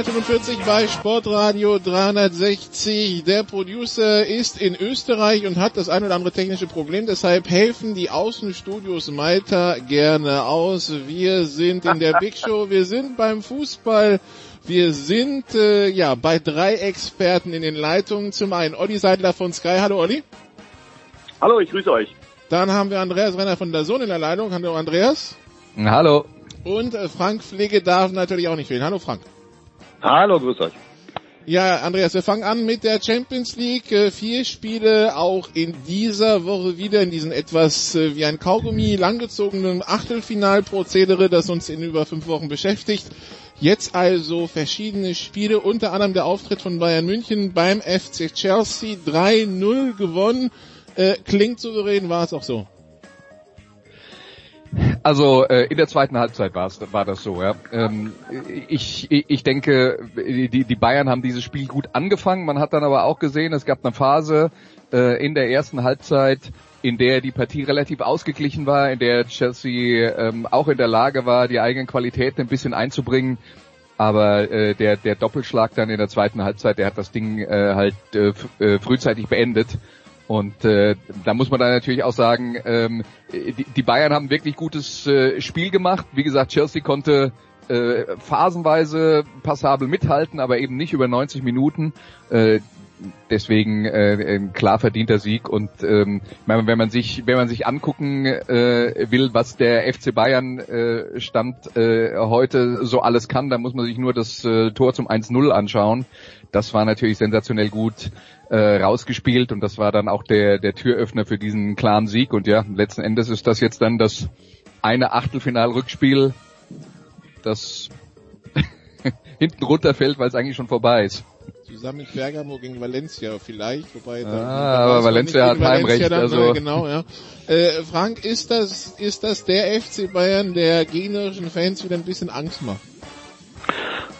Big Show 445 bei Sportradio 360. Der Producer ist in Österreich und hat das ein oder andere technische Problem. Deshalb helfen die Außenstudios Malta gerne aus. Wir sind in der Big Show. Wir sind beim Fußball. Wir sind äh, ja bei drei Experten in den Leitungen. Zum einen Olli Seidler von Sky. Hallo Olli. Hallo, ich grüße euch. Dann haben wir Andreas Renner von der Sohn in der Leitung. Hallo Andreas. Hallo. Und äh, Frank Pflege darf natürlich auch nicht fehlen. Hallo Frank. Hallo, grüß euch. Ja, Andreas, wir fangen an mit der Champions League. Äh, Vier Spiele auch in dieser Woche wieder in diesen etwas äh, wie ein Kaugummi langgezogenen Achtelfinalprozedere, das uns in über fünf Wochen beschäftigt. Jetzt also verschiedene Spiele, unter anderem der Auftritt von Bayern München beim FC Chelsea 3-0 gewonnen. Äh, klingt souverän, war es auch so. Also äh, in der zweiten Halbzeit war war das so. Ja. Ähm, ich, ich denke, die, die Bayern haben dieses Spiel gut angefangen. Man hat dann aber auch gesehen, es gab eine Phase äh, in der ersten Halbzeit, in der die Partie relativ ausgeglichen war, in der Chelsea ähm, auch in der Lage war, die eigenen Qualitäten ein bisschen einzubringen. Aber äh, der, der Doppelschlag dann in der zweiten Halbzeit, der hat das Ding äh, halt äh, äh frühzeitig beendet. Und äh, da muss man dann natürlich auch sagen, ähm, die, die Bayern haben wirklich gutes äh, Spiel gemacht. Wie gesagt, Chelsea konnte äh, phasenweise passabel mithalten, aber eben nicht über 90 Minuten. Äh, deswegen äh, ein klar verdienter Sieg und ähm, wenn man sich wenn man sich angucken äh, will, was der FC Bayern äh, Stand äh, heute so alles kann, dann muss man sich nur das äh, Tor zum 1-0 anschauen. Das war natürlich sensationell gut äh, rausgespielt und das war dann auch der der Türöffner für diesen klaren Sieg und ja, letzten Endes ist das jetzt dann das eine Achtelfinal-Rückspiel, das hinten runterfällt, weil es eigentlich schon vorbei ist. Zusammen mit Bergamo gegen Valencia vielleicht, wobei ah, aber Valencia hat Heimrecht. Dann, also genau, ja. Äh, Frank, ist das ist das der FC Bayern, der gegnerischen Fans wieder ein bisschen Angst macht?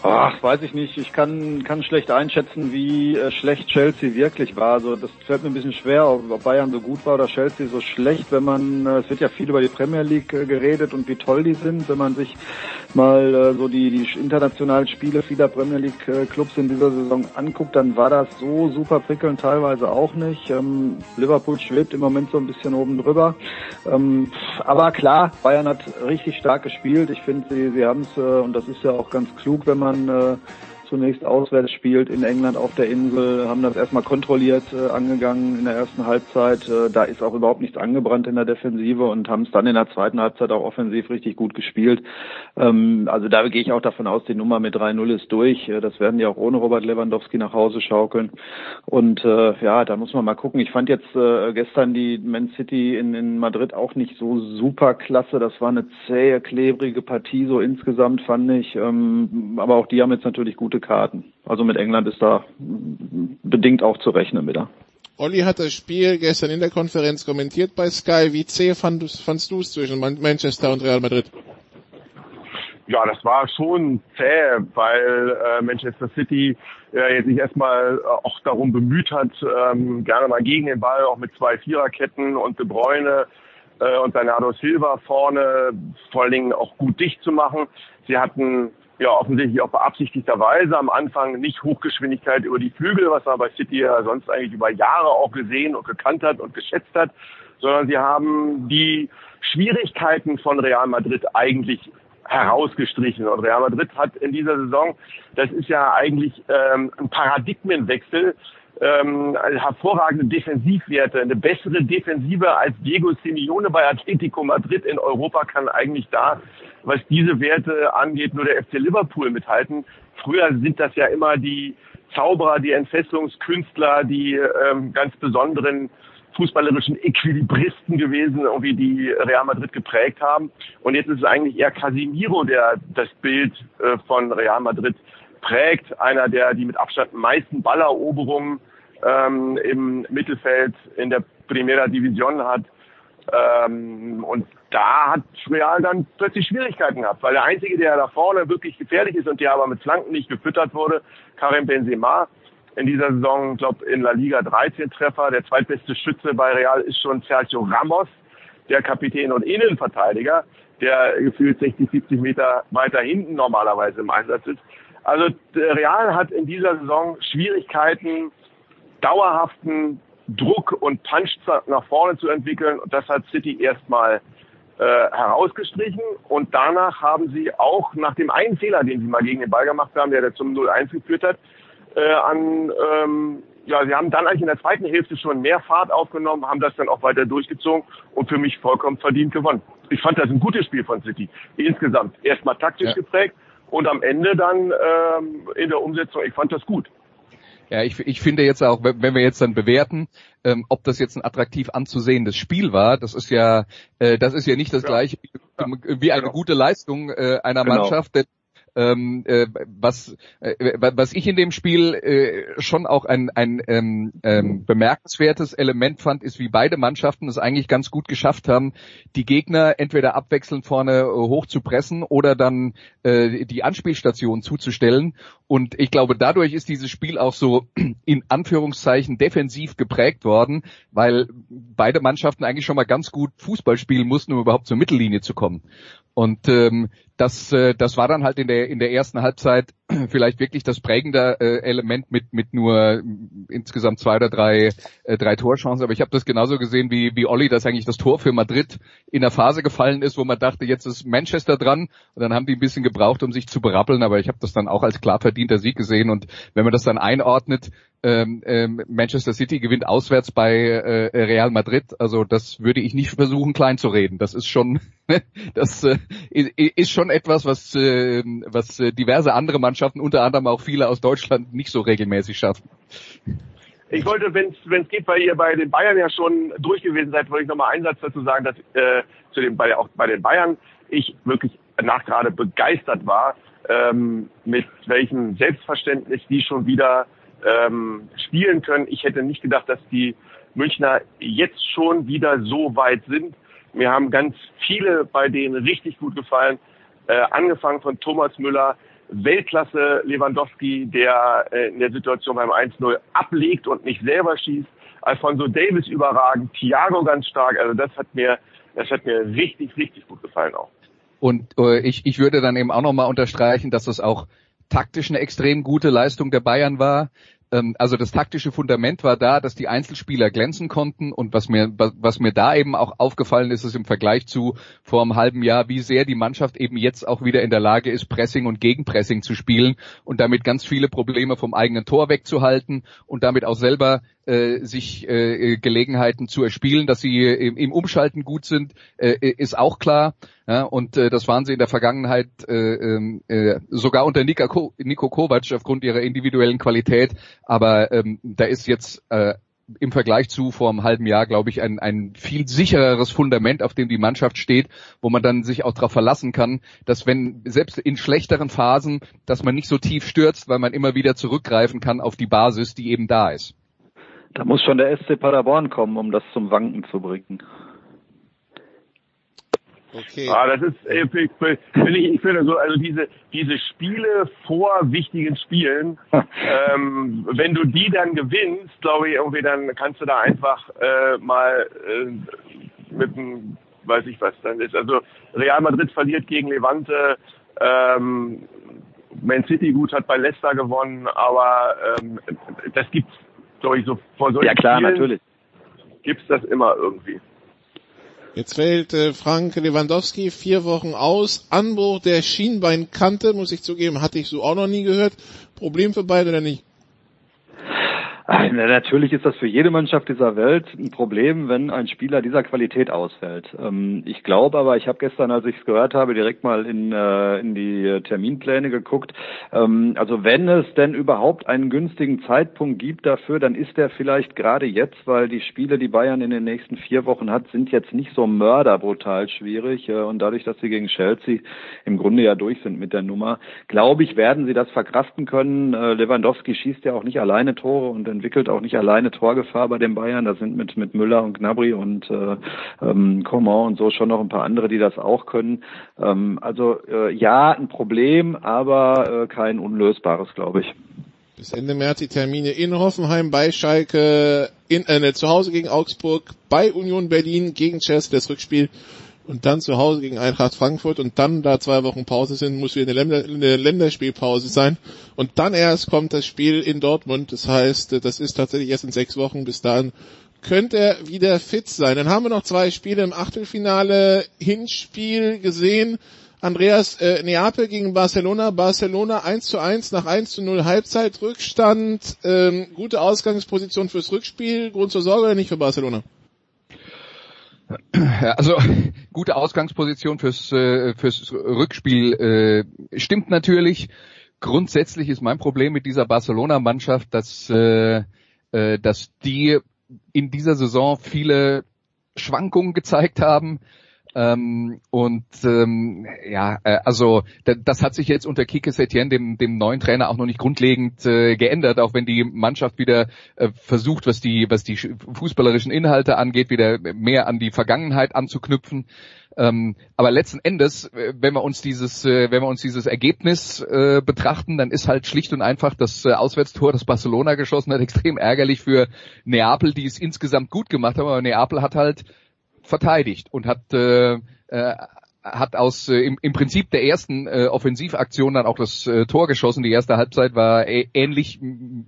Ach, weiß ich nicht. Ich kann, kann schlecht einschätzen, wie äh, schlecht Chelsea wirklich war. Also das fällt mir ein bisschen schwer, ob Bayern so gut war oder Chelsea so schlecht. Wenn man, äh, es wird ja viel über die Premier League äh, geredet und wie toll die sind. Wenn man sich mal äh, so die, die internationalen Spiele vieler Premier League äh, Clubs in dieser Saison anguckt, dann war das so super prickelnd teilweise auch nicht. Ähm, Liverpool schwebt im Moment so ein bisschen oben drüber. Ähm, aber klar, Bayern hat richtig stark gespielt. Ich finde, sie, sie haben es, äh, und das ist ja auch ganz klug, wenn man äh, zunächst auswärts spielt in England auf der Insel, haben das erstmal kontrolliert äh, angegangen in der ersten Halbzeit. Äh, da ist auch überhaupt nichts angebrannt in der Defensive und haben es dann in der zweiten Halbzeit auch offensiv richtig gut gespielt. Ähm, also da gehe ich auch davon aus, die Nummer mit 3-0 ist durch. Äh, das werden die auch ohne Robert Lewandowski nach Hause schaukeln. Und äh, ja, da muss man mal gucken. Ich fand jetzt äh, gestern die Man City in, in Madrid auch nicht so super klasse. Das war eine zähe, klebrige Partie so insgesamt, fand ich. Ähm, aber auch die haben jetzt natürlich gute Karten. Also mit England ist da bedingt auch zu rechnen wieder. Olli hat das Spiel gestern in der Konferenz kommentiert bei Sky. Wie zäh fandst, fandst du es zwischen Manchester und Real Madrid? Ja, das war schon zäh, weil äh, Manchester City äh, jetzt sich erstmal äh, auch darum bemüht hat, ähm, gerne mal gegen den Ball, auch mit zwei Viererketten und De Bruyne äh, und Bernardo Silva vorne vor allen Dingen auch gut dicht zu machen. Sie hatten ja offensichtlich auch beabsichtigterweise am Anfang nicht Hochgeschwindigkeit über die Flügel, was man bei City ja sonst eigentlich über Jahre auch gesehen und gekannt hat und geschätzt hat, sondern sie haben die Schwierigkeiten von Real Madrid eigentlich herausgestrichen. Und Real Madrid hat in dieser Saison, das ist ja eigentlich ähm, ein Paradigmenwechsel, ähm, hervorragende Defensivwerte, eine bessere Defensive als Diego Simeone bei Atletico Madrid in Europa kann eigentlich da, was diese Werte angeht, nur der FC Liverpool mithalten. Früher sind das ja immer die Zauberer, die Entfesselungskünstler, die ähm, ganz besonderen fußballerischen Equilibristen gewesen, irgendwie die Real Madrid geprägt haben. Und jetzt ist es eigentlich eher Casimiro, der das Bild äh, von Real Madrid prägt. Einer, der die mit Abstand meisten Balleroberungen ähm, im Mittelfeld in der Primera Division hat. Ähm, und da hat Real dann plötzlich Schwierigkeiten gehabt, weil der Einzige, der da vorne wirklich gefährlich ist und der aber mit Flanken nicht gefüttert wurde, Karim Benzema, in dieser Saison, glaube in La Liga 13 Treffer. Der zweitbeste Schütze bei Real ist schon Sergio Ramos, der Kapitän und Innenverteidiger, der gefühlt 60, 70 Meter weiter hinten normalerweise im Einsatz ist. Also Real hat in dieser Saison Schwierigkeiten, dauerhaften Druck und Punch nach vorne zu entwickeln. Und das hat City erstmal äh, herausgestrichen. Und danach haben sie auch nach dem einen Fehler, den sie mal gegen den Ball gemacht haben, der, der zum 0-1 geführt hat, äh, an ähm, ja, sie haben dann eigentlich in der zweiten Hälfte schon mehr Fahrt aufgenommen, haben das dann auch weiter durchgezogen und für mich vollkommen verdient gewonnen. Ich fand das ein gutes Spiel von City. Insgesamt erstmal taktisch ja. geprägt und am Ende dann ähm, in der Umsetzung, ich fand das gut. Ja, ich, ich finde jetzt auch, wenn wir jetzt dann bewerten, ähm, ob das jetzt ein attraktiv anzusehendes Spiel war, das ist ja, äh, das ist ja nicht das ja. gleiche wie, wie eine genau. gute Leistung äh, einer genau. Mannschaft, denn ähm, äh, was, äh, was ich in dem Spiel äh, schon auch ein, ein ähm, ähm, bemerkenswertes Element fand, ist, wie beide Mannschaften es eigentlich ganz gut geschafft haben, die Gegner entweder abwechselnd vorne äh, hoch zu pressen oder dann äh, die Anspielstation zuzustellen. Und ich glaube, dadurch ist dieses Spiel auch so in Anführungszeichen defensiv geprägt worden, weil beide Mannschaften eigentlich schon mal ganz gut Fußball spielen mussten, um überhaupt zur Mittellinie zu kommen. Und ähm, das, äh, das war dann halt in der in der ersten Halbzeit vielleicht wirklich das prägende äh, Element mit mit nur insgesamt zwei oder drei äh, drei Torchancen. Aber ich habe das genauso gesehen wie wie Olli, dass eigentlich das Tor für Madrid in der Phase gefallen ist, wo man dachte, jetzt ist Manchester dran. Und dann haben die ein bisschen gebraucht, um sich zu berappeln. Aber ich habe das dann auch als klar verdienter Sieg gesehen. Und wenn man das dann einordnet, ähm, ähm, Manchester City gewinnt auswärts bei äh, Real Madrid. Also das würde ich nicht versuchen klein zu reden. Das ist schon das äh, ist schon etwas, was äh, was diverse andere Mannschaften, unter anderem auch viele aus Deutschland, nicht so regelmäßig schaffen. Ich wollte, wenn es geht, weil ihr bei den Bayern ja schon durch gewesen seid, wollte ich nochmal einen Satz dazu sagen, dass äh, zu dem, bei, auch bei den Bayern ich wirklich nach gerade begeistert war, ähm, mit welchem Selbstverständnis die schon wieder ähm, spielen können. Ich hätte nicht gedacht, dass die Münchner jetzt schon wieder so weit sind. Mir haben ganz viele bei denen richtig gut gefallen. Äh, angefangen von Thomas Müller, Weltklasse Lewandowski, der äh, in der Situation beim 1-0 ablegt und nicht selber schießt. Alfonso Davis überragend, Thiago ganz stark. Also das hat mir, das hat mir richtig, richtig gut gefallen auch. Und äh, ich, ich würde dann eben auch nochmal unterstreichen, dass es auch taktisch eine extrem gute Leistung der Bayern war. Ähm, also das taktische Fundament war da, dass die Einzelspieler glänzen konnten und was mir, was mir da eben auch aufgefallen ist, ist im Vergleich zu vor einem halben Jahr, wie sehr die Mannschaft eben jetzt auch wieder in der Lage ist, Pressing und Gegenpressing zu spielen und damit ganz viele Probleme vom eigenen Tor wegzuhalten und damit auch selber äh, sich äh, Gelegenheiten zu erspielen, dass sie im, im Umschalten gut sind, äh, ist auch klar. Ja, und äh, das waren sie in der Vergangenheit äh, ähm, äh, sogar unter Nico, Nico Kovac aufgrund ihrer individuellen Qualität. Aber ähm, da ist jetzt äh, im Vergleich zu vor einem halben Jahr, glaube ich, ein, ein viel sichereres Fundament, auf dem die Mannschaft steht, wo man dann sich auch darauf verlassen kann, dass wenn selbst in schlechteren Phasen, dass man nicht so tief stürzt, weil man immer wieder zurückgreifen kann auf die Basis, die eben da ist. Da muss schon der SC Paderborn kommen, um das zum Wanken zu bringen. Okay. Ah, das ist, äh, finde ich, ich finde so, also diese, diese Spiele vor wichtigen Spielen, ähm, wenn du die dann gewinnst, glaube ich, irgendwie, dann kannst du da einfach äh, mal äh, mit einem weiß ich was dann ist. Also Real Madrid verliert gegen Levante, ähm, Man City gut hat bei Leicester gewonnen, aber ähm, das gibt's, glaube ich, so vor solchen Ja klar, Spielen natürlich. gibt's das immer irgendwie. Jetzt fällt äh, Frank Lewandowski vier Wochen aus. Anbruch der Schienbeinkante, muss ich zugeben, hatte ich so auch noch nie gehört. Problem für beide oder nicht? Ach, na, Natürlich ist das für jede Mannschaft dieser Welt ein Problem, wenn ein Spieler dieser Qualität ausfällt. Ähm, ich glaube aber, ich habe gestern, als ich es gehört habe, direkt mal in, äh, in die Terminpläne geguckt. Ähm, also wenn es denn überhaupt einen günstigen Zeitpunkt gibt dafür, dann ist der vielleicht gerade jetzt, weil die Spiele, die Bayern in den nächsten vier Wochen hat, sind jetzt nicht so mörderbrutal schwierig. Äh, und dadurch, dass sie gegen Chelsea im Grunde ja durch sind mit der Nummer, glaube ich, werden sie das verkraften können. Äh, Lewandowski schießt ja auch nicht alleine Tore und entwickelt auch nicht alleine Torgefahr bei den Bayern. Da sind mit, mit Müller und Gnabry und äh, ähm, Coman und so schon noch ein paar andere, die das auch können. Ähm, also äh, ja, ein Problem, aber äh, kein unlösbares, glaube ich. Bis Ende März die Termine in Hoffenheim, bei Schalke, in, äh, zu Hause gegen Augsburg, bei Union Berlin, gegen Chelsea das Rückspiel und dann zu Hause gegen Eintracht Frankfurt und dann, da zwei Wochen Pause sind, muss wieder eine, Länder, eine Länderspielpause sein und dann erst kommt das Spiel in Dortmund. Das heißt, das ist tatsächlich erst in sechs Wochen. Bis dahin könnte er wieder fit sein. Dann haben wir noch zwei Spiele im Achtelfinale Hinspiel gesehen. Andreas, äh, Neapel gegen Barcelona, Barcelona 1 zu 1 nach 1 zu 0 Halbzeitrückstand, ähm, gute Ausgangsposition fürs Rückspiel, Grund zur Sorge oder nicht für Barcelona? Also gute Ausgangsposition fürs, äh, fürs Rückspiel äh, stimmt natürlich. Grundsätzlich ist mein Problem mit dieser Barcelona-Mannschaft, dass, äh, dass die in dieser Saison viele Schwankungen gezeigt haben. Ähm, und ähm, ja, äh, also das hat sich jetzt unter Kike Setien, dem, dem neuen Trainer, auch noch nicht grundlegend äh, geändert, auch wenn die Mannschaft wieder äh, versucht, was die, was die fußballerischen Inhalte angeht, wieder mehr an die Vergangenheit anzuknüpfen. Ähm, aber letzten Endes, äh, wenn wir uns dieses, äh, wenn wir uns dieses Ergebnis äh, betrachten, dann ist halt schlicht und einfach das äh, Auswärtstor, das Barcelona geschossen hat, extrem ärgerlich für Neapel, die es insgesamt gut gemacht haben. Aber Neapel hat halt verteidigt und hat äh, äh, hat aus äh, im, im Prinzip der ersten äh, Offensivaktion dann auch das äh, Tor geschossen. Die erste Halbzeit war ähnlich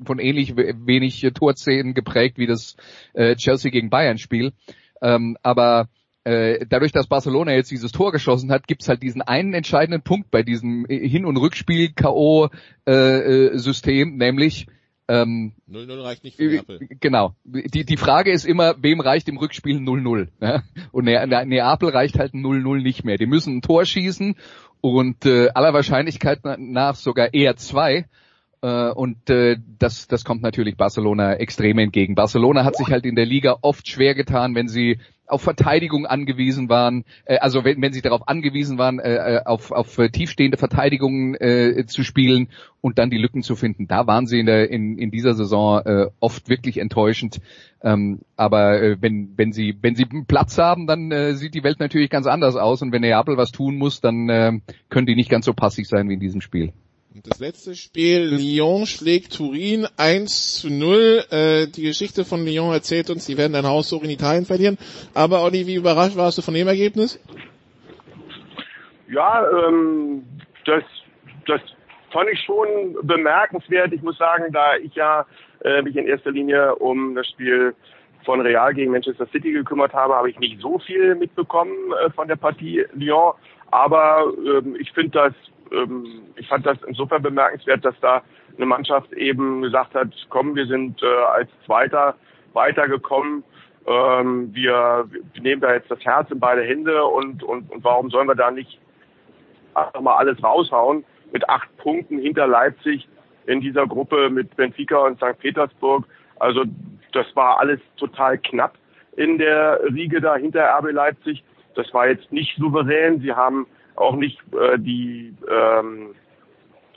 von ähnlich wenig äh, Torszenen geprägt wie das äh, Chelsea gegen Bayern Spiel. Ähm, aber äh, dadurch, dass Barcelona jetzt dieses Tor geschossen hat, gibt's halt diesen einen entscheidenden Punkt bei diesem Hin- und Rückspiel K.O. Äh, äh, nämlich ähm, 0-0 reicht nicht für Neapel. Genau. Die, die Frage ist immer, wem reicht im Rückspiel 0-0? Ne? Und ne, ne, Neapel reicht halt 0-0 nicht mehr. Die müssen ein Tor schießen und äh, aller Wahrscheinlichkeit nach sogar eher zwei. Äh, und äh, das, das kommt natürlich Barcelona extrem entgegen. Barcelona hat sich halt in der Liga oft schwer getan, wenn sie auf Verteidigung angewiesen waren, äh, also wenn, wenn sie darauf angewiesen waren, äh, auf, auf tiefstehende Verteidigungen äh, zu spielen und dann die Lücken zu finden. Da waren sie in, der, in, in dieser Saison äh, oft wirklich enttäuschend. Ähm, aber äh, wenn, wenn sie wenn sie Platz haben, dann äh, sieht die Welt natürlich ganz anders aus. Und wenn Neapel was tun muss, dann äh, können die nicht ganz so passiv sein wie in diesem Spiel. Und das letzte Spiel, Lyon schlägt Turin 1 zu 0. Äh, die Geschichte von Lyon erzählt uns, die werden ein Haus in Italien verlieren. Aber Olli, wie überrascht warst du von dem Ergebnis? Ja, ähm, das, das fand ich schon bemerkenswert. Ich muss sagen, da ich ja äh, mich in erster Linie um das Spiel von Real gegen Manchester City gekümmert habe, habe ich nicht so viel mitbekommen äh, von der Partie Lyon. Aber ähm, ich finde das ähm, ich fand das insofern bemerkenswert, dass da eine Mannschaft eben gesagt hat, komm, wir sind äh, als Zweiter weitergekommen. Ähm, wir, wir nehmen da jetzt das Herz in beide Hände und, und, und warum sollen wir da nicht einfach mal alles raushauen mit acht Punkten hinter Leipzig in dieser Gruppe mit Benfica und St. Petersburg. Also das war alles total knapp in der Riege da hinter RB Leipzig. Das war jetzt nicht souverän. Sie haben auch nicht äh, die ähm,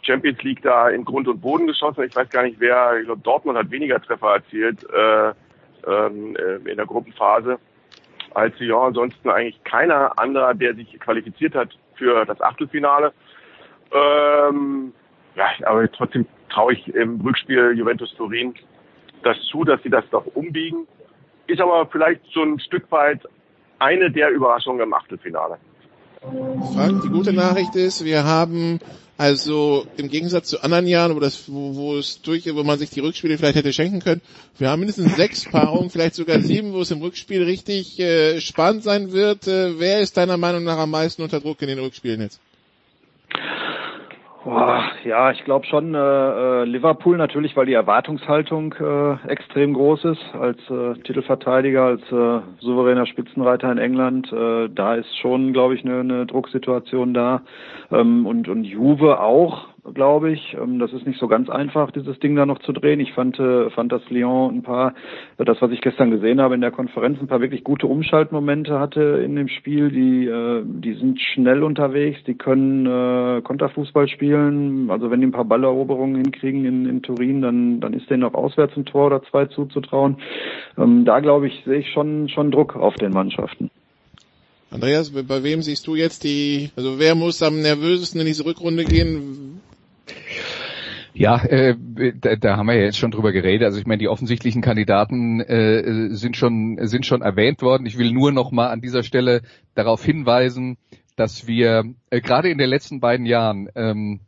Champions League da in Grund und Boden geschossen. Ich weiß gar nicht, wer, ich glaube, Dortmund hat weniger Treffer erzielt äh, ähm, äh, in der Gruppenphase als Lyon. Ansonsten eigentlich keiner anderer, der sich qualifiziert hat für das Achtelfinale. Ähm, ja, aber trotzdem traue ich im Rückspiel Juventus Turin das zu, dass sie das doch umbiegen. Ist aber vielleicht so ein Stück weit eine der Überraschungen im Achtelfinale. Frank, die gute Nachricht ist, wir haben also im Gegensatz zu anderen Jahren, wo das, wo, wo es durch, wo man sich die Rückspiele vielleicht hätte schenken können, wir haben mindestens sechs Paarungen, vielleicht sogar sieben, wo es im Rückspiel richtig äh, spannend sein wird. Äh, wer ist deiner Meinung nach am meisten unter Druck in den Rückspielen jetzt? Boah, ja, ich glaube schon äh, äh, Liverpool natürlich, weil die Erwartungshaltung äh, extrem groß ist als äh, Titelverteidiger, als äh, souveräner Spitzenreiter in England. Äh, da ist schon, glaube ich, eine, eine Drucksituation da. Ähm, und, und Juve auch, glaube ich. Ähm, das ist nicht so ganz einfach, dieses Ding da noch zu drehen. Ich fand, äh, fand, dass Lyon ein paar, das, was ich gestern gesehen habe in der Konferenz, ein paar wirklich gute Umschaltmomente hatte in dem Spiel. Die, äh, die sind schnell unterwegs, die können äh, Konterfußball spielen. Also wenn die ein paar Balleroberungen hinkriegen in, in Turin, dann, dann ist denen auch auswärts ein Tor oder zwei zuzutrauen. Ähm, da, glaube ich, sehe ich schon, schon Druck auf den Mannschaften. Andreas, bei wem siehst du jetzt die, also wer muss am nervösesten in diese Rückrunde gehen? Ja, äh, da, da haben wir ja jetzt schon drüber geredet. Also ich meine, die offensichtlichen Kandidaten äh, sind schon sind schon erwähnt worden. Ich will nur noch mal an dieser Stelle darauf hinweisen, dass wir äh, gerade in den letzten beiden Jahren ähm,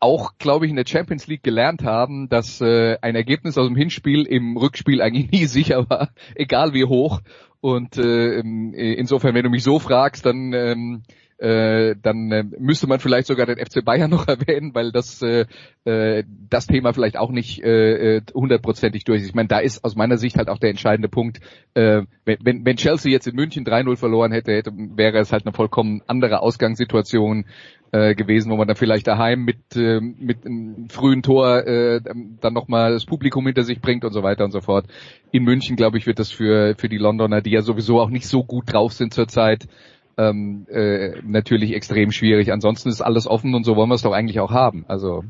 auch, glaube ich, in der Champions League gelernt haben, dass äh, ein Ergebnis aus dem Hinspiel im Rückspiel eigentlich nie sicher war, egal wie hoch. Und äh, insofern, wenn du mich so fragst, dann ähm, äh, dann äh, müsste man vielleicht sogar den FC Bayern noch erwähnen, weil das äh, äh, das Thema vielleicht auch nicht äh, äh, hundertprozentig durch ist. Ich meine, da ist aus meiner Sicht halt auch der entscheidende Punkt, äh, wenn, wenn Chelsea jetzt in München 3-0 verloren hätte, hätte, wäre es halt eine vollkommen andere Ausgangssituation äh, gewesen, wo man dann vielleicht daheim mit, äh, mit einem frühen Tor äh, dann nochmal das Publikum hinter sich bringt und so weiter und so fort. In München, glaube ich, wird das für, für die Londoner, die ja sowieso auch nicht so gut drauf sind zurzeit, ähm, äh, natürlich extrem schwierig. Ansonsten ist alles offen und so wollen wir es doch eigentlich auch haben. Also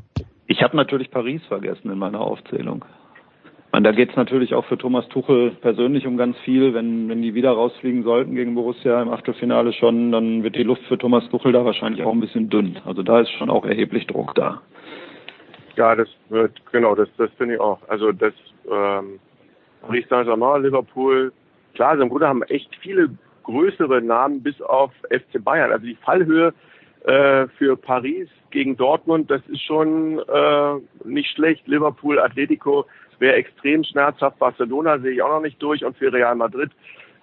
ich habe natürlich Paris vergessen in meiner Aufzählung. Und da geht es natürlich auch für Thomas Tuchel persönlich um ganz viel. Wenn, wenn die wieder rausfliegen sollten gegen Borussia im Achtelfinale schon, dann wird die Luft für Thomas Tuchel da wahrscheinlich auch ein bisschen dünn. Also da ist schon auch erheblich Druck da. Ja, das wird, genau, das, das finde ich auch. Also das ähm, Paris Saint-Germain, Liverpool, klar, im Grunde haben echt viele größere Namen bis auf FC Bayern. Also die Fallhöhe äh, für Paris gegen Dortmund, das ist schon äh, nicht schlecht. Liverpool, Atletico wäre extrem schmerzhaft. Barcelona sehe ich auch noch nicht durch und für Real Madrid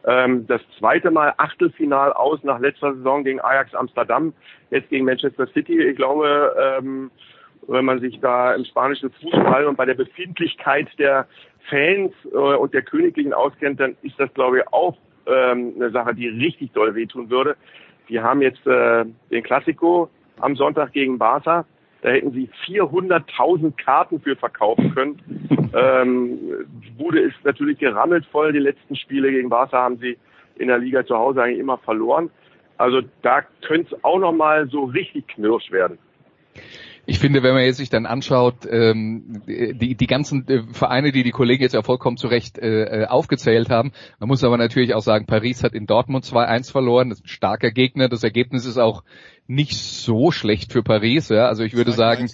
ähm, das zweite Mal Achtelfinal aus nach letzter Saison gegen Ajax Amsterdam, jetzt gegen Manchester City. Ich glaube, ähm, wenn man sich da im spanischen Fußball und bei der Befindlichkeit der Fans äh, und der Königlichen auskennt, dann ist das, glaube ich, auch ähm, eine Sache, die richtig doll wehtun würde. Wir haben jetzt äh, den Klassiko am Sonntag gegen Barca. Da hätten sie 400.000 Karten für verkaufen können. ähm, Bude ist natürlich gerammelt voll. Die letzten Spiele gegen Barca haben sie in der Liga zu Hause eigentlich immer verloren. Also da könnte es auch nochmal so richtig knirsch werden. Ich finde, wenn man jetzt sich dann anschaut, ähm, die, die ganzen äh, Vereine, die die Kollegen jetzt ja vollkommen zu Recht äh, äh, aufgezählt haben, man muss aber natürlich auch sagen, Paris hat in Dortmund 2-1 verloren, das ist ein starker Gegner, das Ergebnis ist auch nicht so schlecht für Paris, ja, also ich würde sagen,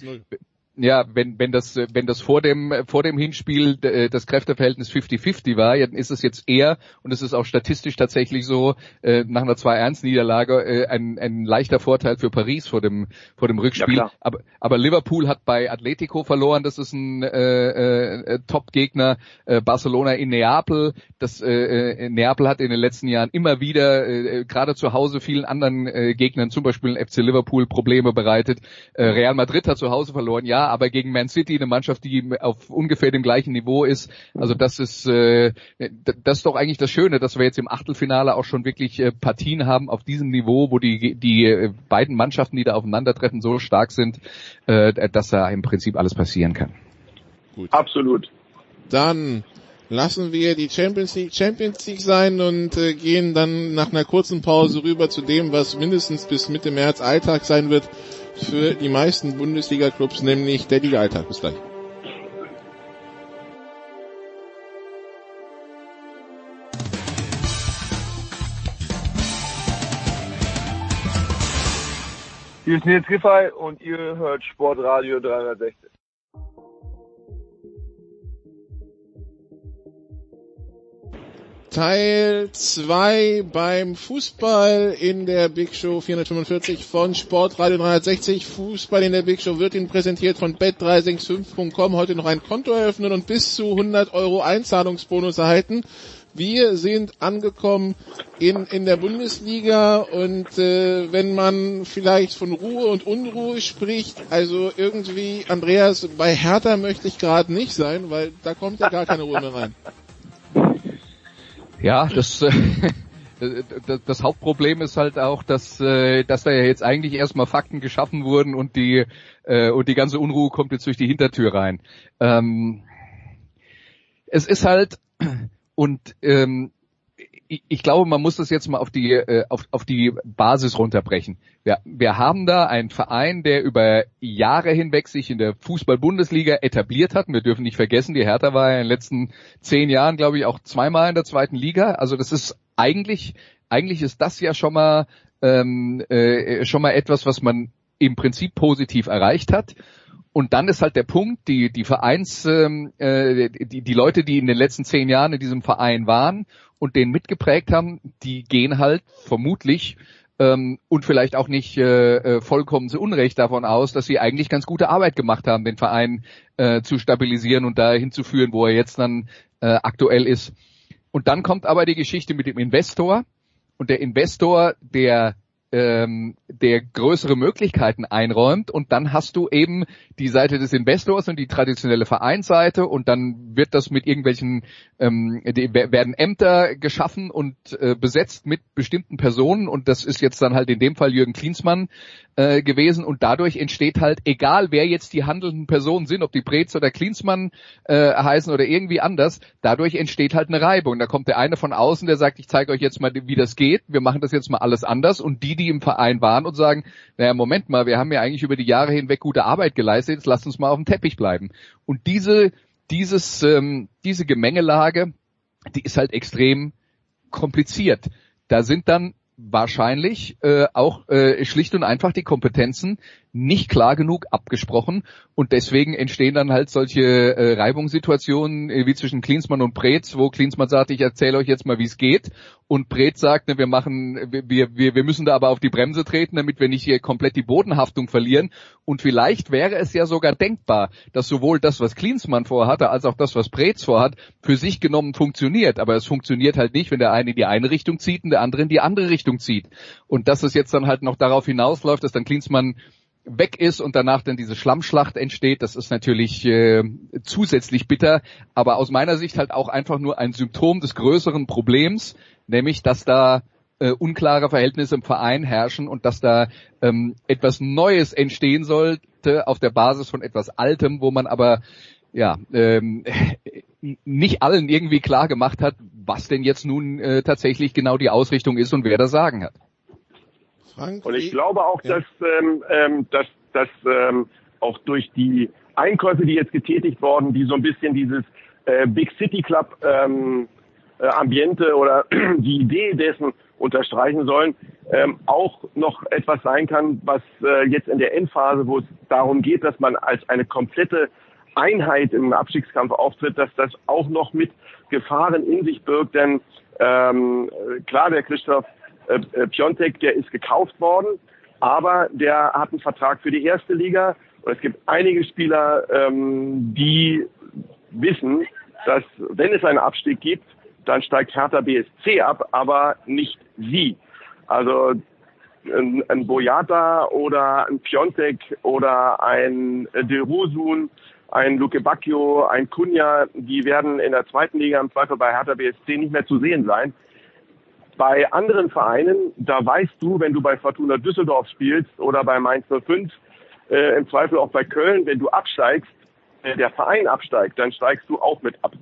ja, wenn, wenn das, wenn das vor dem, vor dem Hinspiel äh, das Kräfteverhältnis 50-50 war, dann ist es jetzt eher, und es ist auch statistisch tatsächlich so, äh, nach einer 2-1-Niederlage äh, ein, ein leichter Vorteil für Paris vor dem, vor dem Rückspiel. Ja, aber, aber Liverpool hat bei Atletico verloren, das ist ein äh, äh, Top-Gegner. Äh, Barcelona in Neapel, das äh, Neapel hat in den letzten Jahren immer wieder, äh, gerade zu Hause vielen anderen äh, Gegnern, zum Beispiel FC Liverpool, Probleme bereitet. Äh, Real Madrid hat zu Hause verloren, ja, aber gegen Man City eine Mannschaft, die auf ungefähr dem gleichen Niveau ist. Also das ist äh, das ist doch eigentlich das Schöne, dass wir jetzt im Achtelfinale auch schon wirklich äh, Partien haben auf diesem Niveau, wo die die äh, beiden Mannschaften, die da aufeinandertreffen, so stark sind, äh, dass da im Prinzip alles passieren kann. Gut. Absolut. Dann lassen wir die Champions League Champions League sein und äh, gehen dann nach einer kurzen Pause rüber zu dem, was mindestens bis Mitte März Alltag sein wird für die meisten Bundesliga-Clubs, nämlich der Liga-Alltag. Bis gleich. Hier ist Nils Giffey und ihr hört Sportradio 360. Teil 2 beim Fußball in der Big Show 445 von Sportradio 360. Fußball in der Big Show wird Ihnen präsentiert von bet365.com. Heute noch ein Konto eröffnen und bis zu 100 Euro Einzahlungsbonus erhalten. Wir sind angekommen in, in der Bundesliga und äh, wenn man vielleicht von Ruhe und Unruhe spricht, also irgendwie, Andreas, bei Hertha möchte ich gerade nicht sein, weil da kommt ja gar keine Ruhe mehr rein. Ja, das, äh, das Hauptproblem ist halt auch, dass, äh, dass da ja jetzt eigentlich erstmal Fakten geschaffen wurden und die, äh, und die ganze Unruhe kommt jetzt durch die Hintertür rein. Ähm, es ist halt, und ähm, ich glaube, man muss das jetzt mal auf die äh, auf, auf die Basis runterbrechen. Wir, wir haben da einen Verein, der über Jahre hinweg sich in der Fußball-Bundesliga etabliert hat. Wir dürfen nicht vergessen, die Hertha war ja in den letzten zehn Jahren, glaube ich, auch zweimal in der zweiten Liga. Also das ist eigentlich eigentlich ist das ja schon mal ähm, äh, schon mal etwas, was man im Prinzip positiv erreicht hat. Und dann ist halt der Punkt, die, die Vereins, ähm, äh, die, die Leute, die in den letzten zehn Jahren in diesem Verein waren und den mitgeprägt haben, die gehen halt vermutlich ähm, und vielleicht auch nicht äh, äh, vollkommen zu Unrecht davon aus, dass sie eigentlich ganz gute Arbeit gemacht haben, den Verein äh, zu stabilisieren und da hinzuführen, wo er jetzt dann äh, aktuell ist. Und dann kommt aber die Geschichte mit dem Investor. Und der Investor, der ähm, der größere Möglichkeiten einräumt und dann hast du eben die Seite des Investors und die traditionelle Vereinsseite und dann wird das mit irgendwelchen ähm, die, werden Ämter geschaffen und äh, besetzt mit bestimmten Personen und das ist jetzt dann halt in dem Fall Jürgen Klinsmann äh, gewesen und dadurch entsteht halt, egal wer jetzt die handelnden Personen sind, ob die Brez oder Klinsmann äh, heißen oder irgendwie anders, dadurch entsteht halt eine Reibung. Da kommt der eine von außen, der sagt, ich zeige euch jetzt mal, wie das geht, wir machen das jetzt mal alles anders und die, die im Verein waren und sagen, naja, Moment mal, wir haben ja eigentlich über die Jahre hinweg gute Arbeit geleistet, jetzt lasst uns mal auf dem Teppich bleiben. Und diese, dieses, ähm, diese Gemengelage, die ist halt extrem kompliziert. Da sind dann wahrscheinlich äh, auch äh, schlicht und einfach die Kompetenzen nicht klar genug abgesprochen. Und deswegen entstehen dann halt solche äh, Reibungssituationen äh, wie zwischen Klinsmann und Preetz, wo Klinsmann sagt, ich erzähle euch jetzt mal, wie es geht. Und Preetz sagt, ne, wir machen, wir, wir, wir müssen da aber auf die Bremse treten, damit wir nicht hier komplett die Bodenhaftung verlieren. Und vielleicht wäre es ja sogar denkbar, dass sowohl das, was Klinsmann vorhatte, als auch das, was Preetz vorhat, für sich genommen funktioniert, aber es funktioniert halt nicht, wenn der eine in die eine Richtung zieht und der andere in die andere Richtung zieht. Und dass es jetzt dann halt noch darauf hinausläuft, dass dann Klinsmann weg ist und danach dann diese Schlammschlacht entsteht, das ist natürlich äh, zusätzlich bitter, aber aus meiner Sicht halt auch einfach nur ein Symptom des größeren Problems, nämlich dass da äh, unklare Verhältnisse im Verein herrschen und dass da ähm, etwas Neues entstehen sollte auf der Basis von etwas Altem, wo man aber ja ähm, nicht allen irgendwie klar gemacht hat, was denn jetzt nun äh, tatsächlich genau die Ausrichtung ist und wer das Sagen hat. Frank, und ich glaube auch, ja. dass, ähm, ähm, dass, dass ähm, auch durch die Einkäufe, die jetzt getätigt worden, die so ein bisschen dieses äh, Big City Club ähm, äh, Ambiente oder die Idee dessen unterstreichen sollen, ähm, auch noch etwas sein kann, was äh, jetzt in der Endphase, wo es darum geht, dass man als eine komplette Einheit im Abstiegskampf auftritt, dass das auch noch mit Gefahren in sich birgt. Denn ähm, klar, der Christoph äh, äh, Piontek, der ist gekauft worden, aber der hat einen Vertrag für die erste Liga. Und es gibt einige Spieler, ähm, die wissen, dass wenn es einen Abstieg gibt, dann steigt Hertha BSC ab, aber nicht sie. Also ein, ein Boyata oder ein Piontek oder ein Derusun, ein Luke Bacchio, ein Kunja, die werden in der zweiten Liga im Zweifel bei Hertha BSC nicht mehr zu sehen sein. Bei anderen Vereinen, da weißt du, wenn du bei Fortuna Düsseldorf spielst oder bei Mainz 05, äh, im Zweifel auch bei Köln, wenn du absteigst, äh, der Verein absteigt, dann steigst du auch mit ab.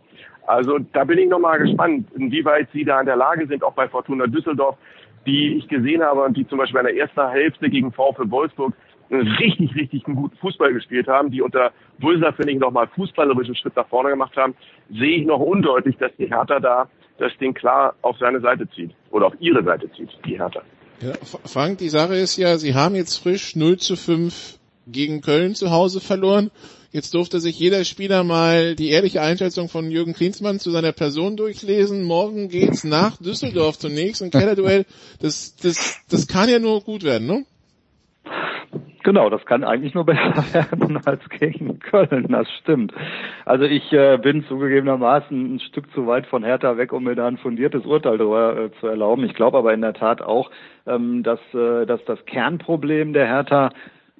Also da bin ich nochmal gespannt, inwieweit sie da in der Lage sind, auch bei Fortuna Düsseldorf, die ich gesehen habe und die zum Beispiel in der ersten Hälfte gegen VfL Wolfsburg einen richtig, richtig guten Fußball gespielt haben, die unter Wulser, finde ich, nochmal fußballerischen Schritt nach vorne gemacht haben, sehe ich noch undeutlich, dass die Hertha da das Ding klar auf seine Seite zieht oder auf ihre Seite zieht, die Hertha. Ja, Frank, die Sache ist ja, sie haben jetzt frisch 0 zu 5 gegen Köln zu Hause verloren. Jetzt durfte sich jeder Spieler mal die ehrliche Einschätzung von Jürgen Klinsmann zu seiner Person durchlesen. Morgen geht's nach Düsseldorf zunächst ein Kellerduell. Das, das, das kann ja nur gut werden, ne? Genau, das kann eigentlich nur besser werden als gegen Köln, das stimmt. Also ich äh, bin zugegebenermaßen ein Stück zu weit von Hertha weg, um mir da ein fundiertes Urteil darüber äh, zu erlauben. Ich glaube aber in der Tat auch, ähm, dass, äh, dass das Kernproblem der Hertha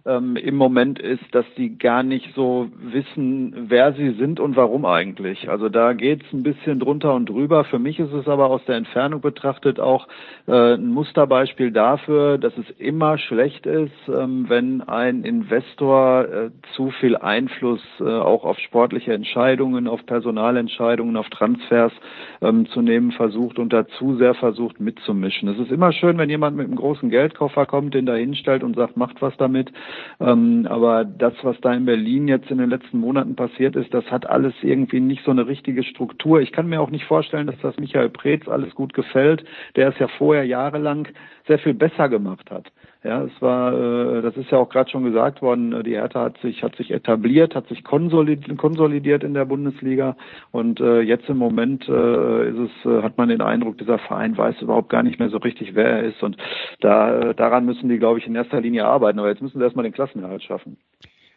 ähm, im Moment ist, dass die gar nicht so wissen, wer sie sind und warum eigentlich. Also da geht's ein bisschen drunter und drüber. Für mich ist es aber aus der Entfernung betrachtet auch äh, ein Musterbeispiel dafür, dass es immer schlecht ist, ähm, wenn ein Investor äh, zu viel Einfluss äh, auch auf sportliche Entscheidungen, auf Personalentscheidungen, auf Transfers ähm, zu nehmen versucht und dazu sehr versucht mitzumischen. Es ist immer schön, wenn jemand mit einem großen Geldkoffer kommt, den da hinstellt und sagt, macht was damit. Ähm, aber das, was da in Berlin jetzt in den letzten Monaten passiert ist, das hat alles irgendwie nicht so eine richtige Struktur. Ich kann mir auch nicht vorstellen, dass das Michael Preetz alles gut gefällt, der es ja vorher jahrelang sehr viel besser gemacht hat. Ja, es war, äh, das ist ja auch gerade schon gesagt worden, äh, die Hertha hat sich, hat sich etabliert, hat sich konsolidiert, konsolidiert in der Bundesliga und äh, jetzt im Moment äh, ist es, äh, hat man den Eindruck, dieser Verein weiß überhaupt gar nicht mehr so richtig, wer er ist und da, äh, daran müssen die, glaube ich, in erster Linie arbeiten. Aber jetzt müssen sie erstmal den Klassenerhalt schaffen.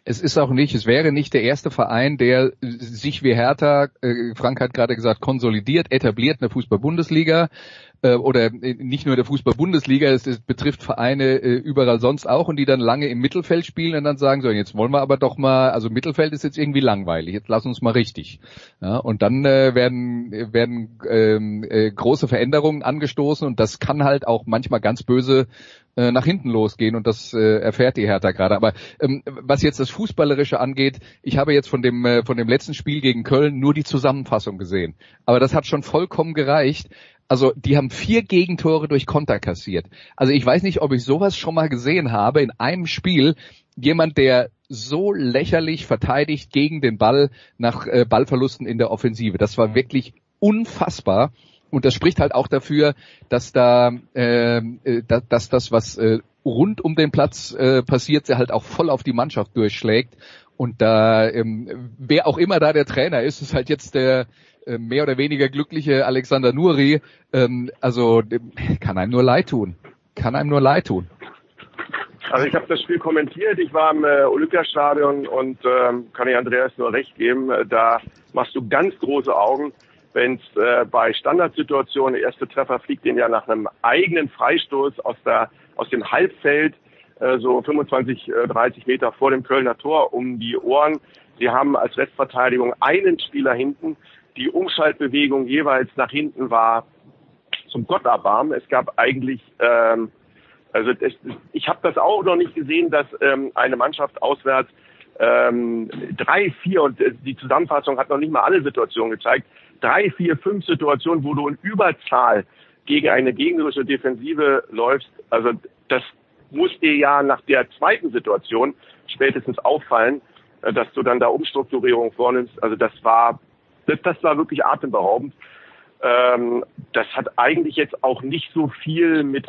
Es ist auch nicht, es wäre nicht der erste Verein, der sich wie Hertha, äh, Frank hat gerade gesagt, konsolidiert, etabliert in der Fußball-Bundesliga äh, oder äh, nicht nur der Fußball-Bundesliga, es, es, betrifft Vereine äh, überall sonst auch und die dann lange im Mittelfeld spielen und dann sagen so, jetzt wollen wir aber doch mal, also Mittelfeld ist jetzt irgendwie langweilig, jetzt lass uns mal richtig. Ja, und dann äh, werden werden ähm, äh, große Veränderungen angestoßen und das kann halt auch manchmal ganz böse äh, nach hinten losgehen und das äh, erfährt die Hertha gerade. Aber ähm, was jetzt das Fußballerische angeht, ich habe jetzt von dem äh, von dem letzten Spiel gegen Köln nur die Zusammenfassung gesehen. Aber das hat schon vollkommen gereicht. Also die haben vier Gegentore durch Konter kassiert. Also ich weiß nicht, ob ich sowas schon mal gesehen habe in einem Spiel. Jemand, der so lächerlich verteidigt gegen den Ball nach äh, Ballverlusten in der Offensive. Das war wirklich unfassbar. Und das spricht halt auch dafür, dass da, ähm, äh, dass, dass das, was äh, rund um den Platz äh, passiert, sie halt auch voll auf die Mannschaft durchschlägt. Und da, ähm, wer auch immer da der Trainer ist, ist halt jetzt der mehr oder weniger glückliche Alexander Nuri, ähm, also kann einem nur leid tun. Kann einem nur leid tun. Also ich habe das Spiel kommentiert, ich war im äh, Olympiastadion und ähm, kann ich Andreas nur recht geben, äh, da machst du ganz große Augen, wenn es äh, bei Standardsituationen, der erste Treffer fliegt den ja nach einem eigenen Freistoß aus, der, aus dem Halbfeld, äh, so 25, äh, 30 Meter vor dem Kölner Tor um die Ohren. Sie haben als Restverteidigung einen Spieler hinten, die Umschaltbewegung jeweils nach hinten war zum Gott erbarmen. Es gab eigentlich, ähm, also das, ich habe das auch noch nicht gesehen, dass ähm, eine Mannschaft auswärts ähm, drei, vier und äh, die Zusammenfassung hat noch nicht mal alle Situationen gezeigt, drei, vier, fünf Situationen, wo du in Überzahl gegen eine gegnerische Defensive läufst. Also das muss dir ja nach der zweiten Situation spätestens auffallen, äh, dass du dann da Umstrukturierung vornimmst. Also das war das, war wirklich atemberaubend. Ähm, das hat eigentlich jetzt auch nicht so viel mit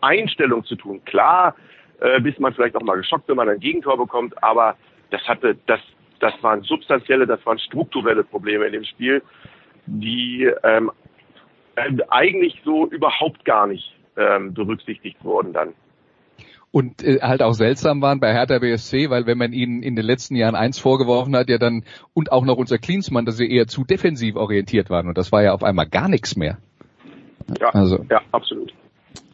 Einstellung zu tun. Klar, äh, bis man vielleicht auch mal geschockt, wenn man ein Gegentor bekommt, aber das hatte, das, das waren substanzielle, das waren strukturelle Probleme in dem Spiel, die ähm, äh, eigentlich so überhaupt gar nicht ähm, berücksichtigt wurden dann und äh, halt auch seltsam waren bei Hertha BSC, weil wenn man ihnen in den letzten Jahren eins vorgeworfen hat, ja dann und auch noch unser Klinsmann, dass sie eher zu defensiv orientiert waren und das war ja auf einmal gar nichts mehr. Ja, also. ja absolut.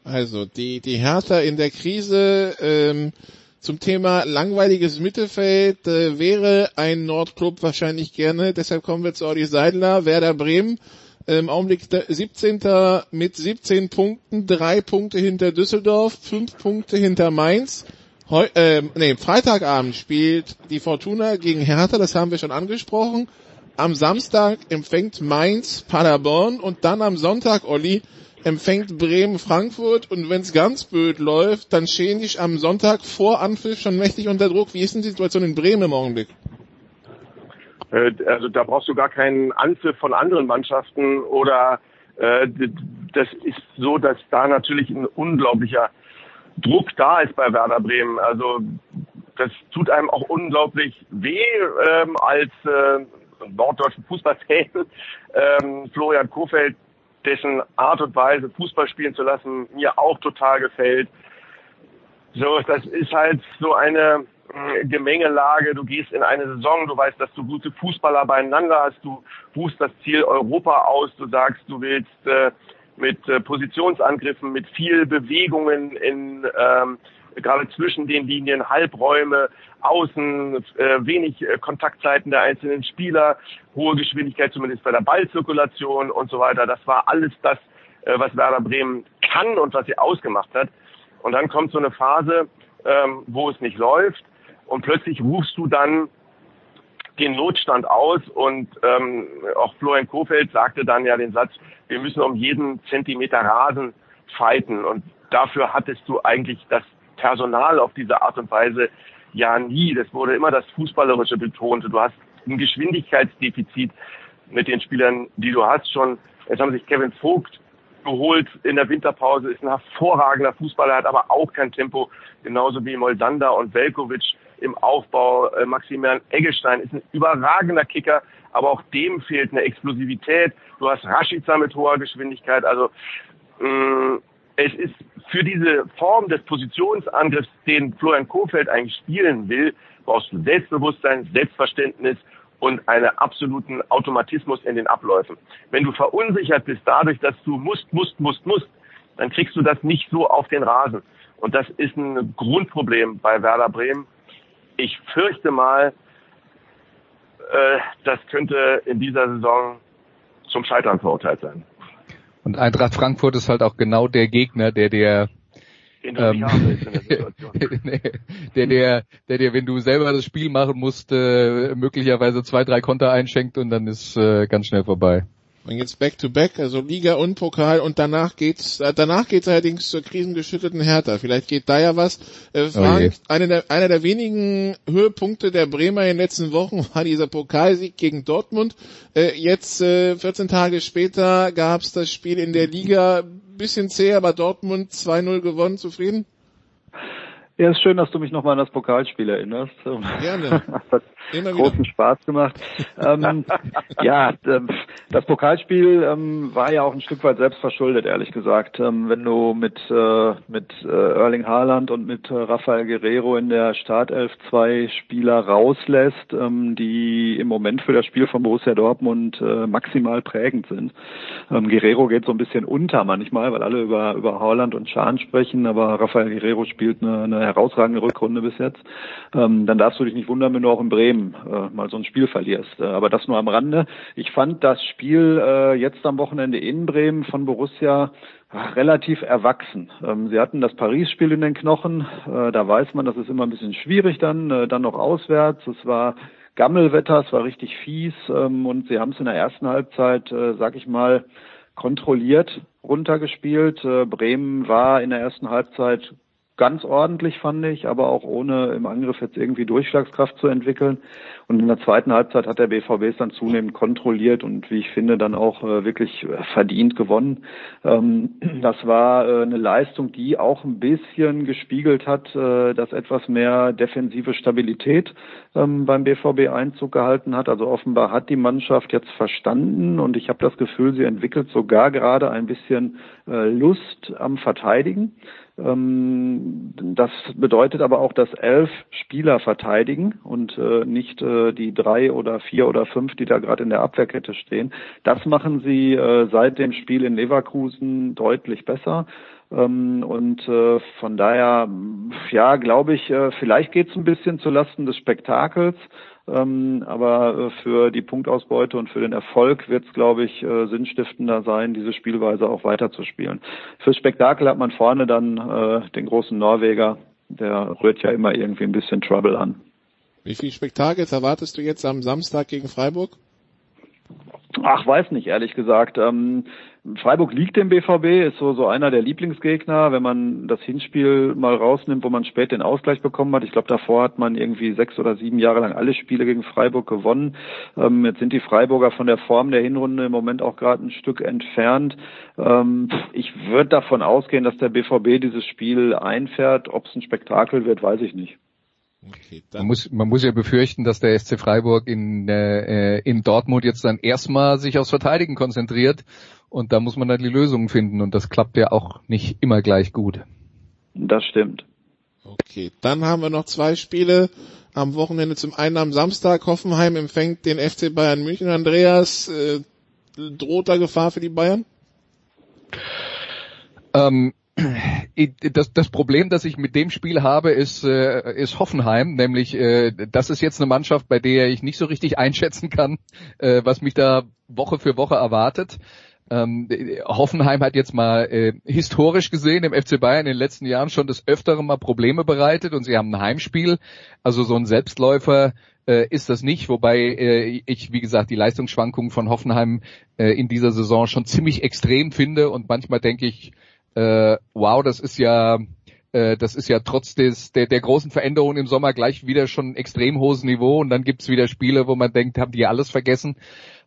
Also die die Hertha in der Krise ähm, zum Thema langweiliges Mittelfeld äh, wäre ein Nordclub wahrscheinlich gerne. Deshalb kommen wir zu Audi Seidler, Werder Bremen im Augenblick 17. mit 17 Punkten, drei Punkte hinter Düsseldorf, fünf Punkte hinter Mainz. Heu, äh, nee, Freitagabend spielt die Fortuna gegen Hertha, das haben wir schon angesprochen. Am Samstag empfängt Mainz Paderborn und dann am Sonntag, Olli, empfängt Bremen Frankfurt und wenn es ganz blöd läuft, dann stehen die am Sonntag vor Anpfiff schon mächtig unter Druck. Wie ist denn die Situation in Bremen im Augenblick? Äh, also da brauchst du gar keinen Anpfiff von anderen Mannschaften oder äh, das ist so, dass da natürlich ein unglaublicher Druck da ist bei Werder Bremen. Also das tut einem auch unglaublich weh ähm, als äh, norddeutschen Fußballfan. Ähm, Florian Kofeld, dessen Art und Weise, Fußball spielen zu lassen, mir auch total gefällt. So, das ist halt so eine Gemengelage. Du gehst in eine Saison, du weißt, dass du gute Fußballer beieinander hast, du buchst das Ziel Europa aus, du sagst, du willst äh, mit äh, Positionsangriffen, mit viel Bewegungen in ähm, gerade zwischen den Linien, Halbräume, Außen, äh, wenig äh, Kontaktzeiten der einzelnen Spieler, hohe Geschwindigkeit zumindest bei der Ballzirkulation und so weiter. Das war alles das, äh, was Werder Bremen kann und was sie ausgemacht hat. Und dann kommt so eine Phase, ähm, wo es nicht läuft und plötzlich rufst du dann den Notstand aus und ähm, auch Florian Kofeld sagte dann ja den Satz, wir müssen um jeden Zentimeter Rasen fighten und dafür hattest du eigentlich das Personal auf diese Art und Weise ja nie. Das wurde immer das Fußballerische betont. Du hast ein Geschwindigkeitsdefizit mit den Spielern, die du hast schon. Jetzt haben sich Kevin Vogt geholt in der Winterpause, ist ein hervorragender Fußballer, hat aber auch kein Tempo, genauso wie Moldanda und Velkovic im Aufbau. Äh, Maximilian Eggestein ist ein überragender Kicker, aber auch dem fehlt eine Explosivität. Du hast Rashica mit hoher Geschwindigkeit, also mh, mm, es ist für diese Form des Positionsangriffs, den Florian Kofeld eigentlich spielen will, brauchst du Selbstbewusstsein, Selbstverständnis und einen absoluten Automatismus in den Abläufen. Wenn du verunsichert bist dadurch, dass du musst, musst, musst, musst, dann kriegst du das nicht so auf den Rasen. Und das ist ein Grundproblem bei Werder Bremen. Ich fürchte mal, äh, das könnte in dieser Saison zum Scheitern verurteilt sein. Und Eintracht Frankfurt ist halt auch genau der Gegner, der der du ähm, der, der, der dir, wenn du selber das Spiel machen musst, äh, möglicherweise zwei, drei Konter einschenkt und dann ist äh, ganz schnell vorbei. Und jetzt back to back, also Liga und Pokal und danach geht's, äh, danach geht's allerdings zur krisengeschüttelten Hertha. Vielleicht geht da ja was. Äh, Frank, oh einer der, einer der wenigen Höhepunkte der Bremer in den letzten Wochen war dieser Pokalsieg gegen Dortmund. Äh, jetzt, äh, 14 Tage später gab's das Spiel in der Liga. Bisschen zäh, aber Dortmund 2-0 gewonnen, zufrieden? Ja, ist schön, dass du mich nochmal an das Pokalspiel erinnerst. Gerne. Das hat Immer großen wieder. Spaß gemacht. ähm, ja, das Pokalspiel ähm, war ja auch ein Stück weit selbst verschuldet, ehrlich gesagt. Ähm, wenn du mit, äh, mit äh, Erling Haaland und mit äh, Rafael Guerrero in der Startelf zwei Spieler rauslässt, ähm, die im Moment für das Spiel von Borussia Dortmund äh, maximal prägend sind. Ähm, Guerrero geht so ein bisschen unter manchmal, weil alle über, über Haaland und Schahn sprechen, aber Rafael Guerrero spielt eine, eine herausragende Rückrunde bis jetzt. Ähm, dann darfst du dich nicht wundern, wenn du auch in Bremen äh, mal so ein Spiel verlierst. Äh, aber das nur am Rande. Ich fand das Spiel äh, jetzt am Wochenende in Bremen von Borussia relativ erwachsen. Ähm, sie hatten das Paris-Spiel in den Knochen. Äh, da weiß man, das ist immer ein bisschen schwierig dann, äh, dann noch auswärts. Es war Gammelwetter, es war richtig fies ähm, und sie haben es in der ersten Halbzeit, äh, sag ich mal, kontrolliert runtergespielt. Äh, Bremen war in der ersten Halbzeit ganz ordentlich, fand ich, aber auch ohne im Angriff jetzt irgendwie Durchschlagskraft zu entwickeln. Und in der zweiten Halbzeit hat der BVB es dann zunehmend kontrolliert und wie ich finde dann auch äh, wirklich äh, verdient gewonnen. Ähm, das war äh, eine Leistung, die auch ein bisschen gespiegelt hat, äh, dass etwas mehr defensive Stabilität ähm, beim BVB Einzug gehalten hat. Also offenbar hat die Mannschaft jetzt verstanden und ich habe das Gefühl, sie entwickelt sogar gerade ein bisschen äh, Lust am Verteidigen. Ähm, das bedeutet aber auch, dass elf Spieler verteidigen und äh, nicht äh, die drei oder vier oder fünf, die da gerade in der Abwehrkette stehen. Das machen sie äh, seit dem Spiel in Leverkusen deutlich besser. Ähm, und von daher, ja, glaube ich, vielleicht geht es ein bisschen zu Lasten des Spektakels. Ähm, aber äh, für die Punktausbeute und für den Erfolg wird es, glaube ich, äh, sinnstiftender sein, diese Spielweise auch weiterzuspielen. Fürs Spektakel hat man vorne dann äh, den großen Norweger, der rührt ja immer irgendwie ein bisschen Trouble an. Wie viel Spektakels erwartest du jetzt am Samstag gegen Freiburg? Ach, weiß nicht, ehrlich gesagt. Ähm, Freiburg liegt dem BVB, ist so, so einer der Lieblingsgegner, wenn man das Hinspiel mal rausnimmt, wo man spät den Ausgleich bekommen hat. Ich glaube, davor hat man irgendwie sechs oder sieben Jahre lang alle Spiele gegen Freiburg gewonnen. Ähm, jetzt sind die Freiburger von der Form der Hinrunde im Moment auch gerade ein Stück entfernt. Ähm, ich würde davon ausgehen, dass der BVB dieses Spiel einfährt. Ob es ein Spektakel wird, weiß ich nicht. Okay, man, muss, man muss ja befürchten, dass der SC Freiburg in, äh, in Dortmund jetzt dann erstmal sich aufs Verteidigen konzentriert und da muss man dann die Lösungen finden und das klappt ja auch nicht immer gleich gut. Das stimmt. Okay, dann haben wir noch zwei Spiele am Wochenende. Zum einen am Samstag Hoffenheim empfängt den FC Bayern München. Andreas, äh, droht da Gefahr für die Bayern? Ähm, das, das Problem, das ich mit dem Spiel habe, ist, äh, ist Hoffenheim, nämlich äh, das ist jetzt eine Mannschaft, bei der ich nicht so richtig einschätzen kann, äh, was mich da Woche für Woche erwartet. Ähm, Hoffenheim hat jetzt mal äh, historisch gesehen im FC Bayern in den letzten Jahren schon des Öfteren mal Probleme bereitet und sie haben ein Heimspiel, also so ein Selbstläufer äh, ist das nicht, wobei äh, ich, wie gesagt, die Leistungsschwankungen von Hoffenheim äh, in dieser Saison schon ziemlich extrem finde und manchmal denke ich, äh, wow, das ist ja äh, das ist ja trotz des, der, der großen Veränderungen im Sommer gleich wieder schon ein extrem hohes Niveau und dann gibt's wieder Spiele, wo man denkt, haben die alles vergessen.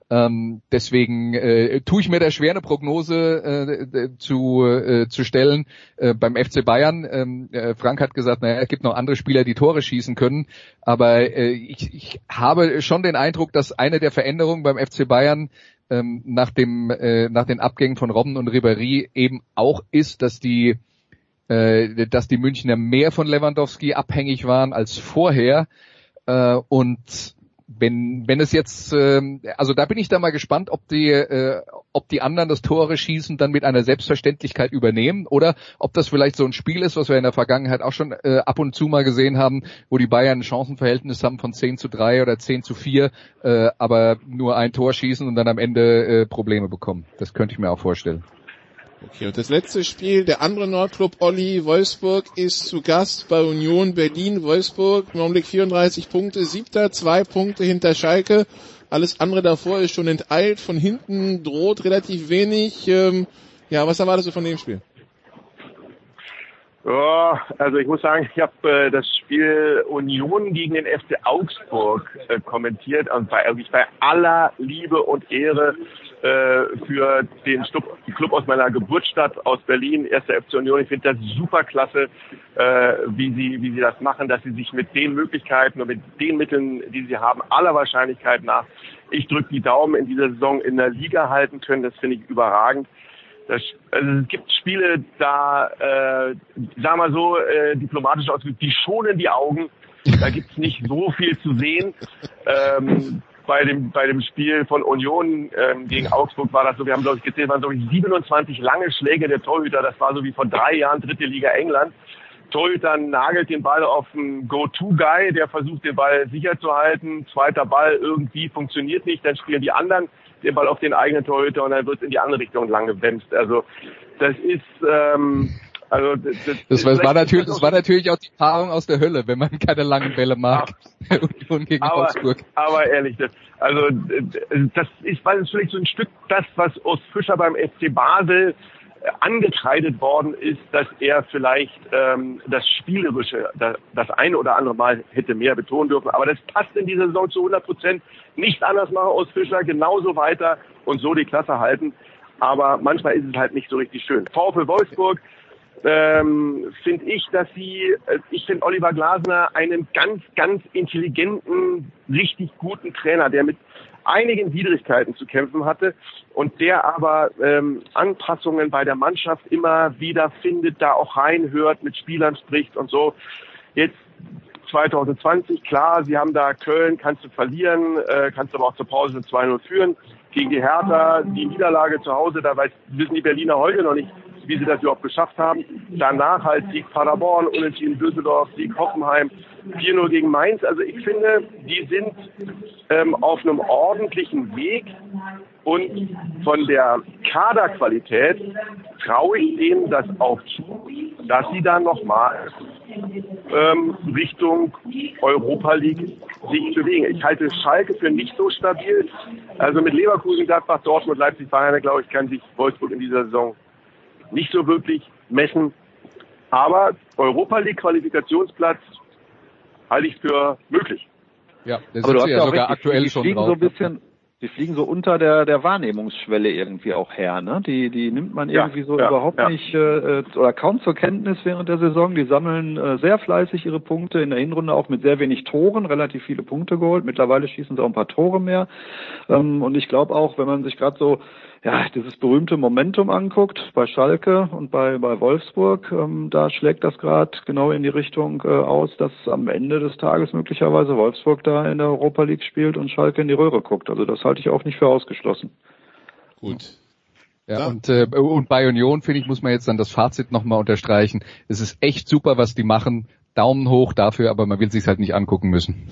Ähm, deswegen äh, tue ich mir da schwer eine Prognose äh, zu, äh, zu stellen äh, beim FC Bayern. Ähm, äh, Frank hat gesagt, naja, es gibt noch andere Spieler, die Tore schießen können, aber äh, ich, ich habe schon den Eindruck, dass eine der Veränderungen beim FC Bayern ähm, nach dem äh, nach den Abgängen von Robben und Ribéry eben auch ist, dass die äh, dass die Münchner mehr von Lewandowski abhängig waren als vorher äh, und wenn wenn es jetzt äh, also da bin ich da mal gespannt, ob die äh, ob die anderen das Tore schießen dann mit einer Selbstverständlichkeit übernehmen oder ob das vielleicht so ein Spiel ist, was wir in der Vergangenheit auch schon äh, ab und zu mal gesehen haben, wo die Bayern ein Chancenverhältnis haben von 10 zu 3 oder 10 zu 4, äh, aber nur ein Tor schießen und dann am Ende äh, Probleme bekommen. Das könnte ich mir auch vorstellen. Okay, und das letzte Spiel, der andere Nordclub Olli Wolfsburg ist zu Gast bei Union Berlin. Wolfsburg im Augenblick 34 Punkte, siebter, zwei Punkte hinter Schalke. Alles andere davor ist schon enteilt. Von hinten droht relativ wenig. Ähm, ja, was erwartest du von dem Spiel? Ja, also ich muss sagen, ich habe äh, das Spiel Union gegen den FC Augsburg äh, kommentiert und bei, wirklich bei aller Liebe und Ehre für den Club aus meiner Geburtsstadt aus Berlin, erste FC Union. Ich finde das super klasse, äh, wie sie wie sie das machen, dass sie sich mit den Möglichkeiten und mit den Mitteln, die sie haben, aller Wahrscheinlichkeit nach, ich drücke die Daumen in dieser Saison in der Liga halten können. Das finde ich überragend. Das, also es gibt Spiele, da, äh, sag mal so, äh, diplomatisch ausgedrückt, die schonen die Augen. Da gibt's nicht so viel zu sehen. Ähm, bei dem bei dem Spiel von Union ähm, gegen Augsburg war das so, wir haben glaube ich gezählt, waren so 27 lange Schläge der Torhüter. Das war so wie vor drei Jahren dritte Liga England. Torhüter nagelt den Ball auf einen Go-To-Guy, der versucht den Ball sicher zu halten. Zweiter Ball irgendwie funktioniert nicht, dann spielen die anderen den Ball auf den eigenen Torhüter und dann wird es in die andere Richtung lang gebremst. Also das ist ähm, also das, das, das war natürlich, das war natürlich auch die Paarung aus der Hölle, wenn man keine langen Bälle mag. und gegen aber, Augsburg. Aber ehrlich, das, also das ist weil es vielleicht so ein Stück das, was aus Fischer beim FC Basel äh, angekreidet worden ist, dass er vielleicht ähm, das Spielerische das, das eine oder andere Mal hätte mehr betonen dürfen. Aber das passt in dieser Saison zu 100 Prozent. Nicht anders machen aus Fischer, genauso weiter und so die Klasse halten. Aber manchmal ist es halt nicht so richtig schön. VfL Wolfsburg ähm, finde ich, dass sie, äh, ich finde Oliver Glasner einen ganz, ganz intelligenten, richtig guten Trainer, der mit einigen Widrigkeiten zu kämpfen hatte und der aber ähm, Anpassungen bei der Mannschaft immer wieder findet, da auch reinhört, mit Spielern spricht und so. Jetzt 2020, klar, sie haben da Köln, kannst du verlieren, äh, kannst aber auch zur Pause mit 2-0 führen. Gegen die Hertha, die Niederlage zu Hause, da weiß, wissen die Berliner heute noch nicht, wie sie das überhaupt geschafft haben. Danach halt Sieg Paderborn, Unentschieden Düsseldorf, Sieg Hoffenheim, 4-0 gegen Mainz. Also ich finde, die sind ähm, auf einem ordentlichen Weg und von der Kaderqualität traue ich denen das auch zu, dass sie dann nochmal ähm, Richtung Europa League sich bewegen. Ich halte Schalke für nicht so stabil. Also mit Leverkusen, Gladbach, Dortmund, Leipzig, Bayern, glaube ich, kann sich Wolfsburg in dieser Saison nicht so wirklich messen. Aber Europa League Qualifikationsplatz halte ich für möglich. Ja, das ist ja sogar aktuell schon drauf. So ein bisschen, die fliegen so unter der der Wahrnehmungsschwelle irgendwie auch her, ne? Die die nimmt man Ja, irgendwie so ja, überhaupt ja. nicht äh, oder kaum zur Kenntnis während der Saison. Die sammeln äh, sehr fleißig ihre Punkte in der Hinrunde auch mit sehr wenig Toren, relativ viele Punkte geholt. Mittlerweile schießen sie auch ein paar Tore mehr. Ähm, und ich glaube auch, wenn man sich gerade so ja, dieses berühmte Momentum anguckt bei Schalke und bei, bei Wolfsburg, ähm, da schlägt das gerade genau in die Richtung äh, aus, dass am Ende des Tages möglicherweise Wolfsburg da in der Europa League spielt und Schalke in die Röhre guckt. Also das halte ich auch nicht für ausgeschlossen. Gut. Ja, Ja. Und, äh, und bei Union, finde ich, muss man jetzt dann das Fazit nochmal unterstreichen. Es ist echt super, was die machen. Daumen hoch dafür, aber man will sich's halt nicht angucken müssen.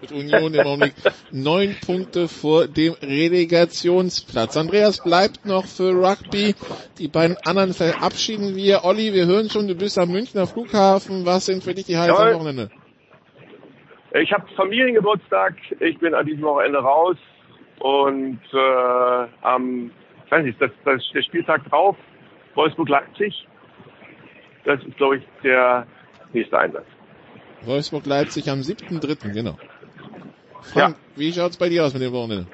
Mit Union im Augenblick neun Punkte vor dem Relegationsplatz. Andreas bleibt noch für Rugby. Die beiden anderen verabschieden wir. Olli, wir hören schon, du bist am Münchner Flughafen. Was sind für dich die Highlights am. Wochenende? Ich habe Familiengeburtstag. Ich bin an diesem Wochenende raus und äh, am, ich weiß nicht, das, das der Spieltag drauf, Wolfsburg-Leipzig. Das ist, glaube ich, der nächste Einsatz. Wolfsburg-Leipzig am 7.3., genau. Frank, wie schaut's bei dir aus mit dem Wochenende?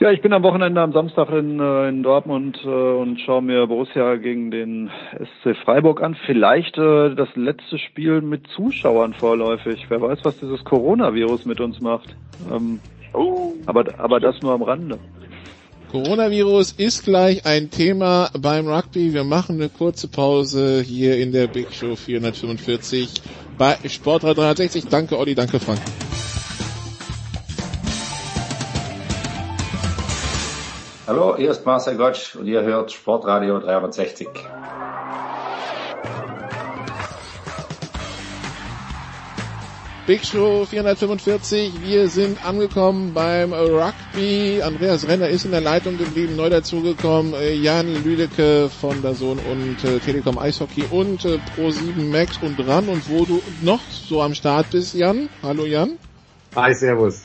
Ja, ich bin am Wochenende am Samstag in, äh, in Dortmund äh, und schaue mir Borussia gegen den SC Freiburg an. Vielleicht äh, das letzte Spiel mit Zuschauern vorläufig. Wer weiß, was dieses Coronavirus mit uns macht. Ähm, Oh, aber, aber das nur am Rande. Coronavirus ist gleich ein Thema beim Rugby. Wir machen eine kurze Pause hier in der Big Show 445 bei Sportrad 360. Danke Olli, danke Frank. Hallo, hier ist Marcel Gottsch und ihr hört Sportradio 360. Big Show 445. Wir sind angekommen beim Rugby. Andreas Renner ist in der Leitung geblieben, neu dazugekommen. Äh, Jan Lüdecke von der Sohn und äh, Telekom Eishockey und äh, Pro7 Max und dran. Und wo du noch so am Start bist, Jan. Hallo Jan. Hi, servus.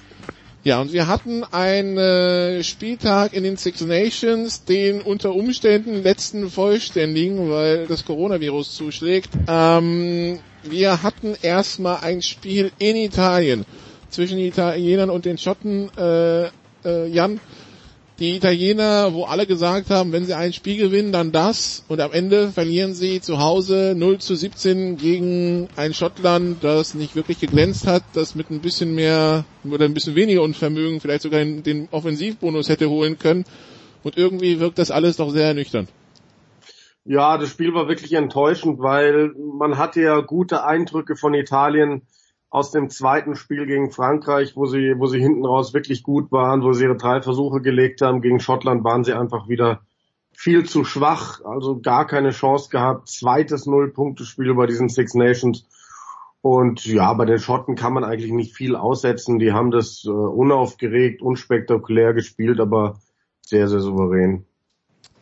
Ja, und wir hatten einen äh, Spieltag in den Six Nations, den unter Umständen letzten vollständigen, weil das Coronavirus zuschlägt. Ähm, wir hatten erstmal ein Spiel in Italien zwischen den Italienern und den Schotten. Äh, äh, Jan, die Italiener, wo alle gesagt haben, wenn sie ein Spiel gewinnen, dann das. Und am Ende verlieren sie zu Hause 0 zu 17 gegen ein Schottland, das nicht wirklich geglänzt hat, das mit ein bisschen mehr oder ein bisschen weniger Unvermögen vielleicht sogar den Offensivbonus hätte holen können. Und irgendwie wirkt das alles doch sehr ernüchternd. Ja, das Spiel war wirklich enttäuschend, weil man hatte ja gute Eindrücke von Italien aus dem zweiten Spiel gegen Frankreich, wo sie, wo sie hinten raus wirklich gut waren, wo sie ihre drei Versuche gelegt haben. Gegen Schottland waren sie einfach wieder viel zu schwach, also gar keine Chance gehabt. Zweites Null-Punkte-Spiel bei diesen Six Nations. Und ja, bei den Schotten kann man eigentlich nicht viel aussetzen. Die haben das äh, unaufgeregt, unspektakulär gespielt, aber sehr, sehr souverän.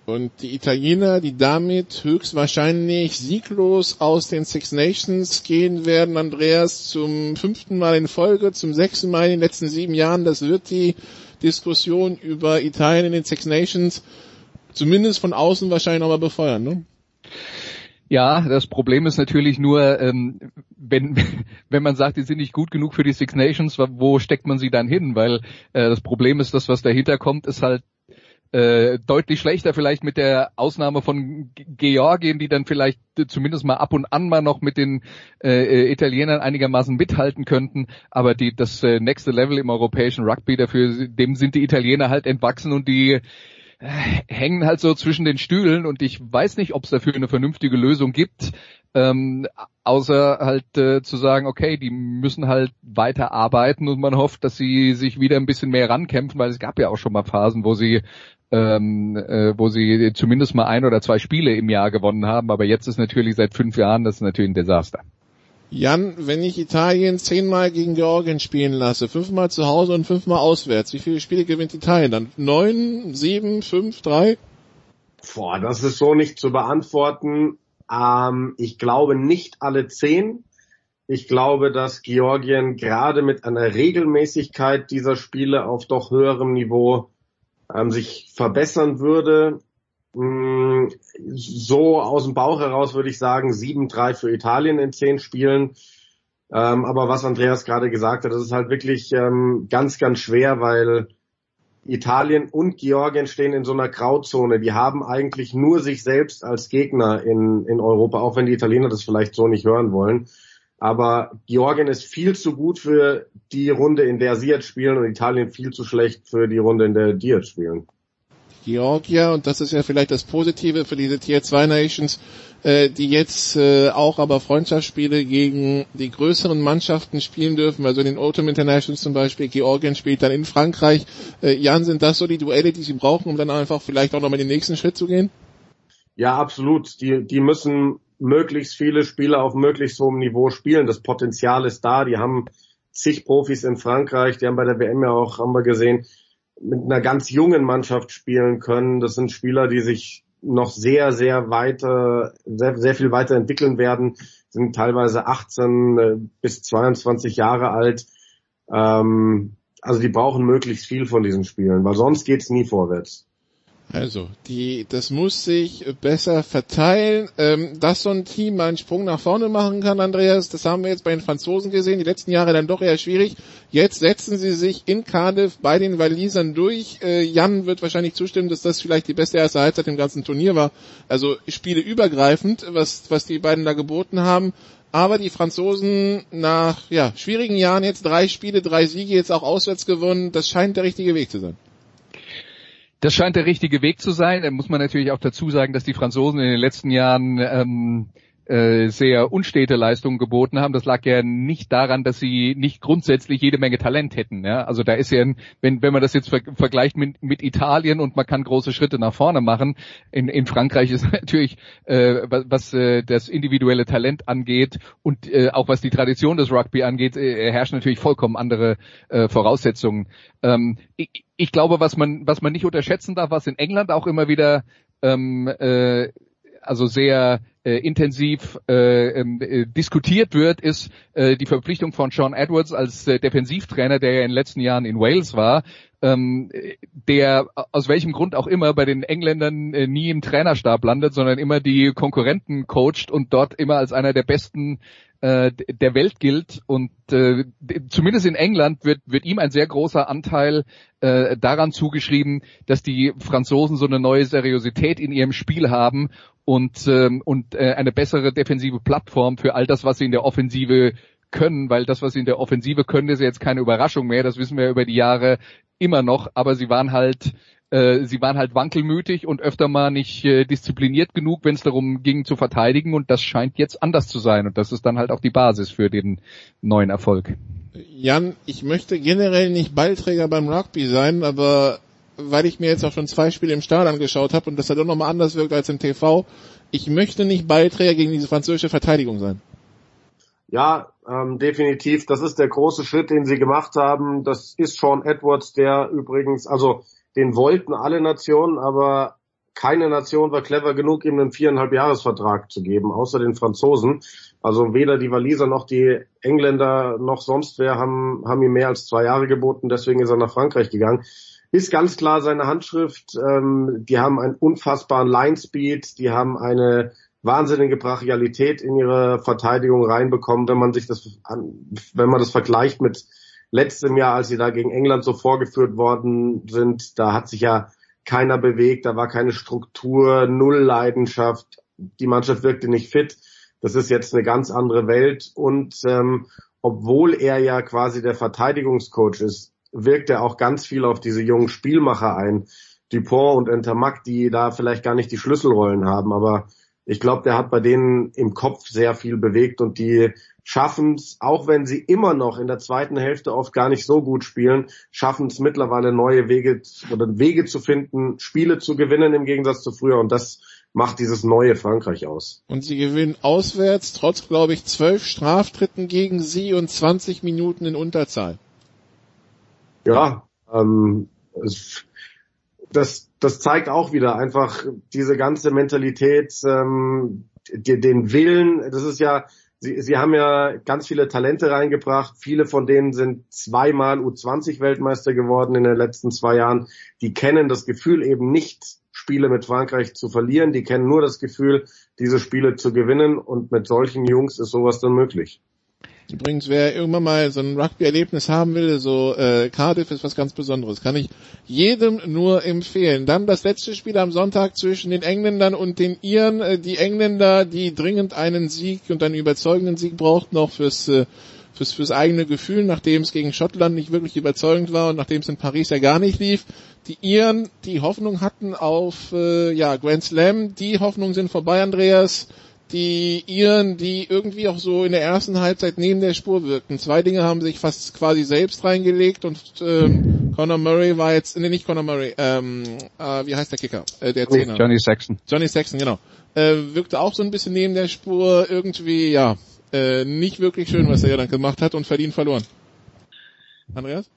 Und die Italiener, die damit höchstwahrscheinlich sieglos aus den Six Nations gehen werden, Andreas, zum fünften Mal in Folge, zum sechsten Mal in den letzten sieben Jahren, das wird die Diskussion über Italien in den Six Nations zumindest von außen wahrscheinlich nochmal befeuern, ne? Ja, das Problem ist natürlich nur, ähm, wenn, wenn man sagt, die sind nicht gut genug für die Six Nations, wo steckt man sie dann hin? Weil äh, das Problem ist, das, was dahinter kommt, ist halt äh, deutlich schlechter vielleicht mit der Ausnahme von Georgien, die dann vielleicht zumindest mal ab und an mal noch mit den äh, Italienern einigermaßen mithalten könnten, aber die das äh, nächste Level im europäischen Rugby dafür, dem sind die Italiener halt entwachsen und die äh, hängen halt so zwischen den Stühlen. Und ich weiß nicht, ob es dafür eine vernünftige Lösung gibt, ähm, außer halt äh, zu sagen, okay, die müssen halt weiter arbeiten und man hofft, dass sie sich wieder ein bisschen mehr rankämpfen, weil es gab ja auch schon mal Phasen, wo sie ähm, äh, wo sie zumindest mal ein oder zwei Spiele im Jahr gewonnen haben, aber jetzt ist natürlich seit fünf Jahren das ist natürlich ein Desaster. Jan, wenn ich Italien zehnmal gegen Georgien spielen lasse, fünfmal zu Hause und fünfmal auswärts, wie viele Spiele gewinnt Italien dann? Neun, sieben, fünf, drei? Boah, das ist so nicht zu beantworten. Ähm, ich glaube nicht alle zehn. Ich glaube, dass Georgien gerade mit einer Regelmäßigkeit dieser Spiele auf doch höherem Niveau ähm, sich verbessern würde. Mm, So aus dem Bauch heraus würde ich sagen 7-3 für Italien in zehn Spielen. Ähm, aber was Andreas gerade gesagt hat, das ist halt wirklich ähm, ganz, ganz schwer, weil Italien und Georgien stehen in so einer Grauzone. Die haben eigentlich nur sich selbst als Gegner in, in Europa, auch wenn die Italiener das vielleicht so nicht hören wollen. Aber Georgien ist viel zu gut für die Runde, in der sie jetzt spielen und Italien viel zu schlecht für die Runde, in der die jetzt spielen. Georgia, und das ist ja vielleicht das Positive für diese Tier 2 Nations, äh, die jetzt äh, auch aber Freundschaftsspiele gegen die größeren Mannschaften spielen dürfen, also in den Autumn Internationals zum Beispiel, Georgien spielt dann in Frankreich. Äh, Jan, sind das so die Duelle, die sie brauchen, um dann einfach vielleicht auch nochmal den nächsten Schritt zu gehen? Ja, absolut. Die, die müssen möglichst viele Spieler auf möglichst hohem Niveau spielen. Das Potenzial ist da. Die haben zig Profis in Frankreich, die haben bei der WM ja auch, haben wir gesehen, mit einer ganz jungen Mannschaft spielen können. Das sind Spieler, die sich noch sehr, sehr weiter, sehr, sehr viel weiter entwickeln werden, sind teilweise 18 äh, bis 22 Jahre alt. Ähm, also die brauchen möglichst viel von diesen Spielen, weil sonst geht's nie vorwärts. Also, die, das muss sich besser verteilen. Ähm, dass so ein Team einen Sprung nach vorne machen kann, Andreas, das haben wir jetzt bei den Franzosen gesehen. Die letzten Jahre dann doch eher schwierig. Jetzt setzen sie sich in Cardiff bei den Walisern durch. Äh, Jan wird wahrscheinlich zustimmen, dass das vielleicht die beste erste Halbzeit im ganzen Turnier war. Also Spiele übergreifend, was, was die beiden da geboten haben. Aber die Franzosen nach ja, schwierigen Jahren jetzt drei Spiele, drei Siege, jetzt auch auswärts gewonnen. Das scheint der richtige Weg zu sein. Das scheint der richtige Weg zu sein. Da muss man natürlich auch dazu sagen, dass die Franzosen in den letzten Jahren ähm, äh, sehr unstete Leistungen geboten haben. Das lag ja nicht daran, dass sie nicht grundsätzlich jede Menge Talent hätten. Ja? Also da ist ja, ein, wenn, wenn man das jetzt ver vergleicht mit, mit Italien und man kann große Schritte nach vorne machen, in, in Frankreich ist natürlich, äh, was, was äh, das individuelle Talent angeht und äh, auch was die Tradition des Rugby angeht, äh, herrschen natürlich vollkommen andere äh, Voraussetzungen. Ähm, ich, ich glaube, was man, was man nicht unterschätzen darf, was in England auch immer wieder ähm, äh, also sehr äh, intensiv äh, ähm, äh, diskutiert wird, ist äh, die Verpflichtung von Sean Edwards als äh, Defensivtrainer, der ja in den letzten Jahren in Wales war, ähm, der aus welchem Grund auch immer bei den Engländern äh, nie im Trainerstab landet, sondern immer die Konkurrenten coacht und dort immer als einer der besten äh, der Welt gilt und äh, zumindest in England wird, wird ihm ein sehr großer Anteil äh, daran zugeschrieben, dass die Franzosen so eine neue Seriosität in ihrem Spiel haben und, ähm, und äh, eine bessere defensive Plattform für all das, was sie in der Offensive können, weil das, was sie in der Offensive können, ist jetzt keine Überraschung mehr. Das wissen wir über die Jahre immer noch, aber sie waren halt äh, sie waren halt wankelmütig und öfter mal nicht äh, diszipliniert genug, wenn es darum ging zu verteidigen und das scheint jetzt anders zu sein und das ist dann halt auch die Basis für den neuen Erfolg. Jan, ich möchte generell nicht Ballträger beim Rugby sein, aber weil ich mir jetzt auch schon zwei Spiele im Stadion angeschaut habe und das halt auch nochmal anders wirkt als im TV, ich möchte nicht Ballträger gegen diese französische Verteidigung sein. Ja, ähm, definitiv. Das ist der große Schritt, den sie gemacht haben. Das ist Sean Edwards, der übrigens, also den wollten alle Nationen, aber keine Nation war clever genug, ihm einen viereinhalb Jahresvertrag zu geben, außer den Franzosen. Also weder die Waliser noch die Engländer noch sonst wer haben, haben ihm mehr als zwei Jahre geboten, deswegen ist er nach Frankreich gegangen ist ganz klar seine Handschrift. Ähm, die haben einen unfassbaren Line-Speed, die haben eine wahnsinnige Brachialität in ihre Verteidigung reinbekommen, wenn man sich das, wenn man das vergleicht mit letztem Jahr, als sie da gegen England so vorgeführt worden sind, da hat sich ja keiner bewegt, da war keine Struktur, null Leidenschaft, die Mannschaft wirkte nicht fit. Das ist jetzt eine ganz andere Welt und ähm, obwohl er ja quasi der Verteidigungscoach ist, wirkt er auch ganz viel auf diese jungen Spielmacher ein. Dupont und Entermack, die da vielleicht gar nicht die Schlüsselrollen haben, aber ich glaube, der hat bei denen im Kopf sehr viel bewegt und die schaffen es, auch wenn sie immer noch in der zweiten Hälfte oft gar nicht so gut spielen, schaffen es mittlerweile neue Wege oder Wege zu finden, Spiele zu gewinnen im Gegensatz zu früher und das macht dieses neue Frankreich aus. Und sie gewinnen auswärts, trotz, glaube ich, zwölf Straftritten gegen sie und 20 Minuten in Unterzahl. Ja, ähm, das, das zeigt auch wieder einfach diese ganze Mentalität, ähm, den Willen. Das ist ja, sie, sie haben ja ganz viele Talente reingebracht. Viele von denen sind zweimal U20-Weltmeister geworden in den letzten zwei Jahren. Die kennen das Gefühl eben nicht, Spiele mit Frankreich zu verlieren. Die kennen nur das Gefühl, diese Spiele zu gewinnen. Und mit solchen Jungs ist sowas dann möglich. Übrigens, wer irgendwann mal so ein Rugby-Erlebnis haben will, so äh, Cardiff ist was ganz Besonderes. Kann ich jedem nur empfehlen. Dann das letzte Spiel am Sonntag zwischen den Engländern und den Iren. Äh, die Engländer, die dringend einen Sieg und einen überzeugenden Sieg brauchten, auch fürs, äh, fürs, fürs eigene Gefühl, nachdem es gegen Schottland nicht wirklich überzeugend war und nachdem es in Paris ja gar nicht lief. Die Iren, die Hoffnung hatten auf äh, ja, Grand Slam, die Hoffnung sind vorbei, Andreas die Iren, die irgendwie auch so in der ersten Halbzeit neben der Spur wirkten. Zwei Dinge haben sich fast quasi selbst reingelegt und ähm, Conor Murray war jetzt, nee, nicht Conor Murray, ähm, äh, wie heißt der Kicker? Äh, der Zehner. Johnny Saxon. Johnny Saxon, genau. Äh, wirkte auch so ein bisschen neben der Spur, irgendwie, ja, äh, nicht wirklich schön, was er ja dann gemacht hat und verdient verloren. Andreas?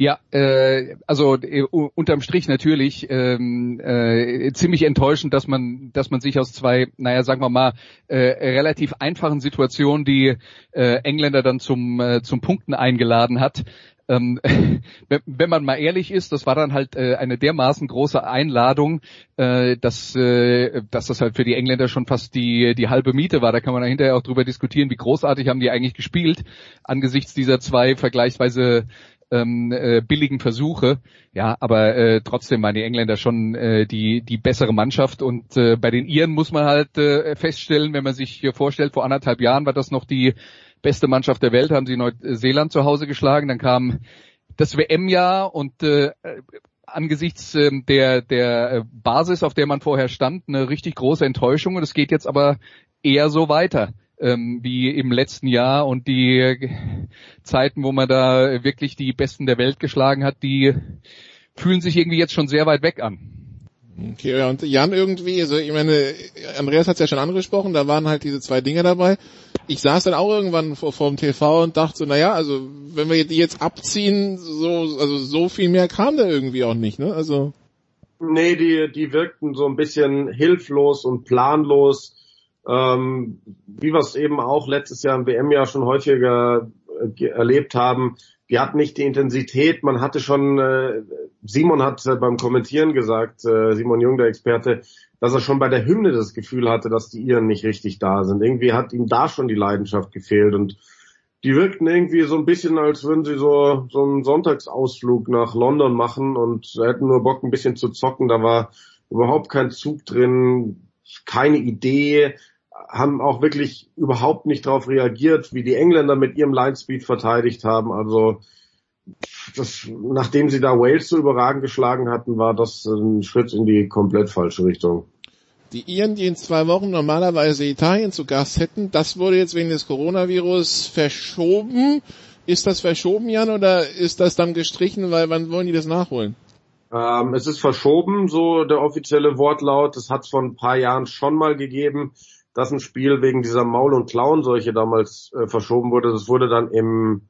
Ja, äh, also äh, unterm Strich natürlich ähm, äh, ziemlich enttäuschend, dass man, dass man sich aus zwei, naja, sagen wir mal, äh, relativ einfachen Situationen die äh, Engländer dann zum äh, zum Punkten eingeladen hat. Ähm, wenn man mal ehrlich ist, das war dann halt äh, eine dermaßen große Einladung, äh, dass, äh, dass das halt für die Engländer schon fast die, die halbe Miete war. Da kann man hinterher auch drüber diskutieren, wie großartig haben die eigentlich gespielt angesichts dieser zwei vergleichsweise ähm, äh, billigen Versuche. Ja, aber äh, trotzdem waren die Engländer schon äh, die die bessere Mannschaft. Und äh, bei den Iren muss man halt äh, feststellen, wenn man sich hier vorstellt, vor anderthalb Jahren war das noch die beste Mannschaft der Welt, haben sie Neuseeland zu Hause geschlagen, dann kam das WM-Jahr und äh, angesichts äh, der der Basis, auf der man vorher stand, eine richtig große Enttäuschung. Und es geht jetzt aber eher so weiter ähm, wie im letzten Jahr und die Zeiten, wo man da wirklich die Besten der Welt geschlagen hat, die fühlen sich irgendwie jetzt schon sehr weit weg an. Okay, ja, und Jan irgendwie, also ich meine, Andreas hat es ja schon angesprochen, da waren halt diese zwei Dinge dabei. Ich saß dann auch irgendwann vor, vor dem TV und dachte so, naja, also wenn wir die jetzt abziehen, so, also so viel mehr kam da irgendwie auch nicht, ne? Also. Nee, die, die wirkten so ein bisschen hilflos und planlos ähm, wie wir es eben auch letztes Jahr im WM-Jahr schon häufiger äh, erlebt haben, die hatten nicht die Intensität. Man hatte schon, äh, Simon hat äh, beim Kommentieren gesagt, äh, Simon Jung, der Experte, dass er schon bei der Hymne das Gefühl hatte, dass die Iren nicht richtig da sind. Irgendwie hat ihm da schon die Leidenschaft gefehlt und die wirkten irgendwie so ein bisschen, als würden sie so, so einen Sonntagsausflug nach London machen und hätten nur Bock, ein bisschen zu zocken. Da war überhaupt kein Zug drin, keine Idee haben auch wirklich überhaupt nicht darauf reagiert, wie die Engländer mit ihrem Linespeed verteidigt haben. Also das, nachdem sie da Wales so überragend geschlagen hatten, war das ein Schritt in die komplett falsche Richtung. Die Iren, die in zwei Wochen normalerweise Italien zu Gast hätten, das wurde jetzt wegen des Coronavirus verschoben. Ist das verschoben, Jan, oder ist das dann gestrichen, weil wann wollen die das nachholen? Ähm, es ist verschoben, so der offizielle Wortlaut. Das hat es vor ein paar Jahren schon mal gegeben dass ein Spiel wegen dieser Maul- und Klauenseuche damals äh, verschoben wurde. Das wurde dann im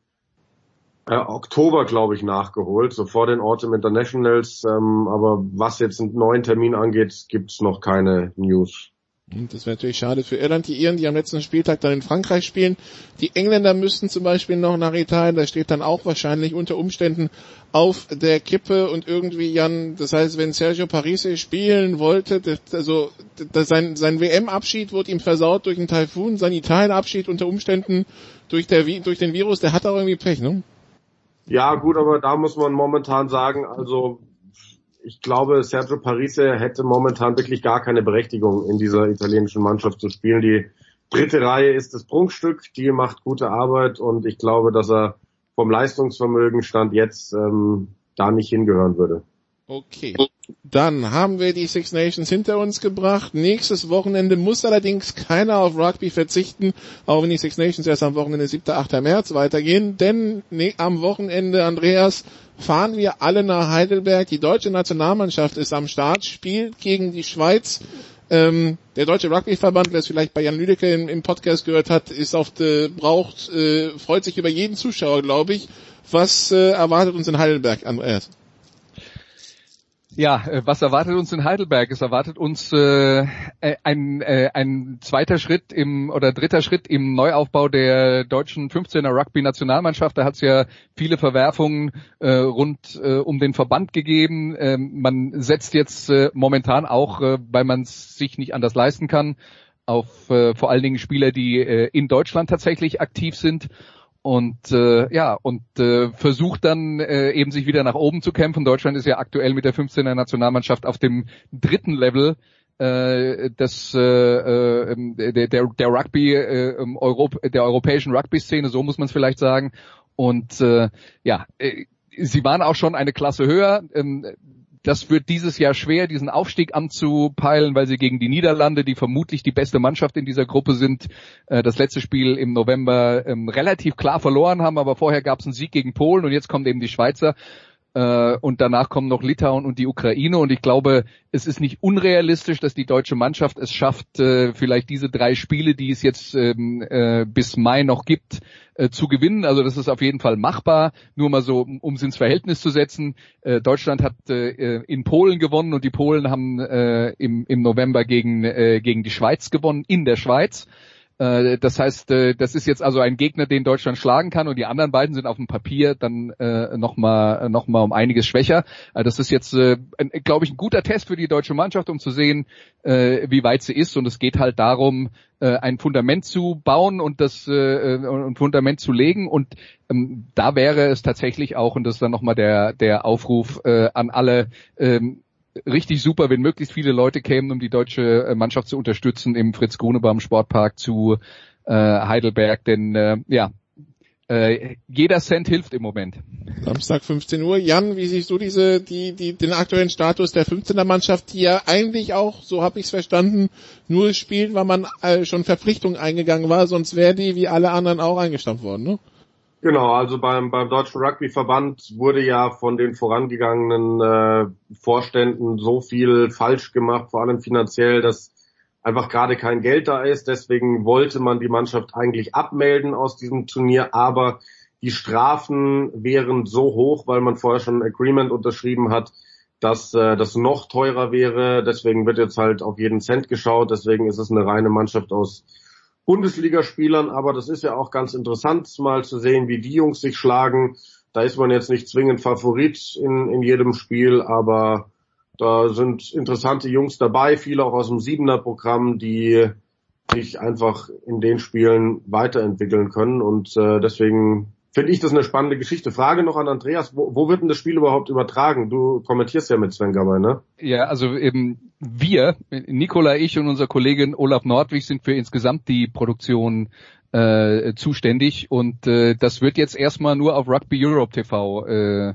äh, Oktober, glaube ich, nachgeholt, so vor den Autumn Internationals. Ähm, aber was jetzt einen neuen Termin angeht, gibt's noch keine News. Das wäre natürlich schade für Irland. Die Iren, die am letzten Spieltag dann in Frankreich spielen. Die Engländer müssten zum Beispiel noch nach Italien. Da steht dann auch wahrscheinlich unter Umständen auf der Kippe und irgendwie Jan, das heißt, wenn Sergio Parisi spielen wollte, das, also das, sein, sein WM-Abschied wurde ihm versaut durch einen Taifun, sein Italien-Abschied unter Umständen durch, der, durch den Virus, der hat auch irgendwie Pech, ne? Ja, gut, aber da muss man momentan sagen, also ich glaube, Sergio Parise hätte momentan wirklich gar keine Berechtigung, in dieser italienischen Mannschaft zu spielen. Die dritte Reihe ist das Prunkstück, die macht gute Arbeit und ich glaube, dass er vom Leistungsvermögen stand jetzt ähm, da nicht hingehören würde. Okay. Dann haben wir die Six Nations hinter uns gebracht. Nächstes Wochenende muss allerdings keiner auf Rugby verzichten, auch wenn die Six Nations erst am Wochenende 7. 8. März weitergehen. Denn nee, am Wochenende, Andreas, fahren wir alle nach Heidelberg. Die deutsche Nationalmannschaft ist am Start, spielt gegen die Schweiz. Ähm, der Deutsche Rugbyverband, wer es vielleicht bei Jan Lüdecke im, im Podcast gehört hat, ist auf de, braucht, äh, freut sich über jeden Zuschauer, glaube ich. Was äh, erwartet uns in Heidelberg, Andreas? Ja, äh, was erwartet uns in Heidelberg? Es erwartet uns äh, äh, ein, äh, ein zweiter Schritt im oder dritter Schritt im Neuaufbau der deutschen 15er Rugby-Nationalmannschaft. Da hat es ja viele Verwerfungen äh, rund äh, um den Verband gegeben. Ähm, man setzt jetzt äh, momentan auch, äh, weil man es sich nicht anders leisten kann, auf äh, vor allen Dingen Spieler, die äh, in Deutschland tatsächlich aktiv sind und äh, ja und äh, versucht dann äh, eben sich wieder nach oben zu kämpfen. Deutschland ist ja aktuell mit der 15er Nationalmannschaft auf dem dritten Level äh, des äh, äh, der, der, Rugby äh, Europ der europäischen Rugby-Szene, so muss man es vielleicht sagen. Und äh, ja, äh, sie waren auch schon eine Klasse höher. Ähm, das wird dieses Jahr schwer, diesen Aufstieg anzupeilen, weil sie gegen die Niederlande, die vermutlich die beste Mannschaft in dieser Gruppe sind, äh, das letzte Spiel im November ähm, relativ klar verloren haben, aber vorher gab es einen Sieg gegen Polen und jetzt kommen eben die Schweizer und danach kommen noch Litauen und die Ukraine und ich glaube, es ist nicht unrealistisch, dass die deutsche Mannschaft es schafft, äh, vielleicht diese drei Spiele, die es jetzt ähm, äh, bis Mai noch gibt, äh, zu gewinnen. Also das ist auf jeden Fall machbar. Nur mal so, um es ins Verhältnis zu setzen. Äh, Deutschland hat äh, in Polen gewonnen und die Polen haben äh, im, November äh, gegen die Schweiz gewonnen, in der Schweiz. Äh, das heißt, äh, das ist jetzt also ein Gegner, den Deutschland schlagen kann und die anderen beiden sind auf dem Papier dann äh, nochmal noch mal um einiges schwächer. Das ist jetzt, glaube ich, ein guter Test für die deutsche Mannschaft, um zu sehen, wie weit sie ist und es geht halt darum, ein Fundament zu bauen und das ein Fundament zu legen und ähm, da wäre es tatsächlich auch, und das ist dann nochmal der, der Aufruf an alle, ähm, richtig super, wenn möglichst viele Leute kämen, um die deutsche äh, Mannschaft zu unterstützen im Fritz Grunebaum Sportpark zu äh, Heidelberg, denn äh, ja, äh, jeder Cent hilft im Moment. Samstag 15 Uhr. Jan, wie siehst du diese, die, die, den aktuellen Status der 15er Mannschaft, die ja eigentlich auch, so habe ich es verstanden, nur spielt, weil man äh, schon Verpflichtungen eingegangen war, sonst wäre die wie alle anderen auch eingestampft worden, ne? Genau, also beim, beim Deutschen Rugbyverband wurde ja von den vorangegangenen äh, Vorständen so viel falsch gemacht, vor allem finanziell, dass einfach gerade kein Geld da ist. Deswegen wollte man die Mannschaft eigentlich abmelden aus diesem Turnier, aber die Strafen wären so hoch, weil man vorher schon ein Agreement unterschrieben hat, dass äh, das noch teurer wäre. Deswegen wird jetzt halt auf jeden Cent geschaut. Deswegen ist es eine reine Mannschaft aus Bundesligaspielern, aber das ist ja auch ganz interessant, mal zu sehen, wie die Jungs sich schlagen. Da ist man jetzt nicht zwingend Favorit in, in jedem Spiel, aber da sind interessante Jungs dabei, viele auch aus dem Siebener Programm, die sich einfach in den Spielen weiterentwickeln können und äh, deswegen finde ich das eine spannende Geschichte. Frage noch an Andreas, wo, wo wird denn das Spiel überhaupt übertragen? Du kommentierst ja mit Sven Gabay, ne? Ja, also eben wir, Nikola, ich und unser Kollegin Olaf Nordwig sind für insgesamt die Produktion äh, zuständig und äh, das wird jetzt erstmal nur auf Rugby Europe TV äh, äh,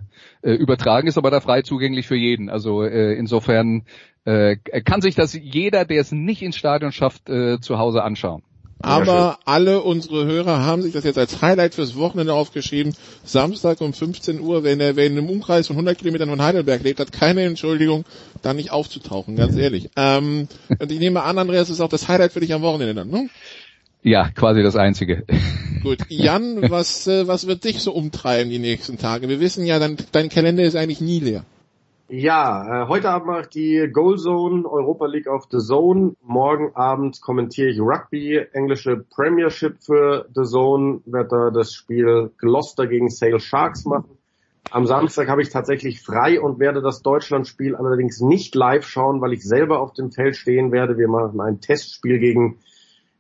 übertragen, ist aber da frei zugänglich für jeden. Also äh, insofern äh, kann sich das jeder, der es nicht ins Stadion schafft, äh, zu Hause anschauen. Aber alle unsere Hörer haben sich das jetzt als Highlight fürs Wochenende aufgeschrieben. Samstag um 15 Uhr, wenn er, wenn im Umkreis von 100 Kilometern von Heidelberg lebt, hat keine Entschuldigung, da nicht aufzutauchen, ganz ehrlich. Ähm, und ich nehme an, Andreas, ist auch das Highlight für dich am Wochenende dann, ne? Ja, quasi das einzige. Gut, Jan, was, äh, was wird dich so umtreiben die nächsten Tage? Wir wissen ja, dein, dein Kalender ist eigentlich nie leer. Ja, äh, heute Abend macht die Goal Zone Europa League of the Zone. Morgen Abend kommentiere ich Rugby, englische Premiership für The Zone, werde da das Spiel Gloucester gegen Sale Sharks machen. Am Samstag habe ich tatsächlich frei und werde das Deutschlandspiel allerdings nicht live schauen, weil ich selber auf dem Feld stehen werde. Wir machen ein Testspiel gegen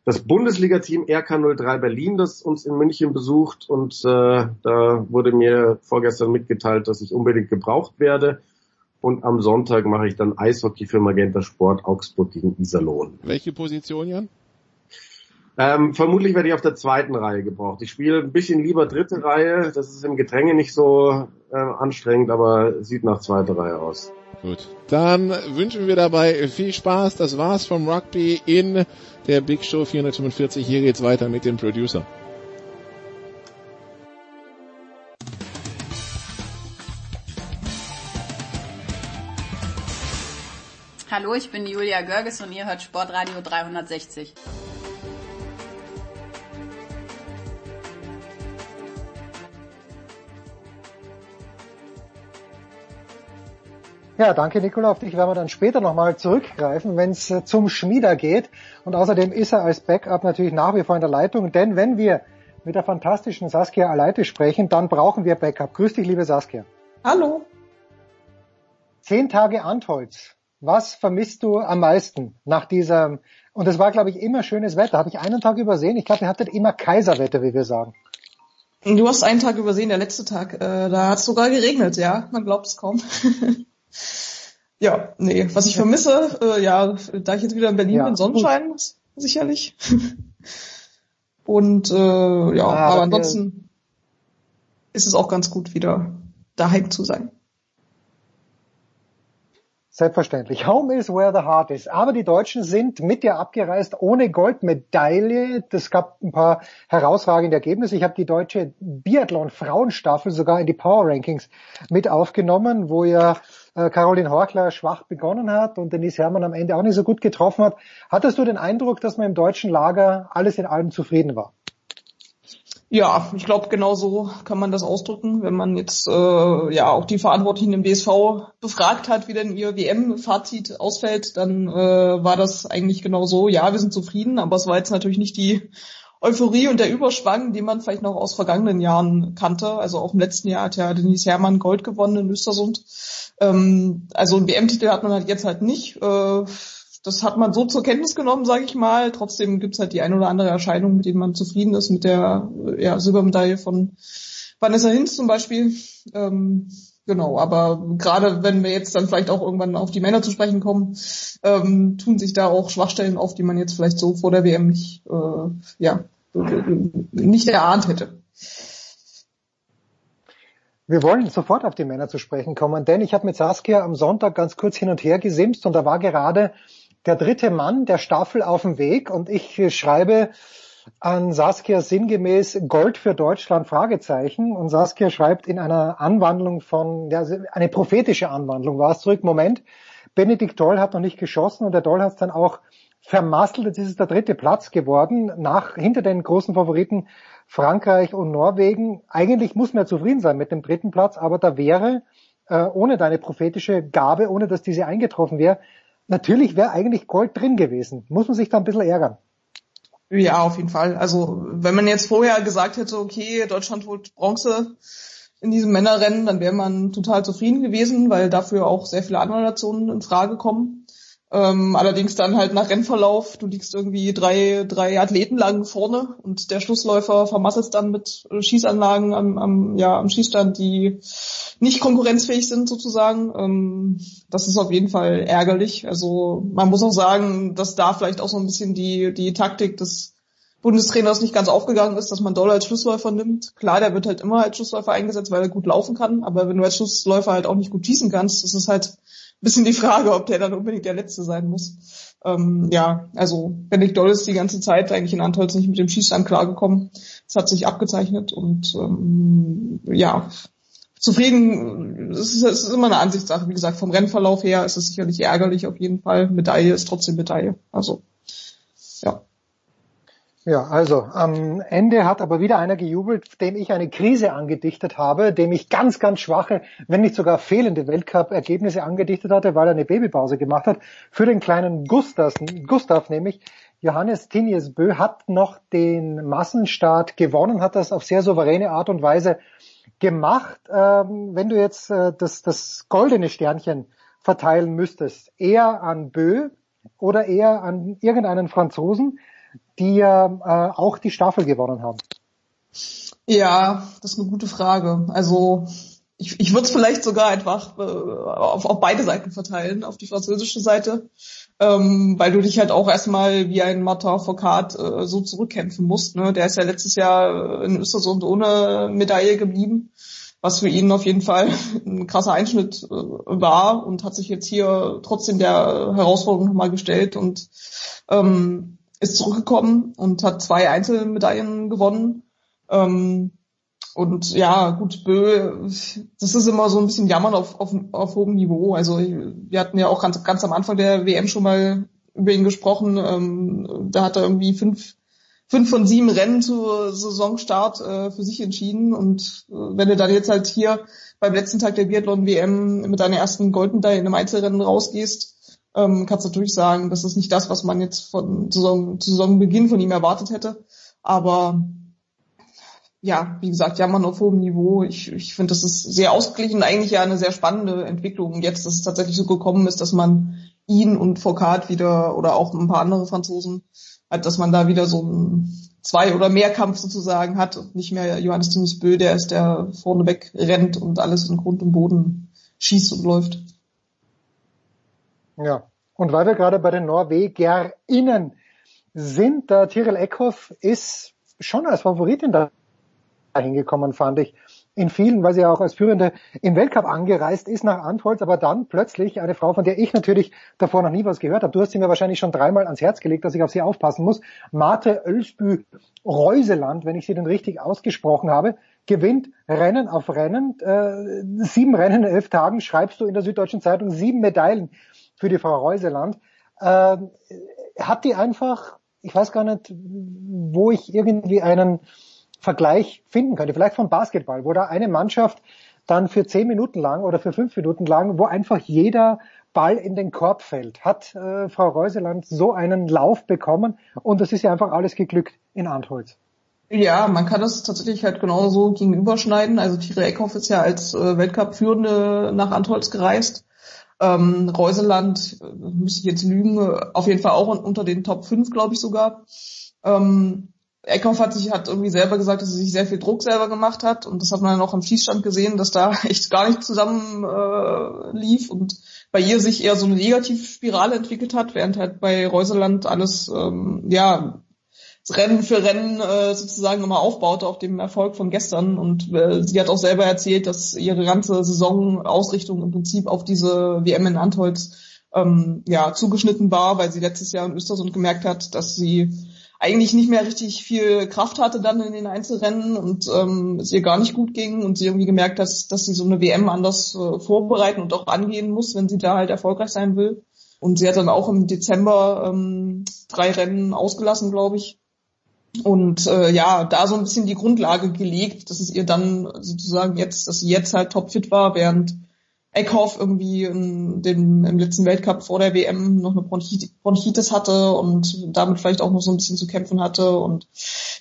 das Bundesliga-Team RK03 Berlin, das uns in München besucht und äh, da wurde mir vorgestern mitgeteilt, dass ich unbedingt gebraucht werde und am Sonntag mache ich dann Eishockey für Magenta Sport Augsburg gegen Iserlohn. Welche Position, Jan? Ähm, vermutlich werde ich auf der zweiten Reihe gebraucht. Ich spiele ein bisschen lieber dritte Reihe. Das ist im Gedränge nicht so äh, anstrengend, aber sieht nach zweiter Reihe aus. Gut. Dann wünschen wir dabei viel Spaß. Das war's vom Rugby in der Big Show 445. Hier geht's weiter mit dem Producer. Hallo, ich bin Julia Görges und ihr hört Sportradio 360. Ja, danke Nikola. Auf dich werden wir dann später nochmal zurückgreifen, wenn es äh, zum Schmieder geht. Und außerdem ist er als Backup natürlich nach wie vor in der Leitung. Denn wenn wir mit der fantastischen Saskia Aleite sprechen, dann brauchen wir Backup. Grüß dich, liebe Saskia. Hallo. Zehn Tage Antholz. Was vermisst du am meisten nach dieser, und es war glaube ich immer schönes Wetter, habe ich einen Tag übersehen, ich glaube ihr hattet immer Kaiserwetter, wie wir sagen. Du hast einen Tag übersehen, der letzte Tag. Äh, da hat es sogar geregnet, ja. Man glaubt es kaum. ja, nee. Was ich vermisse, äh, ja, da ich jetzt wieder in Berlin ja. bin, Sonnenschein, sicherlich. Und äh, ja, ah, aber ansonsten ist es auch ganz gut, wieder daheim zu sein. Selbstverständlich. Home is where the heart is. Aber die Deutschen sind mit dir abgereist ohne Goldmedaille. Das gab ein paar herausragende Ergebnisse. Ich habe die deutsche Biathlon-Frauenstaffel sogar in die Power Rankings mit aufgenommen, wo ja äh, Caroline Horchler schwach begonnen hat und Denise Herrmann am Ende auch nicht so gut getroffen hat. Hattest du den Eindruck, dass man im deutschen Lager alles in allem zufrieden war? Ja, ich glaube, genau so kann man das ausdrücken, wenn man jetzt äh, ja auch die Verantwortlichen im DSV befragt hat, wie denn ihr WM-Fazit ausfällt, dann äh, war das eigentlich genau so. Ja, wir sind zufrieden, aber es war jetzt natürlich nicht die Euphorie und der Überschwang, den man vielleicht noch aus vergangenen Jahren kannte. Also auch im letzten Jahr hat ja Denise Herrmann Gold gewonnen in Östersund. Ähm, also einen WM-Titel hat man halt jetzt halt nicht. Äh, das hat man so zur Kenntnis genommen, sage ich mal. Trotzdem gibt's halt die ein oder andere Erscheinung, mit denen man zufrieden ist, mit der ja, Silbermedaille von Vanessa Hinz zum Beispiel. Ähm, genau, aber gerade wenn wir jetzt dann vielleicht auch irgendwann auf die Männer zu sprechen kommen, ähm, tun sich da auch Schwachstellen auf, die man jetzt vielleicht so vor der WM nicht, äh, ja, nicht erahnt hätte. Wir wollen sofort auf die Männer zu sprechen kommen, denn ich habe mit Saskia am Sonntag ganz kurz hin und her gesimst und da war gerade der dritte Mann der Staffel auf dem Weg. Und ich schreibe an Saskia sinngemäß Gold für Deutschland? Fragezeichen. Und Saskia schreibt in einer Anwandlung von, ja, eine prophetische Anwandlung war es zurück, Moment, Benedikt Doll hat noch nicht geschossen. Und der Doll hat es dann auch vermasselt, jetzt ist es der dritte Platz geworden, nach, hinter den großen Favoriten Frankreich und Norwegen. Eigentlich muss man ja zufrieden sein mit dem dritten Platz, aber da wäre, äh, ohne deine prophetische Gabe, ohne dass diese eingetroffen wäre, natürlich wäre eigentlich Gold drin gewesen. Muss man sich da ein bisschen ärgern. Ja, auf jeden Fall. Also wenn man jetzt vorher gesagt hätte, okay, Deutschland holt Bronze in diesem Männerrennen, dann wäre man total zufrieden gewesen, weil dafür auch sehr viele andere Nationen in Frage kommen. Ähm, allerdings dann halt nach Rennverlauf, du liegst irgendwie drei, drei Athleten lang vorne und der Schlussläufer vermasselt dann mit äh, Schießanlagen am, am, ja, am Schießstand, die nicht konkurrenzfähig sind sozusagen. Ähm, das ist auf jeden Fall ärgerlich. Also man muss auch sagen, dass da vielleicht auch so ein bisschen die, die Taktik des Bundestrainers nicht ganz aufgegangen ist, dass man Doll als Schlussläufer nimmt. Klar, der wird halt immer als Schlussläufer eingesetzt, weil er gut laufen kann, aber wenn du als Schlussläufer halt auch nicht gut schießen kannst, ist halt bisschen die Frage, ob der dann unbedingt der Letzte sein muss. Ähm, ja, also Benedikt Doll ist die ganze Zeit eigentlich in Antolz nicht mit dem Schießstand klargekommen. Es hat sich abgezeichnet und ähm, ja, zufrieden, es ist, es ist immer eine Ansichtssache. Wie gesagt, vom Rennverlauf her ist es sicherlich ärgerlich auf jeden Fall. Medaille ist trotzdem Medaille. Also ja. Ja, also am Ende hat aber wieder einer gejubelt, dem ich eine Krise angedichtet habe, dem ich ganz, ganz schwache, wenn nicht sogar fehlende Weltcup-Ergebnisse angedichtet hatte, weil er eine Babypause gemacht hat. Für den kleinen Gustav, Gustav nämlich, Johannes Tinius Bö hat noch den Massenstart gewonnen, hat das auf sehr souveräne Art und Weise gemacht. Ähm, wenn du jetzt äh, das, das goldene Sternchen verteilen müsstest, eher an Bö oder eher an irgendeinen Franzosen, die ja äh, auch die Staffel gewonnen haben? Ja, das ist eine gute Frage. Also ich, ich würde es vielleicht sogar einfach äh, auf, auf beide Seiten verteilen, auf die französische Seite, ähm, weil du dich halt auch erstmal wie ein Martin Foucault äh, so zurückkämpfen musst. Ne? Der ist ja letztes Jahr in Östersund ohne Medaille geblieben, was für ihn auf jeden Fall ein krasser Einschnitt äh, war und hat sich jetzt hier trotzdem der Herausforderung nochmal gestellt und ähm, ist zurückgekommen und hat zwei Einzelmedaillen gewonnen. Ähm, und ja, gut, Bö, das ist immer so ein bisschen Jammern auf, auf, auf hohem Niveau. Also wir hatten ja auch ganz, ganz am Anfang der WM schon mal über ihn gesprochen. Ähm, da hat er irgendwie fünf, fünf von sieben Rennen zu Saisonstart äh, für sich entschieden. Und äh, wenn du dann jetzt halt hier beim letzten Tag der Biathlon-WM mit deiner ersten Goldmedaille in einem Einzelrennen rausgehst, ähm, kannst natürlich sagen, das ist nicht das, was man jetzt von Saison, Saisonbeginn von ihm erwartet hätte. Aber ja, wie gesagt, ja, man auf hohem Niveau. Ich, ich finde, das ist sehr ausgeglichen, eigentlich ja eine sehr spannende Entwicklung. Jetzt, dass es tatsächlich so gekommen ist, dass man ihn und Foucault wieder oder auch ein paar andere Franzosen, halt, dass man da wieder so ein zwei oder mehr Kampf sozusagen hat und nicht mehr Johannes Timus Bö, der ist, der vorneweg rennt und alles in Grund und Boden schießt und läuft. Ja, und weil wir gerade bei den NorwegerInnen sind, der Tyrell Eckhoff ist schon als Favoritin da hingekommen, fand ich. In vielen, weil sie auch als Führende im Weltcup angereist ist nach Antholz, aber dann plötzlich eine Frau, von der ich natürlich davor noch nie was gehört habe. Du hast sie mir wahrscheinlich schon dreimal ans Herz gelegt, dass ich auf sie aufpassen muss. Marte Ölsbü Reuseland, wenn ich sie denn richtig ausgesprochen habe, gewinnt Rennen auf Rennen. Äh, sieben Rennen in elf Tagen schreibst du in der Süddeutschen Zeitung, sieben Medaillen für die Frau Reuseland. Äh, hat die einfach, ich weiß gar nicht, wo ich irgendwie einen Vergleich finden könnte, vielleicht vom Basketball, wo da eine Mannschaft dann für zehn Minuten lang oder für fünf Minuten lang, wo einfach jeder Ball in den Korb fällt. Hat äh, Frau Reuseland so einen Lauf bekommen und es ist ja einfach alles geglückt in Antholz. Ja, man kann das tatsächlich halt genauso gegenüberschneiden. Also Tire Eckhoff ist ja als äh, Weltcup-Führende nach Antholz gereist. Ähm, Reuseland, äh, müsste ich jetzt lügen, auf jeden Fall auch unter den Top 5, glaube ich sogar. Ähm, Eckhoff hat sich hat irgendwie selber gesagt, dass er sich sehr viel Druck selber gemacht hat und das hat man dann auch am Schießstand gesehen, dass da echt gar nicht zusammen äh, lief und bei ihr sich eher so eine Negativspirale entwickelt hat, während halt bei Reuseland alles ähm, ja Rennen für Rennen äh, sozusagen immer aufbaute auf dem Erfolg von gestern und äh, sie hat auch selber erzählt, dass ihre ganze Saisonausrichtung im Prinzip auf diese WM in Antholz ähm, ja zugeschnitten war, weil sie letztes Jahr in Östersund gemerkt hat, dass sie eigentlich nicht mehr richtig viel Kraft hatte dann in den Einzelrennen und ähm, es ihr gar nicht gut ging und sie irgendwie gemerkt hat, dass, dass sie so eine WM anders äh, vorbereiten und auch angehen muss, wenn sie da halt erfolgreich sein will. Und sie hat dann auch im Dezember ähm, drei Rennen ausgelassen, glaube ich. Und äh, ja, da so ein bisschen die Grundlage gelegt, dass es ihr dann sozusagen jetzt, dass sie jetzt halt topfit war, während Eckhoff irgendwie in dem, im letzten Weltcup vor der WM noch eine Bronchitis hatte und damit vielleicht auch noch so ein bisschen zu kämpfen hatte. Und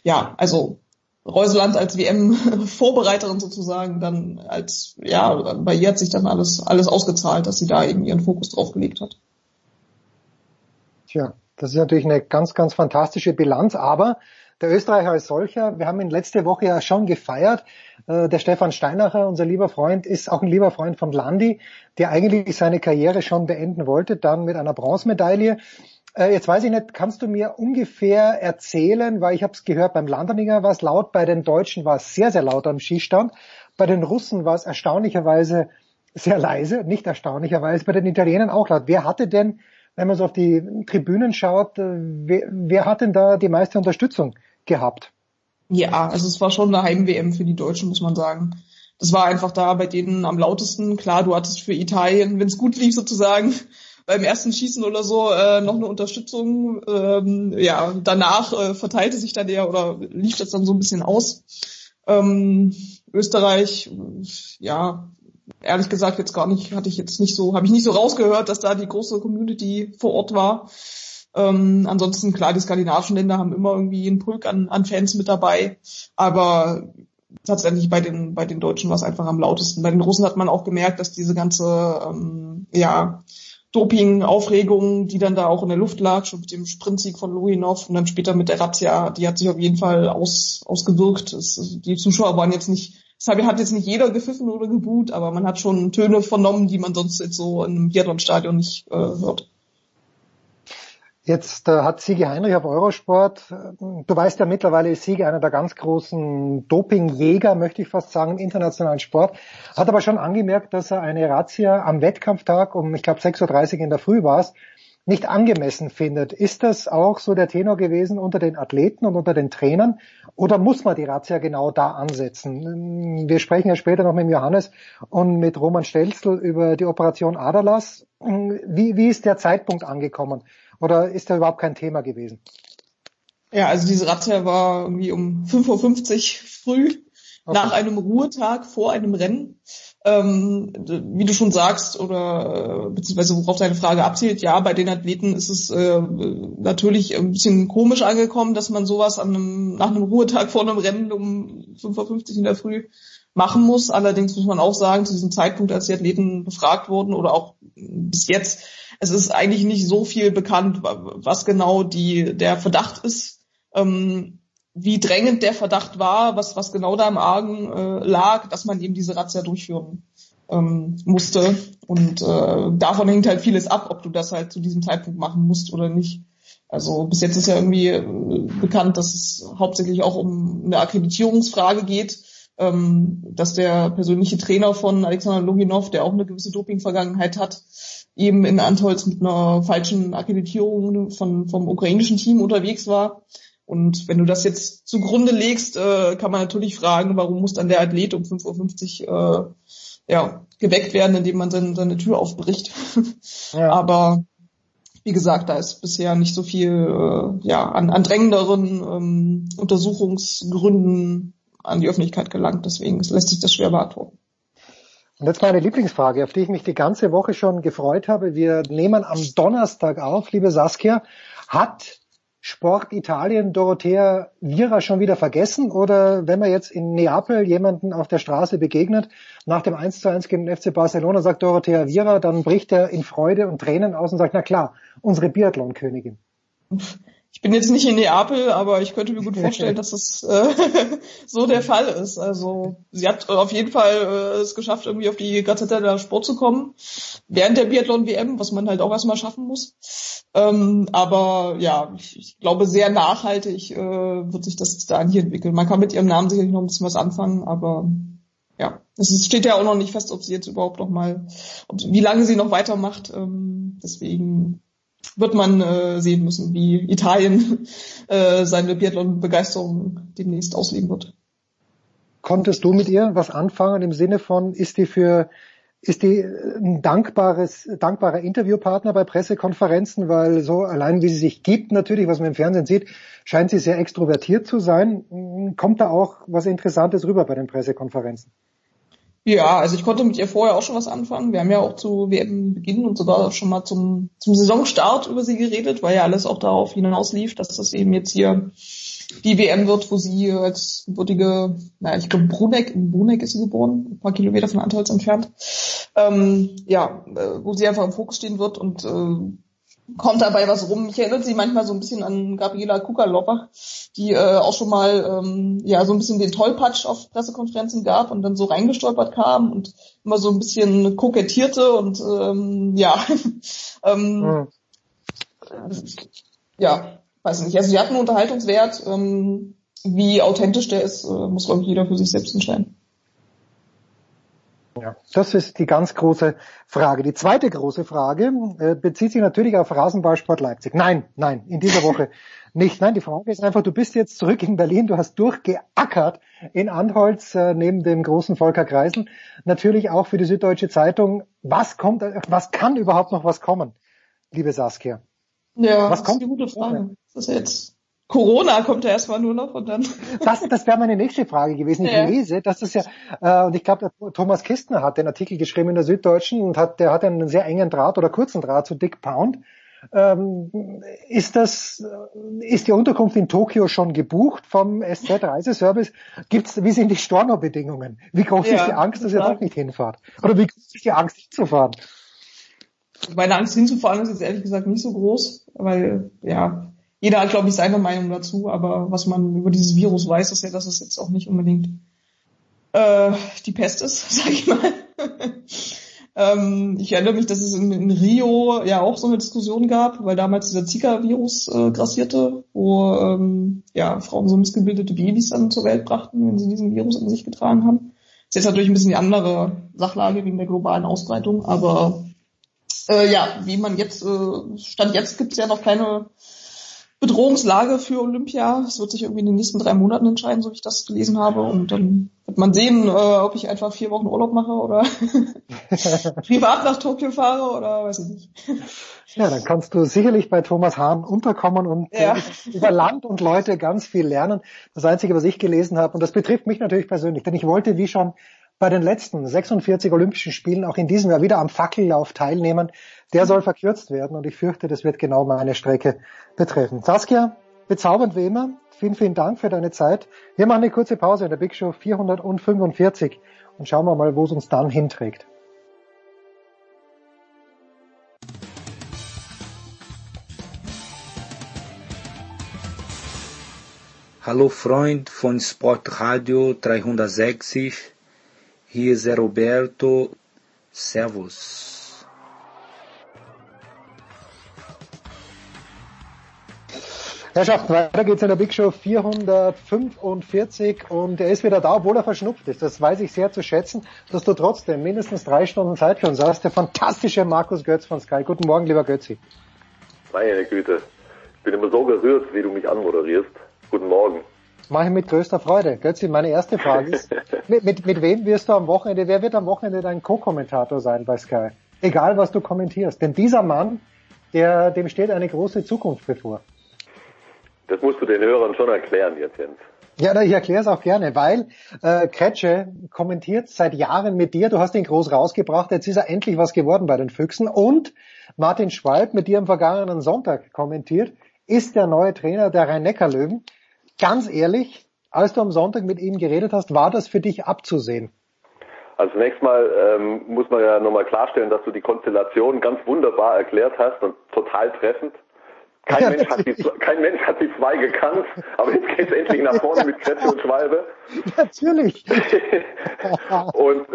ja, also Reuseland als WM-Vorbereiterin sozusagen dann als, ja, bei ihr hat sich dann alles, alles ausgezahlt, dass sie da eben ihren Fokus drauf gelegt hat. Tja, das ist natürlich eine ganz, ganz fantastische Bilanz, aber der Österreicher als solcher, wir haben ihn letzte Woche ja schon gefeiert. Äh, der Stefan Steinacher, unser lieber Freund, ist auch ein lieber Freund von Landi, der eigentlich seine Karriere schon beenden wollte, dann mit einer Bronzemedaille. Äh, jetzt weiß ich nicht, kannst du mir ungefähr erzählen, weil ich habe es gehört, beim Landerninger war es laut, bei den Deutschen war es sehr, sehr laut am Skistand, bei den Russen war es erstaunlicherweise sehr leise, nicht erstaunlicherweise, bei den Italienern auch laut. Wer hatte denn, wenn man so auf die Tribünen schaut, äh, wer, wer hat denn da die meiste Unterstützung gehabt. Ja, also es war schon eine Heim-WM für die Deutschen, muss man sagen. Das war einfach da bei denen am lautesten. Klar, du hattest für Italien, wenn es gut lief sozusagen, beim ersten Schießen oder so äh, noch eine Unterstützung. Ähm, ja, danach äh, verteilte sich dann der oder lief das dann so ein bisschen aus. Ähm, Österreich, ja, ehrlich gesagt jetzt gar nicht, hatte ich jetzt nicht so, habe ich nicht so rausgehört, dass da die große Community vor Ort war. Ähm, ansonsten, klar, die skandinavischen Länder haben immer irgendwie einen Pulk an, an Fans mit dabei. Aber tatsächlich bei den, bei den Deutschen war es einfach am lautesten. Bei den Russen hat man auch gemerkt, dass diese ganze, ähm, ja, Doping-Aufregung, die dann da auch in der Luft lag, schon mit dem Sprintsieg von Luinov und dann später mit der Razzia, die hat sich auf jeden Fall aus, ausgewirkt. Es, die Zuschauer waren jetzt nicht, deshalb hat jetzt nicht jeder gepfiffen oder geboot, aber man hat schon Töne vernommen, die man sonst jetzt so in einem Biathlon-Stadion nicht äh, hört. Jetzt äh, hat Siege Heinrich auf Eurosport, äh, du weißt ja mittlerweile ist Siege einer der ganz großen Dopingjäger, möchte ich fast sagen, im internationalen Sport, hat aber schon angemerkt, dass er eine Razzia am Wettkampftag um, ich glaube, 6.30 Uhr in der Früh war es, nicht angemessen findet. Ist das auch so der Tenor gewesen unter den Athleten und unter den Trainern? Oder muss man die Razzia genau da ansetzen? Wir sprechen ja später noch mit Johannes und mit Roman Stelzl über die Operation Adalas. Wie, wie ist der Zeitpunkt angekommen? Oder ist da überhaupt kein Thema gewesen? Ja, also diese Razzia war irgendwie um 5.50 Uhr früh okay. nach einem Ruhetag vor einem Rennen. Ähm, wie du schon sagst, oder beziehungsweise worauf deine Frage abzielt, ja, bei den Athleten ist es äh, natürlich ein bisschen komisch angekommen, dass man sowas an einem, nach einem Ruhetag vor einem Rennen um 5.50 Uhr in der Früh machen muss. Allerdings muss man auch sagen, zu diesem Zeitpunkt, als die Athleten befragt wurden oder auch bis jetzt, es ist eigentlich nicht so viel bekannt, was genau die, der Verdacht ist. Ähm, wie drängend der Verdacht war, was, was genau da im Argen äh, lag, dass man eben diese Razzia durchführen ähm, musste. Und äh, davon hängt halt vieles ab, ob du das halt zu diesem Zeitpunkt machen musst oder nicht. Also bis jetzt ist ja irgendwie äh, bekannt, dass es hauptsächlich auch um eine Akkreditierungsfrage geht, ähm, dass der persönliche Trainer von Alexander Loginov, der auch eine gewisse Doping-Vergangenheit hat, eben in Antolz mit einer falschen Akkreditierung von, vom ukrainischen Team unterwegs war. Und wenn du das jetzt zugrunde legst, äh, kann man natürlich fragen, warum muss dann der Athlet um 5.50 Uhr äh, ja, geweckt werden, indem man seine, seine Tür aufbricht. Ja. Aber wie gesagt, da ist bisher nicht so viel äh, ja, an, an drängenderen ähm, Untersuchungsgründen an die Öffentlichkeit gelangt. Deswegen lässt sich das schwer beantworten. Und jetzt meine Lieblingsfrage, auf die ich mich die ganze Woche schon gefreut habe. Wir nehmen am Donnerstag auf, liebe Saskia. Hat Sport Italien Dorothea Vira schon wieder vergessen? Oder wenn man jetzt in Neapel jemanden auf der Straße begegnet, nach dem 1 zu 1 gegen den FC Barcelona, sagt Dorothea Vira, dann bricht er in Freude und Tränen aus und sagt, na klar, unsere Biathlon-Königin. Ich bin jetzt nicht in Neapel, aber ich könnte mir gut vorstellen, dass es äh, so der Fall ist. Also sie hat auf jeden Fall äh, es geschafft, irgendwie auf die Gazzetta der Sport zu kommen, während der Biathlon-WM, was man halt auch erstmal schaffen muss. Ähm, aber ja, ich, ich, glaube, sehr nachhaltig äh, wird sich das da hier entwickeln. Man kann mit ihrem Namen sicherlich noch ein bisschen was anfangen, aber ja, es steht ja auch noch nicht fest, ob sie jetzt überhaupt noch mal, ob, wie lange sie noch weitermacht. Ähm, deswegen wird man äh, sehen müssen, wie Italien äh, seine Biathlon-Begeisterung demnächst ausleben wird. Konntest du mit ihr was anfangen im Sinne von, ist die für ist die ein dankbares, dankbarer Interviewpartner bei Pressekonferenzen, weil so allein wie sie sich gibt, natürlich, was man im Fernsehen sieht, scheint sie sehr extrovertiert zu sein. Kommt da auch was Interessantes rüber bei den Pressekonferenzen? Ja, also ich konnte mit ihr vorher auch schon was anfangen. Wir haben ja auch zu WM-Beginn und sogar schon mal zum, zum Saisonstart über sie geredet, weil ja alles auch darauf hinauslief, dass das eben jetzt hier die WM wird, wo sie als gebürtige, naja, ich glaube Bruneck, in Bruneck ist sie geboren, ein paar Kilometer von Antolz entfernt, ähm, ja, äh, wo sie einfach im Fokus stehen wird und äh, kommt dabei was rum. Ich erinnere sie manchmal so ein bisschen an Gabriela Kukalopper, die äh, auch schon mal ähm, ja so ein bisschen den Tollpatsch auf Pressekonferenzen gab und dann so reingestolpert kam und immer so ein bisschen kokettierte und ähm, ja, ähm, hm. ja, weiß nicht. Also sie hat einen Unterhaltungswert. Ähm, wie authentisch der ist, äh, muss glaube ich jeder für sich selbst entscheiden. Ja, das ist die ganz große Frage. Die zweite große Frage äh, bezieht sich natürlich auf Rasenballsport Leipzig. Nein, nein, in dieser Woche nicht. Nein, die Frage ist einfach, du bist jetzt zurück in Berlin, du hast durchgeackert in Antholz äh, neben dem großen Volker Kreisel. Natürlich auch für die Süddeutsche Zeitung. Was kommt, was kann überhaupt noch was kommen, liebe Saskia? Ja, was kommt? Das ist eine gute Frage. Das ist jetzt Corona kommt ja erstmal nur noch und dann. Das, das wäre meine nächste Frage gewesen. Ich ja. lese, das ist ja, äh, und ich glaube, Thomas Kistner hat den Artikel geschrieben in der Süddeutschen und hat, der hat einen sehr engen Draht oder kurzen Draht zu Dick Pound. Ähm, ist das, ist die Unterkunft in Tokio schon gebucht vom SZ Reiseservice? Gibt's, wie sind die Storno-Bedingungen? Wie groß ja, ist die Angst, dass ihr doch nicht hinfahrt? Oder wie groß ist die Angst, hinzufahren? Meine Angst hinzufahren ist jetzt ehrlich gesagt nicht so groß, weil, ja, jeder hat, glaube ich, seine Meinung dazu, aber was man über dieses Virus weiß, ist ja, dass es jetzt auch nicht unbedingt äh, die Pest ist, sag ich mal. ähm, ich erinnere mich, dass es in, in, Rio ja auch so eine Diskussion gab, weil damals dieser Zika-Virus äh, grassierte, wo ähm, ja, Frauen so missgebildete Babys dann zur Welt brachten, wenn sie diesen Virus in sich getragen haben. Ist jetzt natürlich ein bisschen die andere Sachlage wegen der globalen Ausbreitung, aber äh, ja, wie man jetzt, äh, Stand jetzt gibt es ja noch keine Bedrohungslage für Olympia. Es wird sich irgendwie in den nächsten drei Monaten entscheiden, so wie ich das gelesen habe. Und dann wird man sehen, äh, ob ich einfach vier Wochen Urlaub mache oder privat nach Tokio fahre oder weiß ich nicht. Ja, dann kannst du sicherlich bei Thomas Hahn unterkommen und ja. äh, über Land und Leute ganz viel lernen. Das Einzige, was ich gelesen habe, und das betrifft mich natürlich persönlich, denn ich wollte, wie schon bei den letzten 46 Olympischen Spielen auch in diesem Jahr wieder am Fackellauf teilnehmen. Der soll verkürzt werden und ich fürchte, das wird genau meine Strecke betreffen. Saskia, bezaubernd wie immer. Vielen, vielen Dank für deine Zeit. Wir machen eine kurze Pause in der Big Show 445 und schauen wir mal, wo es uns dann hinträgt. Hallo Freund von Sportradio 360. Hier ist Roberto. Servus. Herrschaften, weiter geht's in der Big Show 445 und er ist wieder da, obwohl er verschnupft ist. Das weiß ich sehr zu schätzen, dass du trotzdem mindestens drei Stunden Zeit für uns hast. Der fantastische Markus Götz von Sky. Guten Morgen, lieber Götzi. Meine Güte. Ich bin immer so gerührt, wie du mich anmoderierst. Guten Morgen. Mache ich mit größter Freude. Götzi, meine erste Frage ist, mit, mit, mit wem wirst du am Wochenende, wer wird am Wochenende dein Co-Kommentator sein bei Sky? Egal, was du kommentierst. Denn dieser Mann, der, dem steht eine große Zukunft bevor. Das musst du den Hörern schon erklären jetzt, Jens. Ja, ich erkläre es auch gerne, weil äh, Kretsche kommentiert seit Jahren mit dir, du hast ihn groß rausgebracht, jetzt ist er endlich was geworden bei den Füchsen und Martin Schwalb mit dir am vergangenen Sonntag kommentiert, ist der neue Trainer der Rhein-Neckar-Löwen. Ganz ehrlich, als du am Sonntag mit ihm geredet hast, war das für dich abzusehen? Also zunächst mal ähm, muss man ja nochmal klarstellen, dass du die Konstellation ganz wunderbar erklärt hast und total treffend. Kein, ja, Mensch, hat die, kein Mensch hat die zwei gekannt, aber jetzt geht es endlich nach vorne mit Kretze und Schwalbe. Natürlich. und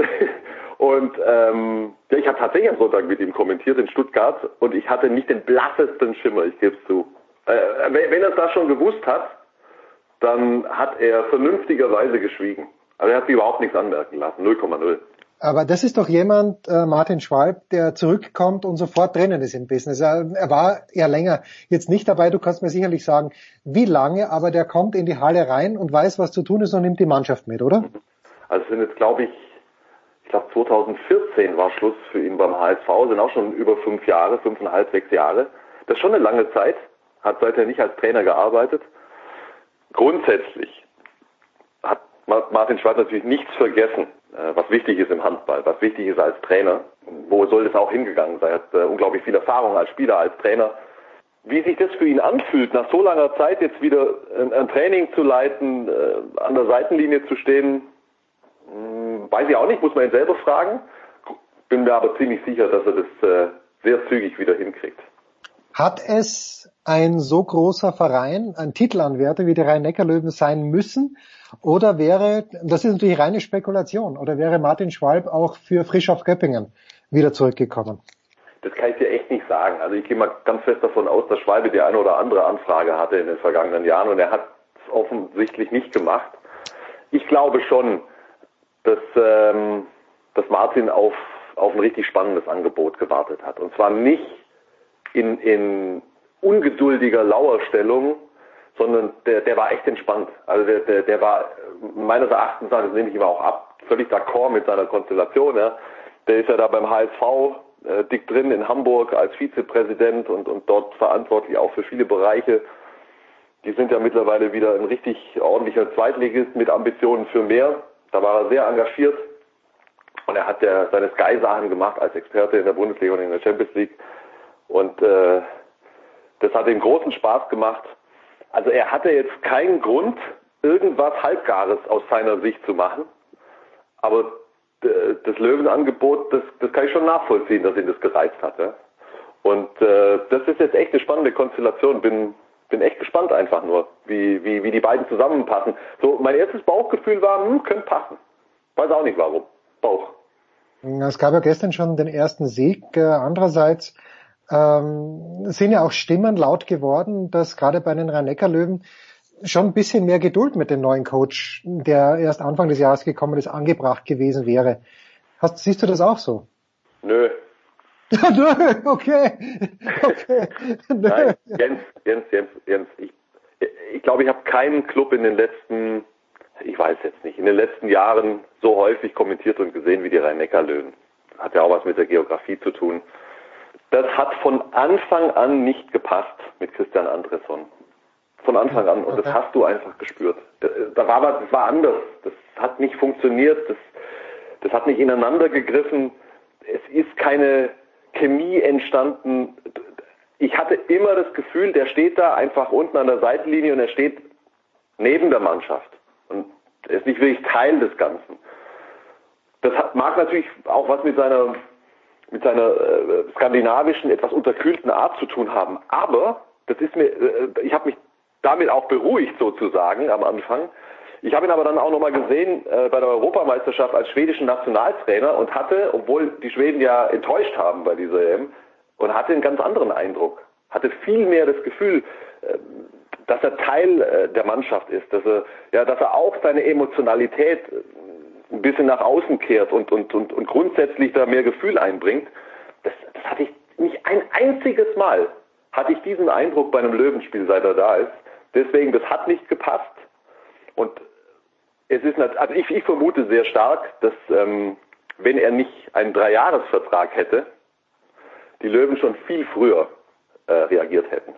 und ähm, ja, ich habe tatsächlich am Sonntag mit ihm kommentiert in Stuttgart und ich hatte nicht den blassesten Schimmer, ich gebe es zu. Äh, wenn er es da schon gewusst hat, dann hat er vernünftigerweise geschwiegen. Also er hat sich überhaupt nichts anmerken lassen, 0,0. Aber das ist doch jemand, äh, Martin Schwalb, der zurückkommt und sofort drinnen ist im Business. Er, er war ja länger jetzt nicht dabei. Du kannst mir sicherlich sagen, wie lange, aber der kommt in die Halle rein und weiß, was zu tun ist und nimmt die Mannschaft mit, oder? Also es sind jetzt, glaube ich, ich glaube 2014 war Schluss für ihn beim HSV, sind auch schon über fünf Jahre, fünfeinhalb, sechs Jahre. Das ist schon eine lange Zeit, hat seither nicht als Trainer gearbeitet. Grundsätzlich hat Martin Schwalb natürlich nichts vergessen äh, was wichtig ist im Handball, was wichtig ist als Trainer. Wo soll das auch hingegangen sein? Er hat äh, unglaublich viel Erfahrung als Spieler, als Trainer. Wie sich das für ihn anfühlt, nach so langer Zeit jetzt wieder ein, Training zu leiten, äh, an der Seitenlinie zu stehen, hm, weiß ich auch nicht, muss man ihn selber fragen. Bin mir aber ziemlich sicher, dass er das sehr zügig wieder hinkriegt. Hat es ein so großer Verein, ein Titelanwärter wie die Rhein-Neckar-Löwen sein müssen? Oder wäre, das ist natürlich reine Spekulation, oder wäre Martin Schwalb auch für Frisch auf Göppingen wieder zurückgekommen? Das kann ich dir echt nicht sagen. Also ich gehe mal ganz fest davon aus, dass Schwalbe die eine oder andere Anfrage hatte in den vergangenen Jahren und er hat es offensichtlich nicht gemacht. Ich glaube schon, dass, ähm, dass Martin auf, auf ein richtig spannendes Angebot gewartet hat. Und zwar nicht in, in ungeduldiger Lauerstellung, sondern der, der war echt entspannt. Also der, der, der war meines Erachtens, das nehme ich ihm auch ab, völlig d'accord mit seiner Konstellation. Ja. Der ist ja da beim HSV äh, dick drin in Hamburg als Vizepräsident und, und dort verantwortlich auch für viele Bereiche. Die sind ja mittlerweile wieder ein richtig ordentlicher Zweitligist mit Ambitionen für mehr. Da war er sehr engagiert und er hat ja seine Sky-Sachen gemacht als Experte in der Bundesliga und in der Champions League. Und äh, das hat ihm großen Spaß gemacht. Also er hatte jetzt keinen Grund, irgendwas Halbgares aus seiner Sicht zu machen. Aber das Löwenangebot, das, das kann ich schon nachvollziehen, dass ihn das gereizt hatte. Und äh, das ist jetzt echt eine spannende Konstellation. Bin, bin echt gespannt einfach nur, wie, wie, wie die beiden zusammenpassen. So, mein erstes Bauchgefühl war, hm, könnte passen. Weiß auch nicht warum. Bauch. Es gab ja gestern schon den ersten Sieg. Äh, andererseits ähm, sind ja auch Stimmen laut geworden, dass gerade bei den Rhein-Neckar-Löwen schon ein bisschen mehr Geduld mit dem neuen Coach, der erst Anfang des Jahres gekommen ist, angebracht gewesen wäre. Hast, siehst du das auch so? Nö. Nö, okay. okay. Nö. Nein, Jens, Jens, Jens, Jens, ich, ich glaube, ich habe keinen Club in den letzten, ich weiß jetzt nicht, in den letzten Jahren so häufig kommentiert und gesehen wie die Rhein-Neckar-Löwen. Hat ja auch was mit der Geografie zu tun. Das hat von Anfang an nicht gepasst mit Christian Andresson. Von Anfang an. Und okay. das hast du einfach gespürt. Da war was, das war anders. Das hat nicht funktioniert. Das, das hat nicht ineinander gegriffen. Es ist keine Chemie entstanden. Ich hatte immer das Gefühl, der steht da einfach unten an der Seitenlinie und er steht neben der Mannschaft. Und er ist nicht wirklich Teil des Ganzen. Das hat, mag natürlich auch was mit seiner mit seiner äh, skandinavischen, etwas unterkühlten Art zu tun haben. Aber das ist mir, äh, ich habe mich damit auch beruhigt sozusagen am Anfang. Ich habe ihn aber dann auch nochmal gesehen äh, bei der Europameisterschaft als schwedischen Nationaltrainer und hatte, obwohl die Schweden ja enttäuscht haben bei dieser EM, und hatte einen ganz anderen Eindruck. Hatte viel mehr das Gefühl, äh, dass er Teil äh, der Mannschaft ist, dass er, ja, dass er auch seine Emotionalität äh, ein bisschen nach außen kehrt und, und, und, und grundsätzlich da mehr Gefühl einbringt. Das, das hatte ich nicht ein einziges Mal hatte ich diesen Eindruck bei einem Löwenspiel, seit er da ist. Deswegen, das hat nicht gepasst. Und es ist, also ich, ich vermute sehr stark, dass ähm, wenn er nicht einen Dreijahresvertrag hätte, die Löwen schon viel früher äh, reagiert hätten.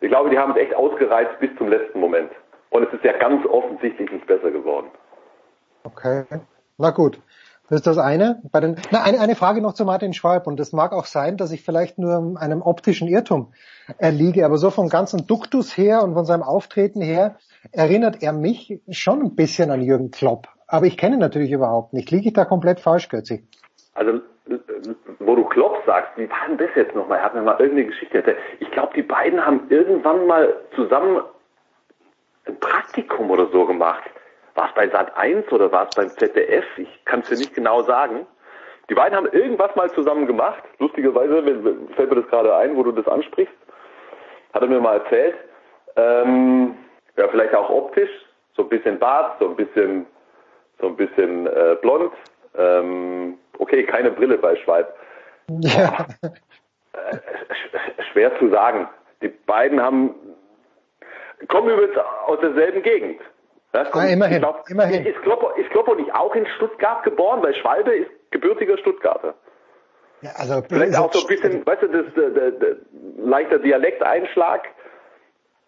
Ich glaube, die haben es echt ausgereizt bis zum letzten Moment. Und es ist ja ganz offensichtlich nicht besser geworden. Okay, na gut. Das ist das eine. Bei den, na, eine, eine Frage noch zu Martin Schwalb. Und es mag auch sein, dass ich vielleicht nur einem optischen Irrtum erliege. Aber so vom ganzen Duktus her und von seinem Auftreten her erinnert er mich schon ein bisschen an Jürgen Klopp. Aber ich kenne ihn natürlich überhaupt nicht. Liege ich da komplett falsch, Götzi? Also, wo du Klopp sagst, wie war denn das jetzt nochmal? Er hat mir mal irgendeine Geschichte erzählt. Ich glaube, die beiden haben irgendwann mal zusammen ein Praktikum oder so gemacht. War es bei Sat 1 oder war es beim ZDF? Ich kann es dir nicht genau sagen. Die beiden haben irgendwas mal zusammen gemacht. Lustigerweise fällt mir das gerade ein, wo du das ansprichst. Hat er mir mal erzählt. Ähm, ja, vielleicht auch optisch. So ein bisschen Bart, so ein bisschen, so ein bisschen äh, blond. Ähm, okay, keine Brille bei Schweib. Ja. Äh, schwer zu sagen. Die beiden haben, kommen übrigens aus derselben Gegend. Ja, kommt, ah, immerhin, ich glaub, immerhin. Ist Kloppo, ist Kloppo nicht auch in Stuttgart geboren? Weil Schwalbe ist gebürtiger Stuttgarter. Ja, also Vielleicht auch so ein bisschen, weißt du, das, der, der, der leichter Dialekteinschlag,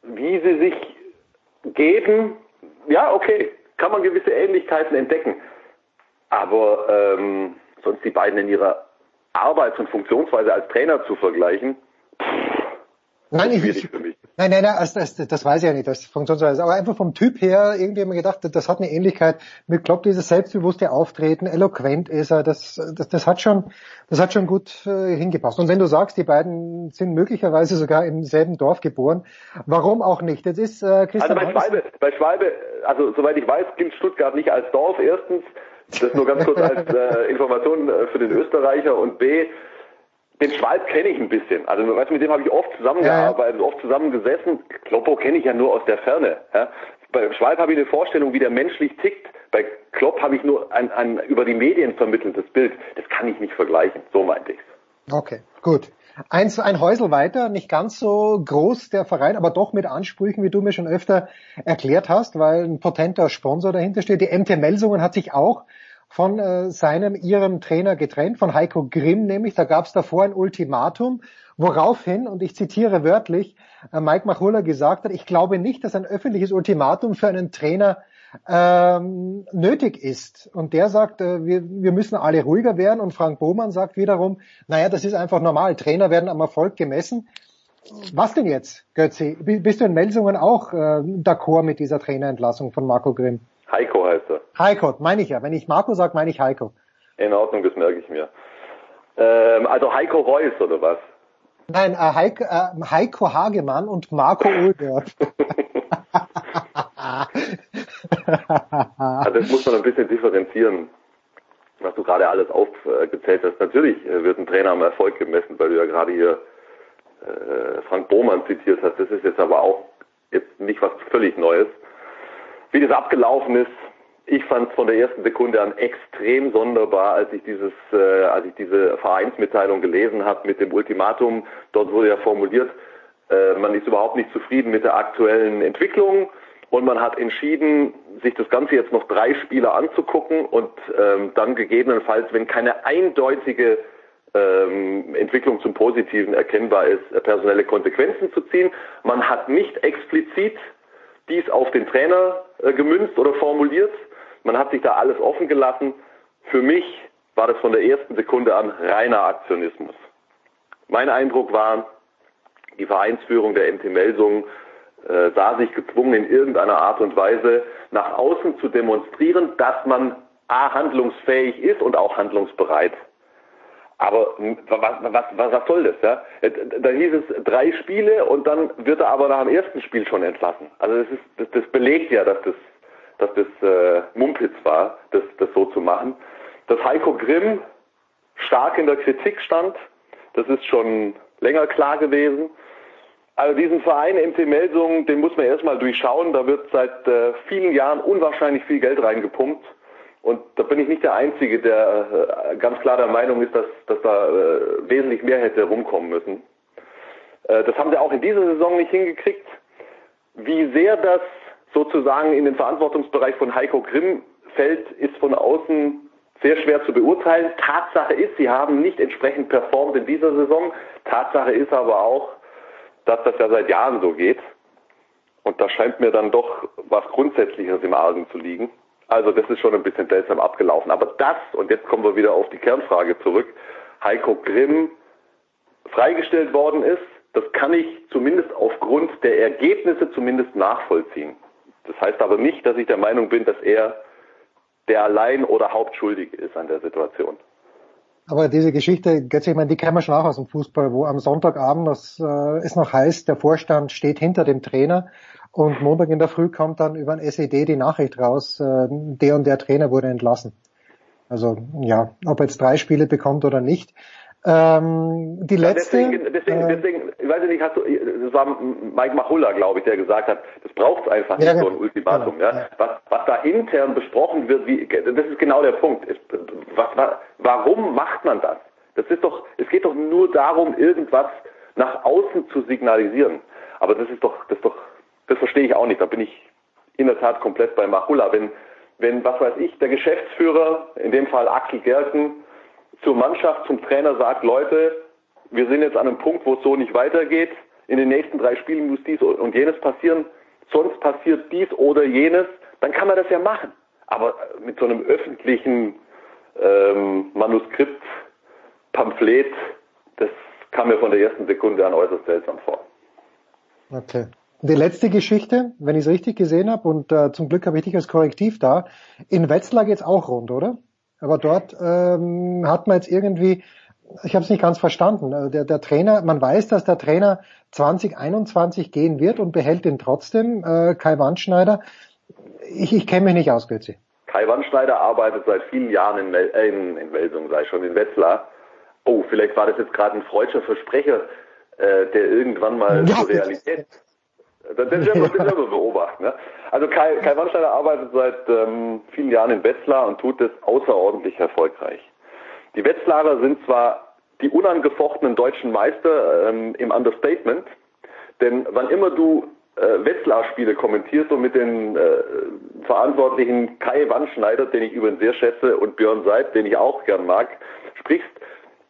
wie sie sich geben, ja, okay, kann man gewisse Ähnlichkeiten entdecken. Aber ähm, sonst die beiden in ihrer Arbeits- und Funktionsweise als Trainer zu vergleichen, Nein, ich, für mich. Nein, nein, nein, also das, das weiß ich ja nicht, das Funktionsweise. Aber einfach vom Typ her, irgendwie haben wir gedacht, das hat eine Ähnlichkeit mit Klopp, dieses selbstbewusste Auftreten, eloquent ist er, das, das, das hat schon, das hat schon gut äh, hingepasst. Und wenn du sagst, die beiden sind möglicherweise sogar im selben Dorf geboren, warum auch nicht? Das ist äh, Christian Also bei Schwalbe, bei Schwalbe, also soweit ich weiß, gilt Stuttgart nicht als Dorf erstens. Das nur ganz kurz als äh, Information äh, für den Österreicher und B, den Schwalb kenne ich ein bisschen. Also weißt, mit dem habe ich oft zusammengearbeitet, ja. oft zusammengesessen. Kloppo kenne ich ja nur aus der Ferne. Ja. Bei Schwalb habe ich eine Vorstellung, wie der menschlich tickt. Bei Klopp habe ich nur ein, ein über die Medien vermitteltes Bild. Das kann ich nicht vergleichen. So meinte ich's. Okay, gut. Eins, ein Häusel weiter, nicht ganz so groß der Verein, aber doch mit Ansprüchen, wie du mir schon öfter erklärt hast, weil ein potenter Sponsor dahinter steht. Die MT Melsungen hat sich auch von äh, seinem, ihrem Trainer getrennt, von Heiko Grimm nämlich. Da gab es davor ein Ultimatum, woraufhin, und ich zitiere wörtlich, äh, Mike Machulla gesagt hat, ich glaube nicht, dass ein öffentliches Ultimatum für einen Trainer ähm, nötig ist. Und der sagt, äh, wir, wir müssen alle ruhiger werden. Und Frank Bohmann sagt wiederum, naja, das ist einfach normal. Trainer werden am Erfolg gemessen. Was denn jetzt, Götzi? Bist du in Melsungen auch äh, d'accord mit dieser Trainerentlassung von Marco Grimm? Heiko heißt er. Heiko, meine ich ja. Wenn ich Marco sage, meine ich Heiko. In Ordnung, das merke ich mir. Ähm, also Heiko Reus oder was? Nein, äh, Heiko, äh, Heiko Hagemann und Marco Ohlberg. also das muss man ein bisschen differenzieren, was du gerade alles aufgezählt hast. Natürlich äh, wird ein Trainer am Erfolg gemessen, weil du ja gerade hier äh, Frank Bohmann zitiert hast. Das ist jetzt aber auch jetzt nicht was völlig Neues. Wie das abgelaufen ist, ich fand es von der ersten Sekunde an extrem sonderbar, als ich dieses, äh, als ich diese Vereinsmitteilung gelesen habe mit dem Ultimatum. Dort wurde ja formuliert, äh, man ist überhaupt nicht zufrieden mit der aktuellen Entwicklung und man hat entschieden, sich das Ganze jetzt noch drei Spiele anzugucken und ähm, dann gegebenenfalls, wenn keine eindeutige ähm, Entwicklung zum Positiven erkennbar ist, personelle Konsequenzen zu ziehen. Man hat nicht explizit dies auf den Trainer äh, gemünzt oder formuliert. Man hat sich da alles offen gelassen. Für mich war das von der ersten Sekunde an reiner Aktionismus. Mein Eindruck war, die Vereinsführung der MT Melsung äh, sah sich gezwungen, in irgendeiner Art und Weise nach außen zu demonstrieren, dass man A handlungsfähig ist und auch handlungsbereit. Aber was, was, was, was soll das? Ja? Da hieß es drei Spiele und dann wird er aber nach dem ersten Spiel schon entlassen. Also das, ist, das, das belegt ja, dass das, dass das äh, Mumpitz war, das, das so zu machen. Dass Heiko Grimm stark in der Kritik stand, das ist schon länger klar gewesen. Also diesen Verein MC Melsung, den muss man erstmal durchschauen. Da wird seit äh, vielen Jahren unwahrscheinlich viel Geld reingepumpt. Und da bin ich nicht der Einzige, der äh, ganz klar der Meinung ist, dass, dass da äh, wesentlich mehr hätte rumkommen müssen. Äh, das haben sie auch in dieser Saison nicht hingekriegt. Wie sehr das sozusagen in den Verantwortungsbereich von Heiko Grimm fällt, ist von außen sehr schwer zu beurteilen. Tatsache ist, sie haben nicht entsprechend performt in dieser Saison. Tatsache ist aber auch, dass das ja seit Jahren so geht. Und da scheint mir dann doch was Grundsätzliches im Argen zu liegen. Also das ist schon ein bisschen seltsam abgelaufen. Aber das, und jetzt kommen wir wieder auf die Kernfrage zurück, Heiko Grimm freigestellt worden ist, das kann ich zumindest aufgrund der Ergebnisse zumindest nachvollziehen. Das heißt aber nicht, dass ich der Meinung bin, dass er der allein oder Hauptschuldige ist an der Situation. Aber diese Geschichte, ich meine, die kennen wir schon auch aus dem Fußball, wo am Sonntagabend das, äh, es noch heißt, der Vorstand steht hinter dem Trainer und Montag in der Früh kommt dann über ein SED die Nachricht raus, äh, der und der Trainer wurde entlassen. Also ja, ob er jetzt drei Spiele bekommt oder nicht. Ähm, die ja, letzte. Deswegen, deswegen, äh, deswegen, ich weiß nicht, hast du, das war Mike Machulla, glaube ich, der gesagt hat, das braucht einfach ja, nicht so ein Ultimatum. Ja, ja. Was, was da intern besprochen wird, wie, das ist genau der Punkt. Ist, was, warum macht man das? Das ist doch, es geht doch nur darum, irgendwas nach außen zu signalisieren. Aber das ist doch, das ist doch, das verstehe ich auch nicht. Da bin ich in der Tat komplett bei Machulla. Wenn, wenn, was weiß ich, der Geschäftsführer, in dem Fall Axel Gerken, zur Mannschaft, zum Trainer sagt, Leute, wir sind jetzt an einem Punkt, wo es so nicht weitergeht. In den nächsten drei Spielen muss dies und jenes passieren. Sonst passiert dies oder jenes. Dann kann man das ja machen. Aber mit so einem öffentlichen ähm, Manuskript, Pamphlet, das kam mir von der ersten Sekunde an äußerst seltsam vor. Okay. Die letzte Geschichte, wenn ich es richtig gesehen habe, und äh, zum Glück habe ich dich als Korrektiv da, in Wetzlar geht's auch rund, oder? Aber dort ähm, hat man jetzt irgendwie, ich habe es nicht ganz verstanden. Äh, der, der Trainer, man weiß, dass der Trainer 2021 gehen wird und behält ihn trotzdem, äh, Kai Wandschneider. Ich, ich kenne mich nicht aus, Götzi. Kai Wandschneider arbeitet seit vielen Jahren in, Mel äh, in, in Welsung, sei schon in Wetzlar. Oh, vielleicht war das jetzt gerade ein freudscher Versprecher, äh, der irgendwann mal ja, zur Realität das werden wir, ja. beobachten. Ne? Also Kai, Kai Wannsteiner arbeitet seit ähm, vielen Jahren in Wetzlar und tut es außerordentlich erfolgreich. Die Wetzlarer sind zwar die unangefochtenen deutschen Meister ähm, im Understatement, denn wann immer du äh, Wetzlar-Spiele kommentierst und mit den äh, Verantwortlichen Kai Wannschneider, den ich übrigens sehr schätze, und Björn Seid, den ich auch gern mag, sprichst,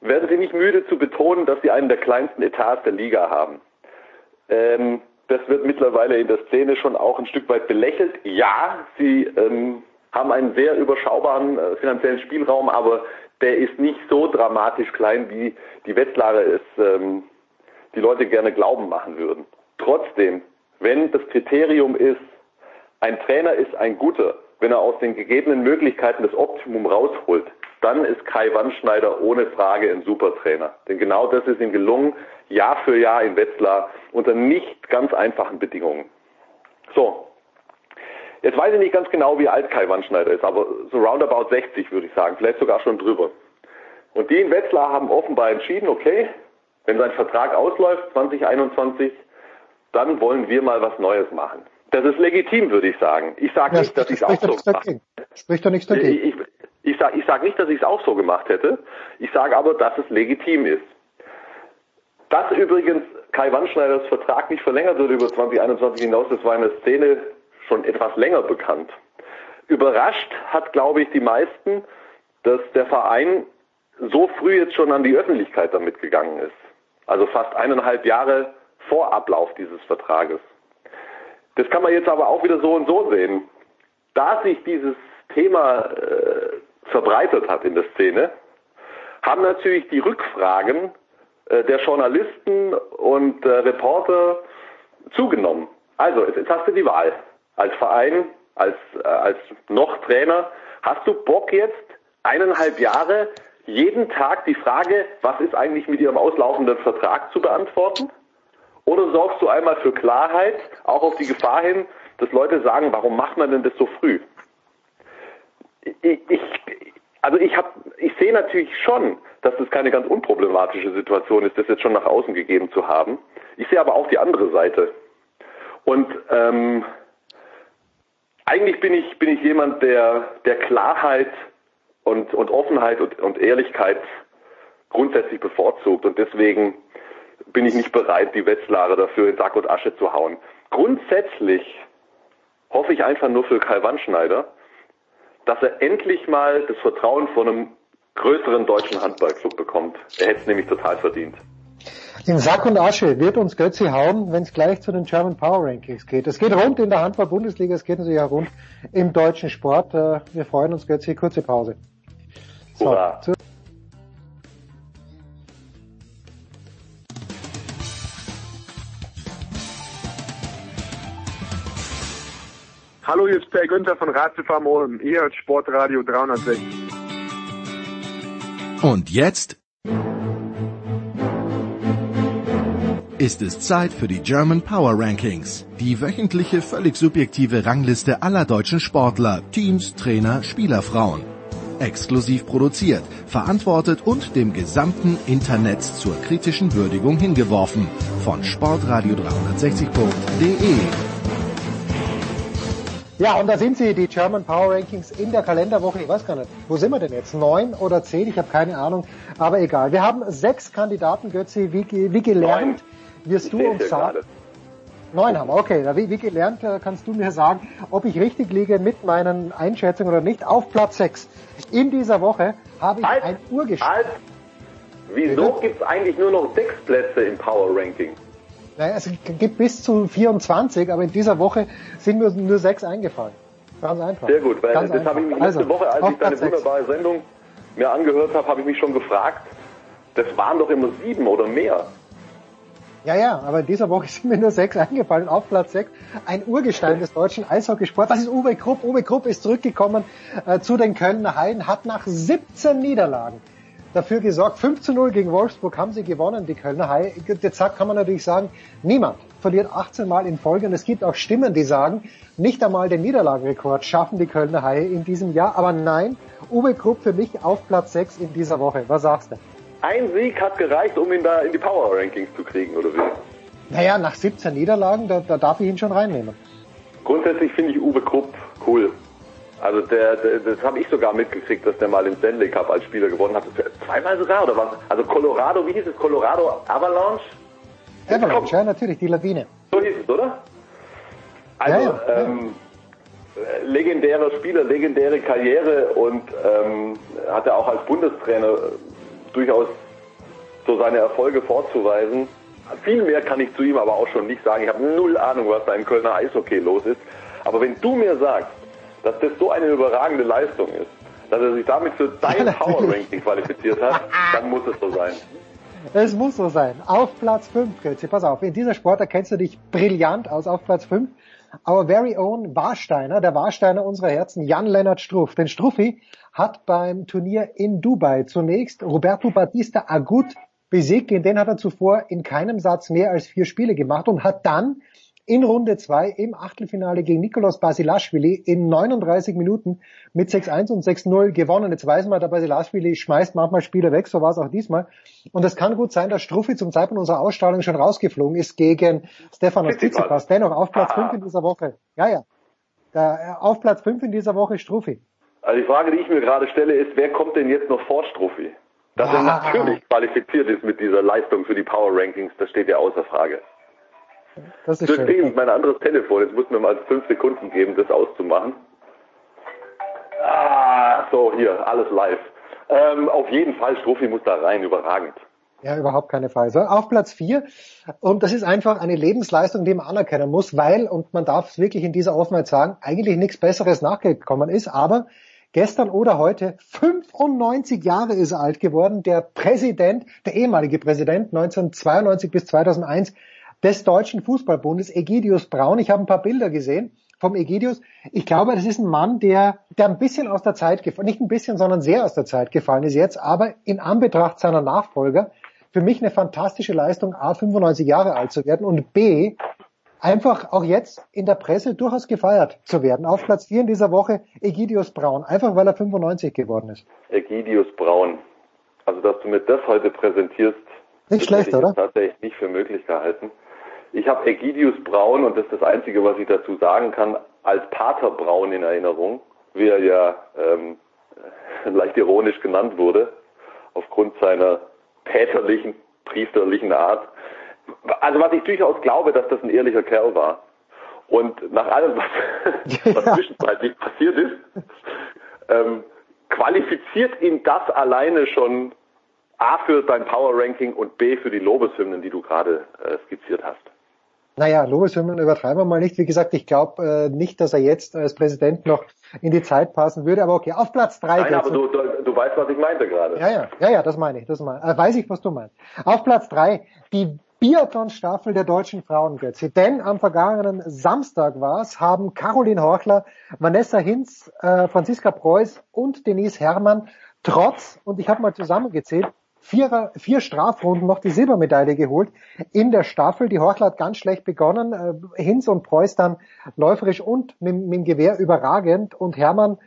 werden sie nicht müde zu betonen, dass sie einen der kleinsten Etats der Liga haben. Ähm, das wird mittlerweile in der Szene schon auch ein Stück weit belächelt. Ja, sie ähm, haben einen sehr überschaubaren äh, finanziellen Spielraum, aber der ist nicht so dramatisch klein, wie die Wetzlarer es ähm, die Leute gerne glauben machen würden. Trotzdem, wenn das Kriterium ist, ein Trainer ist ein guter, wenn er aus den gegebenen Möglichkeiten das Optimum rausholt, dann ist Kai Wandschneider ohne Frage ein Supertrainer. Denn genau das ist ihm gelungen, Jahr für Jahr in Wetzlar unter nicht ganz einfachen Bedingungen. So. Jetzt weiß ich nicht ganz genau, wie alt Kai Wandschneider ist, aber so roundabout 60 würde ich sagen, vielleicht sogar schon drüber. Und die in Wetzlar haben offenbar entschieden, okay, wenn sein Vertrag ausläuft 2021, dann wollen wir mal was Neues machen. Das ist legitim, würde ich sagen. Ich sage ja, nicht, dass ich es auch so mache. Spricht doch nichts dagegen. Ich, ich sage ich sag nicht, dass ich es auch so gemacht hätte. Ich sage aber, dass es legitim ist. Dass übrigens Kai Wandschneiders Vertrag nicht verlängert wird über 2021 hinaus, das war in der Szene schon etwas länger bekannt. Überrascht hat, glaube ich, die meisten, dass der Verein so früh jetzt schon an die Öffentlichkeit damit gegangen ist. Also fast eineinhalb Jahre vor Ablauf dieses Vertrages. Das kann man jetzt aber auch wieder so und so sehen. Da sich dieses Thema äh, verbreitet hat in der Szene, haben natürlich die Rückfragen äh, der Journalisten und äh, Reporter zugenommen. Also, jetzt, jetzt, hast du die Wahl. Als Verein, als, äh, als noch Trainer, hast du Bock jetzt eineinhalb Jahre jeden Tag die Frage, was ist eigentlich mit Ihrem auslaufenden Vertrag zu beantworten? Oder sorgst du einmal für Klarheit, auch auf die Gefahr hin, dass Leute sagen, warum macht man denn das so früh? Ich, ich, also ich habe, ich sehe natürlich schon, dass das keine ganz unproblematische Situation ist, das jetzt schon nach außen gegeben zu haben. Ich sehe aber auch die andere Seite. Und ähm, eigentlich bin ich bin ich jemand, der der Klarheit und und Offenheit und, und Ehrlichkeit grundsätzlich bevorzugt und deswegen bin ich nicht bereit, die Wetzlare dafür in Sack und Asche zu hauen. Grundsätzlich hoffe ich einfach nur für Kai Wandschneider, dass er endlich mal das Vertrauen von einem größeren deutschen Handballclub bekommt. Er hätte es nämlich total verdient. In Sack und Asche wird uns Götzi hauen, wenn es gleich zu den German Power Rankings geht. Es geht rund in der Handball-Bundesliga, es geht natürlich auch rund im deutschen Sport. Äh, wir freuen uns, Götzi. Kurze Pause. So, Hurra. Hallo, hier ist Per Günther von Ratiofarm Ulm. Ihr hört Sportradio 360. Und jetzt ist es Zeit für die German Power Rankings. Die wöchentliche, völlig subjektive Rangliste aller deutschen Sportler, Teams, Trainer, Spielerfrauen. Exklusiv produziert, verantwortet und dem gesamten Internet zur kritischen Würdigung hingeworfen. Von sportradio360.de. Ja, und da sind sie, die German Power Rankings in der Kalenderwoche. Ich weiß gar nicht, wo sind wir denn jetzt? Neun oder zehn? Ich habe keine Ahnung. Aber egal. Wir haben sechs Kandidaten, Götzi, wie, wie gelernt. Neun wirst du uns sagen. Neun haben wir, okay. Wie, wie gelernt äh, kannst du mir sagen, ob ich richtig liege mit meinen Einschätzungen oder nicht. Auf Platz 6 in dieser Woche habe ich halt, ein Urgestein. Halt. Wieso gibt es eigentlich nur noch sechs Plätze im Power Ranking? Naja, es gibt bis zu 24, aber in dieser Woche sind mir nur sechs eingefallen. Ganz einfach. Sehr gut, weil Ganz das habe ich mich letzte also, Woche, als ich deine wunderbare Sendung mir angehört habe, habe ich mich schon gefragt, das waren doch immer sieben oder mehr. Ja, ja, aber in dieser Woche sind mir nur sechs eingefallen. Auf Platz sechs ein Urgestein des deutschen Eishockeysports. Das ist Uwe Krupp. Uwe Krupp ist zurückgekommen äh, zu den Kölner Haien, hat nach 17 Niederlagen dafür gesorgt. 5 zu 0 gegen Wolfsburg haben sie gewonnen, die Kölner Haie. Jetzt kann man natürlich sagen, niemand verliert 18 Mal in Folge. Und es gibt auch Stimmen, die sagen, nicht einmal den Niederlagenrekord schaffen die Kölner Haie in diesem Jahr. Aber nein, Uwe Krupp für mich auf Platz 6 in dieser Woche. Was sagst du? Ein Sieg hat gereicht, um ihn da in die Power Rankings zu kriegen, oder wie? Naja, nach 17 Niederlagen, da, da darf ich ihn schon reinnehmen. Grundsätzlich finde ich Uwe Krupp cool. Also der, der das habe ich sogar mitgekriegt, dass der mal den Stanley Cup als Spieler gewonnen hat. Zweimal sogar, oder was? Also Colorado, wie hieß es? Colorado Avalanche? Avalanche, ja natürlich, die Lawine. So hieß es, oder? Also, ja, ja, ähm, legendärer Spieler, legendäre Karriere und ähm, hat er auch als Bundestrainer durchaus so seine Erfolge vorzuweisen. Viel mehr kann ich zu ihm aber auch schon nicht sagen. Ich habe null Ahnung, was da in Kölner Eishockey los ist. Aber wenn du mir sagst, dass das so eine überragende Leistung ist, dass er sich damit für dein Power Ranking qualifiziert hat, dann muss es so sein. Es muss so sein. Auf Platz 5, Götze, pass auf, in dieser Sport erkennst du dich brillant aus. Auf Platz 5 our very own Warsteiner, der Warsteiner unserer Herzen, Jan-Lennart Struff. Denn Struffi hat beim Turnier in Dubai zunächst Roberto Batista Agut besiegt. In den hat er zuvor in keinem Satz mehr als vier Spiele gemacht und hat dann in Runde 2 im Achtelfinale gegen Nikolaus Basilashvili in 39 Minuten mit 6-1 und 6-0 gewonnen. Jetzt weiß man, der Basilashvili schmeißt manchmal Spieler weg, so war es auch diesmal. Und es kann gut sein, dass Struffi zum Zeitpunkt unserer Ausstrahlung schon rausgeflogen ist gegen Stefanos Tsitsipas. Dennoch auf Platz 5 in dieser Woche. Ja, ja. Der, auf Platz 5 in dieser Woche Struffi. Also die Frage, die ich mir gerade stelle, ist, wer kommt denn jetzt noch vor Struffi? Dass ah. er natürlich qualifiziert ist mit dieser Leistung für die Power Rankings, das steht ja außer Frage. Das ist schön. Ich mein anderes Telefon. Jetzt muss mir mal fünf Sekunden geben, das auszumachen. Ah, so, hier, alles live. Ähm, auf jeden Fall, Strophi muss da rein, überragend. Ja, überhaupt keine Frage. So, auf Platz vier Und das ist einfach eine Lebensleistung, die man anerkennen muss, weil, und man darf es wirklich in dieser Offenheit sagen, eigentlich nichts Besseres nachgekommen ist, aber gestern oder heute 95 Jahre ist er alt geworden, der Präsident, der ehemalige Präsident 1992 bis 2001 des Deutschen Fußballbundes, Egidius Braun. Ich habe ein paar Bilder gesehen vom Egidius. Ich glaube, das ist ein Mann, der, der ein bisschen aus der Zeit gefallen, nicht ein bisschen, sondern sehr aus der Zeit gefallen ist jetzt, aber in Anbetracht seiner Nachfolger für mich eine fantastische Leistung, A, 95 Jahre alt zu werden und B, einfach auch jetzt in der Presse durchaus gefeiert zu werden. Auf Platz 4 in dieser Woche Egidius Braun, einfach weil er 95 geworden ist. Egidius Braun. Also, dass du mir das heute präsentierst, nicht schlecht, hätte ich oder? tatsächlich nicht für möglich gehalten. Ich habe Egidius Braun, und das ist das Einzige, was ich dazu sagen kann, als Pater Braun in Erinnerung, wie er ja ähm, leicht ironisch genannt wurde, aufgrund seiner väterlichen, priesterlichen Art. Also was ich durchaus glaube, dass das ein ehrlicher Kerl war. Und nach allem, was, was zwischenzeitlich passiert ist, ähm, qualifiziert ihn das alleine schon A für dein Power Ranking und B für die Lobeshymnen, die du gerade äh, skizziert hast. Naja, Lobeshymnen übertreiben wir mal nicht. Wie gesagt, ich glaube äh, nicht, dass er jetzt als Präsident noch in die Zeit passen würde. Aber okay, auf Platz drei. Nein, aber du, du, du weißt, was ich meinte gerade. Ja, ja, ja, ja, das meine ich. Das meine ich. Äh, weiß ich, was du meinst. Auf Platz drei die Biathlon-Staffel der deutschen Frauen, Götzi. Denn am vergangenen Samstag war es, haben Caroline Horchler, Vanessa Hinz, äh, Franziska Preuß und Denise Herrmann trotz, und ich habe mal zusammengezählt, vier, vier Strafrunden noch die Silbermedaille geholt in der Staffel. Die Horchler hat ganz schlecht begonnen. Äh, Hinz und Preuß dann läuferisch und mit, mit dem Gewehr überragend und Hermann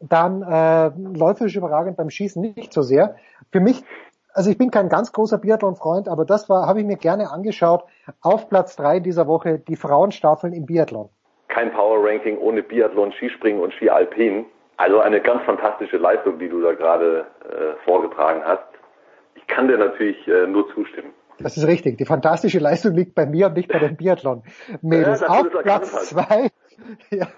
dann äh, läuferisch überragend beim Schießen nicht so sehr. Für mich also ich bin kein ganz großer Biathlon-Freund, aber das war, habe ich mir gerne angeschaut. Auf Platz drei dieser Woche die Frauenstaffeln im Biathlon. Kein Power-Ranking ohne Biathlon, Skispringen und Ski Alpin. Also eine ganz fantastische Leistung, die du da gerade äh, vorgetragen hast. Ich kann dir natürlich äh, nur zustimmen. Das ist richtig. Die fantastische Leistung liegt bei mir und nicht bei den Biathlon-Mädels. Ja, auf Platz zwei, ja,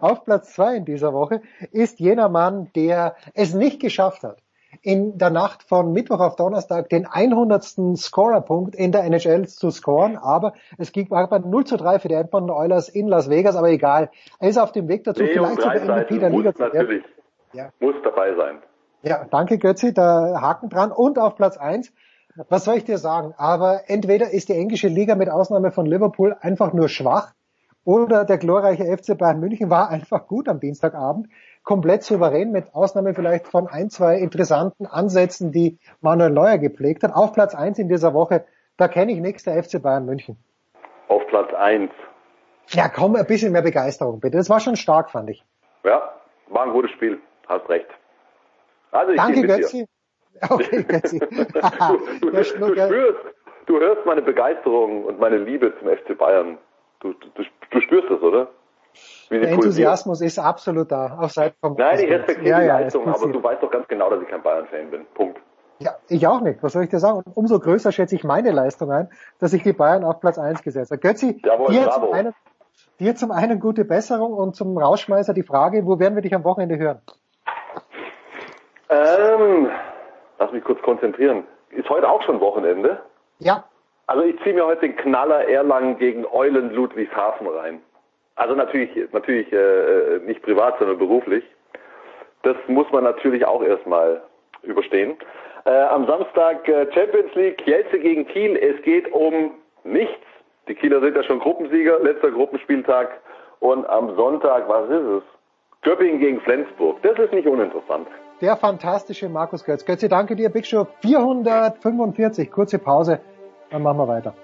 auf Platz zwei in dieser Woche ist jener Mann, der es nicht geschafft hat, in der Nacht von Mittwoch auf Donnerstag den 100. Scorerpunkt in der NHL zu scoren, aber es ging bei 0 zu 3 für die Edmonton Oilers in Las Vegas, aber egal. Er ist auf dem Weg dazu, Leon vielleicht sogar MVP der Liga zu werden. Natürlich. Ja. Muss dabei sein. Ja, danke Götzi, da Haken dran. Und auf Platz 1, was soll ich dir sagen? Aber entweder ist die englische Liga mit Ausnahme von Liverpool einfach nur schwach oder der glorreiche FC Bayern München war einfach gut am Dienstagabend komplett souverän, mit Ausnahme vielleicht von ein, zwei interessanten Ansätzen, die Manuel Neuer gepflegt hat. Auf Platz eins in dieser Woche, da kenne ich nichts, der FC Bayern München. Auf Platz eins. Ja, komm, ein bisschen mehr Begeisterung bitte. Das war schon stark, fand ich. Ja, war ein gutes Spiel, hast recht. Also ich Danke, Götzi. Okay, Götzi. du, du, du, spürst, du hörst meine Begeisterung und meine Liebe zum FC Bayern. Du, du, du spürst das, oder? Der Enthusiasmus ist absolut da, auf Seite vom Nein, ich respektiere ja, die ja, Leistung, aber du weißt doch ganz genau, dass ich kein Bayern-Fan bin. Punkt. Ja, ich auch nicht. Was soll ich dir sagen? Und umso größer schätze ich meine Leistung ein, dass ich die Bayern auf Platz 1 gesetzt habe. Götzi, Jawohl, dir, bravo. zum einen, dir zum einen gute Besserung und zum Rausschmeißer die Frage, wo werden wir dich am Wochenende hören? Ähm, lass mich kurz konzentrieren. Ist heute auch schon Wochenende? Ja. Also ich ziehe mir heute den Knaller Erlangen gegen Eulen Ludwigshafen rein. Also natürlich, natürlich äh, nicht privat, sondern beruflich. Das muss man natürlich auch erstmal überstehen. Äh, am Samstag äh, Champions League, Kielce gegen Kiel. Es geht um nichts. Die Kieler sind ja schon Gruppensieger, letzter Gruppenspieltag. Und am Sonntag, was ist es? Göppingen gegen Flensburg. Das ist nicht uninteressant. Der fantastische Markus Götz. Götze, danke dir. Big Show 445. Kurze Pause, dann machen wir weiter.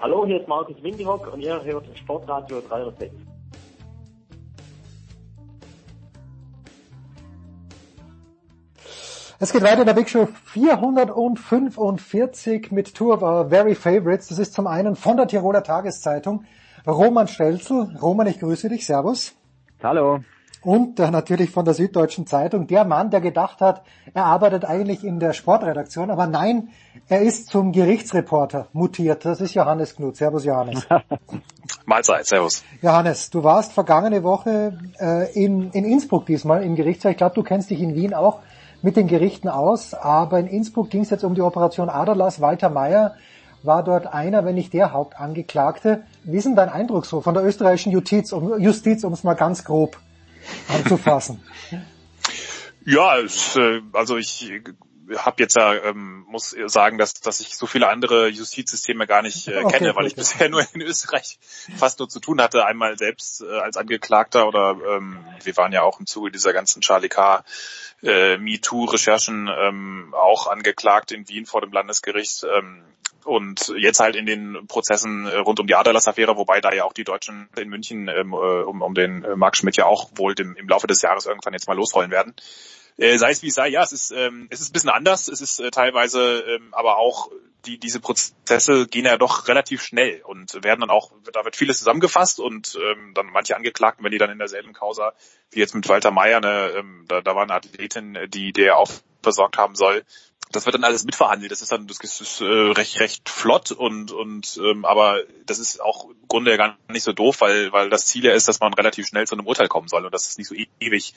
Hallo, hier ist Markus Windihock und ihr hört Sportradio 306. Es geht weiter in der Big Show 445 mit Two of Our Very Favorites. Das ist zum einen von der Tiroler Tageszeitung Roman Stelzel. Roman, ich grüße dich. Servus. Hallo. Und natürlich von der Süddeutschen Zeitung, der Mann, der gedacht hat, er arbeitet eigentlich in der Sportredaktion, aber nein, er ist zum Gerichtsreporter mutiert. Das ist Johannes Knut. Servus Johannes. Mahlzeit, servus. Johannes, du warst vergangene Woche äh, in, in Innsbruck diesmal im Gerichtssaal. Ich glaube, du kennst dich in Wien auch mit den Gerichten aus, aber in Innsbruck ging es jetzt um die Operation Aderlass. Walter Mayer war dort einer, wenn nicht der Hauptangeklagte. Wie ist denn dein Eindruck so von der österreichischen Justiz, um, Justiz, um es mal ganz grob anzufassen? Ja, es, äh, also ich habe jetzt ja, ähm, muss sagen, dass, dass ich so viele andere Justizsysteme gar nicht äh, okay, kenne, weil ich bisher nur in Österreich fast nur zu tun hatte. Einmal selbst äh, als Angeklagter oder ähm, wir waren ja auch im Zuge dieser ganzen Charlie K. Äh, MeToo-Recherchen ähm, auch angeklagt in Wien vor dem Landesgericht. Ähm, und jetzt halt in den Prozessen äh, rund um die Adalas-Affäre, wobei da ja auch die Deutschen in München ähm, äh, um, um den äh, Mark Schmidt ja auch wohl dem, im Laufe des Jahres irgendwann jetzt mal losrollen werden. Äh, sei es wie es sei, ja, es ist, ähm, es ist ein bisschen anders, es ist äh, teilweise ähm, aber auch, die, diese Prozesse gehen ja doch relativ schnell und werden dann auch, da wird vieles zusammengefasst und ähm, dann manche Angeklagten, wenn die dann in derselben Causa, wie jetzt mit Walter Mayer, ne, ähm, da, da war eine Athletin, die der auch versorgt haben soll, das wird dann alles mitverhandelt. Das ist dann das ist äh, recht recht flott und und ähm, aber das ist auch im Grunde ja gar nicht so doof, weil weil das Ziel ja ist, dass man relativ schnell zu einem Urteil kommen soll und dass es nicht so ewig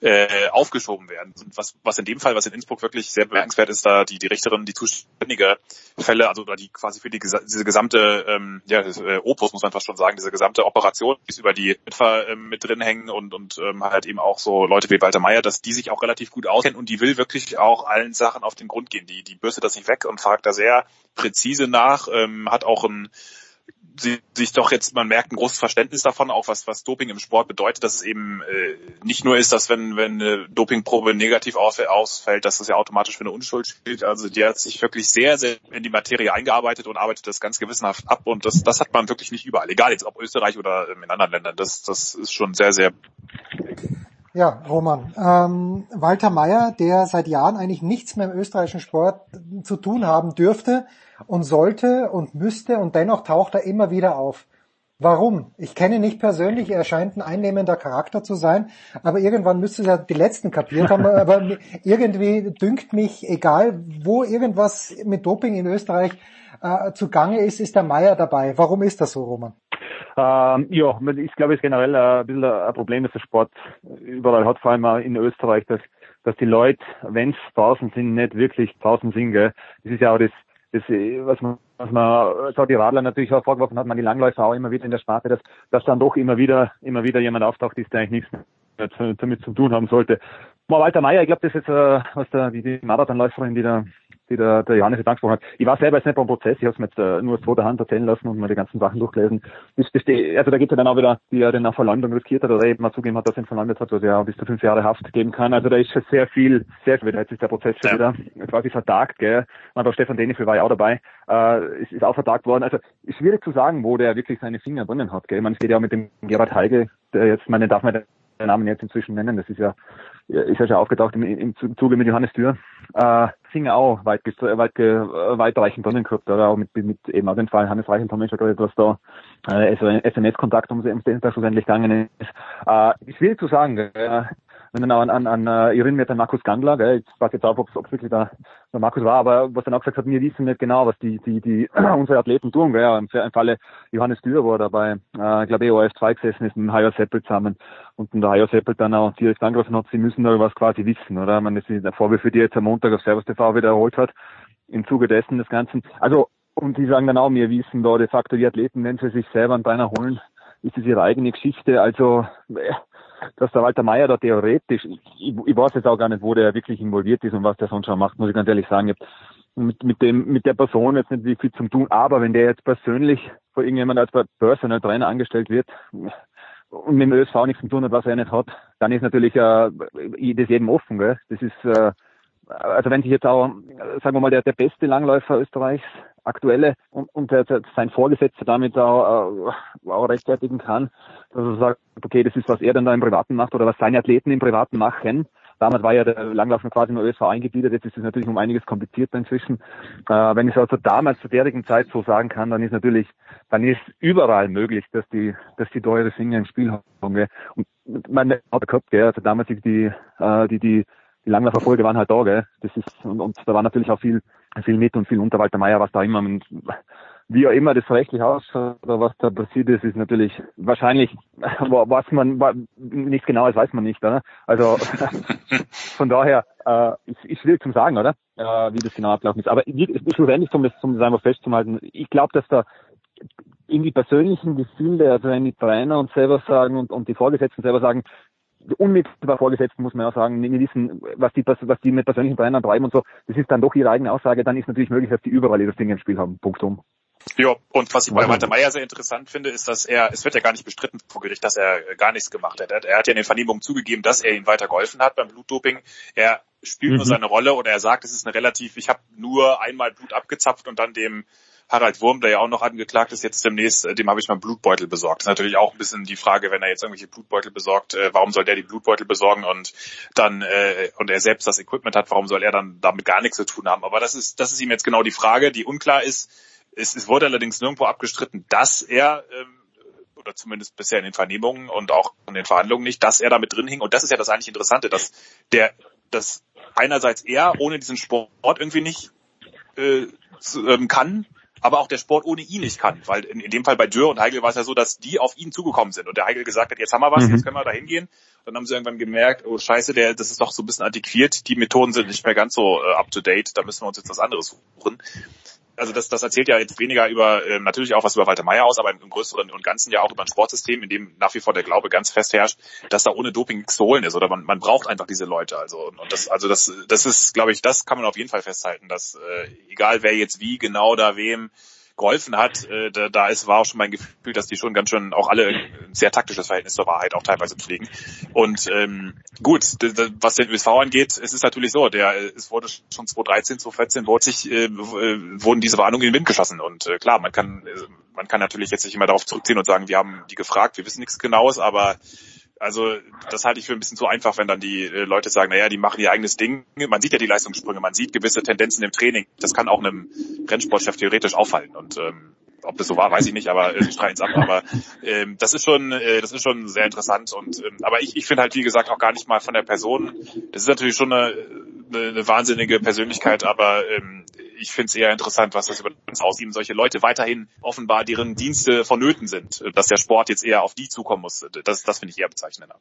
äh, aufgeschoben werden. Was, was in dem Fall, was in Innsbruck wirklich sehr bemerkenswert ist, da die, die Richterin, die zuständige Fälle, also oder die quasi für die diese gesamte ähm, ja, äh, Opus muss man fast schon sagen, diese gesamte Operation, die ist über die Mitfahr ähm, mit drin hängen und und ähm, halt eben auch so Leute wie Walter Meyer, dass die sich auch relativ gut auskennen und die will wirklich auch allen Sachen auf den Grund gehen. Die die bürstet das nicht weg und fragt da sehr präzise nach, ähm, hat auch ein sie sich doch jetzt, man merkt ein großes Verständnis davon, auch was, was Doping im Sport bedeutet, dass es eben äh, nicht nur ist, dass wenn, wenn eine Dopingprobe negativ ausfällt, dass das ja automatisch für eine Unschuld gilt. Also die hat sich wirklich sehr, sehr in die Materie eingearbeitet und arbeitet das ganz gewissenhaft ab und das, das hat man wirklich nicht überall. Egal jetzt ob Österreich oder ähm, in anderen Ländern. Das, das ist schon sehr, sehr ja, Roman. Ähm, Walter Mayer, der seit Jahren eigentlich nichts mehr im österreichischen Sport zu tun haben dürfte, und sollte und müsste und dennoch taucht er immer wieder auf. Warum? Ich kenne ihn nicht persönlich, er scheint ein einnehmender Charakter zu sein, aber irgendwann müsste er die Letzten kapiert haben, aber irgendwie dünkt mich, egal wo irgendwas mit Doping in Österreich äh, zugange ist, ist der Meier dabei. Warum ist das so, Roman? Ähm, ja, ich glaube, es ist generell ein bisschen ein Problem, dass der Sport überall hat, vor allem auch in Österreich, dass, dass die Leute, wenn es draußen sind, nicht wirklich draußen sind. Gell. Das ist ja auch das, das, was man, was man, so die Radler natürlich auch vorgeworfen hat, man die Langläufer auch immer wieder in der Sparte, dass, dass dann doch immer wieder, immer wieder jemand auftaucht, ist, der eigentlich nichts damit zu tun haben sollte. Mal Walter Meyer, ich glaube, das ist jetzt, äh, was da, die, die Marathonläuferin, die da die der, der Johannes jetzt angesprochen hat. Ich war selber jetzt nicht beim Prozess, ich habe es mir jetzt äh, nur aus zweiter Hand erzählen lassen und mir die ganzen Sachen durchgelesen. Das, das, also da gibt es ja dann auch wieder, die er dann auch Verleumdung riskiert hat oder eben mal zugeben hat, dass er ihn verleumdet hat, was ja bis zu fünf Jahre Haft geben kann. Also da ist schon sehr viel, sehr viel, da hat sich der Prozess schon ja. wieder quasi vertagt, gell. Man, der Stefan Denifel war ja auch dabei, äh, ist, ist auch vertagt worden. Also ist schwierig zu sagen, wo der wirklich seine Finger drinnen hat, gell. Man steht ja auch mit dem Gerhard Heige, der jetzt, man darf man den Namen jetzt inzwischen nennen, das ist ja ist ja schon aufgetaucht im, im Zuge mit Johannes Tür, äh, Finger auch weit, weit, weitreichend drinnen gehabt, oder auch mit, mit eben auch den Fall Hannes Reichenthal, was da äh, SMS-Kontakt um, um den da schlussendlich gegangen ist. Äh, schwierig zu sagen, äh, wenn dann an, an, an ich erinnere mich an Markus Gandler, gell, ich weiß jetzt auch, ob es wirklich der, der Markus war, aber was dann auch gesagt hat, wir wissen nicht genau, was die, die, die unsere Athleten tun. Gell. Im, Falle Johannes Dürr war dabei, äh, ich glaube EOF 2 gesessen ist mit Hajo Seppel zusammen und der Hajo Seppel dann auch direkt angegriffen hat, sie müssen da was quasi wissen, oder? Man, ist der Vorwürfe, die jetzt am Montag auf Servus TV wieder erholt hat, im Zuge dessen des Ganzen. Also, und die sagen dann auch, wir wissen da de facto die Athleten, wenn sie sich selber einen Beiner holen, ist es ihre eigene Geschichte. Also, äh, dass der Walter Meier da theoretisch, ich, ich weiß jetzt auch gar nicht, wo der wirklich involviert ist und was der sonst schon macht, muss ich ganz ehrlich sagen. Ich mit, mit dem, mit der Person jetzt nicht viel zum tun, aber wenn der jetzt persönlich vor irgendjemand als Personal Trainer angestellt wird und mit dem ÖSV nichts zu tun hat, was er nicht hat, dann ist natürlich äh, das jedem offen, gell? Das ist äh, also wenn sich jetzt auch, sagen wir mal, der, der beste Langläufer Österreichs aktuelle und, und der, der, sein Vorgesetzter damit auch, äh, auch rechtfertigen kann, dass er sagt, okay, das ist, was er dann da im Privaten macht oder was seine Athleten im Privaten machen. Damals war ja der Langlauf quasi nur ÖSV eingegliedert, jetzt ist es natürlich um einiges komplizierter inzwischen. Äh, wenn ich es also damals zur derjenigen Zeit so sagen kann, dann ist natürlich, dann ist überall möglich, dass die, dass die teure Finger im Spiel haben. Und man hat gehabt, gell, also damals die, äh, die, die, die Langlaufverfolge waren halt da, gell. Das ist, und, und da war natürlich auch viel viel mit und viel unter Walter Meier, was da immer, wie auch immer das rechtlich ausschaut oder was da passiert ist, ist natürlich wahrscheinlich, was man, nichts genaues weiß man nicht, oder? Also von daher äh, ist, ist schwierig zu sagen, oder? Äh, wie das genau ablaufen ist. Aber schlussendlich, um das, um das einfach festzuhalten, ich glaube, dass da irgendwie persönlichen Gefühle, also wenn die Trainer und selber sagen und, und die Vorgesetzten selber sagen, unmittelbar Vorgesetzten muss man ja sagen, die wissen, was die, was die mit persönlichen Trainern treiben und so, das ist dann doch ihre eigene Aussage, dann ist natürlich möglich, dass die überall das Ding im Spiel haben. Punkt um. Ja, und was ich bei Walter Meyer sehr interessant finde, ist, dass er, es wird ja gar nicht bestritten vor Gericht, dass er gar nichts gemacht hat. Er hat ja in den Vernehmungen zugegeben, dass er ihm weiter geholfen hat beim Blutdoping. Er spielt mhm. nur seine Rolle oder er sagt, es ist eine relativ, ich habe nur einmal Blut abgezapft und dann dem Harald Wurm, der ja auch noch angeklagt ist, jetzt demnächst, äh, dem habe ich mal Blutbeutel besorgt. Das ist natürlich auch ein bisschen die Frage, wenn er jetzt irgendwelche Blutbeutel besorgt, äh, warum soll der die Blutbeutel besorgen und dann äh, und er selbst das Equipment hat, warum soll er dann damit gar nichts zu tun haben? Aber das ist das ist ihm jetzt genau die Frage, die unklar ist. Es, es wurde allerdings nirgendwo abgestritten, dass er ähm, oder zumindest bisher in den Vernehmungen und auch in den Verhandlungen nicht, dass er damit drin hing. Und das ist ja das eigentlich Interessante, dass der, dass einerseits er ohne diesen Sport irgendwie nicht äh, ähm, kann aber auch der Sport ohne ihn nicht kann. Weil in, in dem Fall bei Dürr und Heigl war es ja so, dass die auf ihn zugekommen sind und der Heigl gesagt hat, jetzt haben wir was, mhm. jetzt können wir da hingehen. Dann haben sie irgendwann gemerkt, oh scheiße, der, das ist doch so ein bisschen antiquiert, die Methoden sind nicht mehr ganz so äh, up to date, da müssen wir uns jetzt was anderes suchen also das, das erzählt ja jetzt weniger über äh, natürlich auch was über Walter Meyer aus, aber im, Größeren und Ganzen ja auch über ein Sportsystem, in dem nach wie vor der Glaube ganz fest herrscht, dass da ohne Doping nichts zu holen ist oder man, man braucht einfach diese Leute. Also und das, also das, das ist, glaube ich, das kann man auf jeden Fall festhalten, dass äh, egal wer jetzt wie genau da wem geholfen hat, äh, da, da ist, war auch schon mein Gefühl, dass die schon ganz schön auch alle ein sehr taktisches Verhältnis zur Wahrheit auch teilweise pflegen. Und ähm, gut, was den ÖSV angeht, es ist natürlich so, der es wurde schon 2013, 2014 wurde sich, äh, wurden diese Warnungen in den Wind geschossen. Und äh, klar, man kann äh, man kann natürlich jetzt nicht immer darauf zurückziehen und sagen, wir haben die gefragt, wir wissen nichts Genaues, aber also das halte ich für ein bisschen zu einfach, wenn dann die äh, Leute sagen, naja, die machen ihr eigenes Ding. Man sieht ja die Leistungssprünge, man sieht gewisse Tendenzen im Training. Das kann auch einem Rennsportchef theoretisch auffallen. Und ähm, ob das so war, weiß ich nicht, aber äh, streiten es ab. Aber ähm, das ist schon, äh, das ist schon sehr interessant. Und ähm, aber ich, ich finde halt wie gesagt auch gar nicht mal von der Person. Das ist natürlich schon eine, eine, eine wahnsinnige Persönlichkeit, aber ähm, ich finde es eher interessant, was das über das aussieht. Solche Leute weiterhin offenbar, deren Dienste vonnöten sind, dass der Sport jetzt eher auf die zukommen muss. Das, das finde ich eher bezeichnender.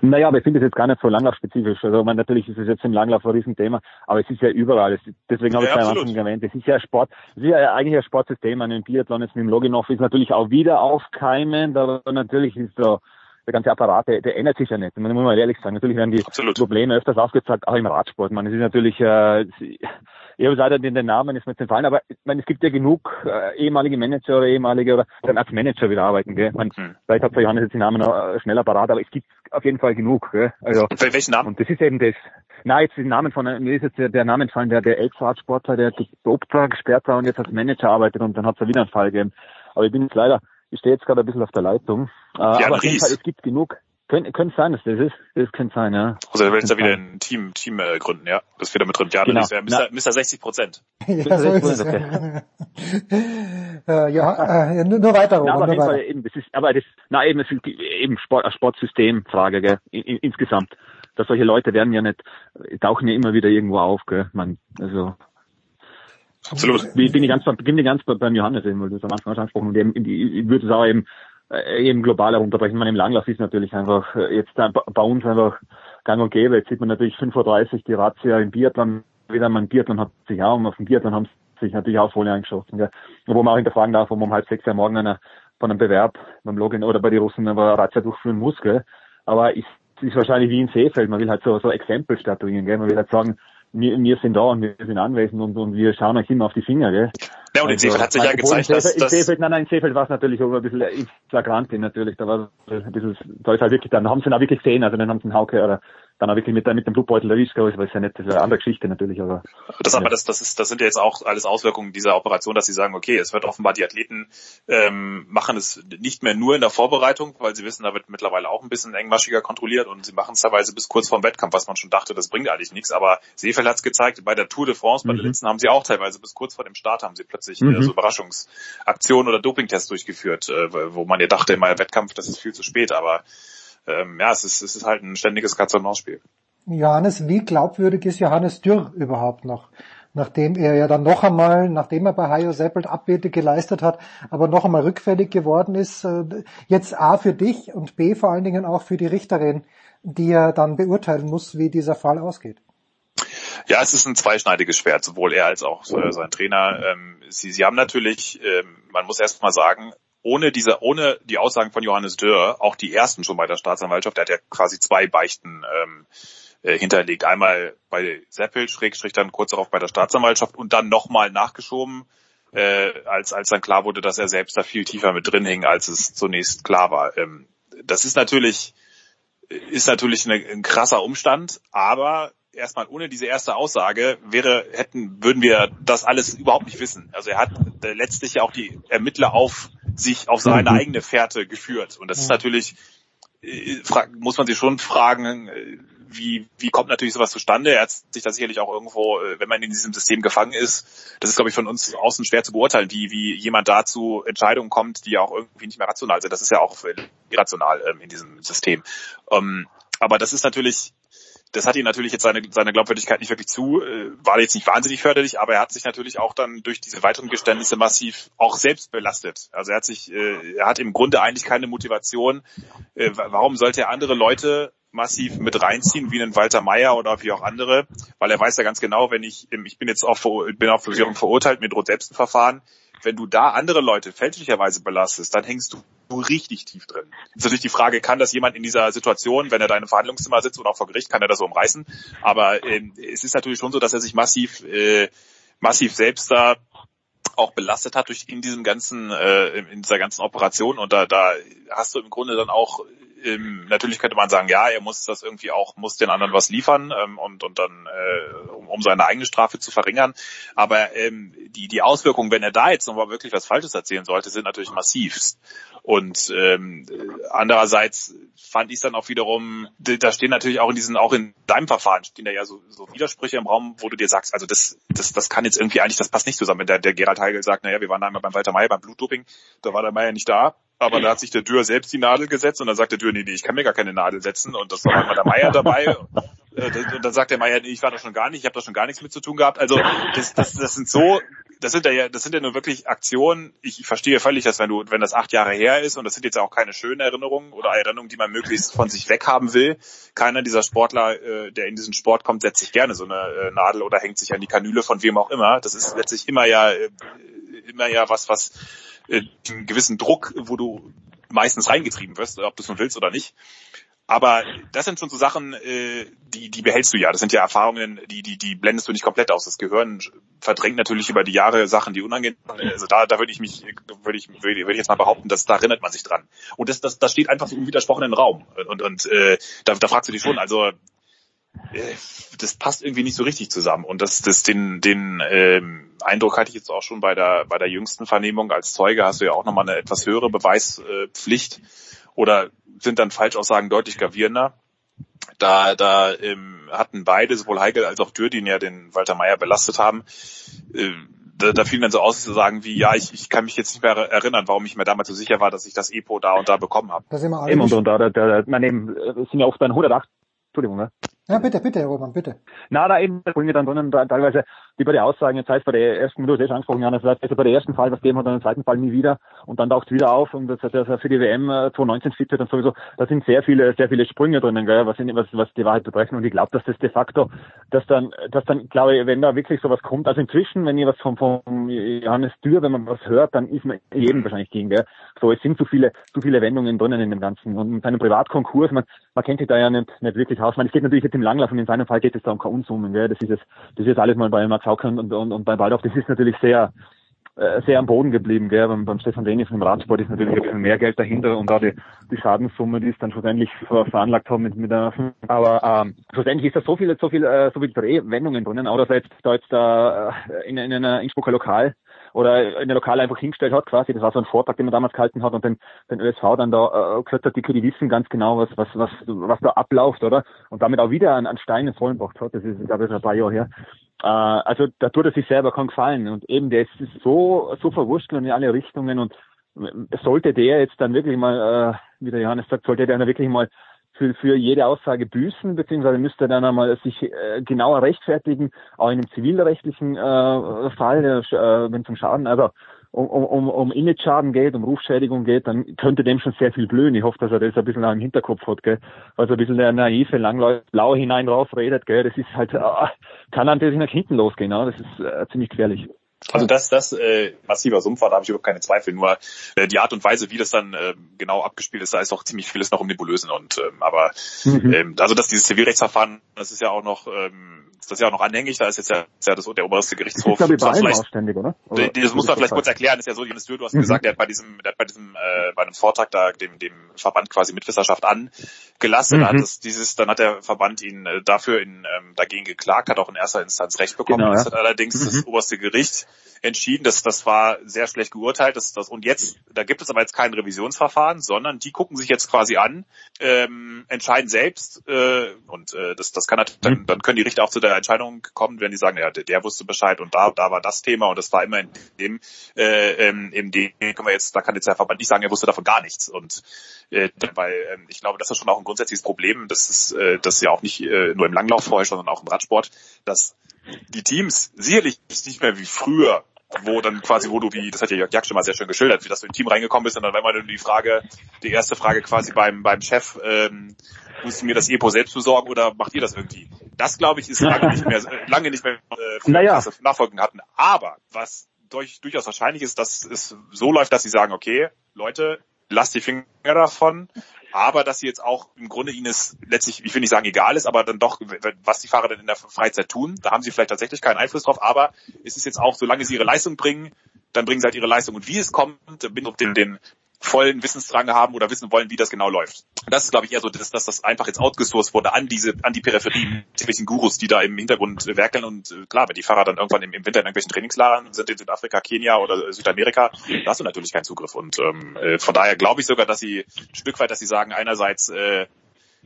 Naja, aber ich finde es jetzt gar nicht so langlaufspezifisch. Also man, natürlich ist es jetzt im Langlauf ein Riesenthema, aber es ist ja überall. Es, deswegen habe ja, ich es am Anfang erwähnt. Es ist ja Sport, es ist ja eigentlich ein Sportsystem. An den Biathlon jetzt mit dem Loginov ist natürlich auch wieder aufkeimend, aber natürlich ist so der ganze Apparat, der, der ändert sich ja nicht. Man muss mal ehrlich sagen. Natürlich werden die Absolut. Probleme öfters aufgezeigt, auch im Radsport. Man, es ist natürlich, äh, ich habe leider den, den Namen ist mir entfallen, aber ich meine, es gibt ja genug äh, ehemalige Manager oder ehemalige oder dann als Manager wieder arbeiten, gell? Man, hm. Vielleicht hat Johannes jetzt den Namen noch äh, schneller parat, aber es gibt auf jeden Fall genug, gell? Also, Welchen Namen? Und das ist eben das. Na, jetzt den Namen von, mir ist jetzt der, der Name entfallen, der, der Ex-Radsportler, der gedopt war, gesperrt war und jetzt als Manager arbeitet und dann hat es ja wieder einen Fall gegeben. Aber ich bin jetzt leider, ich stehe jetzt gerade ein bisschen auf der Leitung. Äh, aber auf jeden Fall, es gibt genug, könnte, könnte sein, dass das ist. Das könnte sein, ja. Also er will jetzt ja wieder ein Team, Team äh, gründen, ja. Das wird mit drin. Ja, genau. das ist ja Mr. Mr. 60 Prozent. ja, so ist es. Okay. äh, ja, äh, nur, nur weiter, Robert. Na, aber jeden Fall eben, das ist, aber das, na eben, es ist eben Sport, Sportsystemfrage, gell, in, in, insgesamt. Dass solche Leute werden ja nicht, tauchen ja immer wieder irgendwo auf, gell, man, also. Absolut. Bin ich ganz, bin ganz beim Johannes eben, weil du es am Anfang angesprochen und eben, ich würde es auch eben äh, eben global herunterbrechen. Man im Langlauf ist natürlich einfach äh, jetzt bei uns einfach gang und gäbe. Jetzt sieht man natürlich 5.30 Uhr die Razzia im Biathlon wieder. Man Biathlon hat sich auch, und auf dem Biathlon haben sich natürlich auch Folie eingeschossen. Gell. Wo man auch hinterfragen darf, warum um halb sechs Uhr morgen einer von einem Bewerb beim Login oder bei den Russen eine Razzia durchführen muss. Gell. Aber ist, ist wahrscheinlich wie in Seefeld. Man will halt so, so Exempel statuieren. Gell. Man will halt sagen, wir, wir sind da und wir sind anwesend und, und wir schauen euch immer auf die Finger, gell? Ja, und in also, Seefeld hat sich ja gezeigt, dass, in Seefeld, nein, nein, in Seefeld war es natürlich auch ein bisschen in flagrante natürlich, da war ein bisschen, da ist halt wirklich, dann haben sie ihn auch wirklich gesehen, also dann haben sie einen Hauke oder dann auch wirklich mit, mit dem Blutbeutel erwischt, glaube ich, weil es ja nicht, das ist eine andere Geschichte natürlich, aber. Das, aber das, das ist, das sind ja jetzt auch alles Auswirkungen dieser Operation, dass sie sagen, okay, es wird offenbar die Athleten ähm, machen es nicht mehr nur in der Vorbereitung, weil sie wissen, da wird mittlerweile auch ein bisschen engmaschiger kontrolliert und sie machen es teilweise bis kurz vorm Wettkampf, was man schon dachte, das bringt eigentlich nichts. Aber Seefeld hat es gezeigt, bei der Tour de France, bei mhm. der letzten haben sie auch teilweise bis kurz vor dem Start haben sie plötzlich mhm. äh, so Überraschungsaktionen oder Dopingtests durchgeführt, äh, wo man ja dachte, immer Wettkampf, das ist viel zu spät, aber ähm, ja, es ist, es ist halt ein ständiges Katz-und-Maus-Spiel. Johannes, wie glaubwürdig ist Johannes Dürr überhaupt noch? Nachdem er ja dann noch einmal, nachdem er bei Hajo Seppelt Abbiete geleistet hat, aber noch einmal rückfällig geworden ist, äh, jetzt A für dich und B vor allen Dingen auch für die Richterin, die er dann beurteilen muss, wie dieser Fall ausgeht. Ja, es ist ein zweischneidiges Schwert, sowohl er als auch sein Trainer. Ähm, sie, sie haben natürlich, ähm, man muss erst mal sagen, ohne diese, ohne die Aussagen von Johannes Dörr, auch die ersten schon bei der Staatsanwaltschaft, der hat ja quasi zwei Beichten ähm, äh, hinterlegt. Einmal bei Seppel, Schrägstrich dann kurz darauf bei der Staatsanwaltschaft und dann nochmal nachgeschoben, äh, als, als dann klar wurde, dass er selbst da viel tiefer mit drin hing, als es zunächst klar war. Ähm, das ist natürlich, ist natürlich eine, ein krasser Umstand, aber erstmal ohne diese erste Aussage wäre, hätten, würden wir das alles überhaupt nicht wissen. Also er hat äh, letztlich ja auch die Ermittler auf sich, auf seine mhm. eigene Fährte geführt. Und das ist natürlich, äh, muss man sich schon fragen, äh, wie, wie kommt natürlich sowas zustande? Er hat sich da sicherlich auch irgendwo, wenn man in diesem System gefangen ist, das ist, glaube ich, von uns außen schwer zu beurteilen, wie, wie jemand dazu Entscheidungen kommt, die ja auch irgendwie nicht mehr rational sind. Das ist ja auch irrational ähm, in diesem System. Ähm, aber das ist natürlich das hat ihn natürlich jetzt seine, seine Glaubwürdigkeit nicht wirklich zu, äh, war jetzt nicht wahnsinnig förderlich, aber er hat sich natürlich auch dann durch diese weiteren Geständnisse massiv auch selbst belastet. Also er hat sich, äh, er hat im Grunde eigentlich keine Motivation. Äh, warum sollte er andere Leute massiv mit reinziehen, wie einen Walter Meyer oder wie auch andere, weil er weiß ja ganz genau, wenn ich, ich bin jetzt auch, bin auf Versicherung verurteilt, mir droht selbst ein Verfahren, wenn du da andere Leute fälschlicherweise belastest, dann hängst du richtig tief drin. Jetzt ist natürlich die Frage, kann das jemand in dieser Situation, wenn er da in einem Verhandlungszimmer sitzt oder auch vor Gericht, kann er das so umreißen? Aber äh, es ist natürlich schon so, dass er sich massiv, äh, massiv selbst da auch belastet hat durch in diesem ganzen, äh, in dieser ganzen Operation und da, da hast du im Grunde dann auch ähm, natürlich könnte man sagen, ja, er muss das irgendwie auch, muss den anderen was liefern ähm, und, und dann, äh, um, um seine eigene Strafe zu verringern. Aber ähm, die, die Auswirkungen, wenn er da jetzt nochmal wirklich was Falsches erzählen sollte, sind natürlich massiv. Und ähm, andererseits fand ich es dann auch wiederum, da stehen natürlich auch in diesen, auch in deinem Verfahren stehen da ja so, so Widersprüche im Raum, wo du dir sagst, also das, das, das kann jetzt irgendwie eigentlich, das passt nicht zusammen. Wenn der, der Gerald Heigel sagt, naja, wir waren einmal beim Walter Mayer beim Blutdoping, da war der Mayer nicht da, aber da hat sich der Dürr selbst die Nadel gesetzt und dann sagt der Dürr, nee, nee, ich kann mir gar keine Nadel setzen und das war einmal der Meier dabei. Äh, und dann sagt der Meier, nee, ich war da schon gar nicht, ich habe da schon gar nichts mit zu tun gehabt. Also das, das, das sind so, das sind ja, das sind ja nur wirklich Aktionen. Ich, ich verstehe völlig, dass wenn du, wenn das acht Jahre her ist und das sind jetzt auch keine schönen Erinnerungen oder Erinnerungen, die man möglichst von sich weghaben will. Keiner dieser Sportler, äh, der in diesen Sport kommt, setzt sich gerne so eine äh, Nadel oder hängt sich an die Kanüle von wem auch immer. Das ist letztlich immer ja, äh, immer ja was, was äh, einen gewissen Druck, wo du meistens reingetrieben wirst, ob du es nun willst oder nicht. Aber das sind schon so Sachen, äh, die, die behältst du ja. Das sind ja Erfahrungen, die, die, die blendest du nicht komplett aus. Das Gehirn verdrängt natürlich über die Jahre Sachen, die unangenehm sind. Also da, da würde ich mich, würde ich, würde ich jetzt mal behaupten, dass da erinnert man sich dran. Und das, das, das steht einfach so im Raum. Und, und äh, da, da fragst du dich schon, also äh, das passt irgendwie nicht so richtig zusammen. Und das, das den, den ähm, Eindruck hatte ich jetzt auch schon bei der bei der jüngsten Vernehmung als Zeuge hast du ja auch nochmal eine etwas höhere Beweispflicht oder sind dann Falschaussagen deutlich gravierender. Da, da ähm, hatten beide, sowohl Heigel als auch Dürdin ja den Walter Meyer belastet haben. Äh, da, da fielen dann so aus zu sagen wie, ja, ich, ich kann mich jetzt nicht mehr erinnern, warum ich mir damals so sicher war, dass ich das EPO da und da bekommen habe. Das sind wir alle Eben, und, und da, da, da, man eben, es sind ja oft bei 108 Entschuldigung, ne? Ja, bitte, bitte, Herr Roman, bitte. Na, da eben bringen wir dann drinnen teilweise, wie bei der Aussagen, jetzt heißt bei der ersten, du hast schon angesprochen, Janis, also bei der ersten Fall was geben hat, dann im zweiten Fall nie wieder und dann taucht es wieder auf und das hat er für die WM 2019 fit und sowieso, da sind sehr viele, sehr viele Sprünge drinnen, gell, was, was, was die Wahrheit betreffen und ich glaube, dass das de facto, dass dann, dass dann, glaube ich, wenn da wirklich sowas kommt, also inzwischen, wenn ihr was vom, vom Johannes Dürr, wenn man was hört, dann ist man jedem wahrscheinlich gegen, gell. So, es sind zu viele, zu viele Wendungen drinnen in dem Ganzen und mit seinem Privatkonkurs, man, man kennt sich da ja nicht, nicht wirklich aus. Meine, es geht natürlich im Langlauf und in seinem Fall geht es da um K.O.-Summen. Das ist jetzt, das ist alles mal bei Max Hauke und, und, und bei Waldorf, das ist natürlich sehr, äh, sehr am Boden geblieben, gell. Beim, beim Stefan Denis im Radsport ist natürlich ein bisschen mehr Geld dahinter und auch die, die Schadenssumme, die es dann schlussendlich veranlagt haben mit, mit der, aber ähm, schlussendlich ist da so viel, so viel, äh, so viel Drehwendungen drinnen, auch dass jetzt da jetzt da äh, in, in einer Innsbrucker Lokal oder in der Lokal einfach hingestellt hat quasi. Das war so ein Vortrag, den man damals gehalten hat und den, den ÖSV dann da äh, gesagt hat, die, die wissen ganz genau, was, was, was, was da abläuft, oder? Und damit auch wieder an, an Stein ins hat. Das ist, glaube ich, ein paar Jahre her. Äh, also da tut er sich selber keinen Gefallen. Und eben, der ist so, so verwurschtelt in alle Richtungen und sollte der jetzt dann wirklich mal, äh, wie der Johannes sagt, sollte der dann wirklich mal für, für jede Aussage büßen, beziehungsweise müsste dann einmal sich äh, genauer rechtfertigen, auch in einem zivilrechtlichen äh, Fall, äh, wenn es um Schaden, also um, um, um Image-Schaden geht, um Rufschädigung geht, dann könnte dem schon sehr viel blühen. Ich hoffe, dass er das ein bisschen im Hinterkopf hat, gell. Also ein bisschen der naive, langläufig blau hinein raus redet, gell. Das ist halt, äh, kann natürlich nach hinten losgehen, ne? das ist äh, ziemlich gefährlich. Also das, das äh, massiver Sumpf war, da habe ich überhaupt keine Zweifel. Nur äh, die Art und Weise, wie das dann äh, genau abgespielt ist, da ist auch ziemlich vieles noch im Nebulösen. Und ähm, aber mhm. ähm, also dass dieses Zivilrechtsverfahren, das ist ja auch noch ähm, das ist ja auch noch anhängig, da ist jetzt ja, ist ja das, der oberste Gerichtshof. Das ist, glaube ich, bei ausständig, oder? oder? Das muss man vielleicht kurz erklären, ist ja so, Jonas Dürr, du hast mhm. gesagt, der hat bei diesem, der hat bei diesem, äh, bei einem Vortrag da dem, dem Verband quasi Mitwisserschaft angelassen, mhm. hat das, dieses, dann hat der Verband ihn äh, dafür in, ähm, dagegen geklagt, hat auch in erster Instanz Recht bekommen. Genau, ja. Das hat allerdings mhm. das oberste Gericht entschieden, dass das war sehr schlecht geurteilt, dass das und jetzt, da gibt es aber jetzt kein Revisionsverfahren, sondern die gucken sich jetzt quasi an, ähm, entscheiden selbst äh, und äh, das, das kann dann, dann können die Richter auch zu der Entscheidung kommen, wenn die sagen, ja, der, der wusste Bescheid und da, da war das Thema und das war immer in dem, äh, ähm, in dem können wir jetzt, da kann jetzt der Verband nicht sagen, er wusste davon gar nichts. Und äh, weil äh, ich glaube, das ist schon auch ein grundsätzliches Problem, das ist äh, das ja auch nicht äh, nur im Langlauf vorher, sondern auch im Radsport, dass die Teams sicherlich nicht mehr wie früher wo dann quasi, wo du wie, das hat ja Jörg Jack schon mal sehr schön geschildert, wie das du im Team reingekommen bist und dann war immer die Frage, die erste Frage quasi beim, beim Chef, ähm, musst du mir das Epo selbst besorgen oder macht ihr das irgendwie? Das glaube ich ist lange nicht mehr, lange nicht mehr äh, naja. Nachfolgen hatten. Aber was durch, durchaus wahrscheinlich ist, dass es so läuft, dass sie sagen, okay, Leute, lasst die Finger davon, aber dass sie jetzt auch im Grunde ihnen es letztlich, ich will nicht sagen egal ist, aber dann doch, was die Fahrer dann in der Freizeit tun, da haben sie vielleicht tatsächlich keinen Einfluss drauf, aber es ist jetzt auch, solange sie ihre Leistung bringen, dann bringen sie halt ihre Leistung. Und wie es kommt, bin auf den, den vollen Wissensdrang haben oder wissen wollen, wie das genau läuft. Das ist, glaube ich, eher so, dass, dass das einfach jetzt outgesourced wurde an diese, an die Peripherie, irgendwelchen Gurus, die da im Hintergrund werkeln und äh, klar, wenn die Fahrer dann irgendwann im, im Winter in irgendwelchen Trainingslagern sind in Südafrika, Kenia oder Südamerika, da hast du natürlich keinen Zugriff. Und ähm, äh, von daher glaube ich sogar, dass sie ein Stück weit, dass sie sagen, einerseits äh,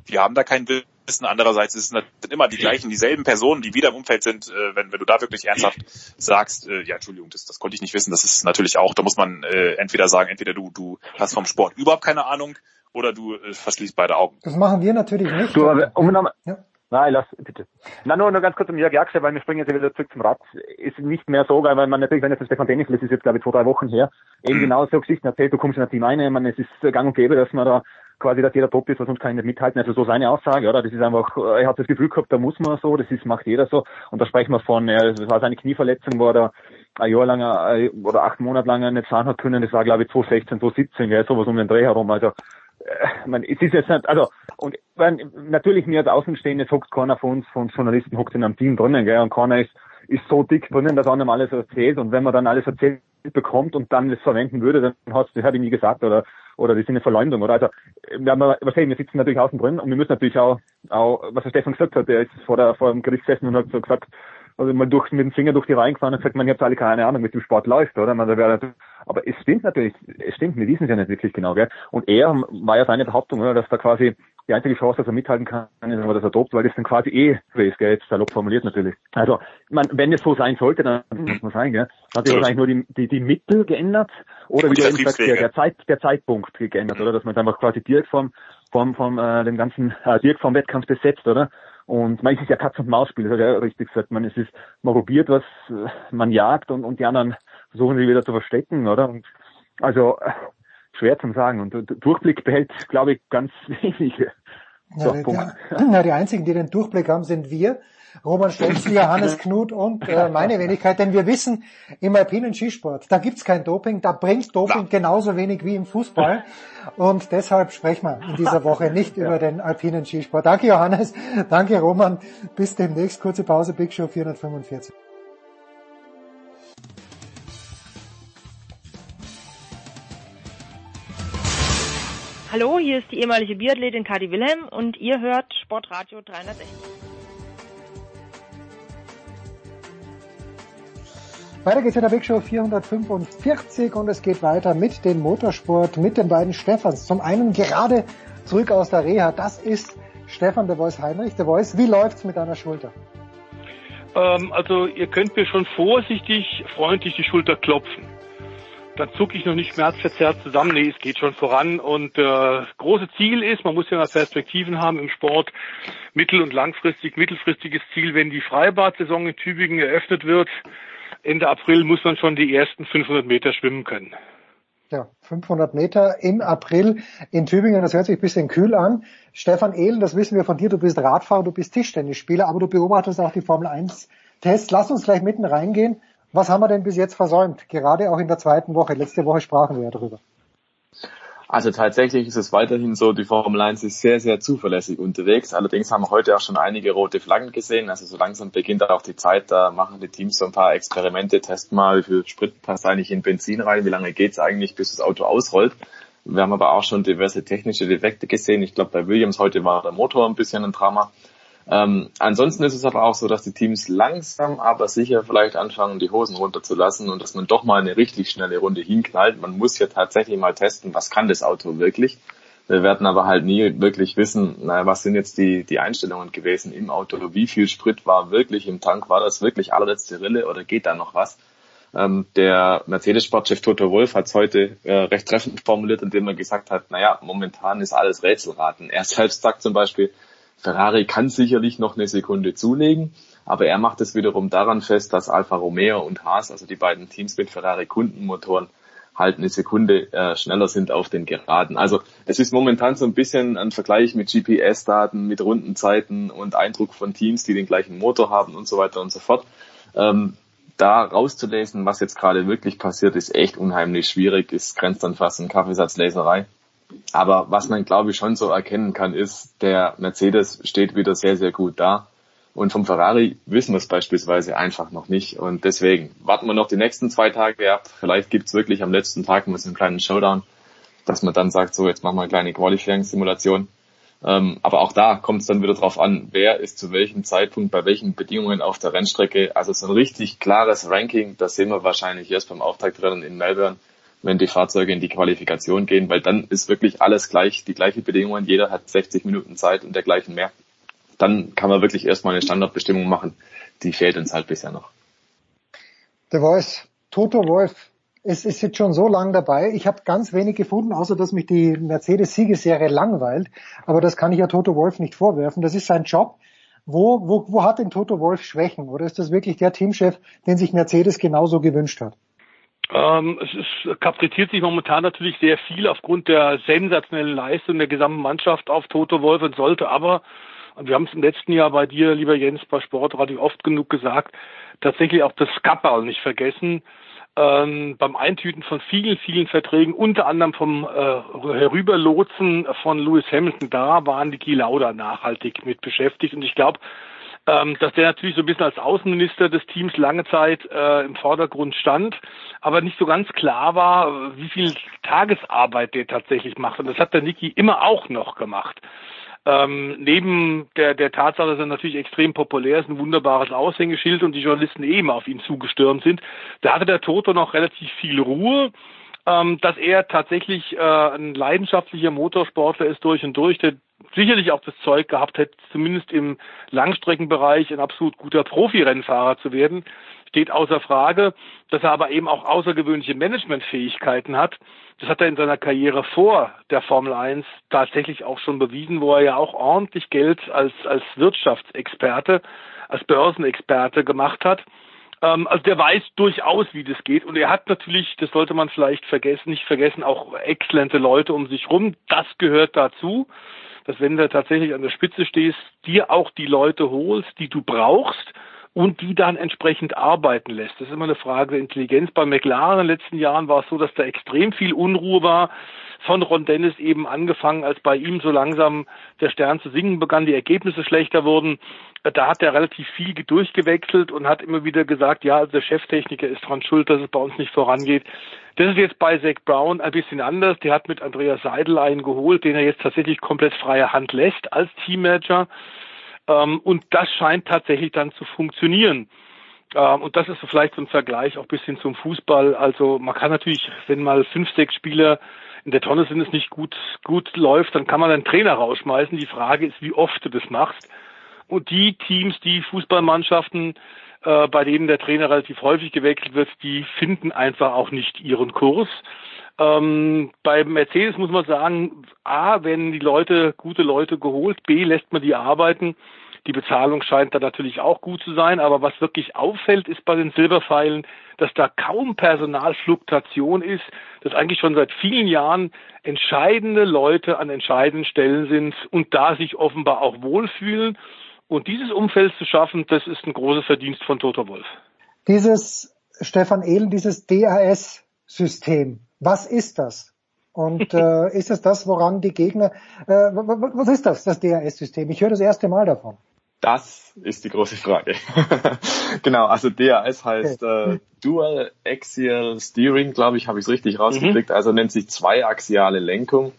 wir haben da kein Wissen. Andererseits ist es sind immer die gleichen, dieselben Personen, die wieder im Umfeld sind. Äh, wenn, wenn du da wirklich ernsthaft sagst, äh, ja, Entschuldigung, das, das konnte ich nicht wissen. Das ist natürlich auch, da muss man äh, entweder sagen, entweder du, du hast vom Sport überhaupt keine Ahnung oder du äh, verschließt beide Augen. Das machen wir natürlich nicht. Du, aber, um nochmal, ja. Nein, lass, bitte. Na, nur, nur ganz kurz um Jörg Jaksche, weil wir springen jetzt wieder zurück zum Rad. Ist nicht mehr so, weil man natürlich, wenn jetzt das Stefan Dennis, das ist jetzt glaube ich zwei, drei Wochen her, eben mhm. genau so Geschichten erzählt, du kommst in ein Team ein, ich meine, es ist gang und gäbe, dass man da quasi, dass jeder top ist, weil sonst kann ich nicht mithalten. Also so seine Aussage, oder? Das ist einfach, er hat das Gefühl gehabt, da muss man so, das ist, macht jeder so. Und da sprechen wir von, ja, das war seine Knieverletzung, wo er da ein Jahr lang äh, oder acht Monate lang nicht fahren hat können, das war glaube ich 2016, 2017, ja, sowas um den Dreh herum. Also äh, man, es ist jetzt nicht, also, und wenn, natürlich mir als Außenstehende hockt keiner von uns, von Journalisten hockt in einem Team drinnen, gell, und keiner ist, ist so dick drinnen, dass einem alles erzählt, und wenn man dann alles erzählt bekommt und dann das verwenden würde, dann hat das habe ich nie gesagt, oder oder das ist eine Verleumdung, oder? Also, wir, haben, was wir sitzen natürlich außen drin und wir müssen natürlich auch, auch was der Stefan gesagt hat, der ist vor, der, vor dem Gericht gesessen und hat so gesagt, also mal durch, mit dem Finger durch die Reihen gefahren und gesagt, man, ihr habt alle keine Ahnung, mit dem Sport läuft, oder? Man, da wäre, aber es stimmt natürlich, es stimmt, wir wissen es ja nicht wirklich genau, gell? Und er war ja seine Behauptung, oder, dass da quasi die einzige Chance, dass er mithalten kann, ist, dass er tobt, weil das dann quasi eh Race, gell, jetzt salopp formuliert natürlich. Also, man, wenn es so sein sollte, dann muss man sein, gell? Hat sich wahrscheinlich nur die, die, die Mittel geändert, oder wie du eben sagst, der, der, Zeit, der Zeitpunkt geändert, oder? Dass man einfach quasi direkt vom, vom, vom, äh, dem ganzen, äh, direkt vom Wettkampf besetzt, oder? Und man ist ja Katz- und Maus-Spiel, das hat er richtig gesagt. Man, es ist, man probiert was, man jagt und, und die anderen versuchen sie wieder zu verstecken, oder? Und also schwer zu sagen. Und Durchblick behält, glaube ich, ganz wenige. So, ja, Punkt. Die, ja, die einzigen, die den Durchblick haben, sind wir. Roman Stelzl, Johannes Knut und äh, meine Wenigkeit, denn wir wissen, im alpinen Skisport, da gibt's kein Doping, da bringt Doping genauso wenig wie im Fußball und deshalb sprechen wir in dieser Woche nicht über den alpinen Skisport. Danke Johannes, danke Roman, bis demnächst, kurze Pause, Big Show 445. Hallo, hier ist die ehemalige Biathletin Kadi Wilhelm und ihr hört Sportradio 360. Weiter geht's in der Big Show 445 und es geht weiter mit dem Motorsport, mit den beiden Stefans. Zum einen gerade zurück aus der Reha, das ist Stefan de Voice Heinrich. De Voice, wie läuft's mit deiner Schulter? Ähm, also ihr könnt mir schon vorsichtig, freundlich die Schulter klopfen. Dann zucke ich noch nicht schmerzverzerrt zusammen. Nee, es geht schon voran. Und äh, große Ziel ist, man muss ja mal Perspektiven haben im Sport, mittel- und langfristig, mittelfristiges Ziel, wenn die Freibad-Saison in Tübingen eröffnet wird, Ende April muss man schon die ersten 500 Meter schwimmen können. Ja, 500 Meter im April in Tübingen, das hört sich ein bisschen kühl an. Stefan Ehlen, das wissen wir von dir, du bist Radfahrer, du bist Tischtennisspieler, aber du beobachtest auch die Formel 1 Tests. Lass uns gleich mitten reingehen. Was haben wir denn bis jetzt versäumt? Gerade auch in der zweiten Woche. Letzte Woche sprachen wir ja drüber. Also tatsächlich ist es weiterhin so, die Formel 1 ist sehr, sehr zuverlässig unterwegs. Allerdings haben wir heute auch schon einige rote Flaggen gesehen. Also so langsam beginnt auch die Zeit, da machen die Teams so ein paar Experimente, testen mal, wie viel Sprit passt eigentlich in Benzin rein, wie lange geht's eigentlich, bis das Auto ausrollt. Wir haben aber auch schon diverse technische Defekte gesehen. Ich glaube, bei Williams heute war der Motor ein bisschen ein Drama. Ähm, ansonsten ist es aber auch so, dass die Teams langsam, aber sicher vielleicht anfangen, die Hosen runterzulassen und dass man doch mal eine richtig schnelle Runde hinknallt. Man muss ja tatsächlich mal testen, was kann das Auto wirklich. Wir werden aber halt nie wirklich wissen, naja, was sind jetzt die, die Einstellungen gewesen im Auto, wie viel Sprit war wirklich im Tank, war das wirklich allerletzte Rille oder geht da noch was? Ähm, der Mercedes-Sportchef Toto Wolf hat es heute äh, recht treffend formuliert, indem er gesagt hat, naja, momentan ist alles Rätselraten. Er selbst sagt zum Beispiel, Ferrari kann sicherlich noch eine Sekunde zulegen, aber er macht es wiederum daran fest, dass Alfa Romeo und Haas, also die beiden Teams mit Ferrari Kundenmotoren, halt eine Sekunde äh, schneller sind auf den Geraden. Also es ist momentan so ein bisschen ein Vergleich mit GPS-Daten, mit Rundenzeiten und Eindruck von Teams, die den gleichen Motor haben und so weiter und so fort. Ähm, da rauszulesen, was jetzt gerade wirklich passiert, ist echt unheimlich schwierig, ist grenzt dann fast an Kaffeesatzleserei. Aber was man, glaube ich, schon so erkennen kann, ist, der Mercedes steht wieder sehr, sehr gut da. Und vom Ferrari wissen wir es beispielsweise einfach noch nicht. Und deswegen warten wir noch die nächsten zwei Tage ab. Vielleicht gibt's wirklich am letzten Tag mal so einen kleinen Showdown, dass man dann sagt, so jetzt machen wir eine kleine Qualifying-Simulation. Ähm, aber auch da kommt es dann wieder drauf an, wer ist zu welchem Zeitpunkt bei welchen Bedingungen auf der Rennstrecke. Also so ein richtig klares Ranking, das sehen wir wahrscheinlich erst beim Auftaktrennen in Melbourne wenn die Fahrzeuge in die Qualifikation gehen, weil dann ist wirklich alles gleich, die gleichen Bedingungen, jeder hat 60 Minuten Zeit und dergleichen mehr. Dann kann man wirklich erstmal eine Standardbestimmung machen. Die fehlt uns halt bisher noch. Der Voice, Toto Wolf, es ist jetzt schon so lang dabei. Ich habe ganz wenig gefunden, außer dass mich die Mercedes-Siegesserie langweilt. Aber das kann ich ja Toto Wolf nicht vorwerfen. Das ist sein Job. Wo, wo, wo hat denn Toto Wolf Schwächen? Oder ist das wirklich der Teamchef, den sich Mercedes genauso gewünscht hat? Ähm, es ist, kapriziert sich momentan natürlich sehr viel aufgrund der sensationellen Leistung der gesamten Mannschaft auf Toto Wolf und sollte aber, und wir haben es im letzten Jahr bei dir, lieber Jens, bei Sportradio oft genug gesagt, tatsächlich auch das Skapperl nicht vergessen. Ähm, beim Eintüten von vielen, vielen Verträgen, unter anderem vom äh, Herüberlotsen von Lewis Hamilton, da waren die Kielauder nachhaltig mit beschäftigt. Und ich glaube, ähm, dass der natürlich so ein bisschen als Außenminister des Teams lange Zeit äh, im Vordergrund stand, aber nicht so ganz klar war, wie viel Tagesarbeit der tatsächlich macht. Und das hat der Niki immer auch noch gemacht. Ähm, neben der, der Tatsache, dass er natürlich extrem populär ist, ein wunderbares Aushängeschild und die Journalisten eben auf ihn zugestürmt sind, da hatte der Toto noch relativ viel Ruhe ähm, dass er tatsächlich äh, ein leidenschaftlicher Motorsportler ist durch und durch, der sicherlich auch das Zeug gehabt hätte, zumindest im Langstreckenbereich ein absolut guter Profirennfahrer zu werden, steht außer Frage, dass er aber eben auch außergewöhnliche Managementfähigkeiten hat. Das hat er in seiner Karriere vor der Formel 1 tatsächlich auch schon bewiesen, wo er ja auch ordentlich Geld als, als Wirtschaftsexperte, als Börsenexperte gemacht hat. Ähm, also der weiß durchaus, wie das geht. Und er hat natürlich, das sollte man vielleicht vergessen, nicht vergessen, auch exzellente Leute um sich rum. Das gehört dazu, dass wenn du tatsächlich an der Spitze stehst, dir auch die Leute holst, die du brauchst und die dann entsprechend arbeiten lässt. Das ist immer eine Frage der Intelligenz. Bei McLaren in den letzten Jahren war es so, dass da extrem viel Unruhe war von Ron Dennis eben angefangen, als bei ihm so langsam der Stern zu singen begann, die Ergebnisse schlechter wurden. Da hat er relativ viel durchgewechselt und hat immer wieder gesagt, ja, also der Cheftechniker ist dran schuld, dass es bei uns nicht vorangeht. Das ist jetzt bei Zach Brown ein bisschen anders. Der hat mit Andreas Seidel einen geholt, den er jetzt tatsächlich komplett freie Hand lässt als Teammanager. Ähm, und das scheint tatsächlich dann zu funktionieren. Ähm, und das ist vielleicht so ein Vergleich auch bis hin zum Fußball. Also man kann natürlich, wenn mal fünf, sechs Spieler in der Tonne sind, es nicht gut, gut läuft, dann kann man einen Trainer rausschmeißen. Die Frage ist, wie oft du das machst. Und die Teams, die Fußballmannschaften, äh, bei denen der Trainer relativ häufig gewechselt wird, die finden einfach auch nicht ihren Kurs. Ähm, bei Mercedes muss man sagen, A, werden die Leute, gute Leute geholt, B, lässt man die arbeiten. Die Bezahlung scheint da natürlich auch gut zu sein, aber was wirklich auffällt, ist bei den Silberpfeilen, dass da kaum Personalfluktuation ist, dass eigentlich schon seit vielen Jahren entscheidende Leute an entscheidenden Stellen sind und da sich offenbar auch wohlfühlen. Und dieses Umfeld zu schaffen, das ist ein großes Verdienst von Toto Wolf. Dieses Stefan Ehlen, dieses DAS-System. Was ist das? Und äh, ist es das, woran die Gegner, äh, was ist das, das DAS-System? Ich höre das erste Mal davon. Das ist die große Frage. genau, also DAS heißt äh, Dual Axial Steering, glaube ich, habe ich es richtig rausgekriegt. Mhm. Also nennt sich zweiaxiale Lenkung.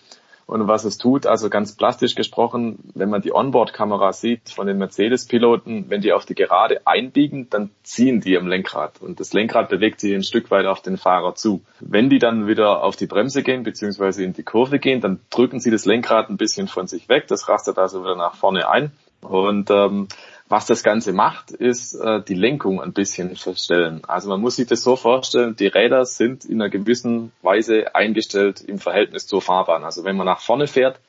Und was es tut, also ganz plastisch gesprochen, wenn man die Onboard-Kamera sieht von den Mercedes-Piloten, wenn die auf die Gerade einbiegen, dann ziehen die am Lenkrad und das Lenkrad bewegt sich ein Stück weit auf den Fahrer zu. Wenn die dann wieder auf die Bremse gehen beziehungsweise in die Kurve gehen, dann drücken sie das Lenkrad ein bisschen von sich weg, das rastet also wieder nach vorne ein und ähm, was das Ganze macht, ist äh, die Lenkung ein bisschen verstellen. Also man muss sich das so vorstellen, die Räder sind in einer gewissen Weise eingestellt im Verhältnis zur Fahrbahn. Also wenn man nach vorne fährt,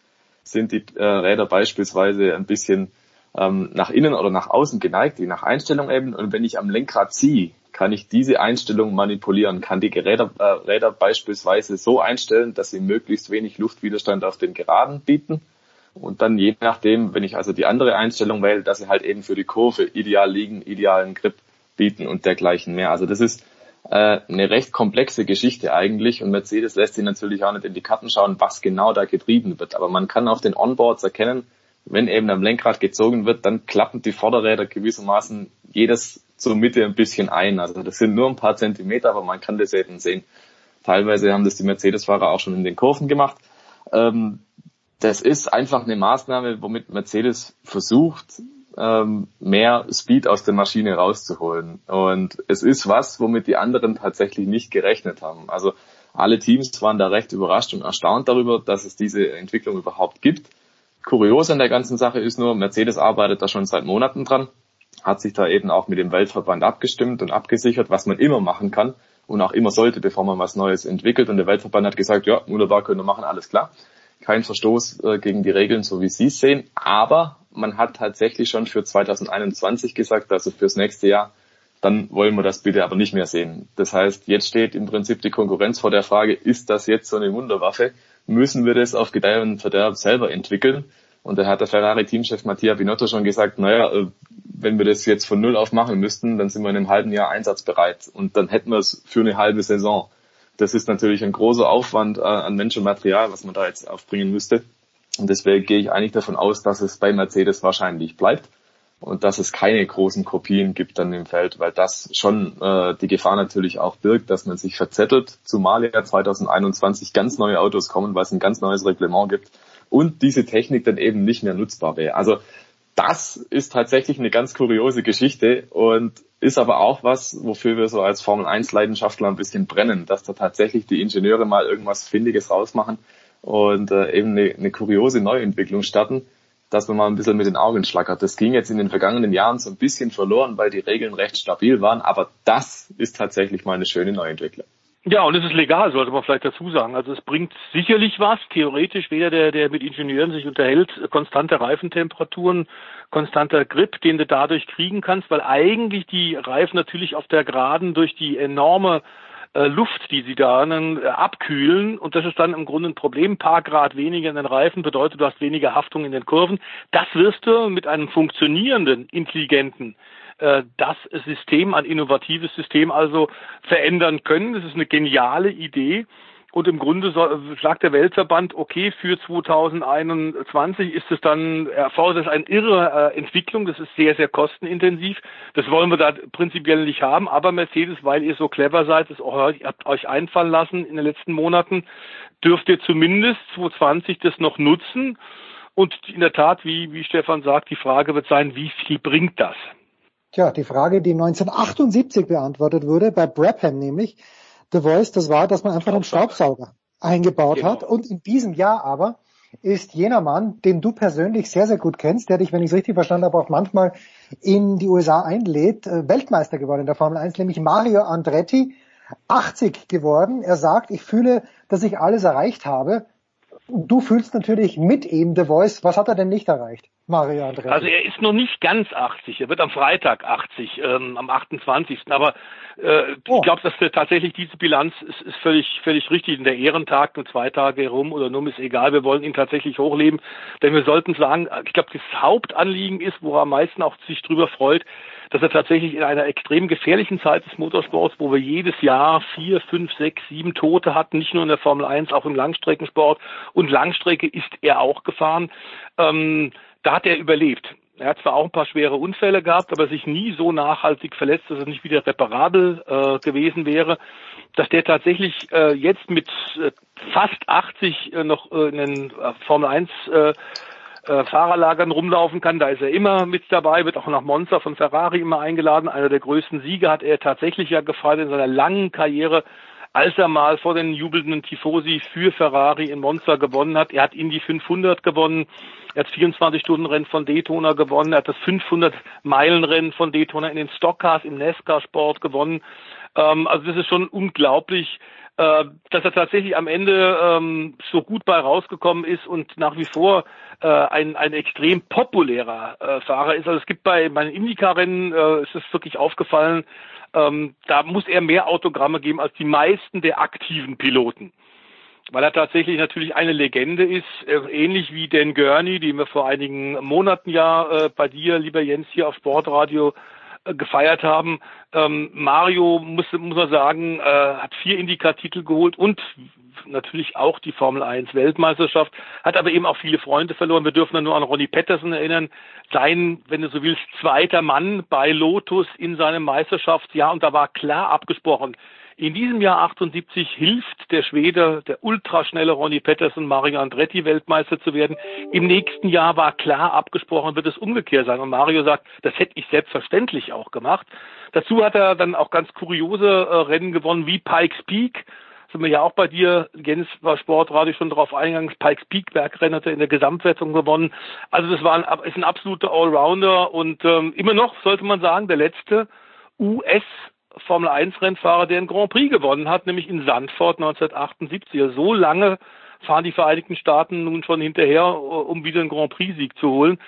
sind die äh, Räder beispielsweise ein bisschen ähm, nach innen oder nach außen geneigt, je nach Einstellung eben. Und wenn ich am Lenkrad ziehe, kann ich diese Einstellung manipulieren, kann die Räder, äh, Räder beispielsweise so einstellen, dass sie möglichst wenig Luftwiderstand auf den Geraden bieten und dann je nachdem, wenn ich also die andere Einstellung wähle, dass sie halt eben für die Kurve ideal liegen, idealen Grip bieten und dergleichen mehr. Also das ist äh, eine recht komplexe Geschichte eigentlich und Mercedes lässt sich natürlich auch nicht in die Karten schauen, was genau da getrieben wird. Aber man kann auf den Onboards erkennen, wenn eben am Lenkrad gezogen wird, dann klappen die Vorderräder gewissermaßen jedes zur Mitte ein bisschen ein. Also das sind nur ein paar Zentimeter, aber man kann das eben sehen. Teilweise haben das die Mercedes-Fahrer auch schon in den Kurven gemacht. Ähm, das ist einfach eine Maßnahme, womit Mercedes versucht, ähm, mehr Speed aus der Maschine rauszuholen. Und es ist was, womit die anderen tatsächlich nicht gerechnet haben. Also alle Teams waren da recht überrascht und erstaunt darüber, dass es diese Entwicklung überhaupt gibt. Kurios an der ganzen Sache ist nur, Mercedes arbeitet da schon seit Monaten dran, hat sich da eben auch mit dem Weltverband abgestimmt und abgesichert, was man immer machen kann und auch immer sollte, bevor man was Neues entwickelt. Und der Weltverband hat gesagt, ja, wunderbar, können wir machen, alles klar kein Verstoß äh, gegen die Regeln, so wie Sie es sehen. Aber man hat tatsächlich schon für 2021 gesagt, also fürs nächste Jahr, dann wollen wir das bitte aber nicht mehr sehen. Das heißt, jetzt steht im Prinzip die Konkurrenz vor der Frage, ist das jetzt so eine Wunderwaffe? Müssen wir das auf Gedeih und Verderb selber entwickeln? Und da hat der Ferrari-Teamchef Mattia Binotto schon gesagt, naja, äh, wenn wir das jetzt von Null auf machen müssten, dann sind wir in einem halben Jahr einsatzbereit. Und dann hätten wir es für eine halbe Saison. Das ist natürlich ein großer Aufwand äh, an Mensch und Material, was man da jetzt aufbringen müsste. Und deswegen gehe ich eigentlich davon aus, dass es bei Mercedes wahrscheinlich bleibt und dass es keine großen Kopien gibt dann im Feld, weil das schon äh, die Gefahr natürlich auch birgt, dass man sich verzettelt, zumal ja 2021 ganz neue Autos kommen, weil es ein ganz neues Reglement gibt und diese Technik dann eben nicht mehr nutzbar wäre. Also das ist tatsächlich eine ganz kuriose Geschichte und ist aber auch was, wofür wir so als Formel 1 Leidenschaftler ein bisschen brennen, dass da tatsächlich die Ingenieure mal irgendwas Findiges rausmachen und äh, eben eine, eine kuriose Neuentwicklung starten, dass man mal ein bisschen mit den Augen schlackert. Das ging jetzt in den vergangenen Jahren so ein bisschen verloren, weil die Regeln recht stabil waren, aber das ist tatsächlich mal eine schöne Neuentwicklung. Ja, und es ist legal, sollte man vielleicht dazu sagen. Also es bringt sicherlich was, theoretisch, weder der, der mit Ingenieuren sich unterhält, konstante Reifentemperaturen, konstanter Grip, den du dadurch kriegen kannst, weil eigentlich die Reifen natürlich auf der Geraden durch die enorme äh, Luft, die sie da dann, äh, abkühlen und das ist dann im Grunde ein Problem. Ein paar Grad weniger in den Reifen bedeutet, du hast weniger Haftung in den Kurven. Das wirst du mit einem funktionierenden, intelligenten äh, das System, ein innovatives System also verändern können. Das ist eine geniale Idee. Und im Grunde sagt der Weltverband, okay, für 2021 ist es dann, erfordert es eine irre äh, Entwicklung, das ist sehr, sehr kostenintensiv. Das wollen wir da prinzipiell nicht haben, aber Mercedes, weil ihr so clever seid, das habt euch einfallen lassen in den letzten Monaten, dürft ihr zumindest 2020 das noch nutzen. Und in der Tat, wie, wie Stefan sagt, die Frage wird sein, wie viel bringt das? Tja, die Frage, die 1978 beantwortet wurde, bei Brabham nämlich, The Voice, das war, dass man einfach einen Staubsauger eingebaut genau. hat. Und in diesem Jahr aber ist jener Mann, den du persönlich sehr, sehr gut kennst, der dich, wenn ich es richtig verstanden habe, auch manchmal in die USA einlädt, äh, Weltmeister geworden in der Formel 1, nämlich Mario Andretti, 80 geworden. Er sagt, ich fühle, dass ich alles erreicht habe. Du fühlst natürlich mit ihm The Voice. Was hat er denn nicht erreicht, Mario Andretti? Also er ist noch nicht ganz 80. Er wird am Freitag 80, ähm, am 28. Aber äh, oh. ich glaube, dass tatsächlich diese Bilanz ist, ist völlig, völlig richtig. In der Ehrentag nur zwei Tage herum oder nur ist egal. Wir wollen ihn tatsächlich hochleben, denn wir sollten sagen, ich glaube, das Hauptanliegen ist, wo er am meisten auch sich drüber freut, dass er tatsächlich in einer extrem gefährlichen Zeit des Motorsports, wo wir jedes Jahr vier, fünf, sechs, sieben Tote hatten, nicht nur in der Formel 1, auch im Langstreckensport. Und Langstrecke ist er auch gefahren, ähm, da hat er überlebt. Er hat zwar auch ein paar schwere Unfälle gehabt, aber sich nie so nachhaltig verletzt, dass er nicht wieder reparabel äh, gewesen wäre, dass der tatsächlich äh, jetzt mit äh, fast 80 äh, noch äh, in den äh, Formel 1 äh, Fahrerlagern rumlaufen kann. Da ist er immer mit dabei, wird auch nach Monza von Ferrari immer eingeladen. Einer der größten Siege hat er tatsächlich ja gefeiert in seiner langen Karriere, als er mal vor den jubelnden Tifosi für Ferrari in Monza gewonnen hat. Er hat Indy 500 gewonnen. Er hat 24 Stunden Rennen von Daytona gewonnen. Er hat das 500 Meilen Rennen von Daytona in den Stockcars im NASCAR Sport gewonnen. Ähm, also das ist schon unglaublich, äh, dass er tatsächlich am Ende ähm, so gut bei rausgekommen ist und nach wie vor äh, ein, ein extrem populärer äh, Fahrer ist. Also es gibt bei meinen Indycar-Rennen, äh, ist es wirklich aufgefallen, ähm, da muss er mehr Autogramme geben als die meisten der aktiven Piloten. Weil er tatsächlich natürlich eine Legende ist, äh, ähnlich wie Dan Gurney, den wir vor einigen Monaten ja äh, bei dir, lieber Jens, hier auf Sportradio gefeiert haben. Ähm, Mario muss, muss man sagen, äh, hat vier Indica-Titel geholt und natürlich auch die Formel 1 Weltmeisterschaft, hat aber eben auch viele Freunde verloren. Wir dürfen nur an Ronnie Patterson erinnern, sein, wenn du so willst, zweiter Mann bei Lotus in seinem Meisterschaftsjahr und da war klar abgesprochen, in diesem Jahr 78 hilft der Schwede, der ultraschnelle Ronnie Pettersen, Mario Andretti Weltmeister zu werden. Im nächsten Jahr war klar abgesprochen, wird es umgekehrt sein. Und Mario sagt, das hätte ich selbstverständlich auch gemacht. Dazu hat er dann auch ganz kuriose äh, Rennen gewonnen, wie Pikes Peak. Sind wir ja auch bei dir, Jens war Sportradio schon darauf eingegangen, Pikes Peak Bergrennen hat er in der Gesamtwertung gewonnen. Also das war ein, ist ein absoluter Allrounder und ähm, immer noch, sollte man sagen, der letzte US Formel 1 Rennfahrer, der einen Grand Prix gewonnen hat, nämlich in Sandford 1978. Also so lange fahren die Vereinigten Staaten nun schon hinterher, um wieder einen Grand Prix Sieg zu holen.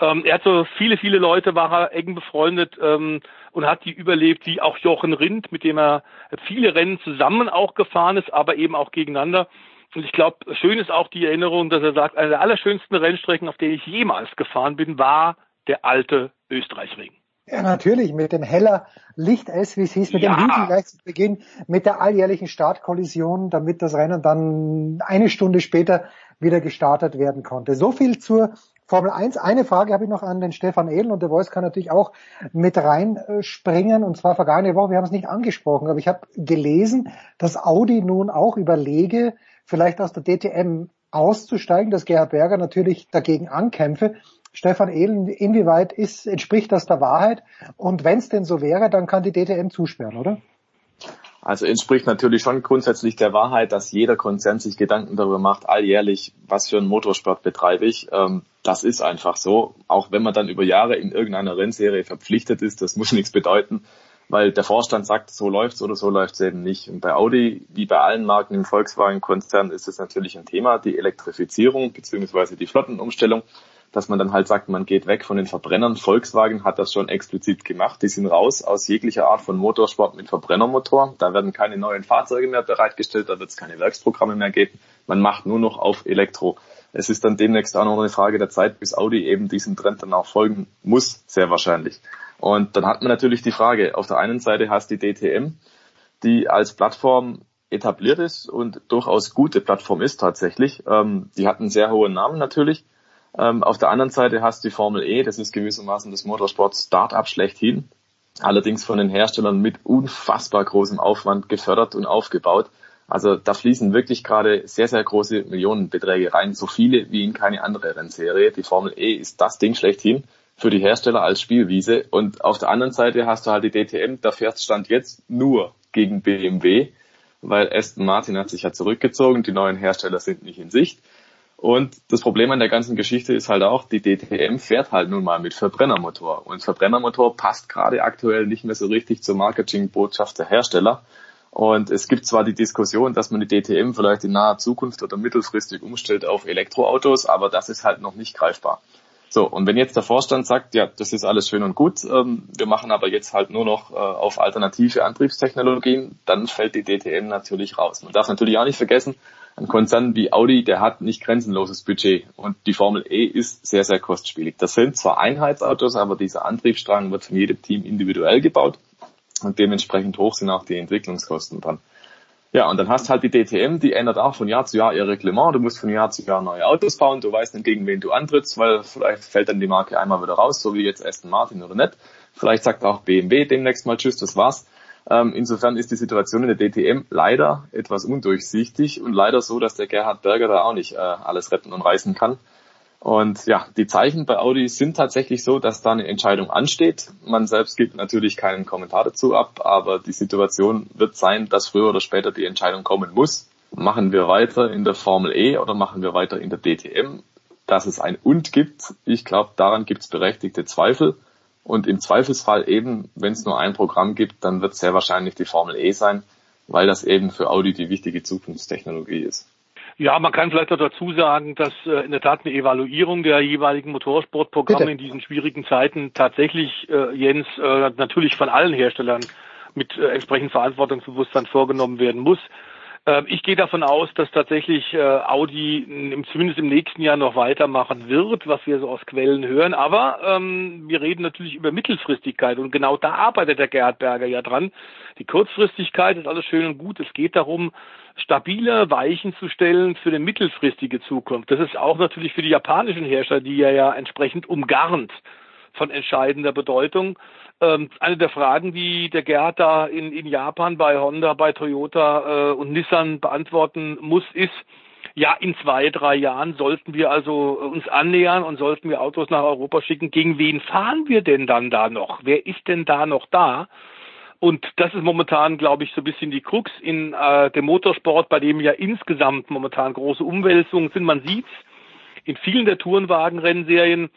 Ähm, er hat so viele, viele Leute, war er eng befreundet ähm, und hat die überlebt, wie auch Jochen Rindt, mit dem er viele Rennen zusammen auch gefahren ist, aber eben auch gegeneinander. Und ich glaube, schön ist auch die Erinnerung, dass er sagt, eine der allerschönsten Rennstrecken, auf denen ich jemals gefahren bin, war der alte Österreichring. Ja, natürlich, mit dem heller Licht S, wie es hieß, mit ja. dem Hügel gleich zu Beginn, mit der alljährlichen Startkollision, damit das Rennen dann eine Stunde später wieder gestartet werden konnte. So viel zur Formel 1. Eine Frage habe ich noch an den Stefan Edel und der Voice kann natürlich auch mit reinspringen und zwar vergangene Woche, wir haben es nicht angesprochen, aber ich habe gelesen, dass Audi nun auch überlege, vielleicht aus der DTM auszusteigen, dass Gerhard Berger natürlich dagegen ankämpfe. Stefan Ehlen, inwieweit ist, entspricht das der Wahrheit? Und wenn es denn so wäre, dann kann die DTM zusperren, oder? Also entspricht natürlich schon grundsätzlich der Wahrheit, dass jeder Konzern sich Gedanken darüber macht, alljährlich, was für einen Motorsport betreibe ich. Ähm, das ist einfach so. Auch wenn man dann über Jahre in irgendeiner Rennserie verpflichtet ist, das muss nichts bedeuten, weil der Vorstand sagt, so läuft's oder so läuft's eben nicht. Und bei Audi, wie bei allen Marken im Volkswagen-Konzern, ist es natürlich ein Thema, die Elektrifizierung beziehungsweise die Flottenumstellung dass man dann halt sagt, man geht weg von den Verbrennern. Volkswagen hat das schon explizit gemacht. Die sind raus aus jeglicher Art von Motorsport mit Verbrennermotor. Da werden keine neuen Fahrzeuge mehr bereitgestellt, da wird es keine Werksprogramme mehr geben. Man macht nur noch auf Elektro. Es ist dann demnächst auch noch eine Frage der Zeit, bis Audi eben diesem Trend dann auch folgen muss, sehr wahrscheinlich. Und dann hat man natürlich die Frage, auf der einen Seite hast die DTM, die als Plattform etabliert ist und durchaus gute Plattform ist tatsächlich. Ähm, die hat einen sehr hohen Namen natürlich. Ähm, auf der anderen Seite hast du die Formel E, das ist gewissermaßen das Motorsport Startup schlechthin. Allerdings von den Herstellern mit unfassbar großem Aufwand gefördert und aufgebaut. Also da fließen wirklich gerade sehr, sehr große Millionenbeträge rein, so viele wie in keine andere Rennserie. Die Formel E ist das Ding schlechthin für die Hersteller als Spielwiese. Und auf der anderen Seite hast du halt die DTM, da fährt Stand jetzt nur gegen BMW, weil Aston Martin hat sich ja zurückgezogen, die neuen Hersteller sind nicht in Sicht. Und das Problem an der ganzen Geschichte ist halt auch, die DTM fährt halt nun mal mit Verbrennermotor. Und Verbrennermotor passt gerade aktuell nicht mehr so richtig zur Marketingbotschaft der Hersteller. Und es gibt zwar die Diskussion, dass man die DTM vielleicht in naher Zukunft oder mittelfristig umstellt auf Elektroautos, aber das ist halt noch nicht greifbar. So, und wenn jetzt der Vorstand sagt, ja, das ist alles schön und gut, ähm, wir machen aber jetzt halt nur noch äh, auf alternative Antriebstechnologien, dann fällt die DTM natürlich raus. Man darf natürlich auch nicht vergessen, ein Konzern wie Audi, der hat nicht grenzenloses Budget und die Formel E ist sehr, sehr kostspielig. Das sind zwar Einheitsautos, aber dieser Antriebsstrang wird von jedem Team individuell gebaut und dementsprechend hoch sind auch die Entwicklungskosten dran. Ja, und dann hast halt die DTM, die ändert auch von Jahr zu Jahr ihr Reglement. Du musst von Jahr zu Jahr neue Autos bauen. Du weißt nicht, gegen wen du antrittst, weil vielleicht fällt dann die Marke einmal wieder raus, so wie jetzt Aston Martin oder nicht. Vielleicht sagt auch BMW demnächst mal Tschüss, das war's. Ähm, insofern ist die Situation in der DTM leider etwas undurchsichtig und leider so, dass der Gerhard Berger da auch nicht äh, alles retten und reißen kann. Und ja, die Zeichen bei Audi sind tatsächlich so, dass da eine Entscheidung ansteht. Man selbst gibt natürlich keinen Kommentar dazu ab, aber die Situation wird sein, dass früher oder später die Entscheidung kommen muss. Machen wir weiter in der Formel E oder machen wir weiter in der DTM? Dass es ein Und gibt, ich glaube, daran gibt es berechtigte Zweifel. Und im Zweifelsfall eben, wenn es nur ein Programm gibt, dann wird es sehr wahrscheinlich die Formel E sein, weil das eben für Audi die wichtige Zukunftstechnologie ist. Ja, man kann vielleicht auch dazu sagen, dass äh, in der Tat eine Evaluierung der jeweiligen Motorsportprogramme Bitte. in diesen schwierigen Zeiten tatsächlich, äh, Jens, äh, natürlich von allen Herstellern mit äh, entsprechendem Verantwortungsbewusstsein vorgenommen werden muss. Ähm, ich gehe davon aus, dass tatsächlich äh, Audi zumindest im nächsten Jahr noch weitermachen wird, was wir so aus Quellen hören. Aber ähm, wir reden natürlich über Mittelfristigkeit und genau da arbeitet der Gerhard Berger ja dran. Die Kurzfristigkeit ist alles schön und gut. Es geht darum, stabile Weichen zu stellen für eine mittelfristige Zukunft. Das ist auch natürlich für die japanischen Hersteller, die ja ja entsprechend umgarnt von entscheidender Bedeutung. Ähm, eine der Fragen, die der Gerhard da in, in Japan bei Honda, bei Toyota äh, und Nissan beantworten muss, ist, ja, in zwei, drei Jahren sollten wir also uns annähern und sollten wir Autos nach Europa schicken. Gegen wen fahren wir denn dann da noch? Wer ist denn da noch da? Und das ist momentan, glaube ich, so ein bisschen die Krux in äh, dem Motorsport, bei dem ja insgesamt momentan große Umwälzungen sind. Man sieht's in vielen der Tourenwagenrennserien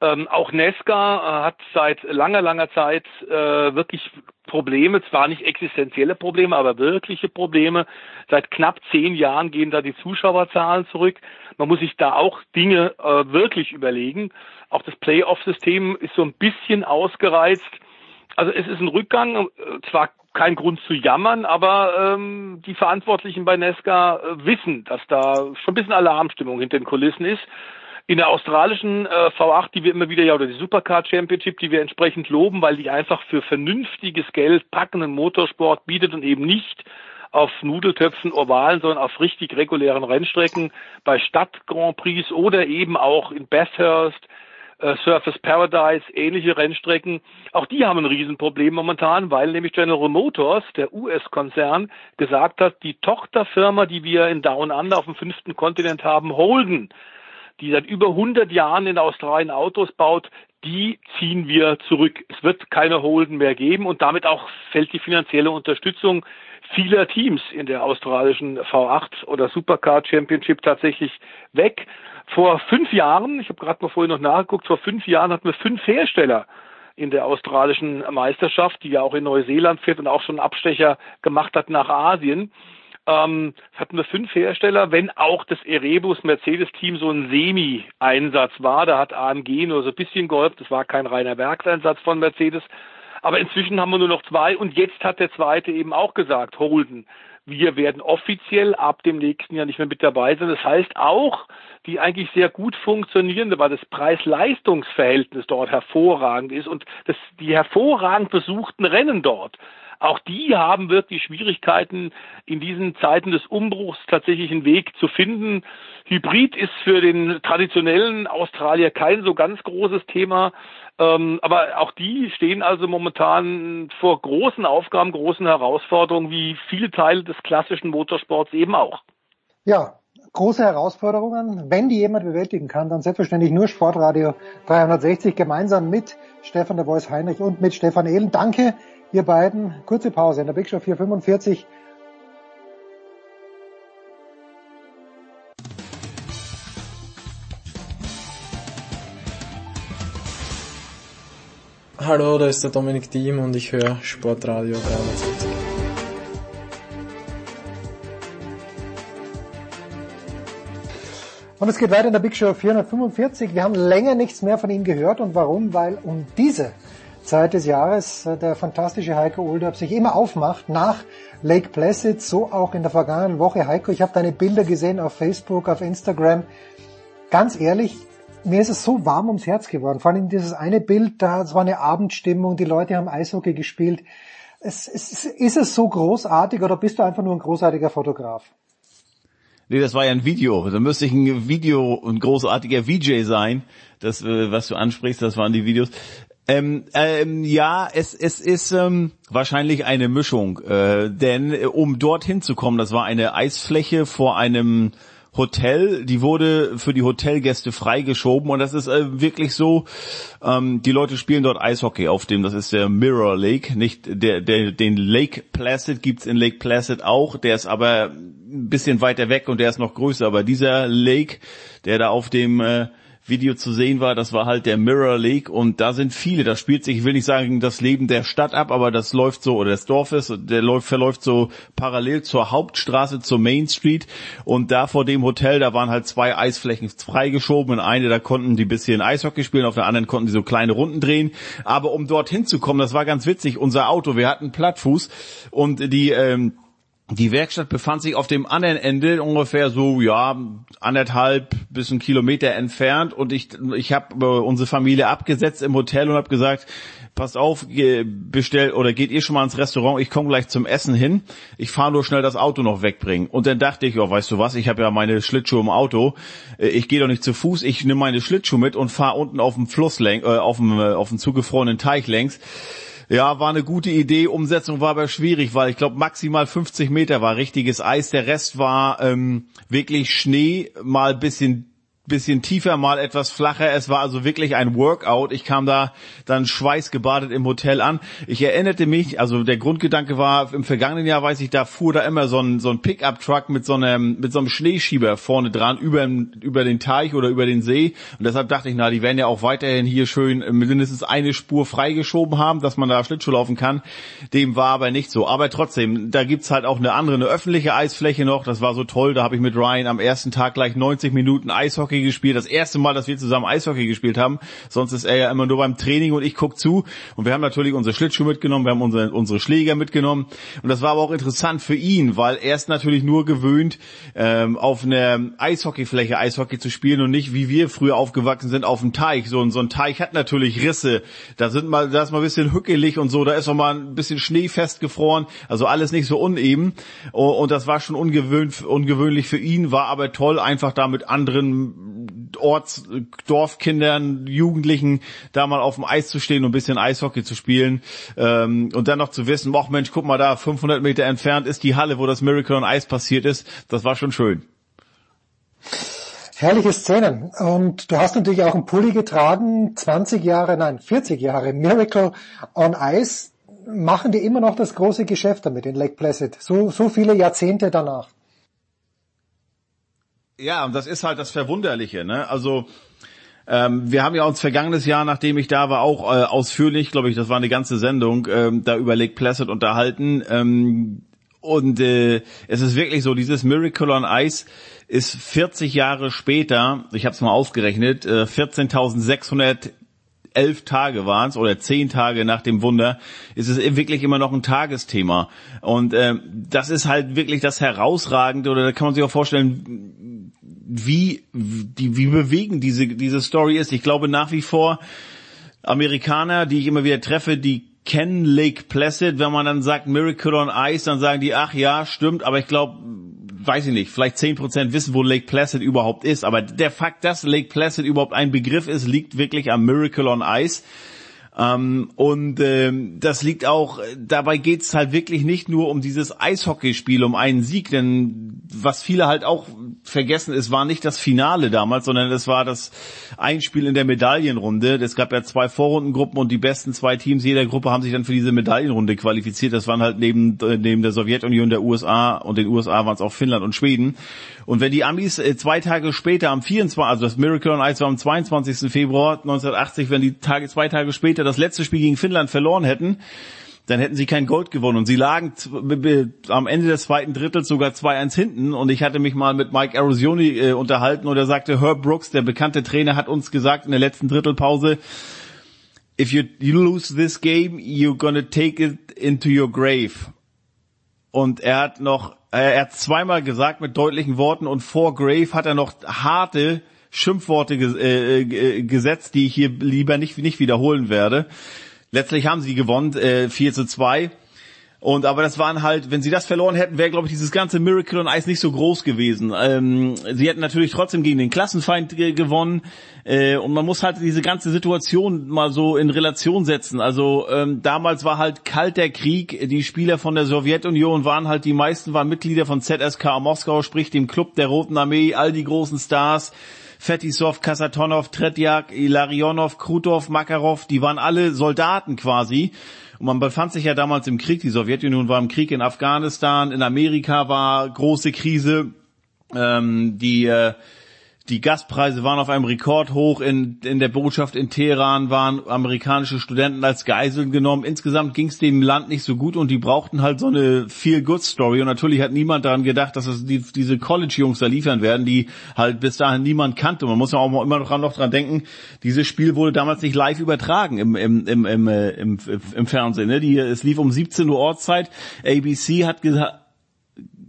ähm, auch Nesca äh, hat seit langer, langer Zeit äh, wirklich Probleme, zwar nicht existenzielle Probleme, aber wirkliche Probleme. Seit knapp zehn Jahren gehen da die Zuschauerzahlen zurück. Man muss sich da auch Dinge äh, wirklich überlegen. Auch das Playoff-System ist so ein bisschen ausgereizt. Also es ist ein Rückgang, äh, zwar kein Grund zu jammern, aber ähm, die Verantwortlichen bei Nesca äh, wissen, dass da schon ein bisschen Alarmstimmung hinter den Kulissen ist. In der australischen äh, V8, die wir immer wieder ja, oder die Supercar Championship, die wir entsprechend loben, weil die einfach für vernünftiges Geld packenden Motorsport bietet und eben nicht auf Nudeltöpfen, Ovalen, sondern auf richtig regulären Rennstrecken bei Stadt Grand Prix oder eben auch in Bathurst, äh, Surface Paradise, ähnliche Rennstrecken. Auch die haben ein Riesenproblem momentan, weil nämlich General Motors, der US-Konzern, gesagt hat, die Tochterfirma, die wir in Down Under auf dem fünften Kontinent haben, Holden, die seit über 100 Jahren in Australien Autos baut, die ziehen wir zurück. Es wird keine Holden mehr geben und damit auch fällt die finanzielle Unterstützung vieler Teams in der australischen V8 oder Supercar Championship tatsächlich weg. Vor fünf Jahren, ich habe gerade mal vorhin noch nachgeguckt, vor fünf Jahren hatten wir fünf Hersteller in der australischen Meisterschaft, die ja auch in Neuseeland fährt und auch schon Abstecher gemacht hat nach Asien ähm, hatten wir fünf Hersteller, wenn auch das Erebus Mercedes-Team so ein Semi-Einsatz war. Da hat AMG nur so ein bisschen geholfen. Das war kein reiner Werkseinsatz von Mercedes. Aber inzwischen haben wir nur noch zwei und jetzt hat der zweite eben auch gesagt, Holden, wir werden offiziell ab dem nächsten Jahr nicht mehr mit dabei sein. Das heißt auch, die eigentlich sehr gut funktionierende, weil das Preis-Leistungs-Verhältnis dort hervorragend ist und das, die hervorragend besuchten Rennen dort auch die haben wirklich Schwierigkeiten, in diesen Zeiten des Umbruchs tatsächlich einen Weg zu finden. Hybrid ist für den traditionellen Australier kein so ganz großes Thema. Ähm, aber auch die stehen also momentan vor großen Aufgaben, großen Herausforderungen, wie viele Teile des klassischen Motorsports eben auch. Ja, große Herausforderungen. Wenn die jemand bewältigen kann, dann selbstverständlich nur Sportradio 360 gemeinsam mit Stefan der Voice Heinrich und mit Stefan Ehlen. Danke ihr beiden, kurze Pause in der Big Show 445. Hallo, da ist der Dominik Diem und ich höre Sportradio 360. Und es geht weiter in der Big Show 445. Wir haben länger nichts mehr von ihm gehört und warum? Weil um diese Zeit des Jahres äh, der fantastische Heiko Olderb sich immer aufmacht nach Lake Placid, so auch in der vergangenen Woche. Heiko, ich habe deine Bilder gesehen auf Facebook, auf Instagram. Ganz ehrlich, mir ist es so warm ums Herz geworden. Vor allem dieses eine Bild, da, es war eine Abendstimmung, die Leute haben Eishockey gespielt. Es, es, ist es so großartig oder bist du einfach nur ein großartiger Fotograf? Nee, das war ja ein Video. Da müsste ich ein Video, ein großartiger VJ sein. Das, äh, was du ansprichst, das waren die Videos. Ähm, ähm, ja, es, es ist ähm, wahrscheinlich eine Mischung, äh, denn äh, um dorthin zu kommen, das war eine Eisfläche vor einem Hotel, die wurde für die Hotelgäste freigeschoben und das ist äh, wirklich so, ähm, die Leute spielen dort Eishockey auf dem, das ist der Mirror Lake, nicht der, der den Lake Placid gibt's in Lake Placid auch, der ist aber ein bisschen weiter weg und der ist noch größer, aber dieser Lake, der da auf dem äh, Video zu sehen war, das war halt der Mirror League und da sind viele, da spielt sich, ich will nicht sagen, das Leben der Stadt ab, aber das läuft so, oder des Dorfes, der läuft, verläuft so parallel zur Hauptstraße, zur Main Street und da vor dem Hotel, da waren halt zwei Eisflächen freigeschoben und eine, da konnten die bisschen Eishockey spielen, auf der anderen konnten die so kleine Runden drehen, aber um dorthin zu kommen, das war ganz witzig, unser Auto, wir hatten Plattfuß und die, ähm, die Werkstatt befand sich auf dem anderen Ende ungefähr so ja anderthalb bis ein Kilometer entfernt. Und ich ich habe äh, unsere Familie abgesetzt im Hotel und habe gesagt passt auf bestellt oder geht ihr schon mal ins Restaurant. Ich komme gleich zum Essen hin. Ich fahre nur schnell das Auto noch wegbringen. Und dann dachte ich oh, weißt du was? Ich habe ja meine Schlittschuhe im Auto. Äh, ich gehe doch nicht zu Fuß. Ich nehme meine Schlittschuhe mit und fahre unten auf dem Fluss längs, äh, auf dem äh, auf dem zugefrorenen Teich längs ja, war eine gute Idee. Umsetzung war aber schwierig, weil ich glaube maximal 50 Meter war richtiges Eis. Der Rest war ähm, wirklich Schnee, mal bisschen bisschen tiefer, mal etwas flacher. Es war also wirklich ein Workout. Ich kam da dann schweißgebadet im Hotel an. Ich erinnerte mich, also der Grundgedanke war, im vergangenen Jahr weiß ich, da fuhr da immer so ein, so ein Pickup-Truck mit so einem, mit so einem Schneeschieber vorne dran über, über den Teich oder über den See. Und deshalb dachte ich, na, die werden ja auch weiterhin hier schön mindestens eine Spur freigeschoben haben, dass man da Schlittschuh laufen kann. Dem war aber nicht so. Aber trotzdem, da gibt's halt auch eine andere, eine öffentliche Eisfläche noch. Das war so toll. Da habe ich mit Ryan am ersten Tag gleich 90 Minuten Eishockey Eishockey gespielt. Das erste Mal, dass wir zusammen Eishockey gespielt haben. Sonst ist er ja immer nur beim Training und ich guck zu. Und wir haben natürlich unsere Schlittschuhe mitgenommen, wir haben unsere, unsere Schläger mitgenommen. Und das war aber auch interessant für ihn, weil er ist natürlich nur gewöhnt, ähm, auf einer Eishockeyfläche Eishockey zu spielen und nicht, wie wir früher aufgewachsen sind, auf dem Teich. So, so ein Teich hat natürlich Risse. Da sind mal, da ist mal ein bisschen hückelig und so. Da ist auch mal ein bisschen Schnee festgefroren. Also alles nicht so uneben. Und das war schon ungewöhn, ungewöhnlich für ihn, war aber toll, einfach da mit anderen Orts, Dorfkindern, Jugendlichen da mal auf dem Eis zu stehen und ein bisschen Eishockey zu spielen ähm, und dann noch zu wissen, ach Mensch, guck mal da, 500 Meter entfernt ist die Halle, wo das Miracle on Ice passiert ist. Das war schon schön. Herrliche Szenen. Und du hast natürlich auch einen Pulli getragen, 20 Jahre, nein, 40 Jahre Miracle on Ice. Machen die immer noch das große Geschäft damit in Lake Placid, so, so viele Jahrzehnte danach. Ja, und das ist halt das Verwunderliche, ne? Also ähm, wir haben ja uns vergangenes Jahr, nachdem ich da war, auch äh, ausführlich, glaube ich, das war eine ganze Sendung, ähm, da über Lake Placid unterhalten. Ähm, und äh, es ist wirklich so, dieses Miracle on Ice ist 40 Jahre später, ich habe es mal ausgerechnet, äh, 14.600 elf Tage waren es oder zehn Tage nach dem Wunder, ist es wirklich immer noch ein Tagesthema. Und äh, das ist halt wirklich das Herausragende, oder da kann man sich auch vorstellen, wie, die, wie bewegend diese, diese Story ist. Ich glaube nach wie vor, Amerikaner, die ich immer wieder treffe, die kennen Lake Placid. Wenn man dann sagt Miracle on Ice, dann sagen die, ach ja, stimmt, aber ich glaube, weiß ich nicht, vielleicht zehn Prozent wissen, wo Lake Placid überhaupt ist. Aber der Fakt, dass Lake Placid überhaupt ein Begriff ist, liegt wirklich am Miracle on Ice. Ähm, und ähm, das liegt auch, dabei geht es halt wirklich nicht nur um dieses Eishockeyspiel, um einen Sieg, denn was viele halt auch vergessen, es war nicht das Finale damals, sondern es war das Einspiel in der Medaillenrunde. Es gab ja zwei Vorrundengruppen und die besten zwei Teams jeder Gruppe haben sich dann für diese Medaillenrunde qualifiziert. Das waren halt neben, äh, neben der Sowjetunion, der USA und den USA waren es auch Finnland und Schweden. Und wenn die Amis äh, zwei Tage später am 24, also das Miracle on Ice war am 22. Februar 1980, wenn die Tage, zwei Tage später das letzte Spiel gegen Finnland verloren hätten, dann hätten sie kein Gold gewonnen. Und sie lagen am Ende des zweiten Drittels sogar 2-1 hinten. Und ich hatte mich mal mit Mike Erosioni äh, unterhalten und er sagte, Herb Brooks, der bekannte Trainer, hat uns gesagt in der letzten Drittelpause, if you, you lose this game, you're gonna take it into your grave. Und er hat noch, er hat zweimal gesagt mit deutlichen Worten und vor Grave hat er noch harte Schimpfworte äh, äh, gesetzt, die ich hier lieber nicht, nicht wiederholen werde. Letztlich haben sie gewonnen, äh, 4 zu 2. Und aber das waren halt, wenn sie das verloren hätten, wäre glaube ich dieses ganze Miracle on Ice nicht so groß gewesen. Ähm, sie hätten natürlich trotzdem gegen den Klassenfeind ge gewonnen äh, und man muss halt diese ganze Situation mal so in Relation setzen. Also ähm, damals war halt kalter Krieg. Die Spieler von der Sowjetunion waren halt die meisten waren Mitglieder von ZSK Moskau, sprich dem Club der Roten Armee, all die großen Stars. Fetisov, Kasatonov, Tretjak, Ilarionov, Krutov, Makarov, die waren alle Soldaten quasi. Und man befand sich ja damals im Krieg. Die Sowjetunion war im Krieg in Afghanistan, in Amerika war große Krise. Ähm, die äh, die Gaspreise waren auf einem Rekord hoch. In, in der Botschaft in Teheran waren amerikanische Studenten als Geiseln genommen. Insgesamt ging es dem Land nicht so gut und die brauchten halt so eine Feel-Good-Story. Und natürlich hat niemand daran gedacht, dass es die, diese College-Jungs da liefern werden, die halt bis dahin niemand kannte. Man muss ja auch immer noch, noch dran denken, dieses Spiel wurde damals nicht live übertragen im, im, im, im, äh, im, im Fernsehen. Ne? Die, es lief um 17 Uhr Ortszeit. ABC hat gesagt,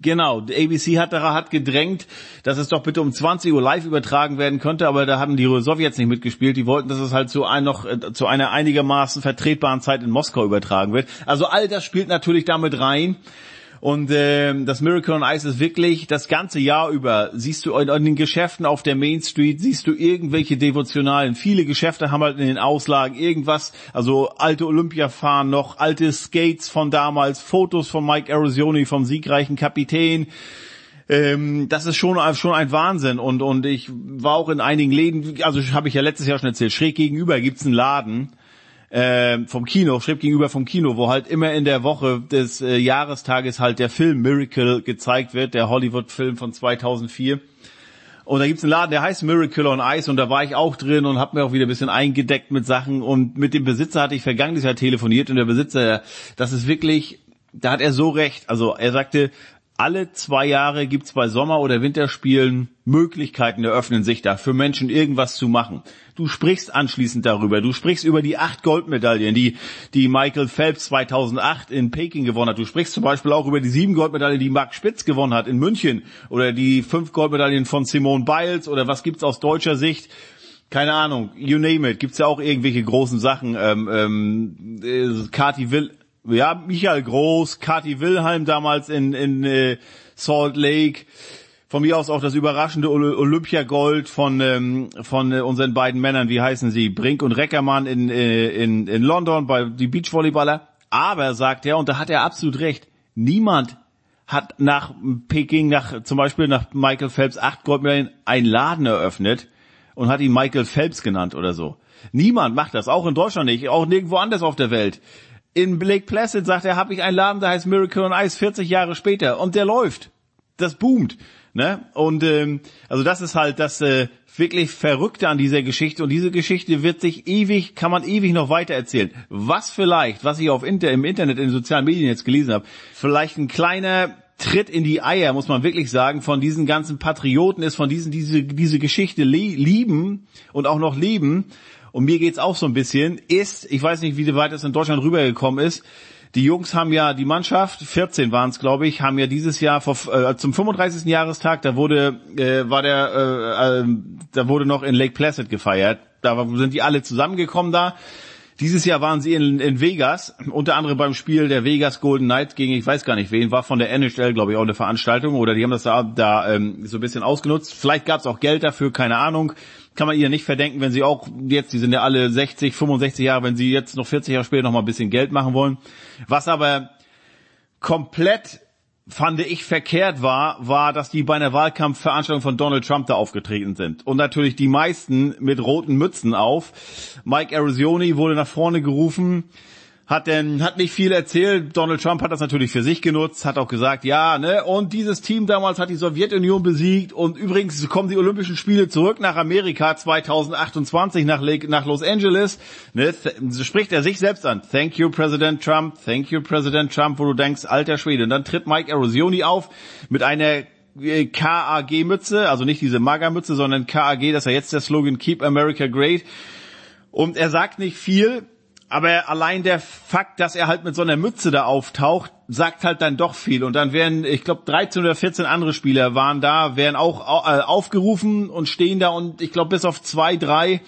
Genau, ABC hat, hat gedrängt, dass es doch bitte um 20 Uhr live übertragen werden könnte, aber da hatten die Sowjets nicht mitgespielt. Die wollten, dass es halt zu, ein, noch, äh, zu einer einigermaßen vertretbaren Zeit in Moskau übertragen wird. Also all das spielt natürlich damit rein. Und äh, das Miracle on Ice ist wirklich das ganze Jahr über. Siehst du in, in den Geschäften auf der Main Street, siehst du irgendwelche Devotionalen. Viele Geschäfte haben halt in den Auslagen irgendwas, also alte Olympiafahren noch, alte Skates von damals, Fotos von Mike Erosioni, vom siegreichen Kapitän ähm, das ist schon, schon ein Wahnsinn und, und ich war auch in einigen Läden, also habe ich ja letztes Jahr schon erzählt, schräg gegenüber gibt's einen Laden, äh, vom Kino, schräg gegenüber vom Kino, wo halt immer in der Woche des äh, Jahrestages halt der Film Miracle gezeigt wird, der Hollywood-Film von 2004. Und da gibt's einen Laden, der heißt Miracle on Ice und da war ich auch drin und habe mir auch wieder ein bisschen eingedeckt mit Sachen und mit dem Besitzer hatte ich vergangenes Jahr telefoniert und der Besitzer, das ist wirklich, da hat er so recht. Also er sagte, alle zwei Jahre gibt's bei Sommer- oder Winterspielen Möglichkeiten eröffnen sich da für Menschen irgendwas zu machen. Du sprichst anschließend darüber. Du sprichst über die acht Goldmedaillen, die, die Michael Phelps 2008 in Peking gewonnen hat. Du sprichst zum Beispiel auch über die sieben Goldmedaillen, die Marc Spitz gewonnen hat in München oder die fünf Goldmedaillen von Simone Biles oder was gibt's aus deutscher Sicht? Keine Ahnung, you name it. Gibt's ja auch irgendwelche großen Sachen. Ähm, ähm, äh, Kati Will, ja, Michael Groß, Kati Wilhelm damals in, in äh, Salt Lake. Von mir aus auch das überraschende Olympiagold von ähm, von äh, unseren beiden Männern, wie heißen sie, Brink und Reckermann in äh, in in London bei die Beachvolleyballer. Aber sagt er und da hat er absolut recht. Niemand hat nach Peking, nach zum Beispiel nach Michael Phelps acht Goldmedaillen einen Laden eröffnet und hat ihn Michael Phelps genannt oder so. Niemand macht das, auch in Deutschland nicht, auch nirgendwo anders auf der Welt. In Lake Placid sagt er, habe ich einen Laden, der heißt Miracle on Ice 40 Jahre später und der läuft. Das boomt. Ne? Und ähm, also das ist halt das äh, wirklich Verrückte an dieser Geschichte und diese Geschichte wird sich ewig, kann man ewig noch weiter erzählen. Was vielleicht, was ich auf Inter im Internet, in sozialen Medien jetzt gelesen habe, vielleicht ein kleiner Tritt in die Eier, muss man wirklich sagen, von diesen ganzen Patrioten ist, von diesen, diese, diese Geschichte lieben und auch noch leben. Und mir geht's auch so ein bisschen, ist, ich weiß nicht, wie weit es in Deutschland rübergekommen ist, die Jungs haben ja, die Mannschaft, 14 waren es, glaube ich, haben ja dieses Jahr vor, äh, zum 35. Jahrestag, da wurde, äh, war der, äh, äh, da wurde noch in Lake Placid gefeiert. Da sind die alle zusammengekommen da. Dieses Jahr waren sie in, in Vegas, unter anderem beim Spiel der Vegas Golden Knights gegen, ich weiß gar nicht wen, war von der NHL, glaube ich, auch eine Veranstaltung oder die haben das da, da ähm, so ein bisschen ausgenutzt. Vielleicht gab es auch Geld dafür, keine Ahnung kann man ihr nicht verdenken, wenn sie auch jetzt, die sind ja alle 60, 65 Jahre, wenn sie jetzt noch 40 Jahre später noch mal ein bisschen Geld machen wollen. Was aber komplett fand ich verkehrt war, war, dass die bei einer Wahlkampfveranstaltung von Donald Trump da aufgetreten sind. Und natürlich die meisten mit roten Mützen auf. Mike Erosioni wurde nach vorne gerufen, hat denn hat nicht viel erzählt. Donald Trump hat das natürlich für sich genutzt, hat auch gesagt, ja, ne, und dieses Team damals hat die Sowjetunion besiegt und übrigens kommen die Olympischen Spiele zurück nach Amerika 2028 nach, nach Los Angeles. Ne, spricht er sich selbst an. Thank you President Trump, thank you President Trump, wo du denkst, alter Schwede. Und dann tritt Mike Erosioni auf mit einer äh, KAG-Mütze, also nicht diese MAGA-Mütze, sondern KAG, das ist ja jetzt der Slogan Keep America Great. Und er sagt nicht viel, aber allein der Fakt, dass er halt mit so einer Mütze da auftaucht, sagt halt dann doch viel. Und dann werden, ich glaube, 13 oder 14 andere Spieler waren da, werden auch äh, aufgerufen und stehen da und ich glaube, bis auf zwei, drei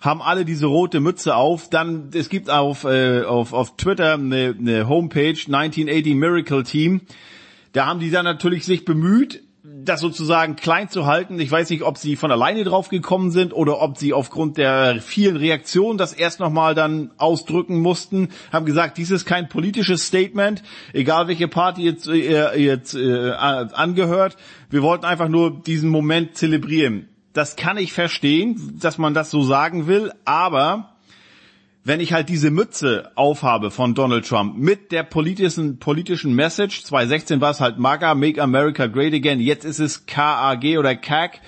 haben alle diese rote Mütze auf. Dann, es gibt auf, äh, auf, auf Twitter eine, eine Homepage, 1980 Miracle Team. Da haben die dann natürlich sich bemüht, das sozusagen klein zu halten. Ich weiß nicht, ob sie von alleine drauf gekommen sind oder ob sie aufgrund der vielen Reaktionen das erst nochmal dann ausdrücken mussten, haben gesagt, dies ist kein politisches Statement, egal welche Party jetzt, äh, jetzt äh, angehört. Wir wollten einfach nur diesen Moment zelebrieren. Das kann ich verstehen, dass man das so sagen will, aber wenn ich halt diese Mütze aufhabe von Donald Trump mit der politischen, politischen Message, 2016 war es halt MAGA, Make America Great Again, jetzt ist es KAG oder CAG,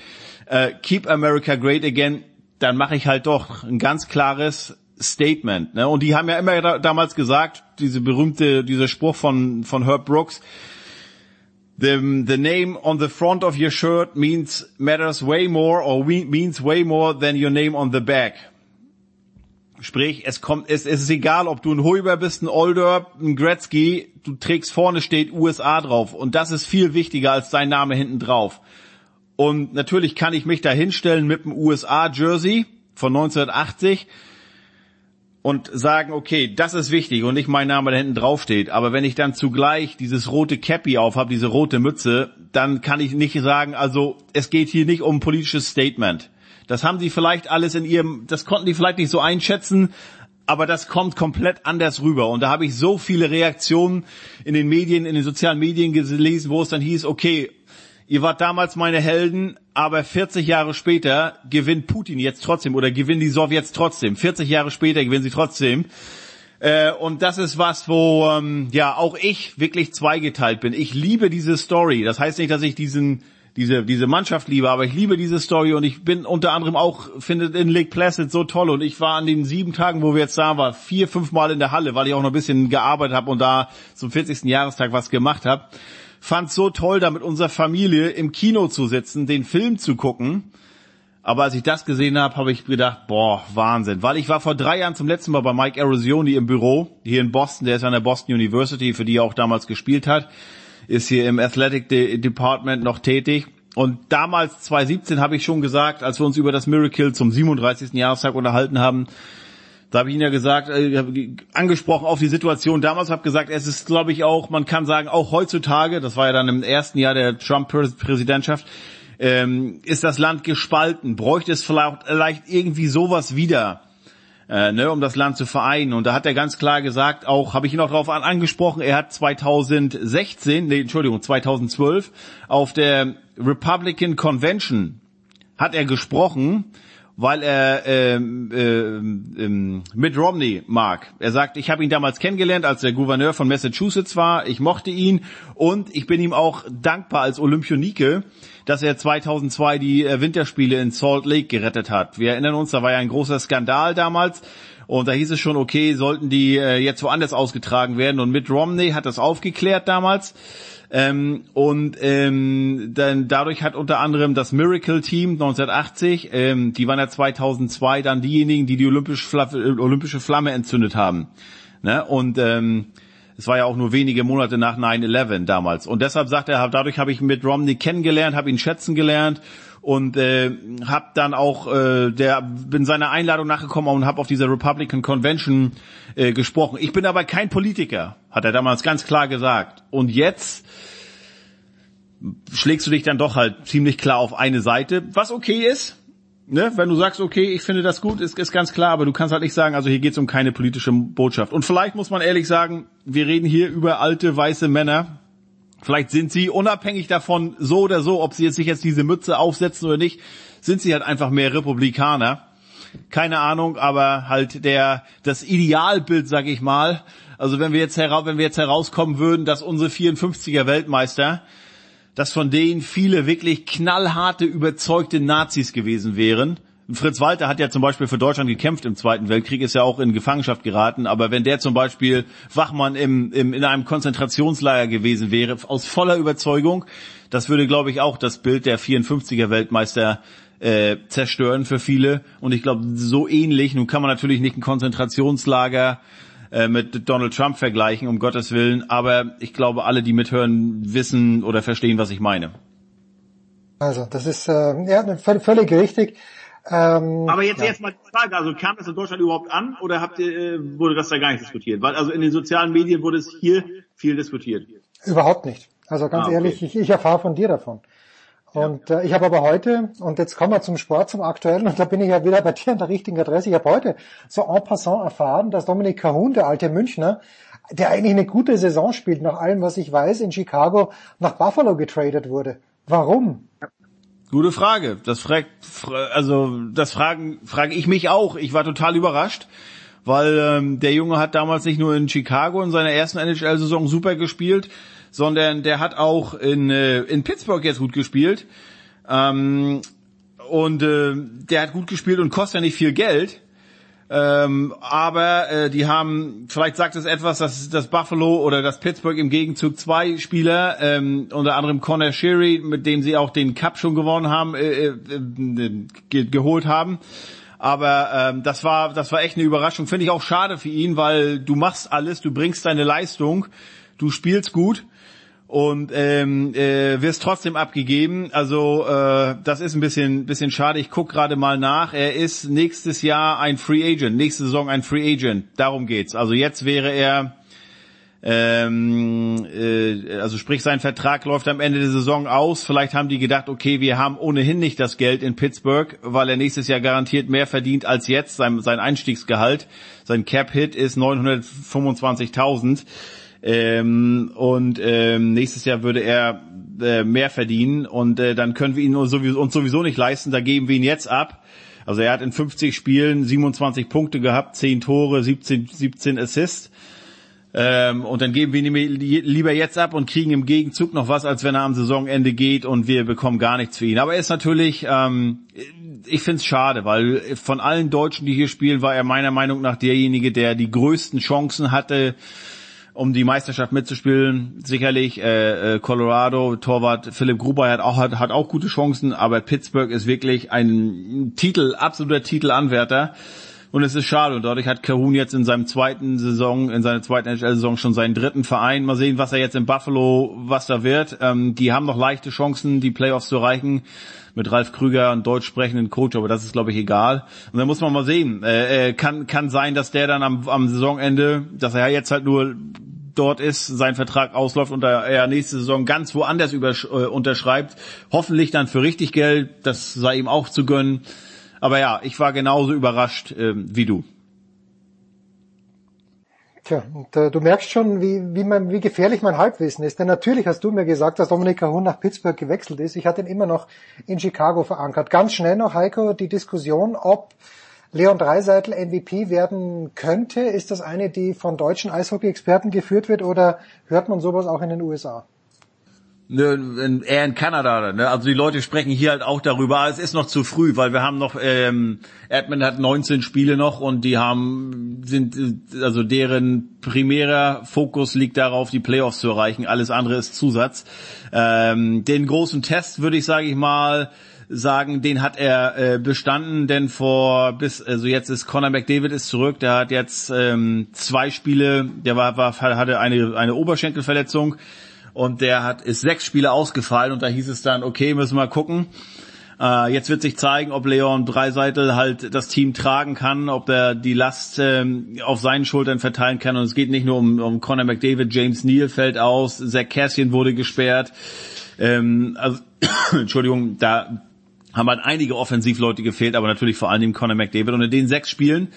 äh, Keep America Great Again, dann mache ich halt doch ein ganz klares Statement. Ne? Und die haben ja immer da, damals gesagt, diese berühmte, dieser Spruch von, von Herb Brooks, the, the name on the front of your shirt means matters way more or means way more than your name on the back. Sprich, es kommt, es, es ist egal, ob du ein Huber bist, ein Older, ein Gretzky, du trägst vorne steht USA drauf und das ist viel wichtiger als dein Name hinten drauf. Und natürlich kann ich mich da hinstellen mit dem USA-Jersey von 1980 und sagen, okay, das ist wichtig und nicht mein Name da hinten drauf steht. Aber wenn ich dann zugleich dieses rote Cappy auf habe, diese rote Mütze, dann kann ich nicht sagen, also es geht hier nicht um politisches Statement. Das haben sie vielleicht alles in ihrem, das konnten die vielleicht nicht so einschätzen, aber das kommt komplett anders rüber. Und da habe ich so viele Reaktionen in den Medien, in den sozialen Medien gelesen, wo es dann hieß, okay, ihr wart damals meine Helden, aber 40 Jahre später gewinnt Putin jetzt trotzdem oder gewinnen die Sowjets trotzdem. 40 Jahre später gewinnen sie trotzdem. Äh, und das ist was, wo ähm, ja auch ich wirklich zweigeteilt bin. Ich liebe diese Story. Das heißt nicht, dass ich diesen diese, diese Mannschaft liebe, aber ich liebe diese Story und ich bin unter anderem auch, finde in Lake Placid so toll und ich war an den sieben Tagen, wo wir jetzt da waren, vier, fünf Mal in der Halle, weil ich auch noch ein bisschen gearbeitet habe und da zum 40. Jahrestag was gemacht habe. Fand so toll, da mit unserer Familie im Kino zu sitzen, den Film zu gucken. Aber als ich das gesehen habe, habe ich gedacht, boah, Wahnsinn. Weil ich war vor drei Jahren zum letzten Mal bei Mike Erosioni im Büro, hier in Boston, der ist an der Boston University, für die er auch damals gespielt hat ist hier im Athletic De Department noch tätig. Und damals, 2017, habe ich schon gesagt, als wir uns über das Miracle zum 37. Jahrestag unterhalten haben, da habe ich Ihnen ja gesagt, äh, angesprochen auf die Situation damals, habe gesagt, es ist, glaube ich, auch, man kann sagen, auch heutzutage, das war ja dann im ersten Jahr der Trump-Präsidentschaft, ähm, ist das Land gespalten. Bräuchte es vielleicht, vielleicht irgendwie sowas wieder äh, ne, um das Land zu vereinen. Und da hat er ganz klar gesagt, auch habe ich ihn auch darauf an, angesprochen, er hat 2016, nee, Entschuldigung, 2012 auf der Republican Convention hat er gesprochen, weil er äh, äh, äh, Mitt Romney mag. Er sagt, ich habe ihn damals kennengelernt, als der Gouverneur von Massachusetts war. Ich mochte ihn und ich bin ihm auch dankbar als Olympionike, dass er 2002 die äh, Winterspiele in Salt Lake gerettet hat. Wir erinnern uns, da war ja ein großer Skandal damals. Und da hieß es schon, okay, sollten die äh, jetzt woanders ausgetragen werden. Und Mitt Romney hat das aufgeklärt damals. Ähm, und ähm, dann dadurch hat unter anderem das Miracle Team 1980, ähm, die waren ja 2002 dann diejenigen, die die olympische, Flamme, olympische Flamme entzündet haben. Ne? Und ähm, es war ja auch nur wenige Monate nach 9-11 damals. Und deshalb sagt er, dadurch habe ich mit Romney kennengelernt, habe ihn schätzen gelernt und äh, habe dann auch äh, der bin seiner Einladung nachgekommen und habe auf dieser Republican Convention äh, gesprochen. Ich bin aber kein Politiker, hat er damals ganz klar gesagt. Und jetzt schlägst du dich dann doch halt ziemlich klar auf eine Seite, was okay ist ne, wenn du sagst, okay, ich finde das gut, ist, ist ganz klar, aber du kannst halt nicht sagen, also hier geht's um keine politische Botschaft. Und vielleicht muss man ehrlich sagen, wir reden hier über alte weiße Männer. Vielleicht sind sie unabhängig davon, so oder so, ob sie jetzt sich jetzt diese Mütze aufsetzen oder nicht, sind sie halt einfach mehr Republikaner. keine Ahnung, aber halt der das Idealbild, sag ich mal. Also wenn wir jetzt heraus, wenn wir jetzt herauskommen würden, dass unsere 54er Weltmeister, dass von denen viele wirklich knallharte, überzeugte Nazis gewesen wären. Fritz Walter hat ja zum Beispiel für Deutschland gekämpft im Zweiten Weltkrieg, ist ja auch in Gefangenschaft geraten. Aber wenn der zum Beispiel Wachmann im, im, in einem Konzentrationslager gewesen wäre, aus voller Überzeugung, das würde, glaube ich, auch das Bild der 54er Weltmeister äh, zerstören für viele. Und ich glaube, so ähnlich, nun kann man natürlich nicht ein Konzentrationslager äh, mit Donald Trump vergleichen, um Gottes Willen, aber ich glaube, alle, die mithören, wissen oder verstehen, was ich meine. Also, das ist äh, ja, völlig richtig. Ähm, Aber jetzt ja. erstmal die Frage, also kam das in Deutschland überhaupt an oder habt ihr, äh, wurde das da gar nicht diskutiert? Weil also in den sozialen Medien wurde es hier viel diskutiert. Überhaupt nicht. Also ganz ah, okay. ehrlich, ich, ich erfahre von dir davon. Und äh, ich habe aber heute, und jetzt kommen wir zum Sport, zum Aktuellen, und da bin ich ja wieder bei dir an der richtigen Adresse, ich habe heute so en passant erfahren, dass Dominik Cahun, der alte Münchner, der eigentlich eine gute Saison spielt, nach allem, was ich weiß, in Chicago nach Buffalo getradet wurde. Warum? Gute Frage. Das fragt, also das fragen, frage ich mich auch. Ich war total überrascht, weil ähm, der Junge hat damals nicht nur in Chicago in seiner ersten NHL-Saison super gespielt, sondern der hat auch in äh, in Pittsburgh jetzt gut gespielt. Ähm, und äh, der hat gut gespielt und kostet ja nicht viel Geld. Ähm, aber äh, die haben, vielleicht sagt es etwas, dass das Buffalo oder das Pittsburgh im Gegenzug zwei Spieler, ähm, unter anderem Connor Sherry, mit dem sie auch den Cup schon gewonnen haben, äh, äh, ge geholt haben. Aber ähm, das war das war echt eine Überraschung. Finde ich auch schade für ihn, weil du machst alles, du bringst deine Leistung, du spielst gut und ähm, äh, wirst trotzdem abgegeben. Also äh, das ist ein bisschen bisschen schade. Ich guck gerade mal nach. Er ist nächstes Jahr ein Free Agent, nächste Saison ein Free Agent. Darum geht's. Also jetzt wäre er ähm, äh, also sprich sein Vertrag läuft am Ende der Saison aus. Vielleicht haben die gedacht, okay, wir haben ohnehin nicht das Geld in Pittsburgh, weil er nächstes Jahr garantiert mehr verdient als jetzt. Sein, sein Einstiegsgehalt, sein Cap Hit ist 925.000. Ähm, und ähm, nächstes Jahr würde er äh, mehr verdienen und äh, dann können wir ihn uns sowieso, uns sowieso nicht leisten, da geben wir ihn jetzt ab. Also er hat in 50 Spielen 27 Punkte gehabt, 10 Tore, 17, 17 Assists. Ähm, und dann geben wir ihn lieber jetzt ab und kriegen im Gegenzug noch was, als wenn er am Saisonende geht und wir bekommen gar nichts für ihn. Aber er ist natürlich, ähm, ich finde es schade, weil von allen Deutschen, die hier spielen, war er meiner Meinung nach derjenige, der die größten Chancen hatte, um die Meisterschaft mitzuspielen. Sicherlich äh, äh, Colorado, Torwart Philipp Gruber hat auch, hat, hat auch gute Chancen, aber Pittsburgh ist wirklich ein Titel, absoluter Titelanwärter. Und es ist schade. Und dadurch hat Kahun jetzt in seinem zweiten Saison, in seiner zweiten NHL-Saison schon seinen dritten Verein. Mal sehen, was er jetzt in Buffalo, was da wird. Ähm, die haben noch leichte Chancen, die Playoffs zu erreichen mit Ralf Krüger, einen deutsch sprechenden Coach, aber das ist, glaube ich, egal. Und dann muss man mal sehen. Äh, äh, kann, kann sein, dass der dann am, am Saisonende, dass er jetzt halt nur dort ist, sein Vertrag ausläuft und er nächste Saison ganz woanders über, äh, unterschreibt. Hoffentlich dann für richtig Geld, das sei ihm auch zu gönnen. Aber ja, ich war genauso überrascht äh, wie du. Tja, und äh, du merkst schon, wie, wie, mein, wie gefährlich mein Halbwissen ist. Denn natürlich hast du mir gesagt, dass Dominik Cahun nach Pittsburgh gewechselt ist. Ich hatte ihn immer noch in Chicago verankert. Ganz schnell noch, Heiko, die Diskussion, ob Leon Dreiseitel MVP werden könnte. Ist das eine, die von deutschen Eishockey-Experten geführt wird oder hört man sowas auch in den USA? Ne, eher in Kanada. Ne? Also die Leute sprechen hier halt auch darüber. Es ist noch zu früh, weil wir haben noch, ähm, Edmund hat 19 Spiele noch und die haben, sind, also deren primärer Fokus liegt darauf, die Playoffs zu erreichen. Alles andere ist Zusatz. Ähm, den großen Test würde ich, sage ich mal, sagen, den hat er äh, bestanden, denn vor bis also jetzt ist Conor McDavid ist zurück, der hat jetzt ähm, zwei Spiele, der war, war hatte eine eine Oberschenkelverletzung, und der hat ist sechs Spiele ausgefallen und da hieß es dann, okay, müssen wir gucken. Äh, jetzt wird sich zeigen, ob Leon Dreiseitel halt das Team tragen kann, ob er die Last ähm, auf seinen Schultern verteilen kann. Und es geht nicht nur um, um Conor McDavid, James Neal fällt aus, Zach Cassian wurde gesperrt. Ähm, also, Entschuldigung, da haben halt einige Offensivleute gefehlt, aber natürlich vor Dingen Conor McDavid. Und in den sechs Spielen,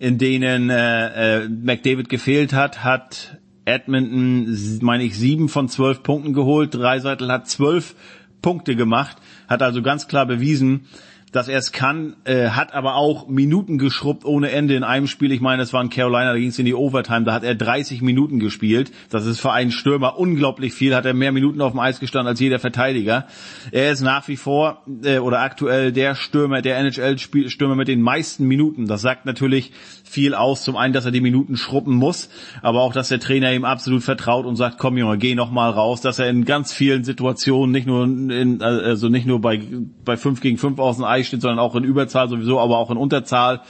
in denen äh, äh, McDavid gefehlt hat, hat Edmonton, meine ich, sieben von zwölf Punkten geholt. Dreiseitel hat zwölf Punkte gemacht, hat also ganz klar bewiesen, dass er es kann, äh, hat aber auch Minuten geschrubbt ohne Ende in einem Spiel. Ich meine, es war in Carolina, da ging es in die Overtime, da hat er 30 Minuten gespielt. Das ist für einen Stürmer unglaublich viel, hat er mehr Minuten auf dem Eis gestanden als jeder Verteidiger. Er ist nach wie vor äh, oder aktuell der Stürmer, der NHL-Stürmer mit den meisten Minuten. Das sagt natürlich viel aus. Zum einen, dass er die Minuten schrubben muss, aber auch, dass der Trainer ihm absolut vertraut und sagt, komm Junge, geh noch mal raus, dass er in ganz vielen Situationen, nicht nur in, also nicht nur bei, bei 5 gegen 5 aus dem Eis steht, sondern auch in Überzahl sowieso, aber auch in Unterzahl.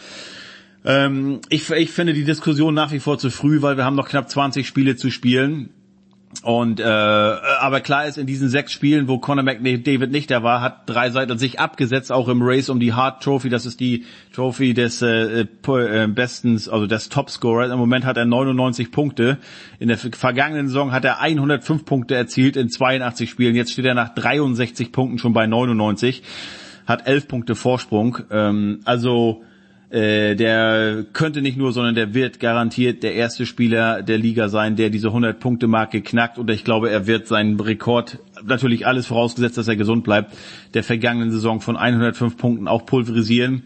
Ähm, ich, ich finde die Diskussion nach wie vor zu früh, weil wir haben noch knapp 20 Spiele zu spielen. Und äh, aber klar ist, in diesen sechs Spielen, wo Conor McDavid nicht da war, hat drei Seiten sich abgesetzt, auch im Race um die Hart Trophy. Das ist die Trophy des äh, äh, bestens, also des Topscorer. Im Moment hat er 99 Punkte. In der vergangenen Saison hat er 105 Punkte erzielt in 82 Spielen. Jetzt steht er nach 63 Punkten schon bei 99, hat 11 Punkte Vorsprung. Ähm, also äh, der könnte nicht nur, sondern der wird garantiert der erste Spieler der Liga sein, der diese 100-Punkte-Marke knackt. Und ich glaube, er wird seinen Rekord, natürlich alles vorausgesetzt, dass er gesund bleibt, der vergangenen Saison von 105 Punkten auch pulverisieren.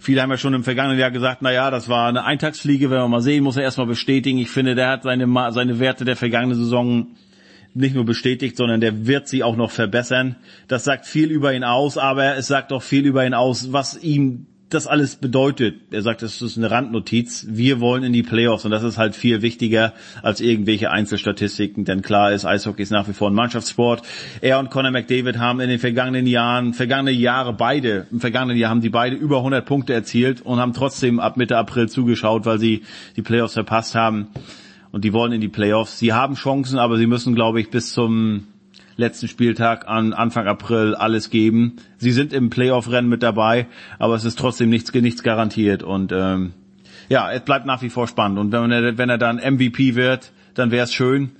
Viele haben ja schon im vergangenen Jahr gesagt, na ja, das war eine Eintagsfliege, wenn wir mal sehen, muss er erstmal bestätigen. Ich finde, der hat seine, seine Werte der vergangenen Saison nicht nur bestätigt, sondern der wird sie auch noch verbessern. Das sagt viel über ihn aus, aber es sagt auch viel über ihn aus, was ihm das alles bedeutet. Er sagt, das ist eine Randnotiz. Wir wollen in die Playoffs und das ist halt viel wichtiger als irgendwelche Einzelstatistiken, denn klar ist, Eishockey ist nach wie vor ein Mannschaftssport. Er und Conor McDavid haben in den vergangenen Jahren, vergangene Jahre beide, im vergangenen Jahr haben die beide über 100 Punkte erzielt und haben trotzdem ab Mitte April zugeschaut, weil sie die Playoffs verpasst haben und die wollen in die Playoffs. Sie haben Chancen, aber sie müssen, glaube ich, bis zum letzten Spieltag an Anfang April alles geben. Sie sind im Playoff-Rennen mit dabei, aber es ist trotzdem nichts, nichts garantiert und ähm, ja, es bleibt nach wie vor spannend. Und wenn er, wenn er dann MVP wird, dann wäre es schön.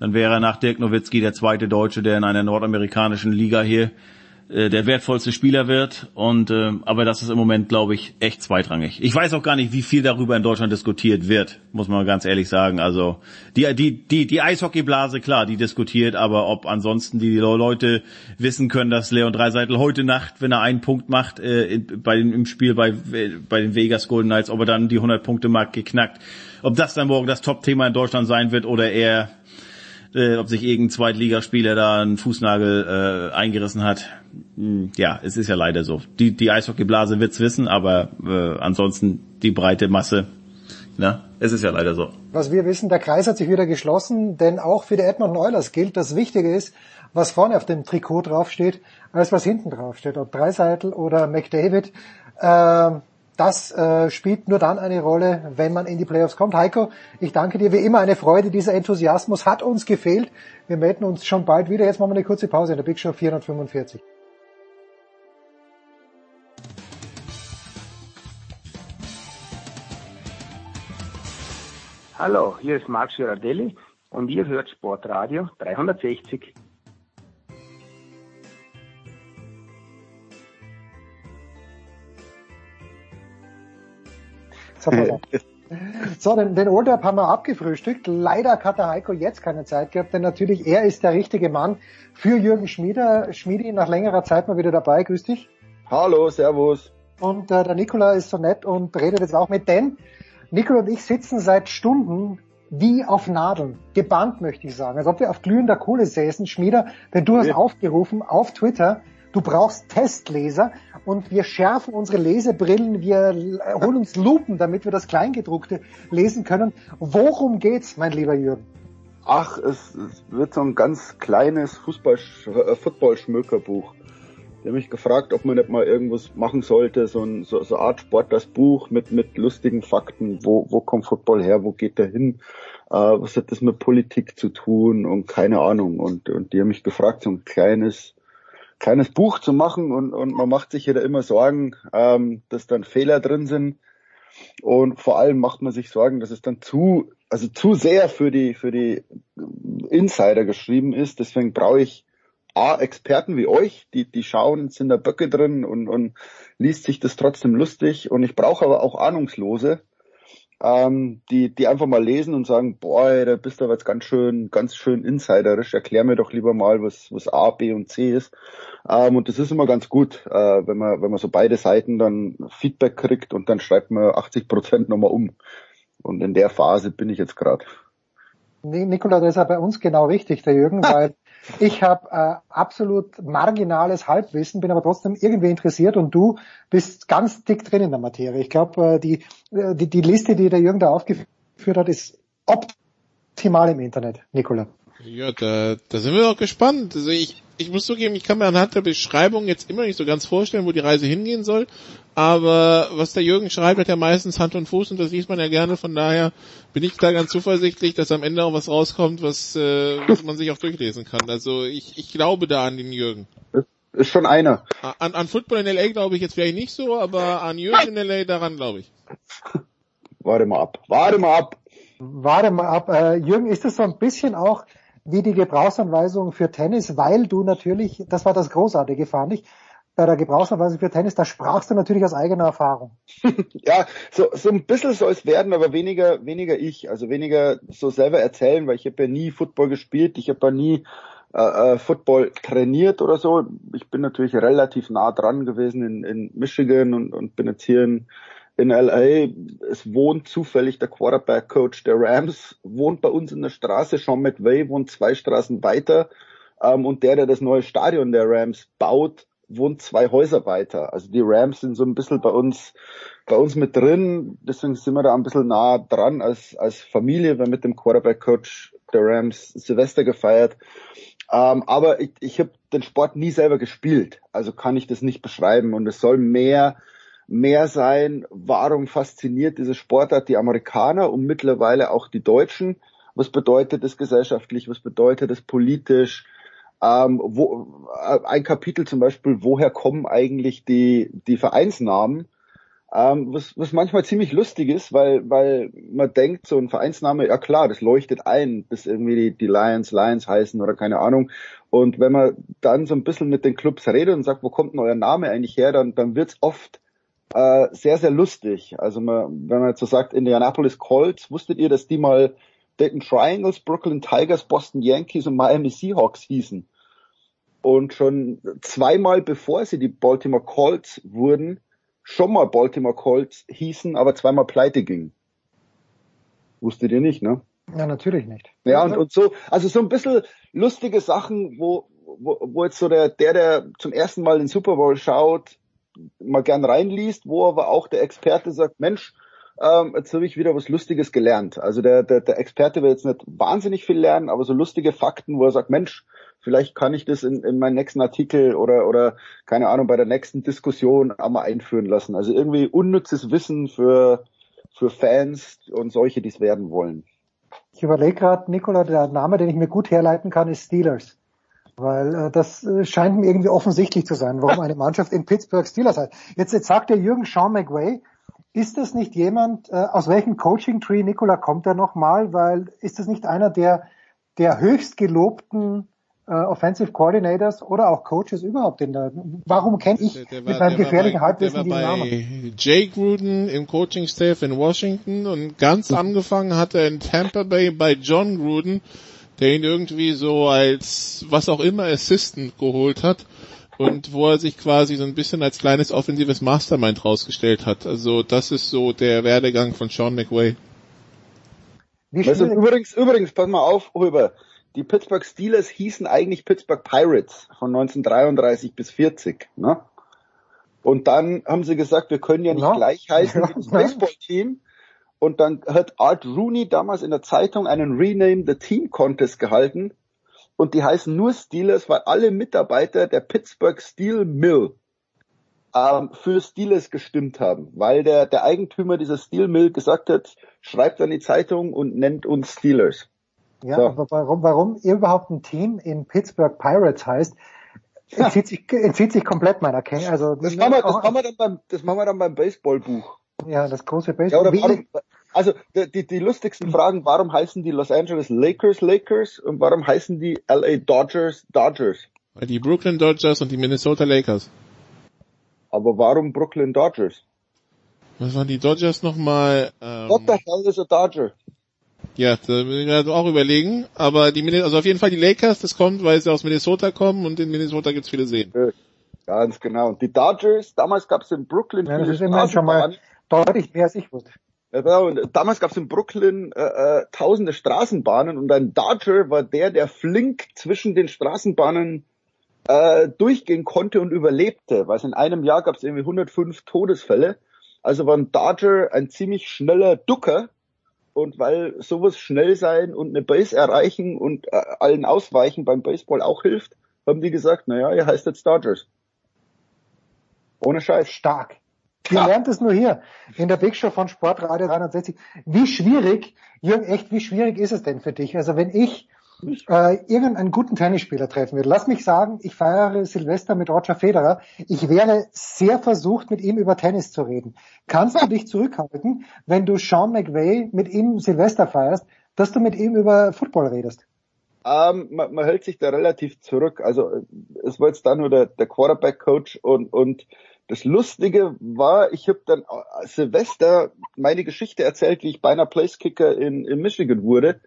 Dann wäre er nach Dirk Nowitzki der zweite Deutsche, der in einer nordamerikanischen Liga hier äh, der wertvollste Spieler wird. Und äh, aber das ist im Moment, glaube ich, echt zweitrangig. Ich weiß auch gar nicht, wie viel darüber in Deutschland diskutiert wird, muss man ganz ehrlich sagen. Also die die die die Eishockeyblase, klar, die diskutiert, aber ob ansonsten die Leute wissen können, dass Leon Dreiseitel heute Nacht, wenn er einen Punkt macht äh, bei dem im Spiel bei bei den Vegas Golden Knights, ob er dann die 100 Punkte Mark geknackt, ob das dann morgen das Top-Thema in Deutschland sein wird oder eher äh, ob sich irgendein Zweitligaspieler da einen Fußnagel äh, eingerissen hat. Hm, ja, es ist ja leider so. Die, die Eishockeyblase wird's wissen, aber äh, ansonsten die breite Masse, na, es ist ja leider so. Was wir wissen, der Kreis hat sich wieder geschlossen, denn auch für die Edmonton Oilers gilt, dass wichtiger ist, was vorne auf dem Trikot draufsteht, als was hinten draufsteht. Ob Dreiseitel oder McDavid. Äh, das äh, spielt nur dann eine Rolle, wenn man in die Playoffs kommt. Heiko, ich danke dir wie immer eine Freude. Dieser Enthusiasmus hat uns gefehlt. Wir melden uns schon bald wieder. Jetzt machen wir eine kurze Pause in der Big Show 445. Hallo, hier ist Marc Girardelli und ihr hört Sportradio 360. So, den, den Old Up haben wir abgefrühstückt. Leider hat der Heiko jetzt keine Zeit gehabt, denn natürlich er ist der richtige Mann für Jürgen Schmieder. Schmiedi nach längerer Zeit mal wieder dabei. Grüß dich. Hallo, servus. Und äh, der Nikola ist so nett und redet jetzt auch mit, denn Nikola und ich sitzen seit Stunden wie auf Nadeln, gebannt möchte ich sagen, als ob wir auf glühender Kohle säßen. Schmieder, denn du hast ja. aufgerufen auf Twitter, Du brauchst Testleser und wir schärfen unsere Lesebrillen, wir holen uns Lupen, damit wir das Kleingedruckte lesen können. Worum geht's, mein lieber Jürgen? Ach, es, wird so ein ganz kleines Fußball, äh. Die haben mich gefragt, ob man nicht mal irgendwas machen sollte, so, ein, so, so eine Art Sport, das Buch mit, mit lustigen Fakten. Wo, wo kommt Football her? Wo geht der hin? Äh, was hat das mit Politik zu tun? Und keine Ahnung. Und, und die haben mich gefragt, so ein kleines kleines Buch zu machen und, und man macht sich ja da immer Sorgen, ähm, dass dann Fehler drin sind. Und vor allem macht man sich Sorgen, dass es dann zu, also zu sehr für die, für die Insider geschrieben ist. Deswegen brauche ich A, Experten wie euch, die, die schauen, sind da Böcke drin und, und liest sich das trotzdem lustig. Und ich brauche aber auch Ahnungslose. Ähm, die, die einfach mal lesen und sagen, boah, da bist du aber jetzt ganz schön, ganz schön insiderisch, erklär mir doch lieber mal, was, was A, B und C ist. Ähm, und das ist immer ganz gut, äh, wenn man, wenn man so beide Seiten dann Feedback kriegt und dann schreibt man 80 Prozent nochmal um. Und in der Phase bin ich jetzt gerade. Nikola, das ist ja bei uns genau richtig, der Jürgen, weil ich habe äh, absolut marginales Halbwissen, bin aber trotzdem irgendwie interessiert und du bist ganz dick drin in der Materie. Ich glaube, äh, die, äh, die, die Liste, die der Jürgen da aufgeführt hat, ist optimal im Internet, Nikola. Ja, da, da sind wir doch gespannt. Also ich, ich muss zugeben, ich kann mir anhand der Beschreibung jetzt immer nicht so ganz vorstellen, wo die Reise hingehen soll. Aber was der Jürgen schreibt, hat ja meistens Hand und Fuß und das liest man ja gerne. Von daher bin ich da ganz zuversichtlich, dass am Ende auch was rauskommt, was, äh, was man sich auch durchlesen kann. Also ich, ich glaube da an den Jürgen. Ist schon einer. An, an Football in LA glaube ich jetzt vielleicht nicht so, aber an Jürgen in LA daran glaube ich. Warte mal ab. Warte mal ab. Warte mal ab. Äh, Jürgen, ist das so ein bisschen auch wie die Gebrauchsanweisung für Tennis, weil du natürlich, das war das Großartige, fand ich, bei der Gebrauchsanweisung für Tennis, da sprachst du natürlich aus eigener Erfahrung. ja, so, so ein bisschen soll es werden, aber weniger, weniger ich, also weniger so selber erzählen, weil ich habe ja nie Football gespielt, ich habe ja nie äh, äh, Football trainiert oder so. Ich bin natürlich relativ nah dran gewesen in, in Michigan und, und bin jetzt hier in, in LA. Es wohnt zufällig der Quarterback-Coach der Rams, wohnt bei uns in der Straße. Sean McVay wohnt zwei Straßen weiter. Ähm, und der, der das neue Stadion der Rams baut, wohnt zwei Häuser weiter. Also die Rams sind so ein bisschen bei uns, bei uns mit drin. Deswegen sind wir da ein bisschen nah dran als, als Familie. Wir haben mit dem Quarterback-Coach der Rams Silvester gefeiert. Ähm, aber ich, ich habe den Sport nie selber gespielt. Also kann ich das nicht beschreiben. Und es soll mehr mehr sein, warum fasziniert diese Sportart die Amerikaner und mittlerweile auch die Deutschen? Was bedeutet das gesellschaftlich? Was bedeutet das politisch? Ähm, wo, äh, ein Kapitel zum Beispiel, woher kommen eigentlich die, die Vereinsnamen? Ähm, was, was manchmal ziemlich lustig ist, weil, weil man denkt, so ein Vereinsname, ja klar, das leuchtet ein, bis irgendwie die, die Lions Lions heißen oder keine Ahnung. Und wenn man dann so ein bisschen mit den Clubs redet und sagt, wo kommt denn euer Name eigentlich her, dann, dann wird's oft äh, sehr, sehr lustig. Also man, wenn man jetzt so sagt, Indianapolis Colts, wusstet ihr, dass die mal Dayton Triangles, Brooklyn Tigers, Boston Yankees und Miami Seahawks hießen? Und schon zweimal bevor sie die Baltimore Colts wurden, schon mal Baltimore Colts hießen, aber zweimal pleite gingen. Wusstet ihr nicht, ne? Ja, natürlich nicht. Ja, und, und so, also so ein bisschen lustige Sachen, wo, wo, wo jetzt so der, der, der zum ersten Mal den Super Bowl schaut, mal gern reinliest, wo aber auch der Experte sagt, Mensch, ähm, jetzt habe ich wieder was Lustiges gelernt. Also der, der, der Experte will jetzt nicht wahnsinnig viel lernen, aber so lustige Fakten, wo er sagt, Mensch, vielleicht kann ich das in, in meinen nächsten Artikel oder, oder keine Ahnung, bei der nächsten Diskussion einmal einführen lassen. Also irgendwie unnützes Wissen für, für Fans und solche, die es werden wollen. Ich überlege gerade, Nicola, der Name, den ich mir gut herleiten kann, ist Steelers. Weil äh, das äh, scheint mir irgendwie offensichtlich zu sein, warum eine Mannschaft in Pittsburgh Steelers heißt. Jetzt, jetzt sagt der Jürgen Sean McWay, ist das nicht jemand, äh, aus welchem Coaching-Tree, Nicola, kommt er nochmal? Weil ist das nicht einer der, der höchst gelobten äh, Offensive Coordinators oder auch Coaches überhaupt in der, warum kenne ich der, der war, mit meinem gefährlichen Halbwissen diesen Namen? Jay Gruden im Coaching Staff in Washington und ganz angefangen hat er in Tampa Bay bei John Gruden, der ihn irgendwie so als was auch immer Assistant geholt hat und wo er sich quasi so ein bisschen als kleines offensives Mastermind rausgestellt hat. Also das ist so der Werdegang von Sean McWay. Also übrigens, übrigens, pass mal auf, Rüber. Die Pittsburgh Steelers hießen eigentlich Pittsburgh Pirates von 1933 bis 40, ne? Und dann haben sie gesagt, wir können ja nicht ja. gleich heißen wie das Baseballteam. Und dann hat Art Rooney damals in der Zeitung einen Rename the Team Contest gehalten. Und die heißen nur Steelers, weil alle Mitarbeiter der Pittsburgh Steel Mill ähm, für Steelers gestimmt haben. Weil der, der Eigentümer dieser Steel Mill gesagt hat, schreibt an die Zeitung und nennt uns Steelers. Ja, so. aber warum, warum überhaupt ein Team in Pittsburgh Pirates heißt, entzieht, sich, entzieht sich komplett meiner Kenntnis. Also, das, machen wir, das, machen wir dann beim, das machen wir dann beim Baseballbuch. Ja, das große Baseball. Ja, oder also die, die, die lustigsten Fragen, warum heißen die Los Angeles Lakers Lakers und warum heißen die LA Dodgers Dodgers? Die Brooklyn Dodgers und die Minnesota Lakers. Aber warum Brooklyn Dodgers? Was waren die Dodgers nochmal? Ähm, What the hell is a Dodger? Ja, da ich gerade auch überlegen. Aber die Minnesota, also auf jeden Fall die Lakers, das kommt, weil sie aus Minnesota kommen und in Minnesota gibt's viele Seen. Ganz genau. Und die Dodgers, damals gab es in Brooklyn ja, das ist immerhin schon mal deutlich mehr als ich wusste. Und damals gab es in Brooklyn äh, äh, tausende Straßenbahnen und ein Dodger war der, der flink zwischen den Straßenbahnen äh, durchgehen konnte und überlebte. Weil in einem Jahr gab es irgendwie 105 Todesfälle. Also war ein Dodger ein ziemlich schneller Ducker. Und weil sowas schnell sein und eine Base erreichen und äh, allen ausweichen beim Baseball auch hilft, haben die gesagt, naja, ihr heißt jetzt Dodgers. Ohne Scheiß. Stark. Ihr lernt es nur hier in der Big Show von Sportradio 360. Wie schwierig, Jürgen, echt, wie schwierig ist es denn für dich? Also wenn ich äh, irgendeinen guten Tennisspieler treffen würde, lass mich sagen, ich feiere Silvester mit Roger Federer, ich wäre sehr versucht, mit ihm über Tennis zu reden. Kannst du dich zurückhalten, wenn du Sean McVay mit ihm Silvester feierst, dass du mit ihm über Football redest? Ähm, man, man hält sich da relativ zurück. Also es war jetzt da nur der, der Quarterback-Coach und, und das Lustige war, ich habe dann äh, Silvester meine Geschichte erzählt, wie ich beinahe Placekicker in, in Michigan wurde,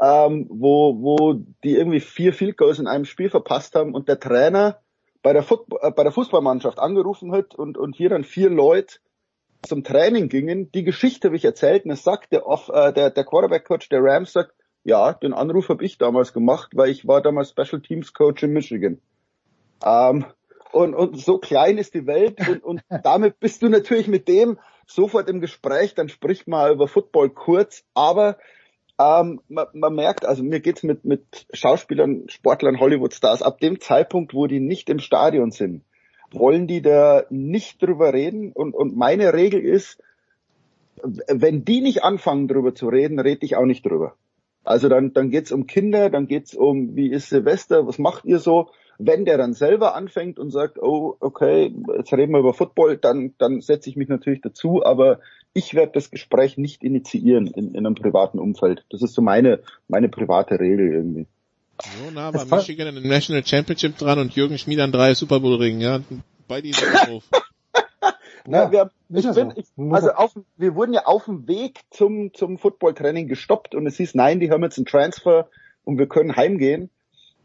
ähm, wo, wo die irgendwie vier Field Goals in einem Spiel verpasst haben und der Trainer bei der, Football, äh, bei der Fußballmannschaft angerufen hat und, und hier dann vier Leute zum Training gingen. Die Geschichte habe ich erzählt und es sagt der, äh, der, der Quarterback-Coach der Rams sagt, ja, den Anruf habe ich damals gemacht, weil ich war damals Special Teams Coach in Michigan. Ähm, und, und so klein ist die Welt und, und damit bist du natürlich mit dem sofort im Gespräch, dann spricht man über Football kurz, aber ähm, man, man merkt, also mir geht's mit, mit Schauspielern, Sportlern, Hollywood-Stars, ab dem Zeitpunkt, wo die nicht im Stadion sind, wollen die da nicht drüber reden und, und meine Regel ist, wenn die nicht anfangen drüber zu reden, rede ich auch nicht drüber. Also dann, dann geht's um Kinder, dann geht's um, wie ist Silvester, was macht ihr so? Wenn der dann selber anfängt und sagt, oh, okay, jetzt reden wir über Football, dann, dann setze ich mich natürlich dazu, aber ich werde das Gespräch nicht initiieren in, in einem privaten Umfeld. Das ist so meine, meine private Regel irgendwie. So nah war Michigan in dem National Championship dran und Jürgen Schmied an drei Super Bowl Ringen, ja. Bei diesem Anruf. Ja, wir, ich bin, ich, also auf, wir wurden ja auf dem Weg zum, zum Footballtraining gestoppt und es hieß, nein, die haben jetzt einen Transfer und wir können heimgehen.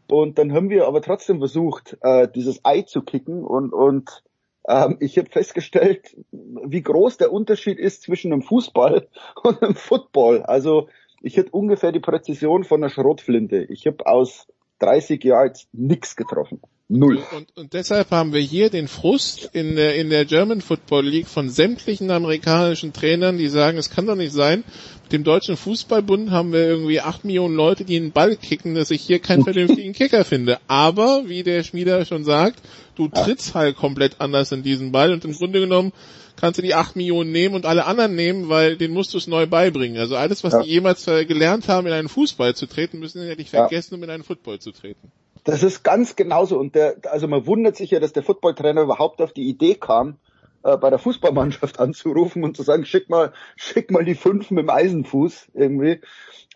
Und dann haben wir aber trotzdem versucht, äh, dieses Ei zu kicken und, und ähm, ich habe festgestellt, wie groß der Unterschied ist zwischen einem Fußball und einem Football. Also ich hätte ungefähr die Präzision von einer Schrotflinte. Ich habe aus 30 Yards nix getroffen. Null. Und, und deshalb haben wir hier den Frust in der, in der German Football League von sämtlichen amerikanischen Trainern, die sagen, es kann doch nicht sein, mit dem Deutschen Fußballbund haben wir irgendwie acht Millionen Leute, die einen Ball kicken, dass ich hier keinen vernünftigen Kicker finde. Aber, wie der Schmieder schon sagt, du trittst halt komplett anders in diesen Ball und im Grunde genommen kannst du die acht Millionen nehmen und alle anderen nehmen, weil den musst du es neu beibringen. Also alles, was ja. die jemals gelernt haben, in einen Fußball zu treten, müssen sie ja nicht vergessen, um in einen Football zu treten. Das ist ganz genauso. Und der, also man wundert sich ja, dass der Footballtrainer überhaupt auf die Idee kam, äh, bei der Fußballmannschaft anzurufen und zu sagen, schick mal, schick mal die fünf mit dem Eisenfuß irgendwie.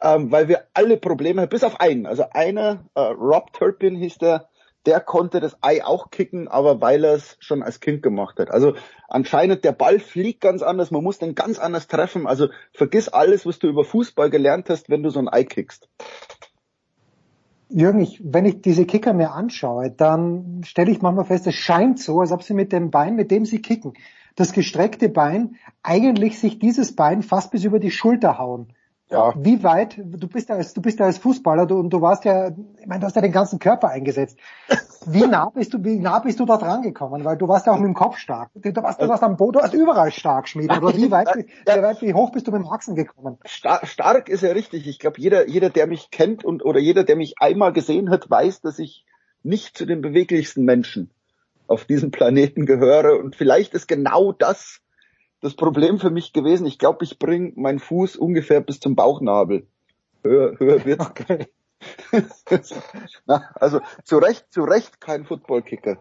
Ähm, weil wir alle Probleme, bis auf einen, also einer, äh, Rob Turpin hieß der, der konnte das Ei auch kicken, aber weil er es schon als Kind gemacht hat. Also anscheinend der Ball fliegt ganz anders, man muss den ganz anders treffen. Also vergiss alles, was du über Fußball gelernt hast, wenn du so ein Ei kickst. Jürgen, ich, wenn ich diese Kicker mir anschaue, dann stelle ich manchmal fest, es scheint so, als ob sie mit dem Bein, mit dem sie kicken, das gestreckte Bein, eigentlich sich dieses Bein fast bis über die Schulter hauen. Ja. Wie weit, du bist ja als, du bist ja als Fußballer du, und du warst ja, ich meine, du hast ja den ganzen Körper eingesetzt. Wie nah bist du, wie nah bist du da dran gekommen? Weil du warst ja auch mit dem Kopf stark. Du warst, du warst am Boden, du warst überall stark, Schmied. Oder wie weit, wie, weit, wie hoch bist du mit dem Achsen gekommen? Star stark ist ja richtig. Ich glaube, jeder, jeder, der mich kennt und, oder jeder, der mich einmal gesehen hat, weiß, dass ich nicht zu den beweglichsten Menschen auf diesem Planeten gehöre. Und vielleicht ist genau das, das Problem für mich gewesen. Ich glaube, ich bringe meinen Fuß ungefähr bis zum Bauchnabel. Höher, höher wird's. Okay. also zu Recht, zu Recht kein Footballkicker.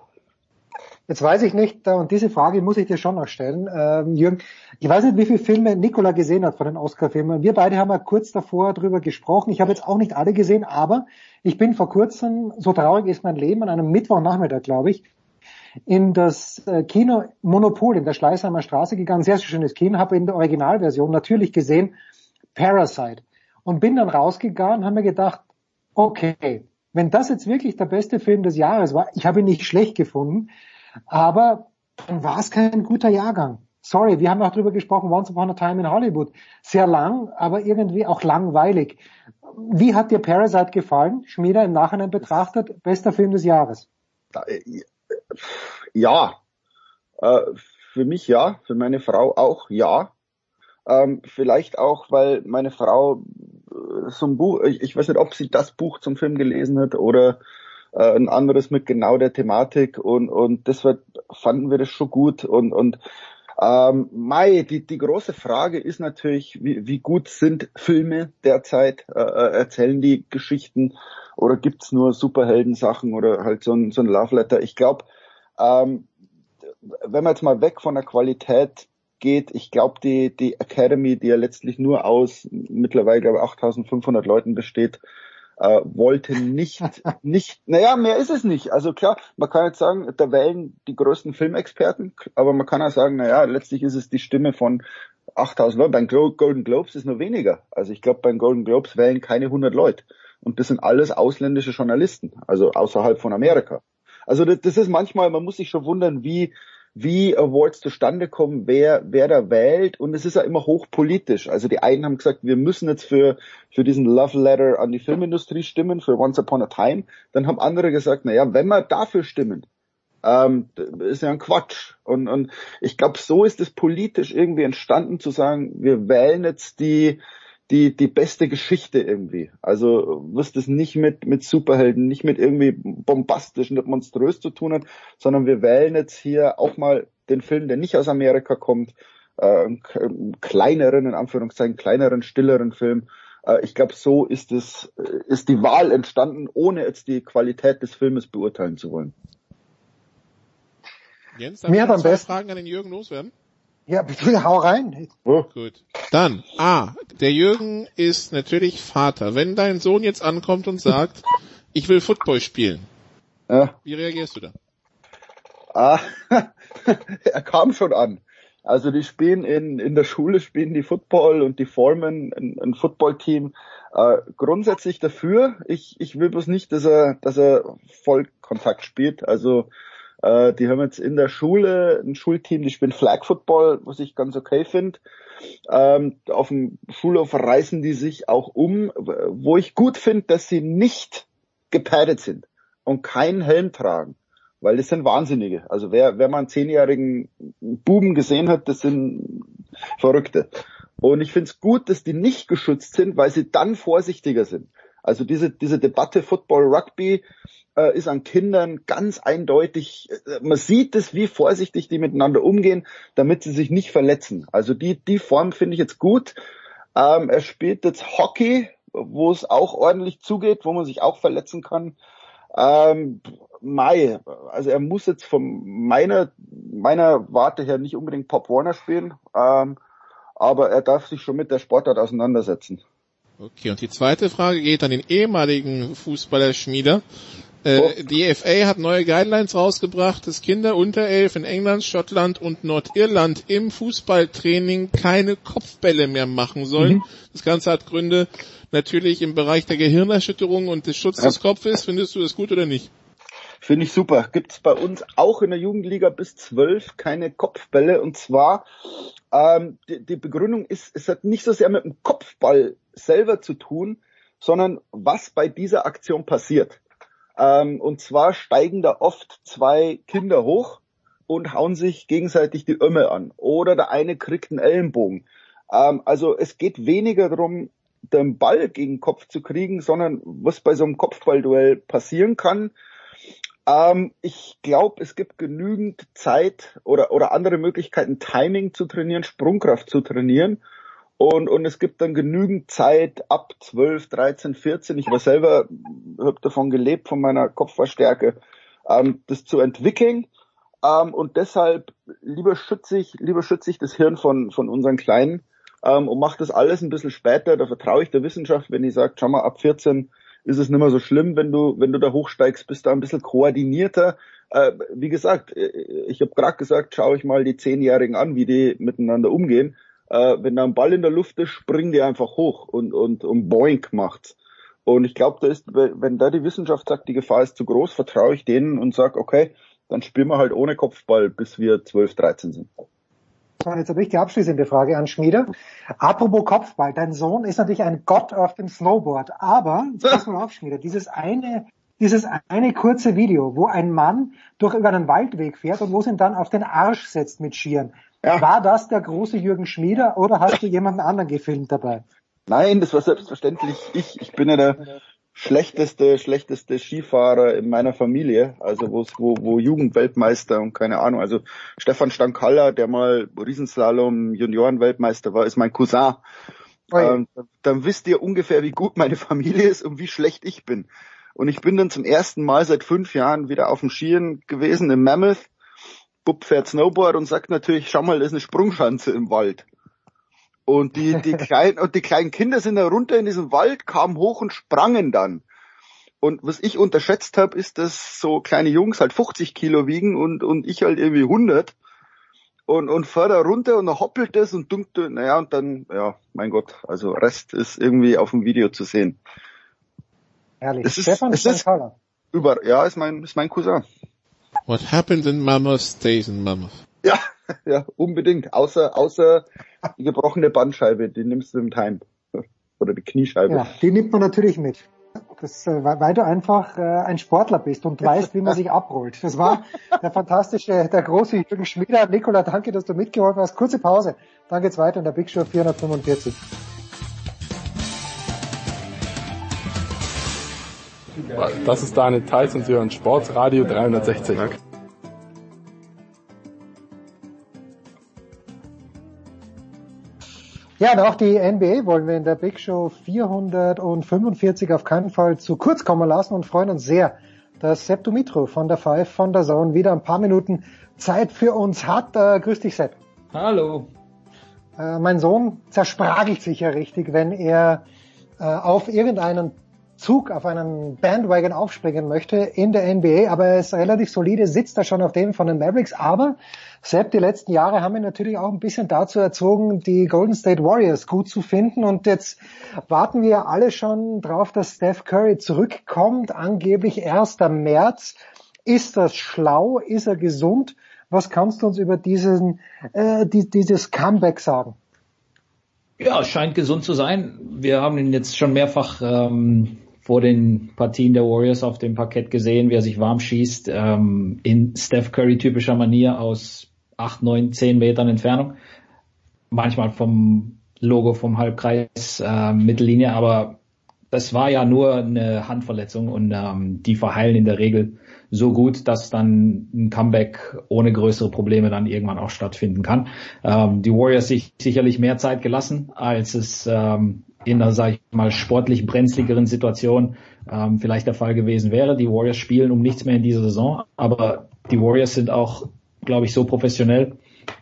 Jetzt weiß ich nicht, und diese Frage muss ich dir schon noch stellen, ähm, Jürgen. Ich weiß nicht, wie viele Filme Nikola gesehen hat von den Oscar-Filmen. Wir beide haben ja kurz davor drüber gesprochen. Ich habe jetzt auch nicht alle gesehen, aber ich bin vor kurzem, so traurig ist mein Leben, an einem Mittwochnachmittag, glaube ich, in das äh, Kino Monopol in der Schleißheimer Straße gegangen, sehr, sehr schönes Kino, habe in der Originalversion natürlich gesehen Parasite und bin dann rausgegangen habe mir gedacht, okay, wenn das jetzt wirklich der beste Film des Jahres war, ich habe ihn nicht schlecht gefunden, aber dann war es kein guter Jahrgang. Sorry, wir haben auch drüber gesprochen, Once Upon a Time in Hollywood. Sehr lang, aber irgendwie auch langweilig. Wie hat dir Parasite gefallen? Schmieder im Nachhinein betrachtet, bester Film des Jahres. Ja, äh, für mich ja, für meine Frau auch ja. Ähm, vielleicht auch, weil meine Frau äh, so ein Buch, ich, ich weiß nicht, ob sie das Buch zum Film gelesen hat oder äh, ein anderes mit genau der Thematik und und deshalb fanden wir das schon gut und und ähm, Mai, die, die große Frage ist natürlich, wie, wie gut sind Filme derzeit? Äh, äh erzählen die Geschichten oder gibt's nur Superheldensachen oder halt so ein, so ein Love Letter? Ich glaube, ähm, wenn man jetzt mal weg von der Qualität geht, ich glaube, die, die Academy, die ja letztlich nur aus mittlerweile, glaube ich, 8500 Leuten besteht, äh, wollte nicht, nicht, naja, mehr ist es nicht. Also klar, man kann jetzt sagen, da wählen die größten Filmexperten, aber man kann auch sagen, naja, letztlich ist es die Stimme von 8000 Leuten. Beim Golden Globes ist nur weniger. Also ich glaube, beim Golden Globes wählen keine 100 Leute. Und das sind alles ausländische Journalisten, also außerhalb von Amerika. Also das, das ist manchmal, man muss sich schon wundern, wie, wie Awards zustande kommen, wer, wer da wählt. Und es ist ja immer hochpolitisch. Also die einen haben gesagt, wir müssen jetzt für, für diesen Love Letter an die Filmindustrie stimmen, für Once Upon a Time. Dann haben andere gesagt, na ja, wenn wir dafür stimmen, ähm, ist ja ein Quatsch. Und, und ich glaube, so ist es politisch irgendwie entstanden zu sagen, wir wählen jetzt die, die, die beste Geschichte irgendwie. Also wirst es nicht mit, mit Superhelden, nicht mit irgendwie bombastisch und monströs zu tun hat, sondern wir wählen jetzt hier auch mal den Film, der nicht aus Amerika kommt, äh, einen kleineren, in Anführungszeichen, kleineren, stilleren Film. Äh, ich glaube, so ist es, ist die Wahl entstanden, ohne jetzt die Qualität des Filmes beurteilen zu wollen. Jens, darf Mir hat am besten Fragen an den Jürgen loswerden? Ja, bitte hau rein. Oh. Gut. Dann, A, der Jürgen ist natürlich Vater. Wenn dein Sohn jetzt ankommt und sagt, ich will Football spielen, ja. wie reagierst du da? Ah, er kam schon an. Also die spielen in, in der Schule, spielen die Football und die formen ein, ein Footballteam. Äh, grundsätzlich dafür. Ich, ich will bloß nicht, dass er, dass er Vollkontakt spielt. Also äh, die haben jetzt in der Schule ein Schulteam, die spielen Flag Football, was ich ganz okay finde. Ähm, auf dem Schulhof reißen die sich auch um, wo ich gut finde, dass sie nicht gepadet sind und keinen Helm tragen. Weil das sind Wahnsinnige. Also wer, wer mal einen zehnjährigen Buben gesehen hat, das sind Verrückte. Und ich finde es gut, dass die nicht geschützt sind, weil sie dann vorsichtiger sind. Also diese, diese Debatte Football Rugby, äh, ist an Kindern ganz eindeutig, äh, man sieht es, wie vorsichtig die miteinander umgehen, damit sie sich nicht verletzen. Also die, die Form finde ich jetzt gut. Ähm, er spielt jetzt Hockey, wo es auch ordentlich zugeht, wo man sich auch verletzen kann. Ähm, Mai, also er muss jetzt von meiner, meiner Warte her nicht unbedingt Pop Warner spielen, ähm, aber er darf sich schon mit der Sportart auseinandersetzen. Okay, und die zweite Frage geht an den ehemaligen Fußballer Schmieder. Äh, die FA hat neue Guidelines rausgebracht, dass Kinder unter elf in England, Schottland und Nordirland im Fußballtraining keine Kopfbälle mehr machen sollen. Mhm. Das Ganze hat Gründe natürlich im Bereich der Gehirnerschütterung und des Schutzes ja. des Kopfes. Findest du das gut oder nicht? Finde ich super. Gibt es bei uns auch in der Jugendliga bis zwölf keine Kopfbälle. Und zwar, ähm, die, die Begründung ist, es hat nicht so sehr mit dem Kopfball selber zu tun, sondern was bei dieser Aktion passiert. Ähm, und zwar steigen da oft zwei Kinder hoch und hauen sich gegenseitig die Ömme an. Oder der eine kriegt einen Ellenbogen. Ähm, also es geht weniger darum, den Ball gegen den Kopf zu kriegen, sondern was bei so einem Kopfballduell passieren kann. Ähm, ich glaube, es gibt genügend Zeit oder, oder andere Möglichkeiten, Timing zu trainieren, Sprungkraft zu trainieren. Und, und es gibt dann genügend Zeit ab 12, 13, 14. Ich war selber, habe davon gelebt, von meiner Kopfverstärke, ähm, das zu entwickeln. Ähm, und deshalb lieber schütze ich, lieber schütze ich das Hirn von, von unseren Kleinen ähm, und mache das alles ein bisschen später. Da vertraue ich der Wissenschaft, wenn die sagt, schau mal, ab 14 ist es nicht mehr so schlimm, wenn du, wenn du da hochsteigst, bist da ein bisschen koordinierter, äh, wie gesagt, äh, ich habe gerade gesagt, schaue ich mal die Zehnjährigen an, wie die miteinander umgehen. Äh, wenn da ein Ball in der Luft ist, springen die einfach hoch und, und, und boink macht's. Und ich glaube, da ist, wenn da die Wissenschaft sagt, die Gefahr ist zu groß, vertraue ich denen und sag, okay, dann spielen wir halt ohne Kopfball, bis wir 12, 13 sind. So, jetzt habe ich die abschließende Frage an Schmieder. Apropos Kopfball, dein Sohn ist natürlich ein Gott auf dem Snowboard, aber, pass mal auf, Schmieder, dieses eine, dieses eine kurze Video, wo ein Mann durch über einen Waldweg fährt und wo es ihn dann auf den Arsch setzt mit Skiern. Ja. War das der große Jürgen Schmieder oder hast du jemanden anderen gefilmt dabei? Nein, das war selbstverständlich ich. Ich bin ja der schlechteste, schlechteste Skifahrer in meiner Familie, also wo, wo, Jugendweltmeister und keine Ahnung, also Stefan Stankhaller, der mal Riesenslalom Juniorenweltmeister war, ist mein Cousin. Ähm, dann wisst ihr ungefähr, wie gut meine Familie ist und wie schlecht ich bin. Und ich bin dann zum ersten Mal seit fünf Jahren wieder auf dem Skiern gewesen in Mammoth. Bub fährt Snowboard und sagt natürlich, schau mal, das ist eine Sprungschanze im Wald. Und die, die kleinen, und die kleinen Kinder sind da runter in diesem Wald, kamen hoch und sprangen dann. Und was ich unterschätzt habe, ist, dass so kleine Jungs halt 50 Kilo wiegen und, und ich halt irgendwie 100. Und, und fahr da runter und dann hoppelt das und dunkte, naja, und dann, ja, mein Gott, also Rest ist irgendwie auf dem Video zu sehen. Ehrlich, es ist, Stefan es ist über, ja, ist mein, ist mein Cousin. What happens in Mammoth stays in Mammoth. Ja, ja, unbedingt. Außer, außer die gebrochene Bandscheibe, die nimmst du im Time. Oder die Kniescheibe. Ja, die nimmt man natürlich mit. Das, äh, weil du einfach äh, ein Sportler bist und weißt, wie man sich abrollt. Das war der fantastische, der große Jürgen Schmieder. Nikola, danke, dass du mitgeholfen hast. Kurze Pause. Dann geht's weiter in der Big Show 445. Das ist Daniel Theiss und Sie hören Sportsradio 360. Ja, und auch die NBA wollen wir in der Big Show 445 auf keinen Fall zu kurz kommen lassen und freuen uns sehr, dass Sepp Dumitro von der Five von der Zone wieder ein paar Minuten Zeit für uns hat. Äh, grüß dich, Sepp. Hallo. Äh, mein Sohn zerspragelt sich ja richtig, wenn er äh, auf irgendeinen Zug, auf einen Bandwagon aufspringen möchte in der NBA, aber er ist relativ solide, sitzt da schon auf dem von den Mavericks, aber Sepp, die letzten Jahre haben ihn natürlich auch ein bisschen dazu erzogen, die Golden State Warriors gut zu finden. Und jetzt warten wir alle schon drauf, dass Steph Curry zurückkommt, angeblich 1. März. Ist das schlau? Ist er gesund? Was kannst du uns über diesen, äh, die, dieses Comeback sagen? Ja, scheint gesund zu sein. Wir haben ihn jetzt schon mehrfach ähm, vor den Partien der Warriors auf dem Parkett gesehen, wie er sich warm schießt, ähm, in Steph Curry typischer Manier aus acht, neun, zehn Metern Entfernung. Manchmal vom Logo vom Halbkreis äh, Mittellinie, aber das war ja nur eine Handverletzung und ähm, die verheilen in der Regel so gut, dass dann ein Comeback ohne größere Probleme dann irgendwann auch stattfinden kann. Ähm, die Warriors sich sicherlich mehr Zeit gelassen, als es ähm, in einer, sag ich mal, sportlich brenzligeren Situation ähm, vielleicht der Fall gewesen wäre. Die Warriors spielen um nichts mehr in dieser Saison, aber die Warriors sind auch glaube ich, so professionell.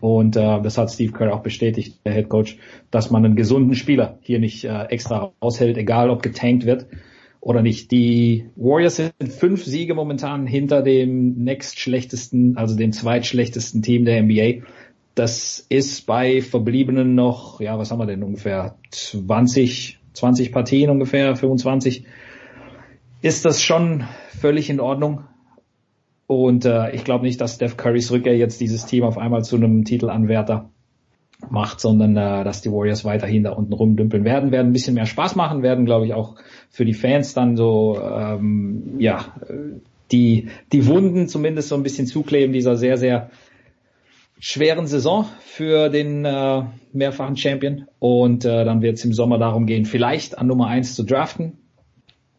Und äh, das hat Steve Kerr auch bestätigt, der Head Coach, dass man einen gesunden Spieler hier nicht äh, extra aushält, egal ob getankt wird oder nicht. Die Warriors sind fünf Siege momentan hinter dem next schlechtesten, also dem zweitschlechtesten Team der NBA. Das ist bei verbliebenen noch, ja, was haben wir denn ungefähr 20, 20 Partien ungefähr, 25. Ist das schon völlig in Ordnung? Und äh, ich glaube nicht, dass Steph Currys Rückkehr jetzt dieses Team auf einmal zu einem Titelanwärter macht, sondern äh, dass die Warriors weiterhin da unten rumdümpeln werden, werden ein bisschen mehr Spaß machen, werden, glaube ich, auch für die Fans dann so ähm, ja die die Wunden zumindest so ein bisschen zukleben dieser sehr sehr schweren Saison für den äh, mehrfachen Champion und äh, dann wird es im Sommer darum gehen, vielleicht an Nummer eins zu draften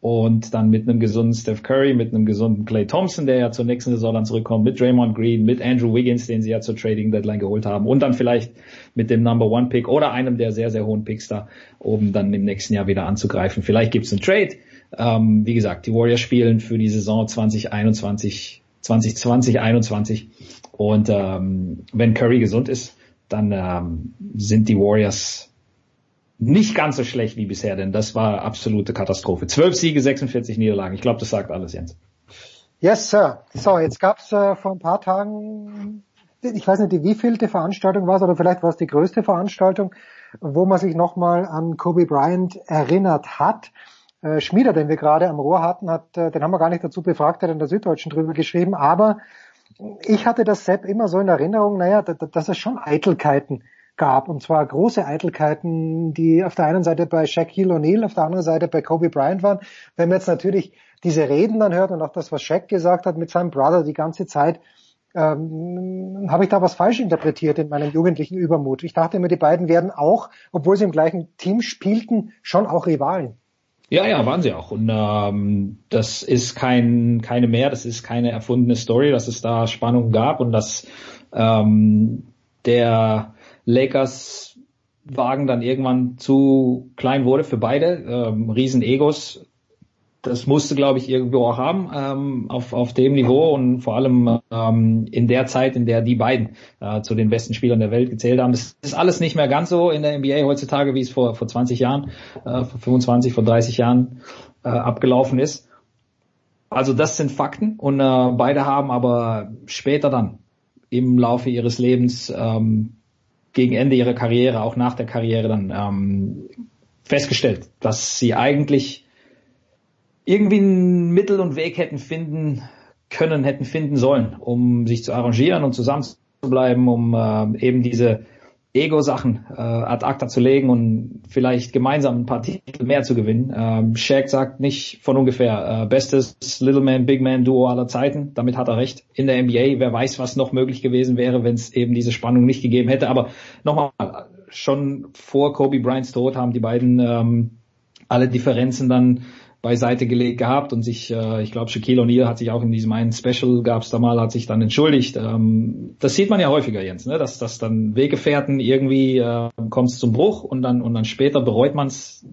und dann mit einem gesunden Steph Curry, mit einem gesunden Clay Thompson, der ja zur nächsten Saison dann zurückkommt, mit Draymond Green, mit Andrew Wiggins, den sie ja zur Trading Deadline geholt haben und dann vielleicht mit dem Number One Pick oder einem der sehr, sehr hohen Picks da oben dann im nächsten Jahr wieder anzugreifen. Vielleicht gibt's einen Trade. Ähm, wie gesagt, die Warriors spielen für die Saison 2021, 2020, 21 und ähm, wenn Curry gesund ist, dann ähm, sind die Warriors nicht ganz so schlecht wie bisher, denn das war absolute Katastrophe. Zwölf Siege, 46 Niederlagen. Ich glaube, das sagt alles, Jens. Yes, Sir. So, jetzt gab's äh, vor ein paar Tagen, ich weiß nicht, die wievielte Veranstaltung war es, oder vielleicht war es die größte Veranstaltung, wo man sich nochmal an Kobe Bryant erinnert hat. Äh, Schmieder, den wir gerade am Rohr hatten, hat, äh, den haben wir gar nicht dazu befragt, der hat in der Süddeutschen drüber geschrieben, aber ich hatte das Sepp immer so in Erinnerung, naja, dass es schon Eitelkeiten gab. Und zwar große Eitelkeiten, die auf der einen Seite bei Shaquille O'Neal, auf der anderen Seite bei Kobe Bryant waren. Wenn man jetzt natürlich diese Reden dann hört und auch das, was Shaq gesagt hat mit seinem Brother die ganze Zeit, ähm, habe ich da was falsch interpretiert in meinem jugendlichen Übermut. Ich dachte immer, die beiden werden auch, obwohl sie im gleichen Team spielten, schon auch Rivalen. Ja, ja, waren sie auch. Und ähm, das ist kein, keine mehr, das ist keine erfundene Story, dass es da Spannung gab und dass ähm, der Lakers Wagen dann irgendwann zu klein wurde für beide. Ähm, Riesen-Egos das musste, glaube ich, irgendwo auch haben ähm, auf, auf dem Niveau und vor allem ähm, in der Zeit, in der die beiden äh, zu den besten Spielern der Welt gezählt haben. Das ist alles nicht mehr ganz so in der NBA heutzutage, wie es vor, vor 20 Jahren, äh, vor 25, vor 30 Jahren äh, abgelaufen ist. Also das sind Fakten und äh, beide haben aber später dann im Laufe ihres Lebens ähm, gegen Ende ihrer Karriere, auch nach der Karriere dann ähm, festgestellt, dass sie eigentlich irgendwie ein Mittel und Weg hätten finden können, hätten finden sollen, um sich zu arrangieren und zusammenzubleiben, um äh, eben diese Ego-Sachen äh, ad acta zu legen und vielleicht gemeinsam ein paar Titel mehr zu gewinnen. Ähm, Shaq sagt nicht von ungefähr äh, bestes Little Man, Big Man Duo aller Zeiten. Damit hat er recht. In der NBA, wer weiß, was noch möglich gewesen wäre, wenn es eben diese Spannung nicht gegeben hätte. Aber nochmal, schon vor Kobe Bryants Tod haben die beiden ähm, alle Differenzen dann beiseite gelegt gehabt und sich, äh, ich glaube, Shaquille O'Neal hat sich auch in diesem einen Special, gab es da mal, hat sich dann entschuldigt. Ähm, das sieht man ja häufiger, Jens, ne? dass, dass dann Weggefährten irgendwie äh, kommt zum Bruch und dann und dann später bereut man es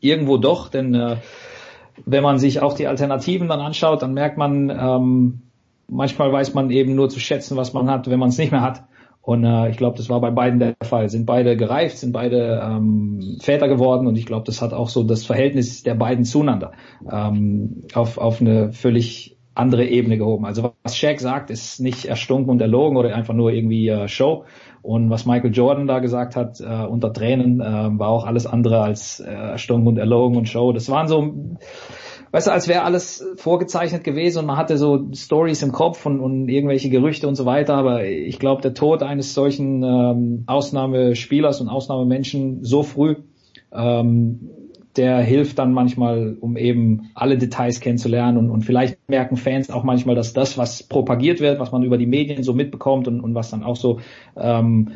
irgendwo doch, denn äh, wenn man sich auch die Alternativen dann anschaut, dann merkt man, ähm, manchmal weiß man eben nur zu schätzen, was man hat, wenn man es nicht mehr hat. Und äh, ich glaube, das war bei beiden der Fall. Sind beide gereift, sind beide ähm, Väter geworden und ich glaube, das hat auch so das Verhältnis der beiden zueinander ähm, auf, auf eine völlig andere Ebene gehoben. Also was Shaq sagt, ist nicht erstunken und erlogen oder einfach nur irgendwie äh, Show. Und was Michael Jordan da gesagt hat äh, unter Tränen, äh, war auch alles andere als äh, erstunken und erlogen und Show. Das waren so weißt du, als wäre alles vorgezeichnet gewesen und man hatte so Stories im Kopf und, und irgendwelche Gerüchte und so weiter. Aber ich glaube, der Tod eines solchen ähm, Ausnahmespielers und Ausnahmemenschen so früh, ähm, der hilft dann manchmal, um eben alle Details kennenzulernen und, und vielleicht merken Fans auch manchmal, dass das, was propagiert wird, was man über die Medien so mitbekommt und, und was dann auch so ähm,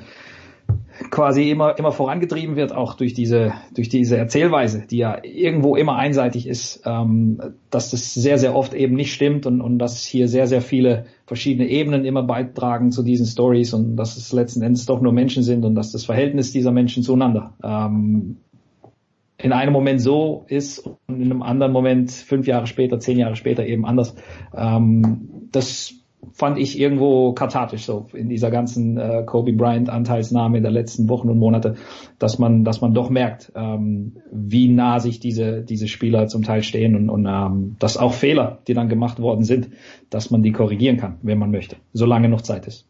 quasi immer, immer vorangetrieben wird, auch durch diese, durch diese Erzählweise, die ja irgendwo immer einseitig ist, ähm, dass das sehr, sehr oft eben nicht stimmt und, und dass hier sehr, sehr viele verschiedene Ebenen immer beitragen zu diesen Stories und dass es letzten Endes doch nur Menschen sind und dass das Verhältnis dieser Menschen zueinander ähm, in einem Moment so ist und in einem anderen Moment fünf Jahre später, zehn Jahre später eben anders. Ähm, das fand ich irgendwo kathartisch so in dieser ganzen äh, Kobe Bryant Anteilsnahme in der letzten Wochen und Monate, dass man, dass man doch merkt, ähm, wie nah sich diese diese Spieler zum Teil stehen und, und ähm, dass auch Fehler, die dann gemacht worden sind, dass man die korrigieren kann, wenn man möchte, solange noch Zeit ist.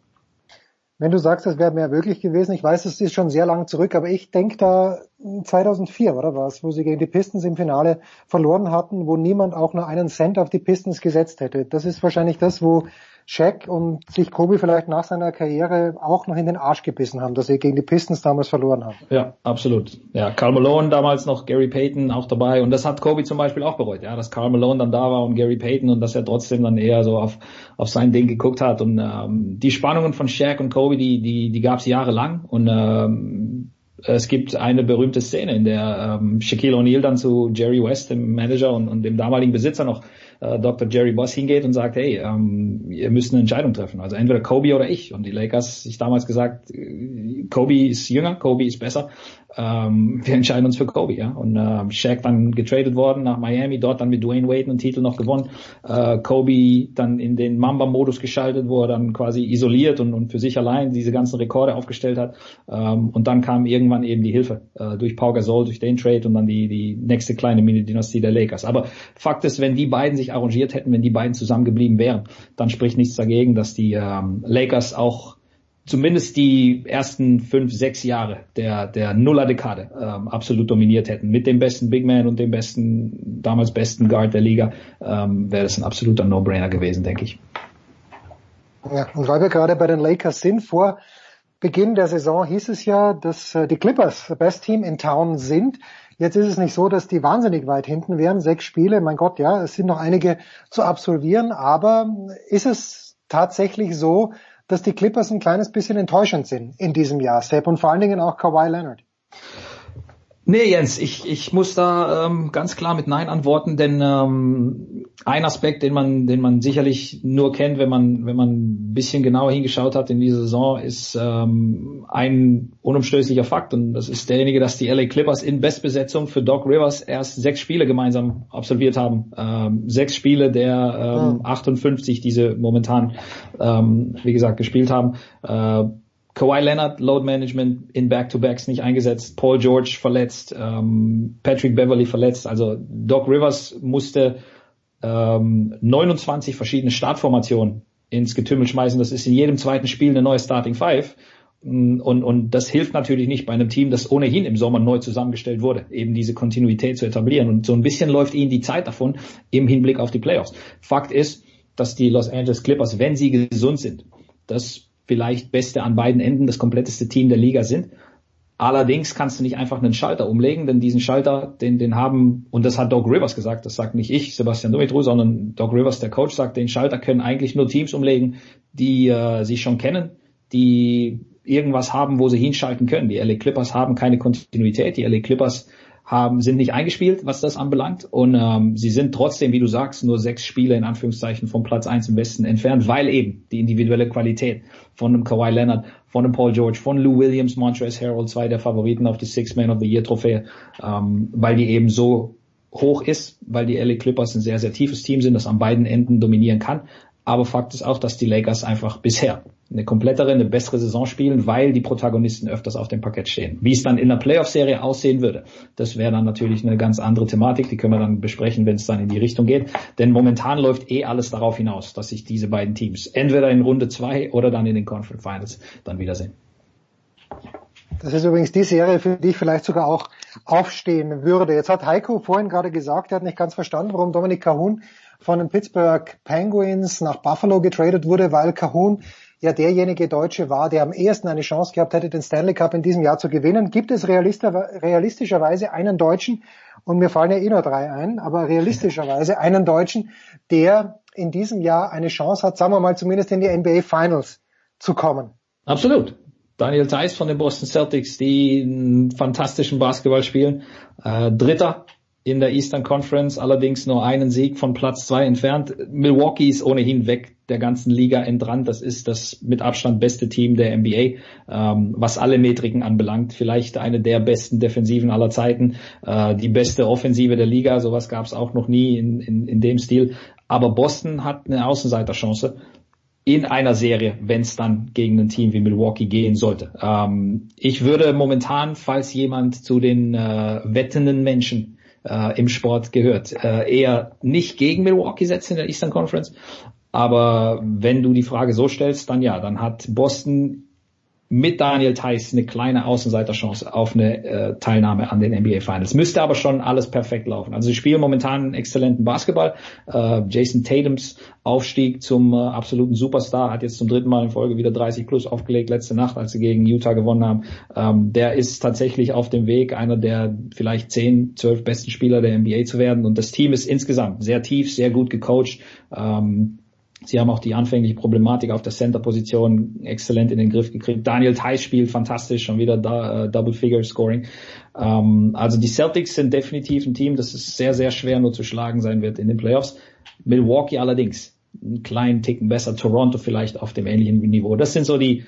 Wenn du sagst, es wäre mehr möglich gewesen, ich weiß, es ist schon sehr lang zurück, aber ich denke da 2004 oder was, wo sie gegen die Pistons im Finale verloren hatten, wo niemand auch nur einen Cent auf die Pistons gesetzt hätte. Das ist wahrscheinlich das, wo Shaq und sich Kobe vielleicht nach seiner Karriere auch noch in den Arsch gebissen haben, dass sie gegen die Pistons damals verloren haben. Ja, absolut. Ja, Karl Malone damals noch, Gary Payton auch dabei und das hat Kobe zum Beispiel auch bereut, ja, dass Karl Malone dann da war und Gary Payton und dass er trotzdem dann eher so auf, auf sein Ding geguckt hat und ähm, die Spannungen von Shaq und Kobe, die, die, die gab es jahrelang und ähm, es gibt eine berühmte Szene, in der ähm, Shaquille O'Neal dann zu Jerry West, dem Manager und, und dem damaligen Besitzer noch äh, Dr. Jerry Boss hingeht und sagt, hey, ähm, ihr müsst eine Entscheidung treffen. Also entweder Kobe oder ich. Und die Lakers sich damals gesagt, äh, Kobe ist jünger, Kobe ist besser. Ähm, wir entscheiden uns für Kobe, ja. Und äh, Shaq dann getradet worden nach Miami, dort dann mit Dwayne Wade einen Titel noch gewonnen. Äh, Kobe dann in den Mamba-Modus geschaltet, wo er dann quasi isoliert und, und für sich allein diese ganzen Rekorde aufgestellt hat. Ähm, und dann kam irgendwann eben die Hilfe äh, durch Pau Gasol, durch den Trade und dann die, die nächste kleine Mini-Dynastie der Lakers. Aber Fakt ist, wenn die beiden sich arrangiert hätten, wenn die beiden zusammengeblieben wären, dann spricht nichts dagegen, dass die ähm, Lakers auch zumindest die ersten fünf, sechs Jahre der, der Nuller-Dekade ähm, absolut dominiert hätten. Mit dem besten Big Man und dem besten, damals besten Guard der Liga, ähm, wäre das ein absoluter No-Brainer gewesen, denke ich. Ja, und weil wir gerade bei den Lakers sind, vor Beginn der Saison hieß es ja, dass äh, die Clippers das Best Team in Town sind. Jetzt ist es nicht so, dass die wahnsinnig weit hinten wären. Sechs Spiele, mein Gott, ja, es sind noch einige zu absolvieren, aber ist es tatsächlich so, dass die Clippers ein kleines bisschen enttäuschend sind in diesem Jahr, Sepp, und vor allen Dingen auch Kawhi Leonard. Nee, Jens, ich, ich muss da ähm, ganz klar mit Nein antworten, denn ähm, ein Aspekt, den man, den man sicherlich nur kennt, wenn man, wenn man ein bisschen genauer hingeschaut hat in dieser Saison, ist ähm, ein unumstößlicher Fakt und das ist derjenige, dass die LA Clippers in Bestbesetzung für Doc Rivers erst sechs Spiele gemeinsam absolviert haben. Ähm, sechs Spiele der ähm, 58, diese momentan, ähm, wie gesagt, gespielt haben. Äh, Kawhi Leonard, Load Management in Back-to-Backs nicht eingesetzt, Paul George verletzt, ähm, Patrick Beverly verletzt, also Doc Rivers musste ähm, 29 verschiedene Startformationen ins Getümmel schmeißen. Das ist in jedem zweiten Spiel eine neue Starting Five. Und, und das hilft natürlich nicht bei einem Team, das ohnehin im Sommer neu zusammengestellt wurde, eben diese Kontinuität zu etablieren. Und so ein bisschen läuft ihnen die Zeit davon im Hinblick auf die Playoffs. Fakt ist, dass die Los Angeles Clippers, wenn sie gesund sind, das vielleicht beste an beiden Enden, das kompletteste Team der Liga sind. Allerdings kannst du nicht einfach einen Schalter umlegen, denn diesen Schalter, den, den haben, und das hat Doc Rivers gesagt, das sagt nicht ich, Sebastian Dumitru, sondern Doc Rivers, der Coach, sagt, den Schalter können eigentlich nur Teams umlegen, die äh, sich schon kennen, die irgendwas haben, wo sie hinschalten können. Die LA Clippers haben keine Kontinuität, die LA Clippers haben, sind nicht eingespielt, was das anbelangt. Und ähm, sie sind trotzdem, wie du sagst, nur sechs Spiele in Anführungszeichen vom Platz eins im Westen entfernt, weil eben die individuelle Qualität von einem Kawhi Leonard, von einem Paul George, von Lou Williams, Montrezl Harrell, zwei der Favoriten auf die Six Man of the Year Trophäe, ähm, weil die eben so hoch ist, weil die LA Clippers ein sehr, sehr tiefes Team sind, das an beiden Enden dominieren kann. Aber Fakt ist auch, dass die Lakers einfach bisher eine komplettere, eine bessere Saison spielen, weil die Protagonisten öfters auf dem Parkett stehen. Wie es dann in der Playoff-Serie aussehen würde, das wäre dann natürlich eine ganz andere Thematik, die können wir dann besprechen, wenn es dann in die Richtung geht. Denn momentan läuft eh alles darauf hinaus, dass sich diese beiden Teams entweder in Runde zwei oder dann in den Conference Finals dann wiedersehen. Das ist übrigens die Serie, für die ich vielleicht sogar auch aufstehen würde. Jetzt hat Heiko vorhin gerade gesagt, er hat nicht ganz verstanden, warum Dominik Cahun von den Pittsburgh Penguins nach Buffalo getradet wurde, weil Cahun ja derjenige Deutsche war, der am ehesten eine Chance gehabt hätte, den Stanley Cup in diesem Jahr zu gewinnen. Gibt es realistischerweise einen Deutschen, und mir fallen ja eh nur drei ein, aber realistischerweise einen Deutschen, der in diesem Jahr eine Chance hat, sagen wir mal zumindest in die NBA Finals zu kommen? Absolut. Daniel Theiss von den Boston Celtics, die einen fantastischen Basketball spielen. Äh, Dritter in der Eastern Conference, allerdings nur einen Sieg von Platz zwei entfernt. Milwaukee ist ohnehin weg der ganzen Liga entrannt. Das ist das mit Abstand beste Team der NBA, ähm, was alle Metriken anbelangt. Vielleicht eine der besten Defensiven aller Zeiten, äh, die beste Offensive der Liga. Sowas gab es auch noch nie in, in, in dem Stil. Aber Boston hat eine Außenseiterchance in einer Serie, wenn es dann gegen ein Team wie Milwaukee gehen sollte. Ähm, ich würde momentan, falls jemand zu den äh, wettenden Menschen äh, im Sport gehört. Äh, eher nicht gegen Milwaukee setzen in der Eastern Conference, aber wenn du die Frage so stellst, dann ja, dann hat Boston mit Daniel Theiss eine kleine Außenseiterchance auf eine äh, Teilnahme an den NBA Finals. Müsste aber schon alles perfekt laufen. Also sie spielen momentan einen exzellenten Basketball. Äh, Jason Tatums Aufstieg zum äh, absoluten Superstar hat jetzt zum dritten Mal in Folge wieder 30 plus aufgelegt letzte Nacht, als sie gegen Utah gewonnen haben. Ähm, der ist tatsächlich auf dem Weg, einer der vielleicht 10, 12 besten Spieler der NBA zu werden. Und das Team ist insgesamt sehr tief, sehr gut gecoacht. Ähm, Sie haben auch die anfängliche Problematik auf der Center-Position exzellent in den Griff gekriegt. Daniel Theiss spielt fantastisch, schon wieder da, äh, Double-Figure-Scoring. Ähm, also die Celtics sind definitiv ein Team, das ist sehr, sehr schwer nur zu schlagen sein wird in den Playoffs. Milwaukee allerdings einen kleinen Ticken besser, Toronto vielleicht auf dem ähnlichen Niveau. Das sind so die,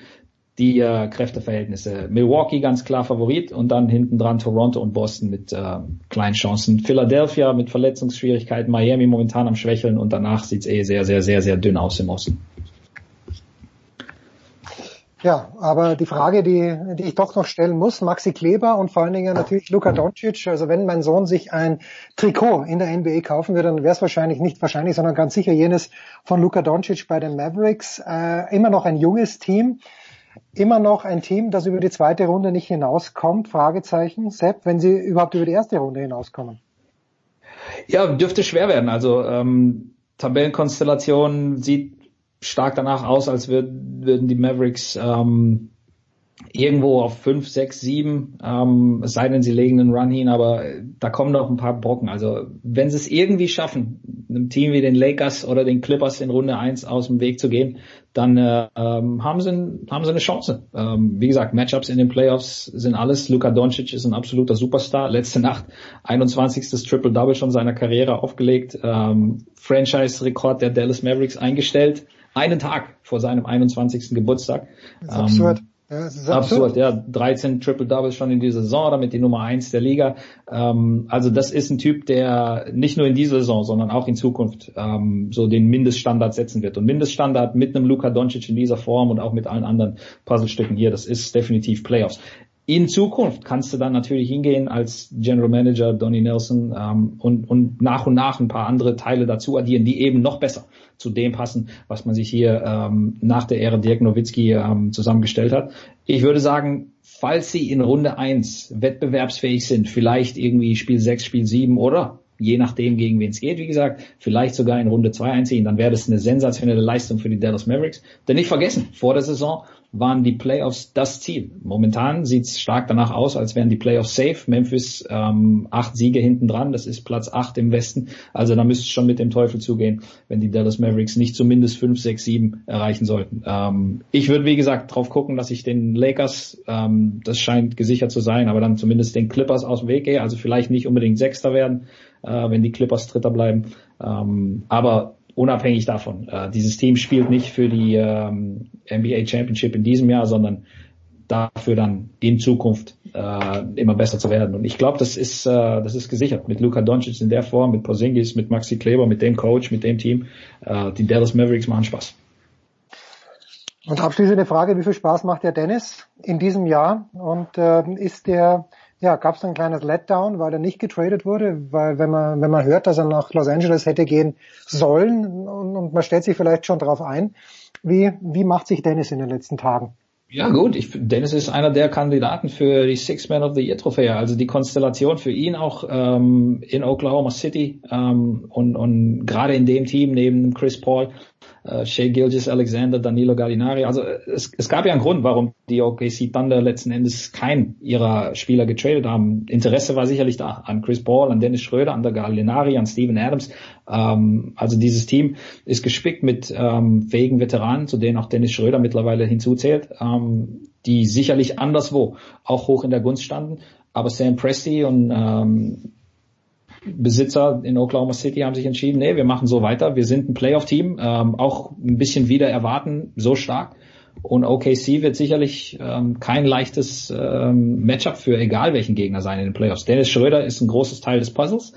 die äh, Kräfteverhältnisse. Milwaukee ganz klar Favorit und dann hinten dran Toronto und Boston mit äh, kleinen Chancen. Philadelphia mit Verletzungsschwierigkeiten, Miami momentan am Schwächeln und danach sieht's eh sehr, sehr, sehr, sehr dünn aus im Osten. Ja, aber die Frage, die, die ich doch noch stellen muss, Maxi Kleber und vor allen Dingen natürlich Luka Doncic, also wenn mein Sohn sich ein Trikot in der NBA kaufen würde, dann wäre es wahrscheinlich nicht wahrscheinlich, sondern ganz sicher jenes von Luka Doncic bei den Mavericks. Äh, immer noch ein junges Team, immer noch ein Team, das über die zweite Runde nicht hinauskommt, Fragezeichen. Sepp, wenn sie überhaupt über die erste Runde hinauskommen. Ja, dürfte schwer werden. Also ähm, Tabellenkonstellation sieht stark danach aus, als würden, die Mavericks ähm, irgendwo auf 5, 6, 7, ähm, es sei denn, sie legen einen Run hin, aber da kommen noch ein paar Brocken. Also wenn sie es irgendwie schaffen, einem Team wie den Lakers oder den Clippers in Runde 1 aus dem Weg zu gehen, dann äh, ähm, haben, sie, haben sie eine Chance. Ähm, wie gesagt, Matchups in den Playoffs sind alles. Luka Doncic ist ein absoluter Superstar. Letzte Nacht 21. Triple-Double schon seiner Karriere aufgelegt. Ähm, Franchise-Rekord der Dallas Mavericks eingestellt einen Tag vor seinem 21. Geburtstag. Das ist ähm, absurd. Ja, absurd. absurd, ja. 13 Triple Doubles schon in dieser Saison, damit die Nummer eins der Liga. Ähm, also das ist ein Typ, der nicht nur in dieser Saison, sondern auch in Zukunft ähm, so den Mindeststandard setzen wird. Und Mindeststandard mit einem Luka Doncic in dieser Form und auch mit allen anderen Puzzlestücken hier, das ist definitiv Playoffs. In Zukunft kannst du dann natürlich hingehen als General Manager Donny Nelson ähm, und, und nach und nach ein paar andere Teile dazu addieren, die eben noch besser zu dem passen, was man sich hier ähm, nach der Ära Dirk Nowitzki ähm, zusammengestellt hat. Ich würde sagen, falls sie in Runde eins wettbewerbsfähig sind, vielleicht irgendwie Spiel 6, Spiel 7 oder je nachdem, gegen wen es geht, wie gesagt, vielleicht sogar in Runde 2 einziehen, dann wäre das eine sensationelle Leistung für die Dallas Mavericks. Denn nicht vergessen, vor der Saison waren die Playoffs das Ziel. Momentan sieht es stark danach aus, als wären die Playoffs safe. Memphis ähm, acht Siege hinten dran, das ist Platz acht im Westen. Also da müsste es schon mit dem Teufel zugehen, wenn die Dallas Mavericks nicht zumindest fünf, sechs, sieben erreichen sollten. Ähm, ich würde wie gesagt drauf gucken, dass ich den Lakers, ähm, das scheint gesichert zu sein, aber dann zumindest den Clippers aus dem Weg gehe. Also vielleicht nicht unbedingt Sechster werden, äh, wenn die Clippers Dritter bleiben. Ähm, aber unabhängig davon. Äh, dieses Team spielt nicht für die ähm, NBA Championship in diesem Jahr, sondern dafür dann in Zukunft äh, immer besser zu werden. Und ich glaube, das ist äh, das ist gesichert mit Luka Doncic in der Form, mit Porzingis, mit Maxi Kleber, mit dem Coach, mit dem Team. Äh, die Dallas Mavericks machen Spaß. Und abschließende Frage: Wie viel Spaß macht der Dennis in diesem Jahr? Und äh, ist der ja, gab es ein kleines Letdown, weil er nicht getradet wurde, weil wenn man, wenn man hört, dass er nach Los Angeles hätte gehen sollen und, und man stellt sich vielleicht schon drauf ein, wie, wie macht sich Dennis in den letzten Tagen? Ja gut, ich, Dennis ist einer der Kandidaten für die Six Man of the Year Trophäe. Also die Konstellation für ihn auch ähm, in Oklahoma City ähm, und, und gerade in dem Team neben Chris Paul äh, Shea Gilgis Alexander, Danilo Gallinari. Also äh, es, es gab ja einen Grund, warum die OKC Thunder letzten Endes keinen ihrer Spieler getradet haben. Interesse war sicherlich da an Chris Paul, an Dennis Schröder, an der Gallinari, an Steven Adams. Ähm, also dieses Team ist gespickt mit ähm, fähigen Veteranen, zu denen auch Dennis Schröder mittlerweile hinzuzählt, ähm, die sicherlich anderswo auch hoch in der Gunst standen. Aber Sam Presti und ähm, Besitzer in Oklahoma City haben sich entschieden, nee, wir machen so weiter. Wir sind ein Playoff-Team, ähm, auch ein bisschen wieder erwarten, so stark. Und OKC wird sicherlich ähm, kein leichtes ähm, Matchup für egal welchen Gegner sein in den Playoffs. Dennis Schröder ist ein großes Teil des Puzzles.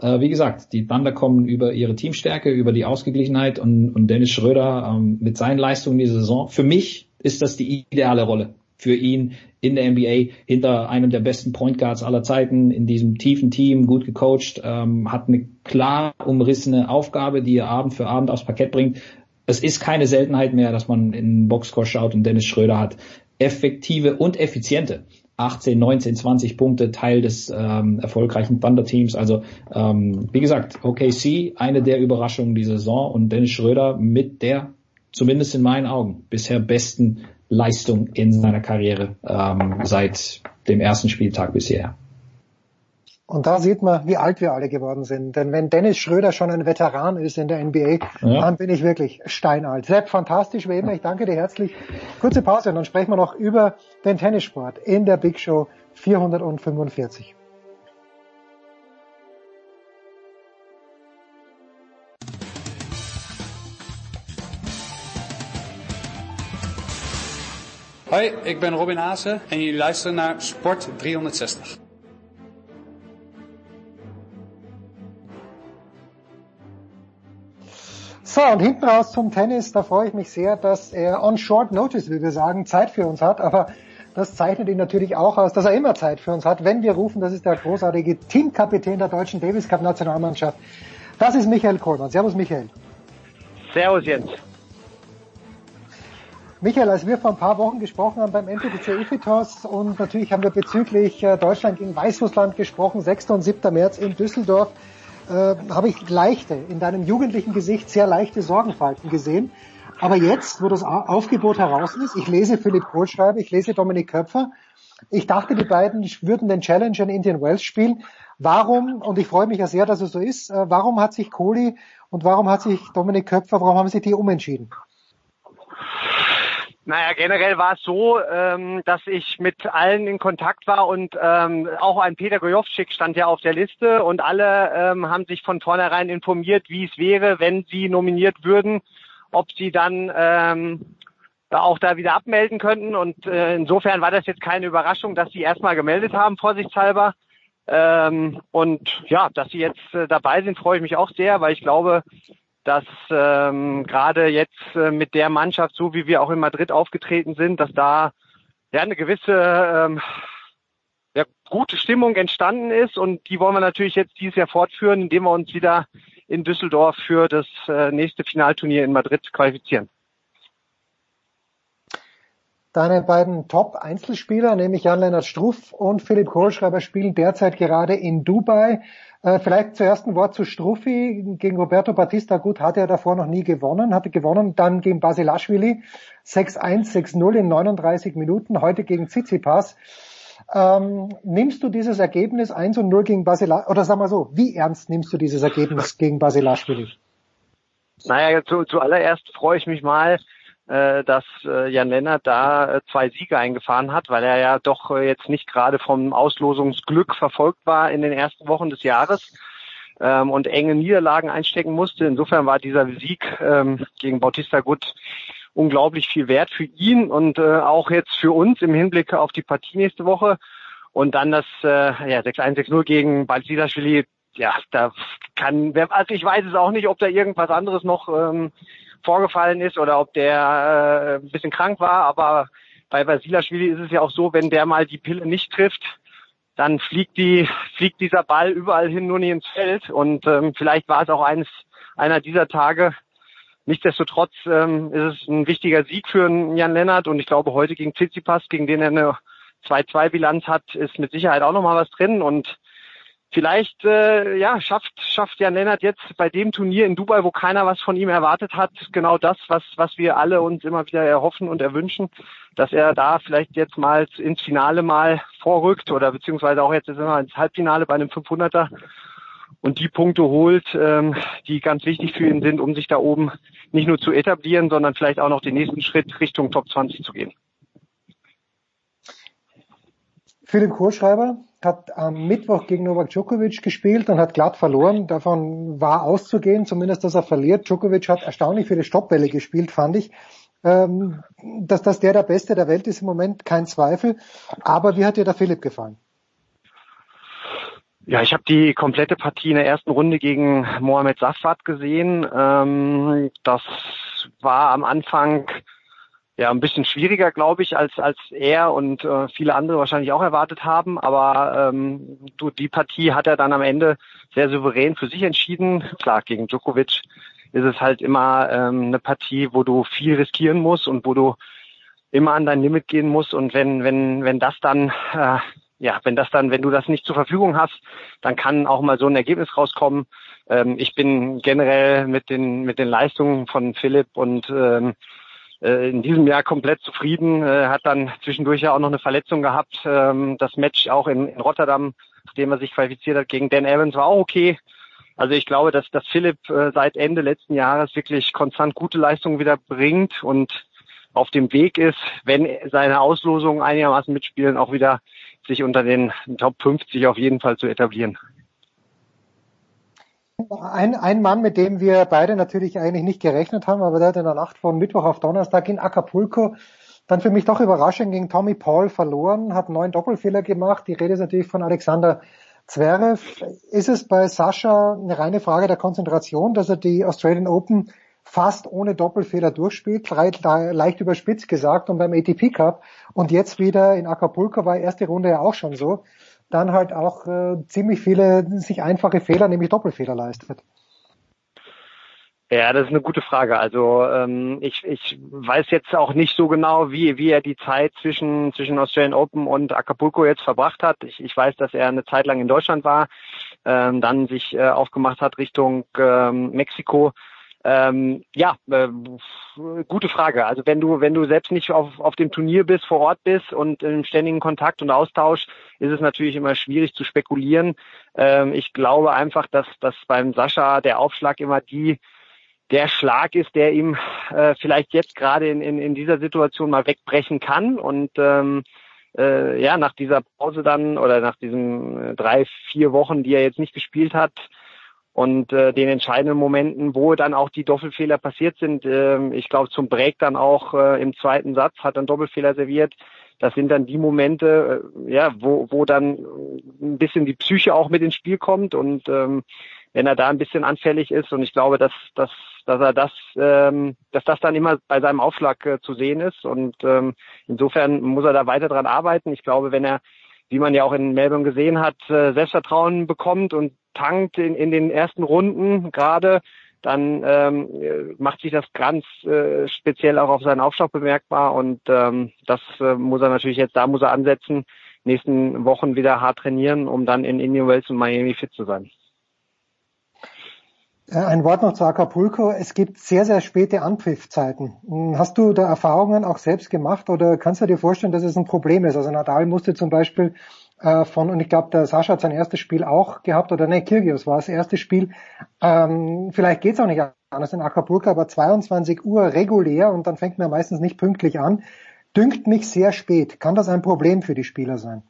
Äh, wie gesagt, die Thunder kommen über ihre Teamstärke, über die Ausgeglichenheit und, und Dennis Schröder ähm, mit seinen Leistungen diese Saison. Für mich ist das die ideale Rolle für ihn in der NBA hinter einem der besten Point Guards aller Zeiten, in diesem tiefen Team, gut gecoacht, ähm, hat eine klar umrissene Aufgabe, die er Abend für Abend aufs Parkett bringt. Es ist keine Seltenheit mehr, dass man in den Boxscore schaut und Dennis Schröder hat effektive und effiziente 18, 19, 20 Punkte Teil des ähm, erfolgreichen Thunder-Teams. Also ähm, wie gesagt, OKC, eine der Überraschungen dieser Saison und Dennis Schröder mit der, zumindest in meinen Augen, bisher besten Leistung in seiner Karriere ähm, seit dem ersten Spieltag bisher. Und da sieht man, wie alt wir alle geworden sind. Denn wenn Dennis Schröder schon ein Veteran ist in der NBA, ja. dann bin ich wirklich steinalt. Sepp, fantastisch wie immer. Ich danke dir herzlich. Kurze Pause und dann sprechen wir noch über den Tennissport in der Big Show 445. Hoi, ik ben Robin Haase en jullie luisteren naar Sport 360. So, und hinten raus zum Tennis, da freue ich mich sehr, dass er on short notice, wie wir sagen, Zeit für uns hat, aber das zeichnet ihn natürlich auch aus, dass er immer Zeit für uns hat, wenn wir rufen, das ist der großartige Teamkapitän der deutschen Davis Cup Nationalmannschaft. Das ist Michael Kohlmann. Servus Michael. Servus Jens. Michael, als wir vor ein paar Wochen gesprochen haben beim NTDC Ifitos und natürlich haben wir bezüglich äh, Deutschland gegen Weißrussland gesprochen, 6. und 7. März in Düsseldorf, äh, habe ich leichte, in deinem jugendlichen Gesicht sehr leichte Sorgenfalten gesehen. Aber jetzt, wo das Aufgebot heraus ist, ich lese Philipp Kohlschreiber, ich lese Dominik Köpfer, ich dachte, die beiden würden den Challenger in Indian Wells spielen. Warum, und ich freue mich ja sehr, dass es so ist, äh, warum hat sich Kohli und warum hat sich Dominik Köpfer, warum haben sie die umentschieden? Naja, generell war es so, ähm, dass ich mit allen in Kontakt war und ähm, auch ein Peter Gojovcik stand ja auf der Liste und alle ähm, haben sich von vornherein informiert, wie es wäre, wenn sie nominiert würden, ob sie dann ähm, auch da wieder abmelden könnten. Und äh, insofern war das jetzt keine Überraschung, dass sie erstmal gemeldet haben, vorsichtshalber. Ähm, und ja, dass sie jetzt äh, dabei sind, freue ich mich auch sehr, weil ich glaube, dass ähm, gerade jetzt äh, mit der Mannschaft, so wie wir auch in Madrid aufgetreten sind, dass da ja eine gewisse ähm, ja, gute Stimmung entstanden ist und die wollen wir natürlich jetzt dieses Jahr fortführen, indem wir uns wieder in Düsseldorf für das äh, nächste Finalturnier in Madrid qualifizieren. Deine beiden Top-Einzelspieler, nämlich Jan-Lennart Struff und Philipp Kohlschreiber, spielen derzeit gerade in Dubai. Äh, vielleicht zuerst ein Wort zu Struffi. Gegen Roberto Batista, gut, hatte er davor noch nie gewonnen, hatte gewonnen dann gegen Basilashvili 6-1, 6-0 in 39 Minuten, heute gegen Tsitsipas. Ähm, nimmst du dieses Ergebnis 1 und 0 gegen Basilashvili, oder sag mal so, wie ernst nimmst du dieses Ergebnis gegen Basilashvili? Naja, zu, zuallererst freue ich mich mal, dass äh, Jan Lennart da äh, zwei Siege eingefahren hat, weil er ja doch äh, jetzt nicht gerade vom Auslosungsglück verfolgt war in den ersten Wochen des Jahres ähm, und enge Niederlagen einstecken musste. Insofern war dieser Sieg ähm, gegen Bautista Gut unglaublich viel wert für ihn und äh, auch jetzt für uns im Hinblick auf die Partie nächste Woche. Und dann das äh, ja, 6-1-6-0 gegen Balzidashvili, ja, da kann, also ich weiß es auch nicht, ob da irgendwas anderes noch ähm, vorgefallen ist oder ob der äh, ein bisschen krank war. Aber bei Basilashvili ist es ja auch so, wenn der mal die Pille nicht trifft, dann fliegt die fliegt dieser Ball überall hin, nur nicht ins Feld. Und ähm, vielleicht war es auch eines einer dieser Tage. Nichtsdestotrotz ähm, ist es ein wichtiger Sieg für Jan Lennart und ich glaube heute gegen Tsitsipas, gegen den er eine 2-2-Bilanz hat, ist mit Sicherheit auch nochmal was drin und vielleicht äh, ja schafft schafft Jan Lennart jetzt bei dem Turnier in Dubai, wo keiner was von ihm erwartet hat, genau das, was was wir alle uns immer wieder erhoffen und erwünschen, dass er da vielleicht jetzt mal ins Finale mal vorrückt oder beziehungsweise auch jetzt immer ins Halbfinale bei einem 500er und die Punkte holt, ähm, die ganz wichtig für ihn sind, um sich da oben nicht nur zu etablieren, sondern vielleicht auch noch den nächsten Schritt Richtung Top 20 zu gehen. Philipp Kohlschreiber hat am Mittwoch gegen Novak Djokovic gespielt und hat glatt verloren. Davon war auszugehen, zumindest, dass er verliert. Djokovic hat erstaunlich viele Stoppbälle gespielt, fand ich. Ähm, dass das der der Beste der Welt ist im Moment, kein Zweifel. Aber wie hat dir der Philipp gefallen? Ja, ich habe die komplette Partie in der ersten Runde gegen Mohamed Safwat gesehen. Ähm, das war am Anfang ja ein bisschen schwieriger, glaube ich, als als er und äh, viele andere wahrscheinlich auch erwartet haben. Aber ähm, du, die Partie hat er dann am Ende sehr souverän für sich entschieden. Klar, gegen Djokovic ist es halt immer ähm, eine Partie, wo du viel riskieren musst und wo du immer an dein Limit gehen musst. Und wenn wenn wenn das dann äh, ja, wenn das dann, wenn du das nicht zur Verfügung hast, dann kann auch mal so ein Ergebnis rauskommen. Ähm, ich bin generell mit den mit den Leistungen von Philipp und ähm, äh, in diesem Jahr komplett zufrieden, äh, hat dann zwischendurch ja auch noch eine Verletzung gehabt. Ähm, das Match auch in, Rotterdam, nachdem er sich qualifiziert hat gegen Dan Evans, war auch okay. Also ich glaube, dass, dass Philipp äh, seit Ende letzten Jahres wirklich konstant gute Leistungen wieder bringt und auf dem Weg ist, wenn seine Auslosungen einigermaßen mitspielen, auch wieder sich unter den Top 50 auf jeden Fall zu etablieren. Ein, ein Mann, mit dem wir beide natürlich eigentlich nicht gerechnet haben, aber der hat in der Nacht von Mittwoch auf Donnerstag in Acapulco Dann für mich doch überraschend gegen Tommy Paul verloren, hat neun Doppelfehler gemacht. Die Rede ist natürlich von Alexander Zverev. Ist es bei Sascha eine reine Frage der Konzentration, dass er die Australian Open fast ohne Doppelfehler durchspielt, leicht überspitzt gesagt und beim ATP Cup und jetzt wieder in Acapulco war erste Runde ja auch schon so, dann halt auch äh, ziemlich viele sich einfache Fehler, nämlich Doppelfehler leistet. Ja, das ist eine gute Frage. Also ähm, ich, ich weiß jetzt auch nicht so genau, wie, wie er die Zeit zwischen, zwischen Australian Open und Acapulco jetzt verbracht hat. Ich, ich weiß, dass er eine Zeit lang in Deutschland war, ähm, dann sich äh, aufgemacht hat Richtung ähm, Mexiko. Ähm, ja, äh, gute Frage. Also wenn du, wenn du selbst nicht auf, auf dem Turnier bist, vor Ort bist und im ständigen Kontakt und Austausch, ist es natürlich immer schwierig zu spekulieren. Ähm, ich glaube einfach, dass, dass beim Sascha der Aufschlag immer die der Schlag ist, der ihm äh, vielleicht jetzt gerade in, in, in dieser Situation mal wegbrechen kann und ähm, äh, ja nach dieser Pause dann oder nach diesen äh, drei vier Wochen, die er jetzt nicht gespielt hat und äh, den entscheidenden Momenten, wo dann auch die Doppelfehler passiert sind, äh, ich glaube zum Break dann auch äh, im zweiten Satz hat einen Doppelfehler serviert. Das sind dann die Momente, äh, ja, wo, wo dann ein bisschen die Psyche auch mit ins Spiel kommt und ähm, wenn er da ein bisschen anfällig ist und ich glaube, dass, dass dass er das, ähm, dass das dann immer bei seinem Aufschlag äh, zu sehen ist. Und ähm, insofern muss er da weiter dran arbeiten. Ich glaube, wenn er, wie man ja auch in Melbourne gesehen hat, äh, Selbstvertrauen bekommt und tankt in, in den ersten Runden gerade, dann ähm, macht sich das ganz äh, speziell auch auf seinen Aufschlag bemerkbar und ähm, das äh, muss er natürlich jetzt, da muss er ansetzen, nächsten Wochen wieder hart trainieren, um dann in Indian Wells und Miami fit zu sein. Äh, ein Wort noch zu Acapulco. Es gibt sehr, sehr späte Anpfiffzeiten. Hm, hast du da Erfahrungen auch selbst gemacht oder kannst du dir vorstellen, dass es ein Problem ist? Also Nadal musste zum Beispiel äh, von, und ich glaube, der Sascha hat sein erstes Spiel auch gehabt, oder ne, Kyrgios war das erste Spiel. Ähm, vielleicht geht's auch nicht anders in Acapulco, aber 22 Uhr regulär und dann fängt man meistens nicht pünktlich an. Dünkt mich sehr spät. Kann das ein Problem für die Spieler sein?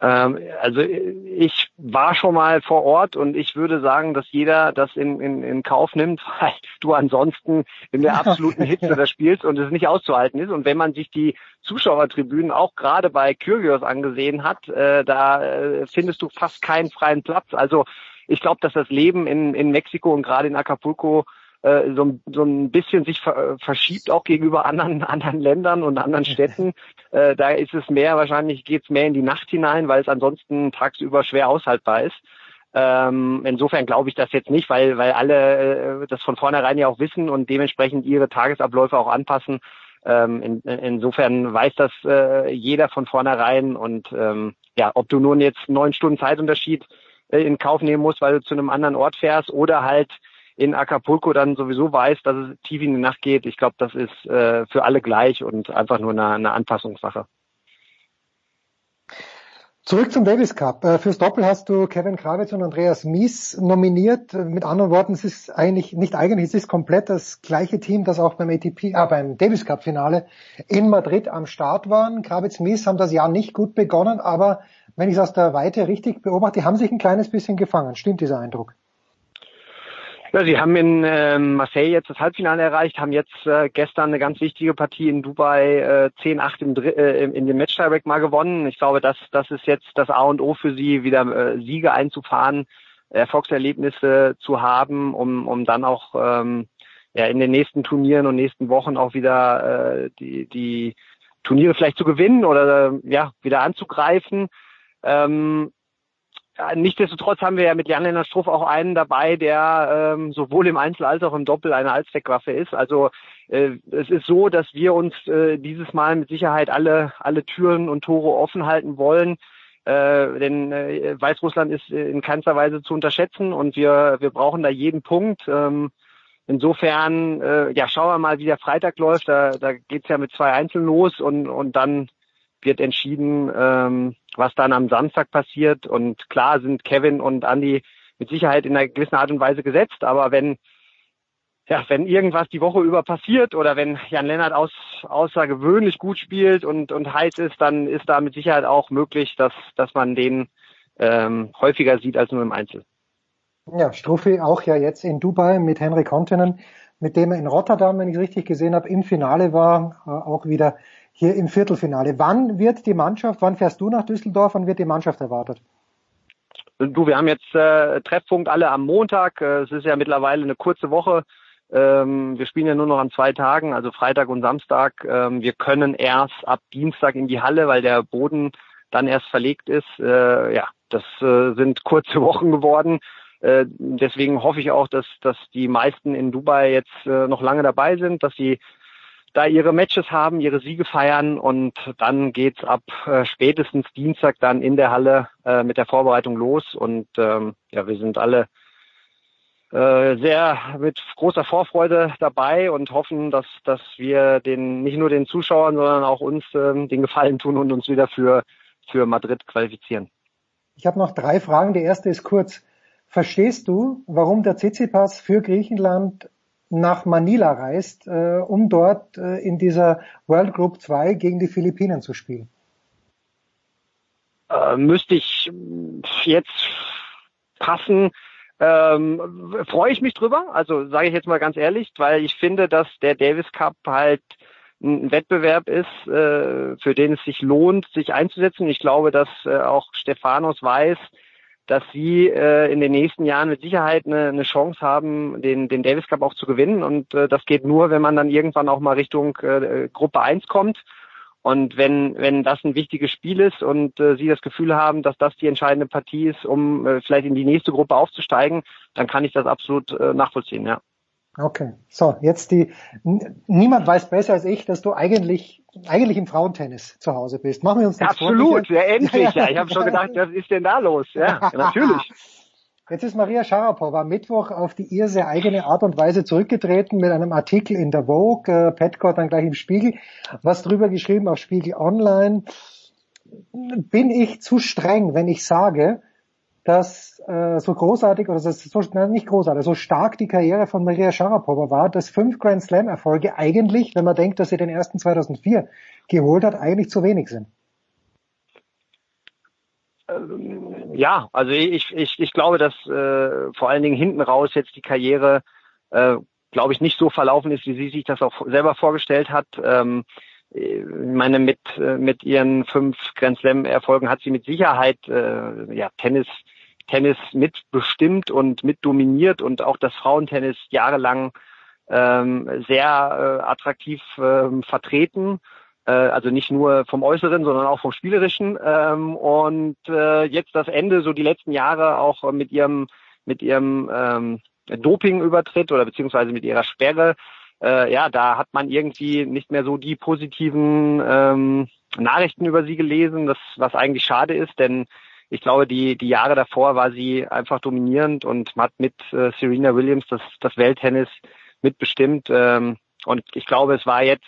Ähm, also ich war schon mal vor Ort und ich würde sagen, dass jeder das in, in, in Kauf nimmt, weil du ansonsten in der absoluten Hitze das spielst und es nicht auszuhalten ist. Und wenn man sich die Zuschauertribünen auch gerade bei Kyrgios angesehen hat, äh, da äh, findest du fast keinen freien Platz. Also ich glaube, dass das Leben in, in Mexiko und gerade in Acapulco äh, so, so ein bisschen sich ver verschiebt auch gegenüber anderen anderen Ländern und anderen Städten. Äh, da ist es mehr wahrscheinlich geht's mehr in die Nacht hinein, weil es ansonsten tagsüber schwer aushaltbar ist. Ähm, insofern glaube ich das jetzt nicht, weil weil alle äh, das von vornherein ja auch wissen und dementsprechend ihre Tagesabläufe auch anpassen. Ähm, in, insofern weiß das äh, jeder von vornherein und ähm, ja, ob du nun jetzt neun Stunden Zeitunterschied äh, in Kauf nehmen musst, weil du zu einem anderen Ort fährst oder halt in Acapulco dann sowieso weiß, dass es tief in die Nacht geht. Ich glaube, das ist äh, für alle gleich und einfach nur eine, eine Anpassungssache. Zurück zum Davis Cup. Äh, fürs Doppel hast du Kevin Krawitz und Andreas Mies nominiert. Mit anderen Worten, es ist eigentlich, nicht eigentlich, es ist komplett das gleiche Team, das auch beim ATP, äh, beim Davis Cup Finale in Madrid am Start waren. Krawitz Mies haben das Jahr nicht gut begonnen, aber wenn ich es aus der Weite richtig beobachte, haben sich ein kleines bisschen gefangen. Stimmt dieser Eindruck? Ja, sie haben in äh, Marseille jetzt das Halbfinale erreicht, haben jetzt äh, gestern eine ganz wichtige Partie in Dubai äh, 10-8 im, äh, in dem Match Direct mal gewonnen. Ich glaube, das, das ist jetzt das A und O für sie, wieder äh, Siege einzufahren, Erfolgserlebnisse zu haben, um, um dann auch ähm, ja, in den nächsten Turnieren und nächsten Wochen auch wieder äh, die, die Turniere vielleicht zu gewinnen oder äh, ja wieder anzugreifen. Ähm, Nichtsdestotrotz haben wir ja mit Jan-Lennart Struff auch einen dabei, der ähm, sowohl im Einzel als auch im Doppel eine Allzweckwaffe ist. Also äh, es ist so, dass wir uns äh, dieses Mal mit Sicherheit alle, alle Türen und Tore offen halten wollen. Äh, denn äh, Weißrussland ist in keinster Weise zu unterschätzen und wir, wir brauchen da jeden Punkt. Ähm, insofern, äh, ja, schauen wir mal, wie der Freitag läuft. Da, da geht's ja mit zwei Einzeln los und, und dann wird entschieden, ähm, was dann am Samstag passiert. Und klar sind Kevin und Andy mit Sicherheit in einer gewissen Art und Weise gesetzt, aber wenn ja, wenn irgendwas die Woche über passiert oder wenn Jan Lennart aus, außergewöhnlich gut spielt und, und heiß ist, dann ist da mit Sicherheit auch möglich, dass, dass man den ähm, häufiger sieht als nur im Einzel. Ja, Struffi auch ja jetzt in Dubai mit Henry Kontinen mit dem er in Rotterdam, wenn ich richtig gesehen habe, im Finale war, äh, auch wieder hier im Viertelfinale. Wann wird die Mannschaft, wann fährst du nach Düsseldorf, wann wird die Mannschaft erwartet? Du, wir haben jetzt äh, Treffpunkt alle am Montag. Äh, es ist ja mittlerweile eine kurze Woche. Ähm, wir spielen ja nur noch an zwei Tagen, also Freitag und Samstag. Ähm, wir können erst ab Dienstag in die Halle, weil der Boden dann erst verlegt ist. Äh, ja, das äh, sind kurze Wochen geworden. Äh, deswegen hoffe ich auch, dass, dass die meisten in Dubai jetzt äh, noch lange dabei sind, dass sie da ihre Matches haben, ihre Siege feiern und dann geht's ab äh, spätestens Dienstag dann in der Halle äh, mit der Vorbereitung los und ähm, ja, wir sind alle äh, sehr mit großer Vorfreude dabei und hoffen, dass dass wir den nicht nur den Zuschauern, sondern auch uns ähm, den Gefallen tun und uns wieder für für Madrid qualifizieren. Ich habe noch drei Fragen. Die erste ist kurz. Verstehst du, warum der Tsitsipas für Griechenland nach Manila reist, äh, um dort äh, in dieser World Group 2 gegen die Philippinen zu spielen? Äh, müsste ich jetzt passen, ähm, freue ich mich drüber. Also sage ich jetzt mal ganz ehrlich, weil ich finde, dass der Davis Cup halt ein Wettbewerb ist, äh, für den es sich lohnt, sich einzusetzen. Ich glaube, dass äh, auch Stefanos weiß, dass sie äh, in den nächsten Jahren mit Sicherheit eine, eine Chance haben, den, den Davis Cup auch zu gewinnen. Und äh, das geht nur, wenn man dann irgendwann auch mal Richtung äh, Gruppe 1 kommt. Und wenn, wenn das ein wichtiges Spiel ist und äh, Sie das Gefühl haben, dass das die entscheidende Partie ist, um äh, vielleicht in die nächste Gruppe aufzusteigen, dann kann ich das absolut äh, nachvollziehen, ja. Okay, so jetzt die. Niemand weiß besser als ich, dass du eigentlich eigentlich im Frauentennis zu Hause bist. Machen wir uns das Absolut, vor, ja endlich. Ja, ich habe schon gedacht, was ist denn da los? Ja, natürlich. Jetzt ist Maria Sharapova am Mittwoch auf die ihr sehr eigene Art und Weise zurückgetreten mit einem Artikel in der Vogue, äh, Petco dann gleich im Spiegel, was drüber geschrieben auf Spiegel Online. Bin ich zu streng, wenn ich sage, dass äh, so großartig oder so, nein, nicht großartig, so stark die Karriere von Maria Sharapova war, dass fünf Grand Slam Erfolge eigentlich, wenn man denkt, dass sie den ersten 2004 geholt hat, eigentlich zu wenig sind. Ähm, ja, also ich, ich, ich glaube, dass äh, vor allen Dingen hinten raus jetzt die Karriere, äh, glaube ich, nicht so verlaufen ist, wie sie sich das auch selber vorgestellt hat. Ähm, ich meine, mit, äh, mit ihren fünf Grand Slam Erfolgen hat sie mit Sicherheit äh, ja, Tennis Tennis mitbestimmt und mit dominiert und auch das Frauentennis jahrelang ähm, sehr äh, attraktiv ähm, vertreten. Äh, also nicht nur vom Äußeren, sondern auch vom Spielerischen. Ähm, und äh, jetzt das Ende, so die letzten Jahre auch mit ihrem mit ihrem ähm, Dopingübertritt oder beziehungsweise mit ihrer Sperre. Äh, ja, da hat man irgendwie nicht mehr so die positiven ähm, Nachrichten über sie gelesen, das was eigentlich schade ist, denn ich glaube, die, die Jahre davor war sie einfach dominierend und hat mit äh, Serena Williams das, das Welttennis mitbestimmt. Ähm, und ich glaube, es war jetzt,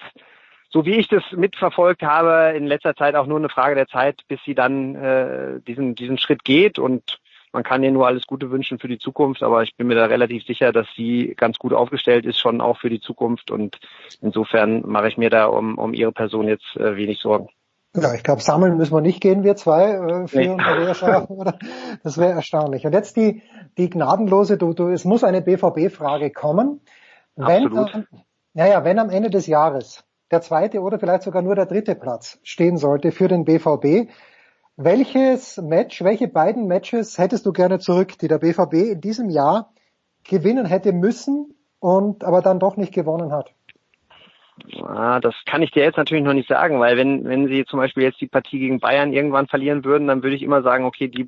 so wie ich das mitverfolgt habe, in letzter Zeit auch nur eine Frage der Zeit, bis sie dann äh, diesen, diesen Schritt geht. Und man kann ihr nur alles Gute wünschen für die Zukunft, aber ich bin mir da relativ sicher, dass sie ganz gut aufgestellt ist, schon auch für die Zukunft. Und insofern mache ich mir da um, um ihre Person jetzt äh, wenig Sorgen. Ja, ich glaube, sammeln müssen wir nicht gehen, wir zwei, äh, für nee. Maria Schafer, Das wäre erstaunlich. Und jetzt die, die gnadenlose, du, du, es muss eine BVB-Frage kommen. Wenn, Absolut. Naja, wenn am Ende des Jahres der zweite oder vielleicht sogar nur der dritte Platz stehen sollte für den BVB, welches Match, welche beiden Matches hättest du gerne zurück, die der BVB in diesem Jahr gewinnen hätte müssen und aber dann doch nicht gewonnen hat? Ah, das kann ich dir jetzt natürlich noch nicht sagen, weil wenn, wenn sie zum Beispiel jetzt die Partie gegen Bayern irgendwann verlieren würden, dann würde ich immer sagen, okay, die,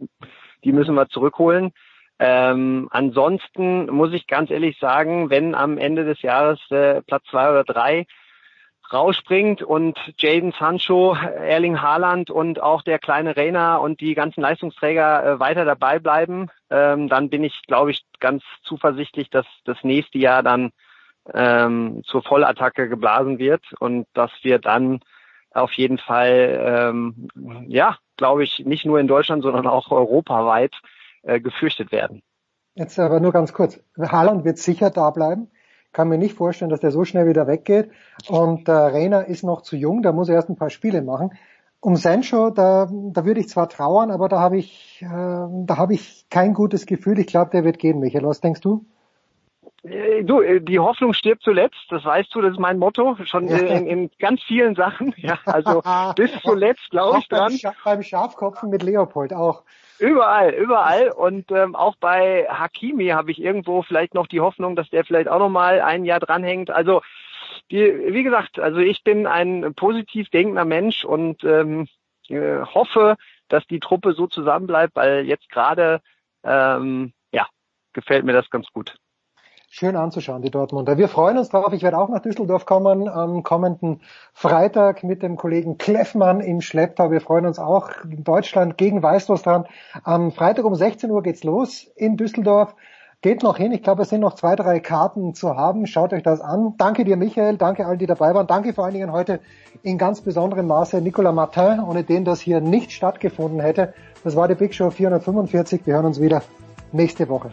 die müssen wir zurückholen. Ähm, ansonsten muss ich ganz ehrlich sagen, wenn am Ende des Jahres äh, Platz zwei oder drei rausspringt und Jaden Sancho, Erling Haaland und auch der kleine Rainer und die ganzen Leistungsträger äh, weiter dabei bleiben, ähm, dann bin ich, glaube ich, ganz zuversichtlich, dass das nächste Jahr dann ähm, zur Vollattacke geblasen wird und dass wir dann auf jeden Fall, ähm, ja, glaube ich, nicht nur in Deutschland, sondern auch europaweit äh, gefürchtet werden. Jetzt aber nur ganz kurz. Haaland wird sicher da bleiben. Kann mir nicht vorstellen, dass der so schnell wieder weggeht. Und äh, Reiner ist noch zu jung, da muss er erst ein paar Spiele machen. Um Sancho, da, da würde ich zwar trauern, aber da habe ich, äh, da habe ich kein gutes Gefühl. Ich glaube, der wird gehen, Michael. Was denkst du? Äh, Du, äh, die Hoffnung stirbt zuletzt, das weißt du, das ist mein Motto, schon äh, in, in ganz vielen Sachen. Ja, also bis zuletzt glaube ich beim, dran. Scha beim Schafkopfen mit Leopold auch. Überall, überall. Und ähm, auch bei Hakimi habe ich irgendwo vielleicht noch die Hoffnung, dass der vielleicht auch noch mal ein Jahr dranhängt. Also die, wie gesagt, also ich bin ein positiv denkender Mensch und ähm, äh, hoffe, dass die Truppe so zusammenbleibt, weil jetzt gerade ähm, ja gefällt mir das ganz gut. Schön anzuschauen, die Dortmunder. Wir freuen uns drauf. Ich werde auch nach Düsseldorf kommen am kommenden Freitag mit dem Kollegen Kleffmann im Schlepptau. Wir freuen uns auch. Deutschland gegen Weißlos dran. Am Freitag um 16 Uhr geht's los in Düsseldorf. Geht noch hin. Ich glaube, es sind noch zwei, drei Karten zu haben. Schaut euch das an. Danke dir, Michael. Danke allen, die dabei waren. Danke vor allen Dingen heute in ganz besonderem Maße Nicolas Martin, ohne den das hier nicht stattgefunden hätte. Das war die Big Show 445. Wir hören uns wieder nächste Woche.